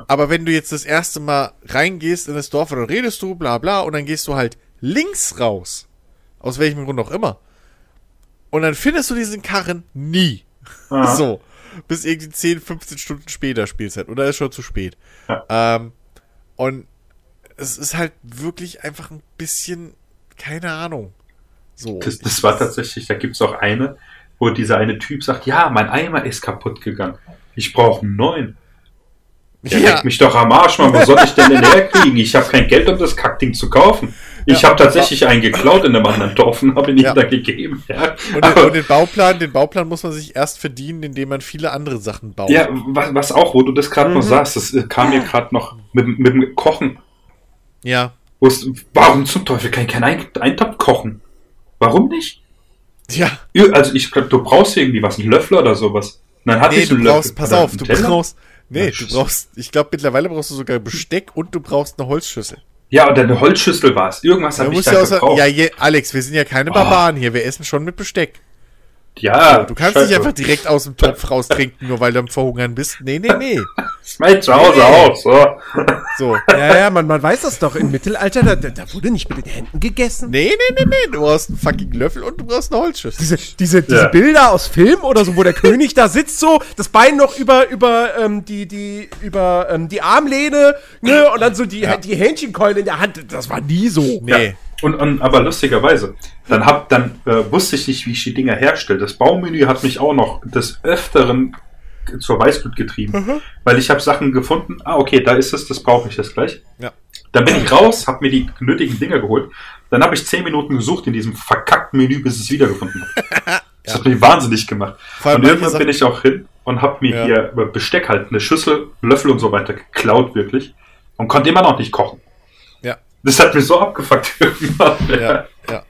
Aber wenn du jetzt das erste Mal reingehst in das Dorf, dann redest du, bla bla, und dann gehst du halt links raus. Aus welchem Grund auch immer. Und dann findest du diesen Karren nie. Aha. So. Bis irgendwie 10, 15 Stunden später Spielzeit. Oder ist schon zu spät. Ja. Ähm, und es ist halt wirklich einfach ein bisschen, keine Ahnung. So. Das, das war tatsächlich, da gibt's auch eine, wo dieser eine Typ sagt, ja, mein Eimer ist kaputt gegangen. Ich brauche einen neuen. Der Ja. mich doch am Arsch, Mann. Wo soll ich denn den herkriegen? Ich habe kein Geld, um das Kackding zu kaufen. Ich Ja. habe tatsächlich einen geklaut in einem anderen Dorf und habe ihn Ja. dann gegeben. Ja. Und, den, und den Bauplan, den Bauplan muss man sich erst verdienen, indem man viele andere Sachen baut. Ja, was, was auch, wo du das gerade noch sagst, das äh, kam mir gerade noch mit, mit dem Kochen. Ja. Wo es, warum zum Teufel kann ich keinen Ein- Eintopf kochen? Warum nicht? Ja. Also ich glaube, du brauchst irgendwie was, einen Löffel oder sowas. Dann hatte Nee, ich du einen brauchst, Löffel. pass auf, du Teller? brauchst, nee, Ja, du brauchst, ich glaube, mittlerweile brauchst du sogar Besteck und du brauchst eine Holzschüssel. Ja, oder eine Holzschüssel war es. Irgendwas habe ich da außer, gebraucht. ja, je, Alex, wir sind ja keine Barbaren hier, wir essen schon mit Besteck. Ja Du kannst nicht einfach direkt aus dem Topf raus trinken, nur weil du am Verhungern bist. Nee, nee, nee. Das ist mein Zuhause auch, so. So. Ja, ja, man, man weiß das doch. Im Mittelalter, da, da wurde nicht mit den Händen gegessen. Nee, nee, nee, nee. Du brauchst einen fucking Löffel und du brauchst eine Holzschüssel. Diese, diese, diese Ja. Bilder aus Film oder so, wo der König da sitzt, so, das Bein noch über, über, ähm, die, die, über, ähm, die Armlehne, ne, und dann so die, Ja. die Hähnchenkeulen in der Hand. Das war nie so. Nee. Ja. Und, und aber lustigerweise, dann hab, dann äh, wusste ich nicht, wie ich die Dinger herstelle. Das Baumenü hat mich auch noch des Öfteren zur Weißglut getrieben, Mhm. weil ich habe Sachen gefunden. Ah, okay, da ist es, das brauche ich jetzt gleich. Ja. Dann bin ich raus, habe mir die nötigen Dinger geholt. Dann habe ich zehn Minuten gesucht in diesem verkackten Menü, bis ich es wiedergefunden habe. Das hat mich wahnsinnig gemacht. Und irgendwann bin ich auch hin und habe mir Ja. hier Besteck halt eine Schüssel, Löffel und so weiter geklaut, wirklich. Und konnte immer noch nicht kochen. Das hat mich so abgefuckt irgendwann. Ja, ja,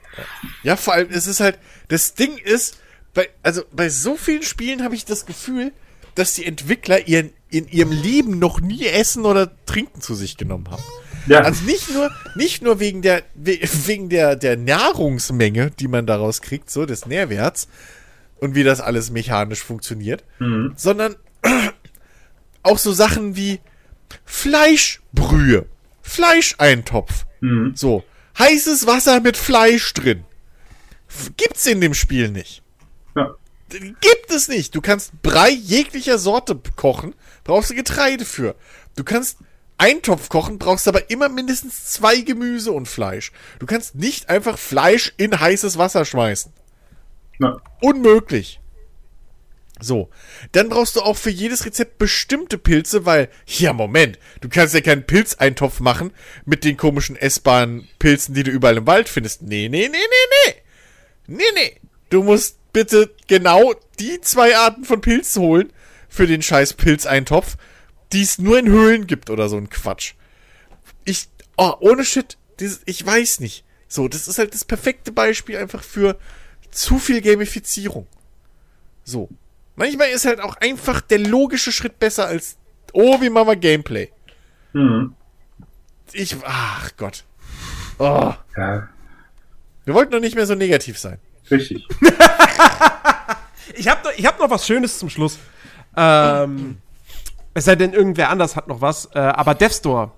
ja. Vor allem, es ist halt, das Ding ist, bei, also bei so vielen Spielen habe ich das Gefühl, dass die Entwickler ihren, in ihrem Leben noch nie Essen oder Trinken zu sich genommen haben. Ja. Also nicht nur, nicht nur wegen der, we- wegen der, der Nahrungsmenge, die man daraus kriegt, so des Nährwerts und wie das alles mechanisch funktioniert, sondern auch so Sachen wie Fleischbrühe, Fleischeintopf, so heißes Wasser mit Fleisch drin. Gibt's in dem Spiel nicht. ja. Gibt es nicht. Du kannst Brei jeglicher Sorte kochen, brauchst du Getreide für. Du kannst Eintopf kochen, brauchst aber immer mindestens zwei Gemüse und Fleisch. Du kannst nicht einfach Fleisch in heißes Wasser schmeißen. Ja. Unmöglich. So, dann brauchst du auch für jedes Rezept bestimmte Pilze, weil, ja, Moment, du kannst ja keinen Pilzeintopf machen mit den komischen essbaren Pilzen, die du überall im Wald findest. Nee, nee, nee, nee, nee. Nee, nee. Du musst bitte genau die zwei Arten von Pilzen holen für den scheiß Pilzeintopf, die es nur in Höhlen gibt oder so ein Quatsch. Ich, oh, ohne Shit, dieses, ich weiß nicht. So, das ist halt das perfekte Beispiel einfach für zu viel Gamifizierung. So. Manchmal ist halt auch einfach der logische Schritt besser als, oh, wie machen wir Gameplay. Mhm. Ich, ach Gott. Oh. ja, Wir wollten doch nicht mehr so negativ sein. richtig. Ich habe noch, ich hab noch was Schönes zum Schluss. Ähm, es sei denn, irgendwer anders hat noch was. Äh, aber Death Store.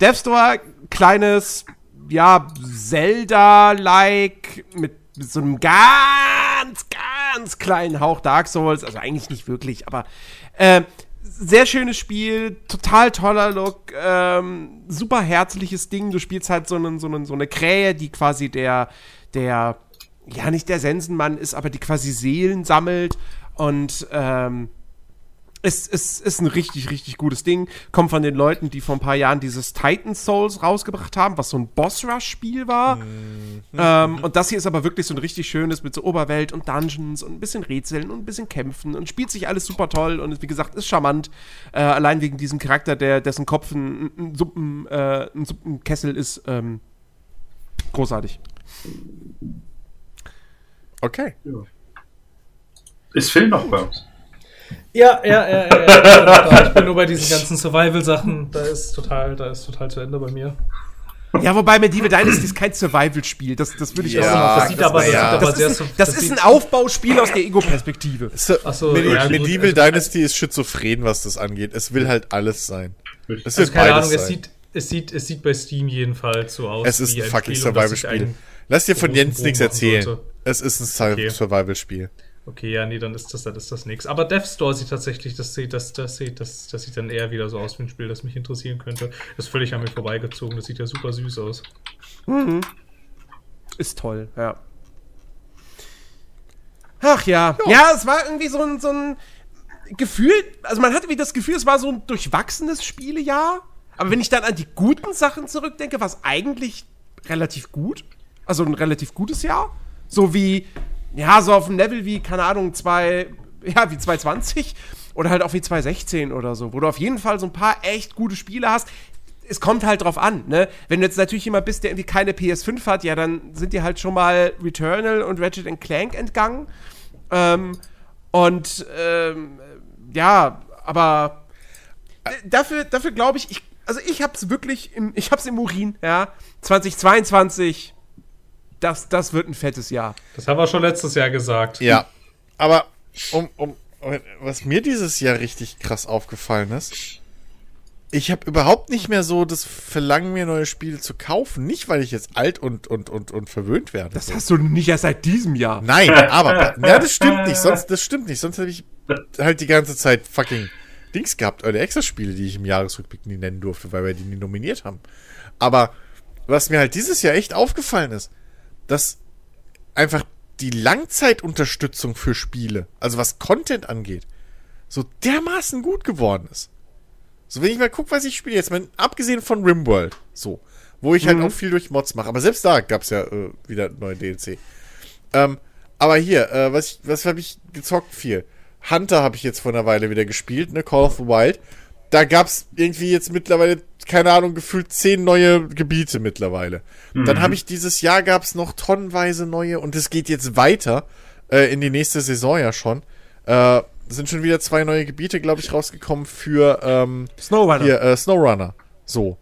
Death Store, kleines, ja, Zelda-like mit so einem ganz, ganz kleinen Hauch Dark Souls. Also eigentlich nicht wirklich, aber äh, sehr schönes Spiel, total toller Look, ähm, super herzliches Ding. Du spielst halt so, einen, so, einen, so eine Krähe, die quasi der, der, ja, nicht der Sensenmann ist, aber die quasi Seelen sammelt und, ähm, es, es ist ein richtig, richtig gutes Ding. Kommt von den Leuten, die vor ein paar Jahren dieses Titan Souls rausgebracht haben, was so ein Boss-Rush-Spiel war. Mhm. Ähm, und das hier ist aber wirklich so ein richtig schönes mit so Oberwelt und Dungeons und ein bisschen Rätseln und ein bisschen Kämpfen und spielt sich alles super toll und wie gesagt, ist charmant. Äh, allein wegen diesem Charakter, der, dessen Kopf ein, ein, Suppen, äh, ein Suppenkessel ist. Ähm, großartig. Okay. Ja. Ist Phil noch bei uns? Ja, ja, ja, ja, ja. Ich bin nur bei diesen ganzen Survival-Sachen. Da ist total, da ist total zu Ende bei mir. Ja, wobei Medieval Dynasty ist kein Survival-Spiel. Das, das würde ich ja, auch sagen. Das sieht aber, das ja. das ist, ein, das ist ein Aufbauspiel aus der Ego-Perspektive. So, Medi ja, Medieval Dynasty ist schizophren, was das angeht. Es will halt alles sein. Es also, keine Ahnung, es sieht, es, sieht, es sieht bei Steam jedenfalls so aus. Es ist ein fucking Survival-Spiel. Lass dir von Jens nichts erzählen. Es ist ein okay. Survival-Spiel. Okay, ja, nee, dann ist das, dann ist das nichts. Aber Death Store sieht tatsächlich, das sieht, das, das sieht, das, das sieht dann eher wieder so aus wie ein Spiel, das mich interessieren könnte. Das ist völlig an mir vorbeigezogen. Das sieht ja super süß aus. Mhm. Ist toll, ja. Ach ja. ja. Ja, es war irgendwie so ein, so ein Gefühl, also man hatte wie das Gefühl, es war so ein durchwachsenes Spielejahr. Aber wenn ich dann an die guten Sachen zurückdenke, war es eigentlich relativ gut. Also ein relativ gutes Jahr. So wie ja, so auf dem Level wie, keine Ahnung, zwei, ja, wie 220 oder halt auch wie 216 oder so, wo du auf jeden Fall so ein paar echt gute Spiele hast. Es kommt halt drauf an, ne? Wenn du jetzt natürlich jemand bist, der irgendwie keine PS5 hat, ja, dann sind dir halt schon mal Returnal und Ratchet Clank entgangen. Ähm, und ähm, ja, aber dafür, dafür glaube ich, ich, also ich hab's wirklich im, ich hab's im Urin, ja. 2022 das, das wird ein fettes Jahr. Das haben wir schon letztes Jahr gesagt. Ja. Aber um, um, was mir dieses Jahr richtig krass aufgefallen ist, ich habe überhaupt nicht mehr so das Verlangen, mir neue Spiele zu kaufen. Nicht, weil ich jetzt alt und, und, und, und verwöhnt werde. Das hast du nicht erst seit diesem Jahr. Nein, aber ja, das stimmt nicht. Sonst, das stimmt nicht. Sonst hätte ich halt die ganze Zeit fucking Dings gehabt, eure Extra-Spiele, die ich im Jahresrückblick nie nennen durfte, weil wir die nie nominiert haben. Aber was mir halt dieses Jahr echt aufgefallen ist, dass einfach die Langzeitunterstützung für Spiele, also was Content angeht, so dermaßen gut geworden ist. So, wenn ich mal gucke, was ich spiele, jetzt mal abgesehen von Rimworld, so, wo ich halt mhm. auch viel durch Mods mache, aber selbst da gab es ja äh, wieder neue DLC. Ähm, aber hier, äh, was, was habe ich gezockt? Viel. Hunter habe ich jetzt vor einer Weile wieder gespielt, ne? Call of the Wild. Da gab es irgendwie jetzt mittlerweile keine Ahnung, gefühlt zehn neue Gebiete mittlerweile. Mhm. Dann habe ich dieses Jahr gab es noch tonnenweise neue und es geht jetzt weiter äh, in die nächste Saison ja schon. Äh, sind schon wieder zwei neue Gebiete, glaube ich, rausgekommen für ähm, Snowrunner. Hier, äh, Snowrunner. So.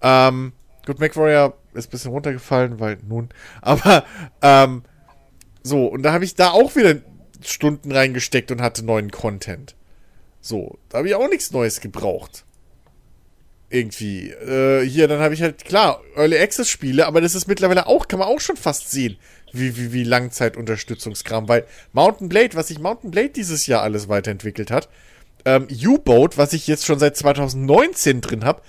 Ähm, gut, MacWarrior ist ein bisschen runtergefallen, weil nun. Aber ähm, so, und da habe ich da auch wieder Stunden reingesteckt und hatte neuen Content. So, da habe ich auch nichts Neues gebraucht irgendwie. Äh, hier, dann habe ich halt, klar, Early Access Spiele, aber das ist mittlerweile auch, kann man auch schon fast sehen, wie, wie, wie Langzeitunterstützungskram, weil Mountain Blade, was sich Mountain Blade dieses Jahr alles weiterentwickelt hat, ähm, U-Boat, was ich jetzt schon seit 2019 drin habe,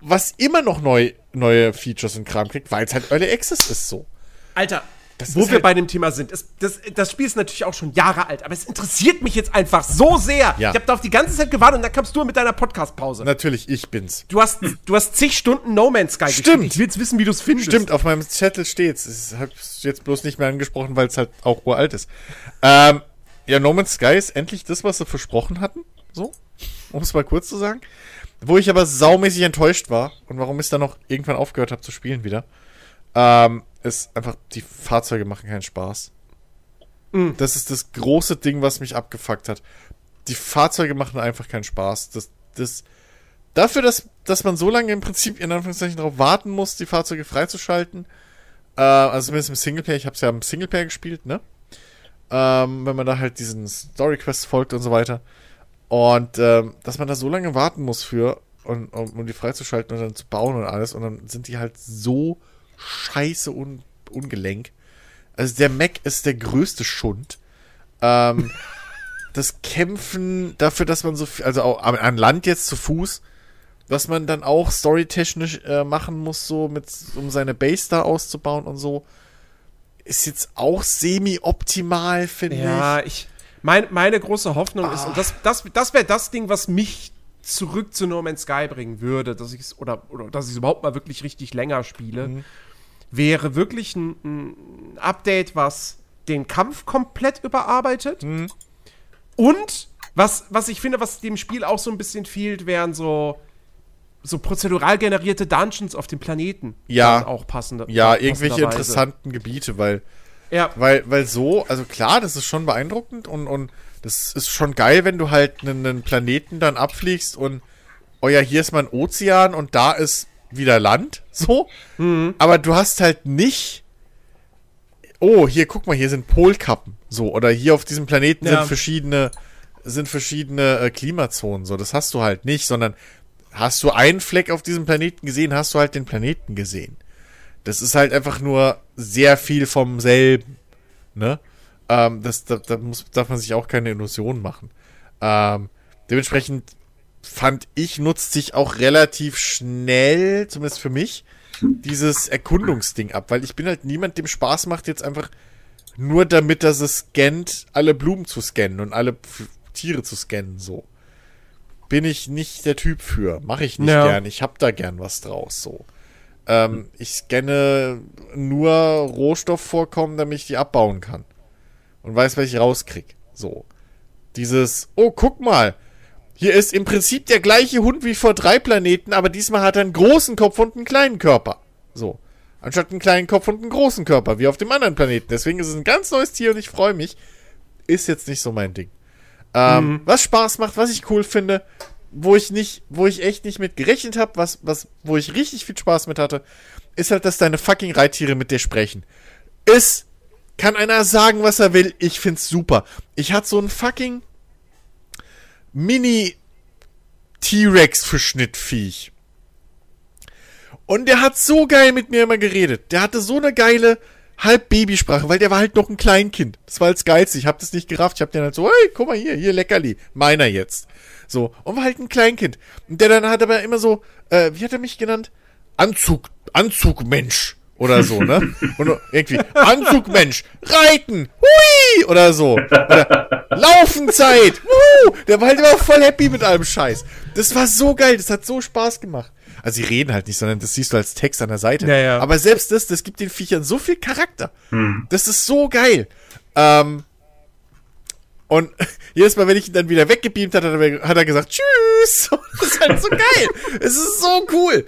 was immer noch neu, neue Features und Kram kriegt, weil es halt Early Access ist so. Alter, das Wo wir halt bei dem Thema sind. Es, das, das Spiel ist natürlich auch schon Jahre alt, aber es interessiert mich jetzt einfach so sehr. Ja. Ich habe darauf die ganze Zeit gewartet und dann kamst du mit deiner Podcast-Pause. Natürlich, ich bin's. Du hast, du hast zig Stunden No Man's Sky Stimmt. Gespielt. Ich will jetzt wissen, wie du es findest. Stimmt, auf meinem Zettel steht's. Ich hab's jetzt bloß nicht mehr angesprochen, weil es halt auch uralt ist. Ähm, ja, No Man's Sky ist endlich das, was sie versprochen hatten. So, um es mal kurz zu sagen. Wo ich aber saumäßig enttäuscht war und warum ich dann noch irgendwann aufgehört habe zu spielen wieder. Ähm, ist einfach, die Fahrzeuge machen keinen Spaß. Mhm. Das ist das große Ding, was mich abgefuckt hat. Die Fahrzeuge machen einfach keinen Spaß. Das, das, dafür, dass, dass man so lange im Prinzip in Anführungszeichen darauf warten muss, die Fahrzeuge freizuschalten, äh, also zumindest im Singleplayer, ich habe es ja im Singleplayer gespielt, ne? Ähm, wenn man da halt diesen Story Quest folgt und so weiter. Und ähm, dass man da so lange warten muss für, und, um, um die freizuschalten und dann zu bauen und alles, und dann sind die halt so scheiße un ungelenk. Also der Mac ist der größte Schund. Ähm, das Kämpfen dafür, dass man so viel, also auch an an Land jetzt zu Fuß, was man dann auch storytechnisch äh, machen muss, so mit, um seine Base da auszubauen und so, ist jetzt auch semi-optimal, finde Ja, ich. ich. Mein, meine große Hoffnung ist, Ah. und das, das, das wäre das Ding, was mich zurück zu No Man's Sky bringen würde, dass ich es oder, oder dass ich es überhaupt mal wirklich richtig länger spiele, Mhm. wäre wirklich ein, ein Update, was den Kampf komplett überarbeitet. Mhm. Und was, was ich finde, was dem Spiel auch so ein bisschen fehlt, wären so, so prozedural generierte Dungeons auf dem Planeten. Ja. Auch passende. Ja, irgendwelche interessanten Gebiete, weil Ja, Weil, weil so, also klar, das ist schon beeindruckend und, und das ist schon geil, wenn du halt einen, Planeten dann abfliegst und, oh ja, hier ist mal ein Ozean und da ist wieder Land, so. Aber du hast halt nicht, oh, hier, guck mal, hier sind Polkappen, so. Oder hier auf diesem Planeten Ja. sind verschiedene, sind verschiedene äh, Klimazonen, so. Das hast du halt nicht, sondern hast du einen Fleck auf diesem Planeten gesehen, hast du halt den Planeten gesehen. Das ist halt einfach nur sehr viel vom selben. Ne? Ähm, das, da, da muss, darf man sich auch keine Illusionen machen. Ähm, dementsprechend fand ich, nutzt sich auch relativ schnell, zumindest für mich, dieses Erkundungsding ab, weil ich bin halt niemand, dem Spaß macht, jetzt einfach nur damit, dass es scannt, alle Blumen zu scannen und alle F Tiere zu scannen, so. Bin ich nicht der Typ für. Mache ich nicht Ja. gern. Ich hab da gern was draus, so. Ähm, ich scanne nur Rohstoffvorkommen, damit ich die abbauen kann. Und weiß, was ich rauskrieg. So. Dieses, oh, guck mal. Hier ist im Prinzip der gleiche Hund wie vor drei Planeten, aber diesmal hat er einen großen Kopf und einen kleinen Körper. So. Anstatt einen kleinen Kopf und einen großen Körper, wie auf dem anderen Planeten. Deswegen ist es ein ganz neues Tier und ich freue mich. Ist jetzt nicht so mein Ding. Ähm, Was Spaß macht, was ich cool finde, wo ich nicht, wo ich echt nicht mit gerechnet habe, was, was, wo ich richtig viel Spaß mit hatte, ist halt, dass deine fucking Reittiere mit dir sprechen. Ist, kann einer sagen, was er will, ich find's super. Ich hatte so ein fucking Mini T-Rex für Schnittviech. Und der hat so geil mit mir immer geredet. Der hatte so eine geile Halb-Babysprache, weil der war halt noch ein Kleinkind. Das war als geilste. Ich hab das nicht gerafft. Ich hab den halt so, hey, guck mal hier, hier Leckerli. Meiner jetzt. So. Und war halt ein Kleinkind. Und der dann hat aber immer so, äh, wie hat er mich genannt? Anzug, Anzugmensch. Oder so, ne? Und irgendwie, Anzugmensch, Reiten, hui! Oder so. Oder Laufenzeit, wuhu! Der war halt immer voll happy mit allem Scheiß. Das war so geil, das hat so Spaß gemacht. Also sie reden halt nicht, sondern das siehst du als Text an der Seite. Ja, ja. Aber selbst das, das gibt den Viechern so viel Charakter. Das ist so geil. Ähm, und jedes Mal, wenn ich ihn dann wieder weggebeamt hat er, hat er gesagt, tschüss. Das ist halt so geil. es ist so cool.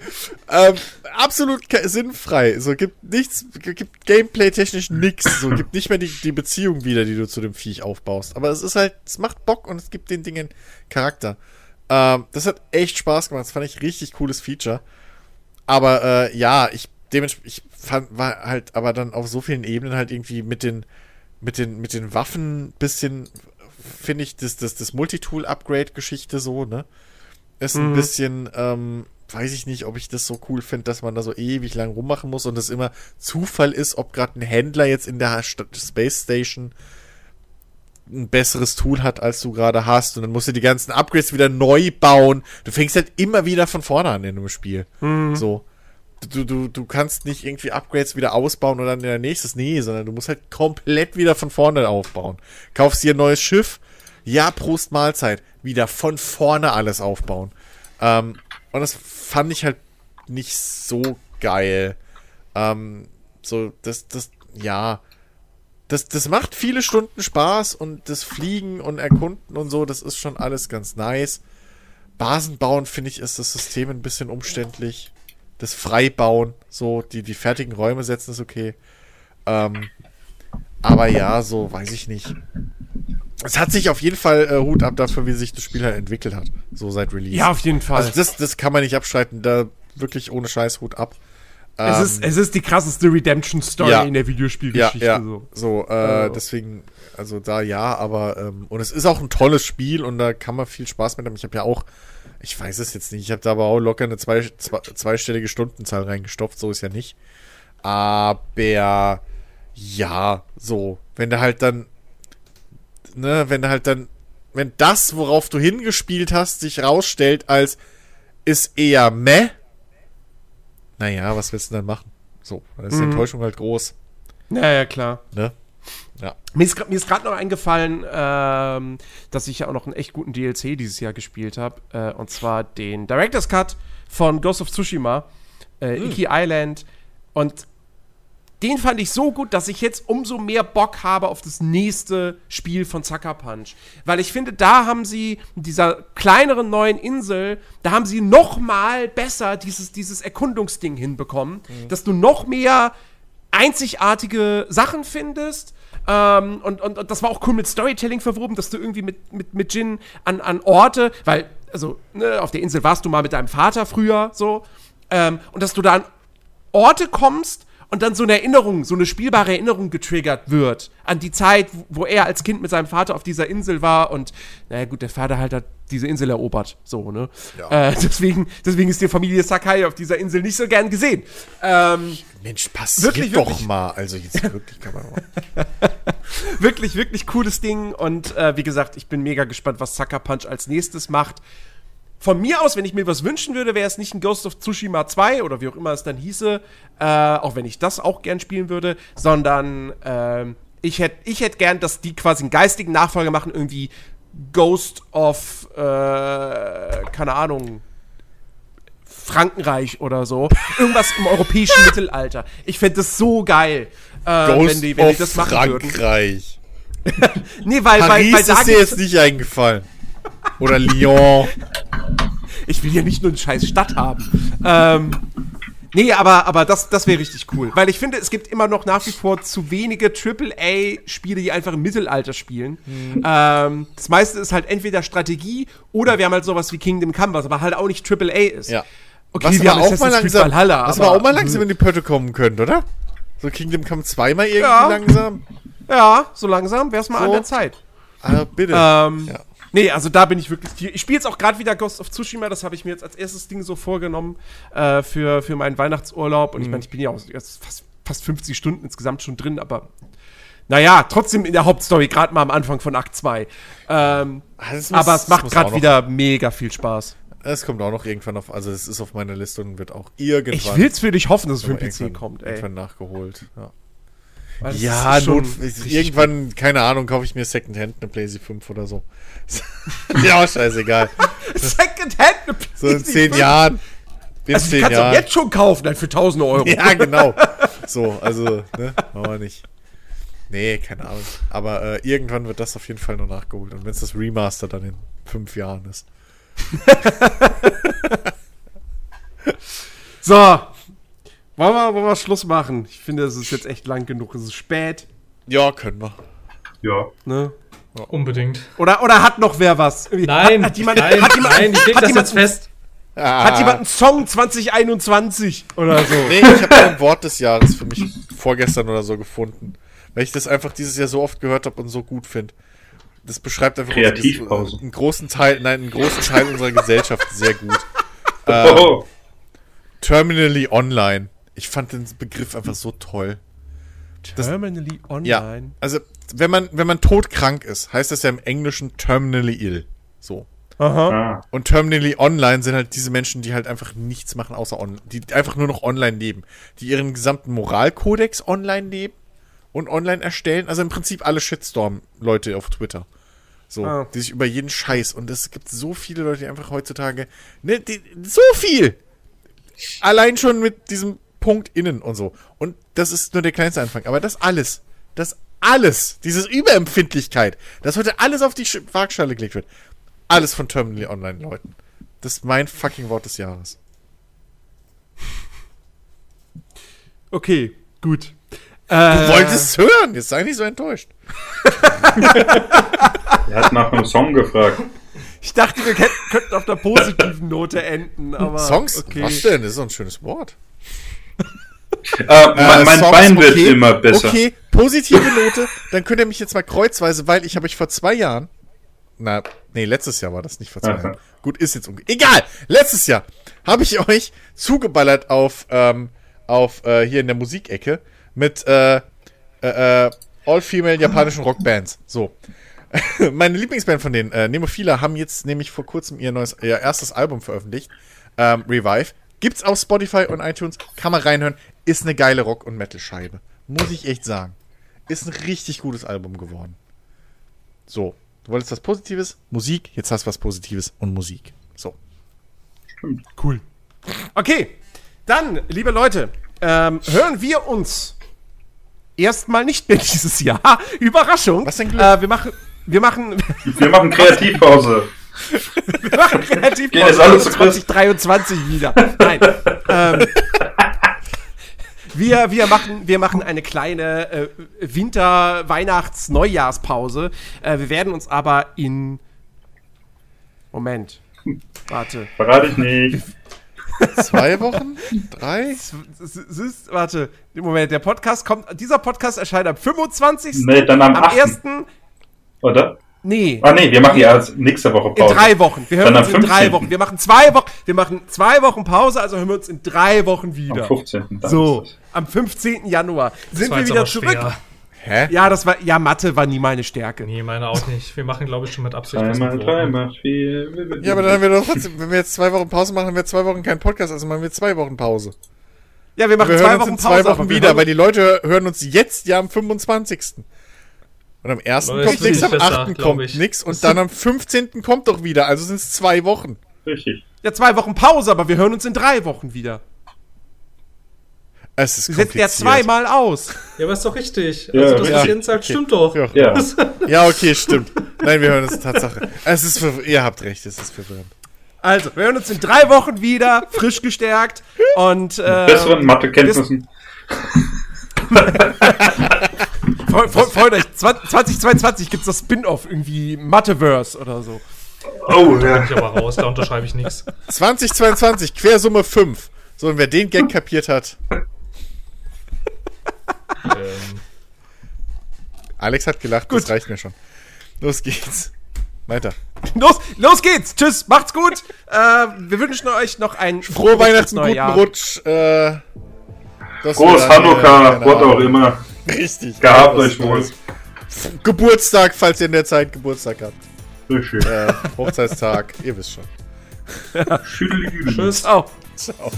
Ähm, absolut sinnfrei. So gibt nichts, gibt gameplay-technisch nix. So gibt nicht mehr die, die Beziehung wieder, die du zu dem Viech aufbaust. Aber es ist halt, es macht Bock und es gibt den Dingen Charakter. Ähm, das hat echt Spaß gemacht. Das fand ich richtig cooles Feature. Aber äh, ja, ich dementsprechend, ich fand, war halt aber dann auf so vielen Ebenen halt irgendwie mit den, mit den, mit den Waffen bisschen, finde ich, das, das, das Multitool-Upgrade-Geschichte so, ne? Ist ein bisschen, ähm, weiß ich nicht, ob ich das so cool finde, dass man da so ewig lang rummachen muss und es immer Zufall ist, ob gerade ein Händler jetzt in der Space Station ein besseres Tool hat, als du gerade hast. Und dann musst du die ganzen Upgrades wieder neu bauen. Du fängst halt immer wieder von vorne an in einem Spiel. So. Du, du, du kannst nicht irgendwie Upgrades wieder ausbauen und dann der nächstes. Nee, sondern du musst halt komplett wieder von vorne aufbauen. Kaufst dir ein neues Schiff. Ja, Prost Mahlzeit. Wieder von vorne alles aufbauen. Ähm, und das fand ich halt nicht so geil. Ähm, so, das, das, ja. Das, das macht viele Stunden Spaß und das Fliegen und Erkunden und so, das ist schon alles ganz nice. Basen bauen, finde ich, ist das System ein bisschen umständlich. Das Freibauen, so, die, die fertigen Räume setzen ist okay. Ähm, aber ja, so, weiß ich nicht. Es hat sich auf jeden Fall äh, Hut ab dafür, wie sich das Spiel halt entwickelt hat. So seit Release. Ja, auf jeden Fall. Also das, das kann man nicht abstreiten. Da wirklich ohne Scheiß Hut ab. es, Ähm, ist, es ist die krasseste Redemption-Story Ja. in der ja, Videospielgeschichte. ja, So. so, äh, Also. deswegen, also da ja, aber ähm, und es ist auch ein tolles Spiel und da kann man viel Spaß mit haben. Ich habe ja auch, ich weiß es jetzt nicht, ich habe da aber auch locker eine zwei, zwei, zweistellige Stundenzahl reingestopft, so ist ja nicht. Aber ja, so, wenn du halt dann, ne, wenn du halt dann wenn das, worauf du hingespielt hast, sich rausstellt als ist eher meh, naja, was willst du denn dann machen? So, dann ist die Enttäuschung halt groß, Ja, ja, klar. ne? Ja. Mir ist, gerade noch eingefallen, ähm, dass ich ja auch noch einen echt guten DLC dieses Jahr gespielt habe. Äh, und zwar den Director's Cut von Ghost of Tsushima, äh, Hm. Iki Island. Und den fand ich so gut, dass ich jetzt umso mehr Bock habe auf das nächste Spiel von Sucker Punch. Weil ich finde, da haben sie, in dieser kleineren neuen Insel, da haben sie noch mal besser dieses, dieses Erkundungsding hinbekommen, dass du noch mehr einzigartige Sachen findest. Ähm, und, und, und das war auch cool mit Storytelling verwoben, dass du irgendwie mit, mit, mit Jin an, an Orte, weil, also, ne, auf der Insel warst du mal mit deinem Vater früher, so, ähm, und dass du da an Orte kommst und dann so eine Erinnerung, so eine spielbare Erinnerung getriggert wird an die Zeit, wo er als Kind mit seinem Vater auf dieser Insel war und, naja gut, der Vater halt hat diese Insel erobert, so, ne? Äh, deswegen, deswegen ist die Familie Sakai auf dieser Insel nicht so gern gesehen. Ähm, Mensch, passiert Wirklich, doch wirklich. mal. Also jetzt wirklich kann man wirklich, wirklich cooles Ding. Und äh, wie gesagt, ich bin mega gespannt, was Sucker Punch als nächstes macht. Von mir aus, wenn ich mir was wünschen würde, wäre es nicht ein Ghost of Tsushima 2 oder wie auch immer es dann hieße, äh, auch wenn ich das auch gern spielen würde, sondern ähm, ich hätte ich hätt gern, dass die quasi einen geistigen Nachfolger machen, irgendwie Ghost of, äh, keine Ahnung, Frankenreich oder so. Irgendwas im europäischen Mittelalter. Ich fände das so geil, äh, Ghost wenn die, wenn die das machen würden. Frankreich. Nee, weil, weil, Paris weil da ist dir jetzt nicht eingefallen. Oder Lyon. Ich will ja nicht nur eine scheiß Stadt haben. Ähm, nee, aber, aber das, das wäre richtig cool. Weil ich finde, es gibt immer noch nach wie vor zu wenige AAA-Spiele, die einfach im Mittelalter spielen. Ähm, das meiste ist halt entweder Strategie oder wir haben halt sowas wie Kingdom Come, was aber halt auch nicht AAA ist. Ja. Okay, was wir haben auch mal langsam, Valhalla, was aber- auch mal langsam in die Pötte kommen könnte, oder? So Kingdom Come 2 mal irgendwie Ja. langsam. Ja, so langsam wäre es mal So. an der Zeit. Ah, bitte. Ähm, Ja. Nee, also da bin ich wirklich. Ich spiele jetzt auch gerade wieder Ghost of Tsushima. Das habe ich mir jetzt als erstes Ding so vorgenommen äh, für, für meinen Weihnachtsurlaub. Und ich meine, ich bin ja auch jetzt fast, fast 50 Stunden insgesamt schon drin, aber naja, trotzdem in der Hauptstory, gerade mal am Anfang von Akt 2. Ähm, Ah, muss- aber es macht gerade wieder mega viel Spaß. Es kommt auch noch irgendwann auf, also es ist auf meiner Liste und wird auch irgendwann. Ich will's für dich hoffen, dass es für den PC kommt, ey. Irgendwann nachgeholt. Ja, Das ja schon irgendwann, keine Ahnung, kaufe ich mir Secondhand eine PlayStation 5 oder so. ja, scheißegal. Secondhand eine So in PC zehn fünf. Jahren. In Also, zehn Jahren. jetzt schon kaufen, dann für 1000 Euro. Ja, genau. So, also, ne, machen wir nicht. Nee, keine Ahnung. Aber äh, irgendwann wird das auf jeden Fall noch nachgeholt. Und wenn es das Remaster dann in fünf Jahren ist. So. Wollen wir, wollen wir Schluss machen? Ich finde, es ist jetzt echt lang genug. Es ist spät. Ja, können wir. Ja. Ne? Unbedingt. Oder, oder hat noch wer was? Nein, hat, hat jemand, nein, hat jemand, nein, ich leg hat das jemand, jetzt fest. Hat jemand einen Song 2021 oder so? Nee, ich habe ein Wort des Jahres für mich vorgestern oder so gefunden. Weil ich das einfach dieses Jahr so oft gehört habe und so gut finde. Das beschreibt einfach unsere- einen großen Teil, nein, einen großen Teil unserer Gesellschaft sehr gut. Ähm, Oh, Terminally online. Ich fand den Begriff einfach so toll. Terminally Ja. online. Also, wenn man, wenn man todkrank ist, heißt das ja im Englischen terminally ill. So. Aha. ah. Und terminally online sind halt diese Menschen, die halt einfach nichts machen außer online, die einfach nur noch online leben, die ihren gesamten Moralkodex online leben und online erstellen. Also im Prinzip alle Shitstorm-Leute auf Twitter. So, Ah. die sich über jeden Scheiß und es gibt so viele Leute, die einfach heutzutage, ne, die, so viel! Allein schon mit diesem Punkt innen und so. Und das ist nur der kleinste Anfang. Aber das alles, das alles, dieses Überempfindlichkeit, dass heute alles auf die Sch- Waagschale gelegt wird, alles von Terminally Online Leuten. Das ist mein fucking Wort des Jahres. Okay, gut. Du Äh, wolltest es hören, jetzt sei nicht so enttäuscht. Er hat nach einem Song gefragt. Ich dachte, wir könnten auf einer positiven Note enden, aber. Songs? Okay. Was denn? Das ist so ein schönes Wort. Äh, mein mein Songs, Bein wird okay, immer besser. Okay, positive Note. Dann könnt ihr mich jetzt mal kreuzweise, weil ich habe euch vor zwei Jahren, na, nee, letztes Jahr war das nicht vor zwei Aha. Jahren. Gut, ist jetzt unge Egal, letztes Jahr habe ich euch zugeballert auf, ähm, auf äh, hier in der Musikecke mit äh, äh, äh, all-female japanischen Rockbands. So. Meine Lieblingsband von denen, äh, Nemophila, haben jetzt nämlich vor kurzem ihr neues, ihr erstes Album veröffentlicht. Ähm, Revive. Gibt's auf Spotify und iTunes. Kann man reinhören. Ist eine geile Rock- und Metal-Scheibe. Muss ich echt sagen. Ist ein richtig gutes Album geworden. So. Du wolltest was Positives? Musik. Jetzt hast du was Positives und Musik. So. Cool. Okay, dann, liebe Leute, ähm, hören wir uns erstmal nicht mehr dieses Jahr. Überraschung. Was denn Glück? Äh, wir machen, wir machen, Wir machen Kreativpause. wir machen relativ Geht jetzt alles zu Chris? 2023 wieder. Nein. ähm, wir, wir, machen, wir machen eine kleine äh, Winter-, Weihnachts-, Neujahrspause. Äh, wir werden uns aber in. Moment. Warte. Verrate ich nicht. Zwei Wochen? Drei? Es ist, warte, Moment, der Podcast kommt, dieser Podcast erscheint am 25. Nee, dann am am 8. 1. Oder? Nee, Ah nee, wir machen ja nächste Woche in Pause. drei Wochen. Wir hören Dann uns am in drei 15.. Wochen. Wir machen zwei Wochen, wir machen zwei Wochen Pause, also hören wir uns in drei Wochen Am wieder. 15. dann So, ist am 15. Januar sind wir wieder zurück. schwer. Hä? Ja, das war, ja, Mathe war nie meine Stärke. Nee, meine auch nicht. Wir machen, glaube ich, schon mit. Absicht Dreimal, drei macht vier. Ja, aber dann haben wir doch trotzdem, wenn wir jetzt zwei Wochen Pause machen, haben wir zwei Wochen keinen Podcast, also machen wir zwei Wochen Pause. Ja, wir machen Wir zwei hören uns Wochen in zwei Pause. Wochen wieder, weil die Leute hören uns jetzt ja am 25. Und am 1. Leute, kommt nichts, am nicht besser, 8. glaub kommt ich. nichts und dann am 15. kommt doch wieder, also sind es zwei Wochen. Richtig. Ja, zwei Wochen Pause, aber wir hören uns in drei Wochen wieder. Es ist Du setzt ja kompliziert. zweimal aus. Ja, aber ist doch richtig. Ja, also, das, ja. Jens sagt, Okay. stimmt doch. Ja. Ja. Ja, okay, stimmt. Nein, wir hören uns Tatsache. Es ist ihr habt recht, es ist verwirrend. Also, wir hören uns in drei Wochen wieder, frisch gestärkt und äh, Besseren Mathekenntnissen. Freut, freut, euch, 20- 2022 gibt's das Spin-off, irgendwie Matteverse oder so. Oh, Da ja. ich aber raus, da unterschreibe ich nichts. 2022, Quersumme 5. So, und wer den Gag kapiert hat, ähm, Alex hat gelacht, das reicht mir schon. Los geht's. Weiter. Los, los geht's. Tschüss, macht's gut. Äh, wir wünschen euch noch ein Frohe Weihnachten, guten. Rutsch. Äh, das Groß Hanukkah, keine was auch immer. Richtig. Gehabt euch wohl. Geburtstag, falls ihr in der Zeit Geburtstag habt. Richtig. Äh, Hochzeitstag, ihr wisst schon. Tschüss. Ciao. Ciao.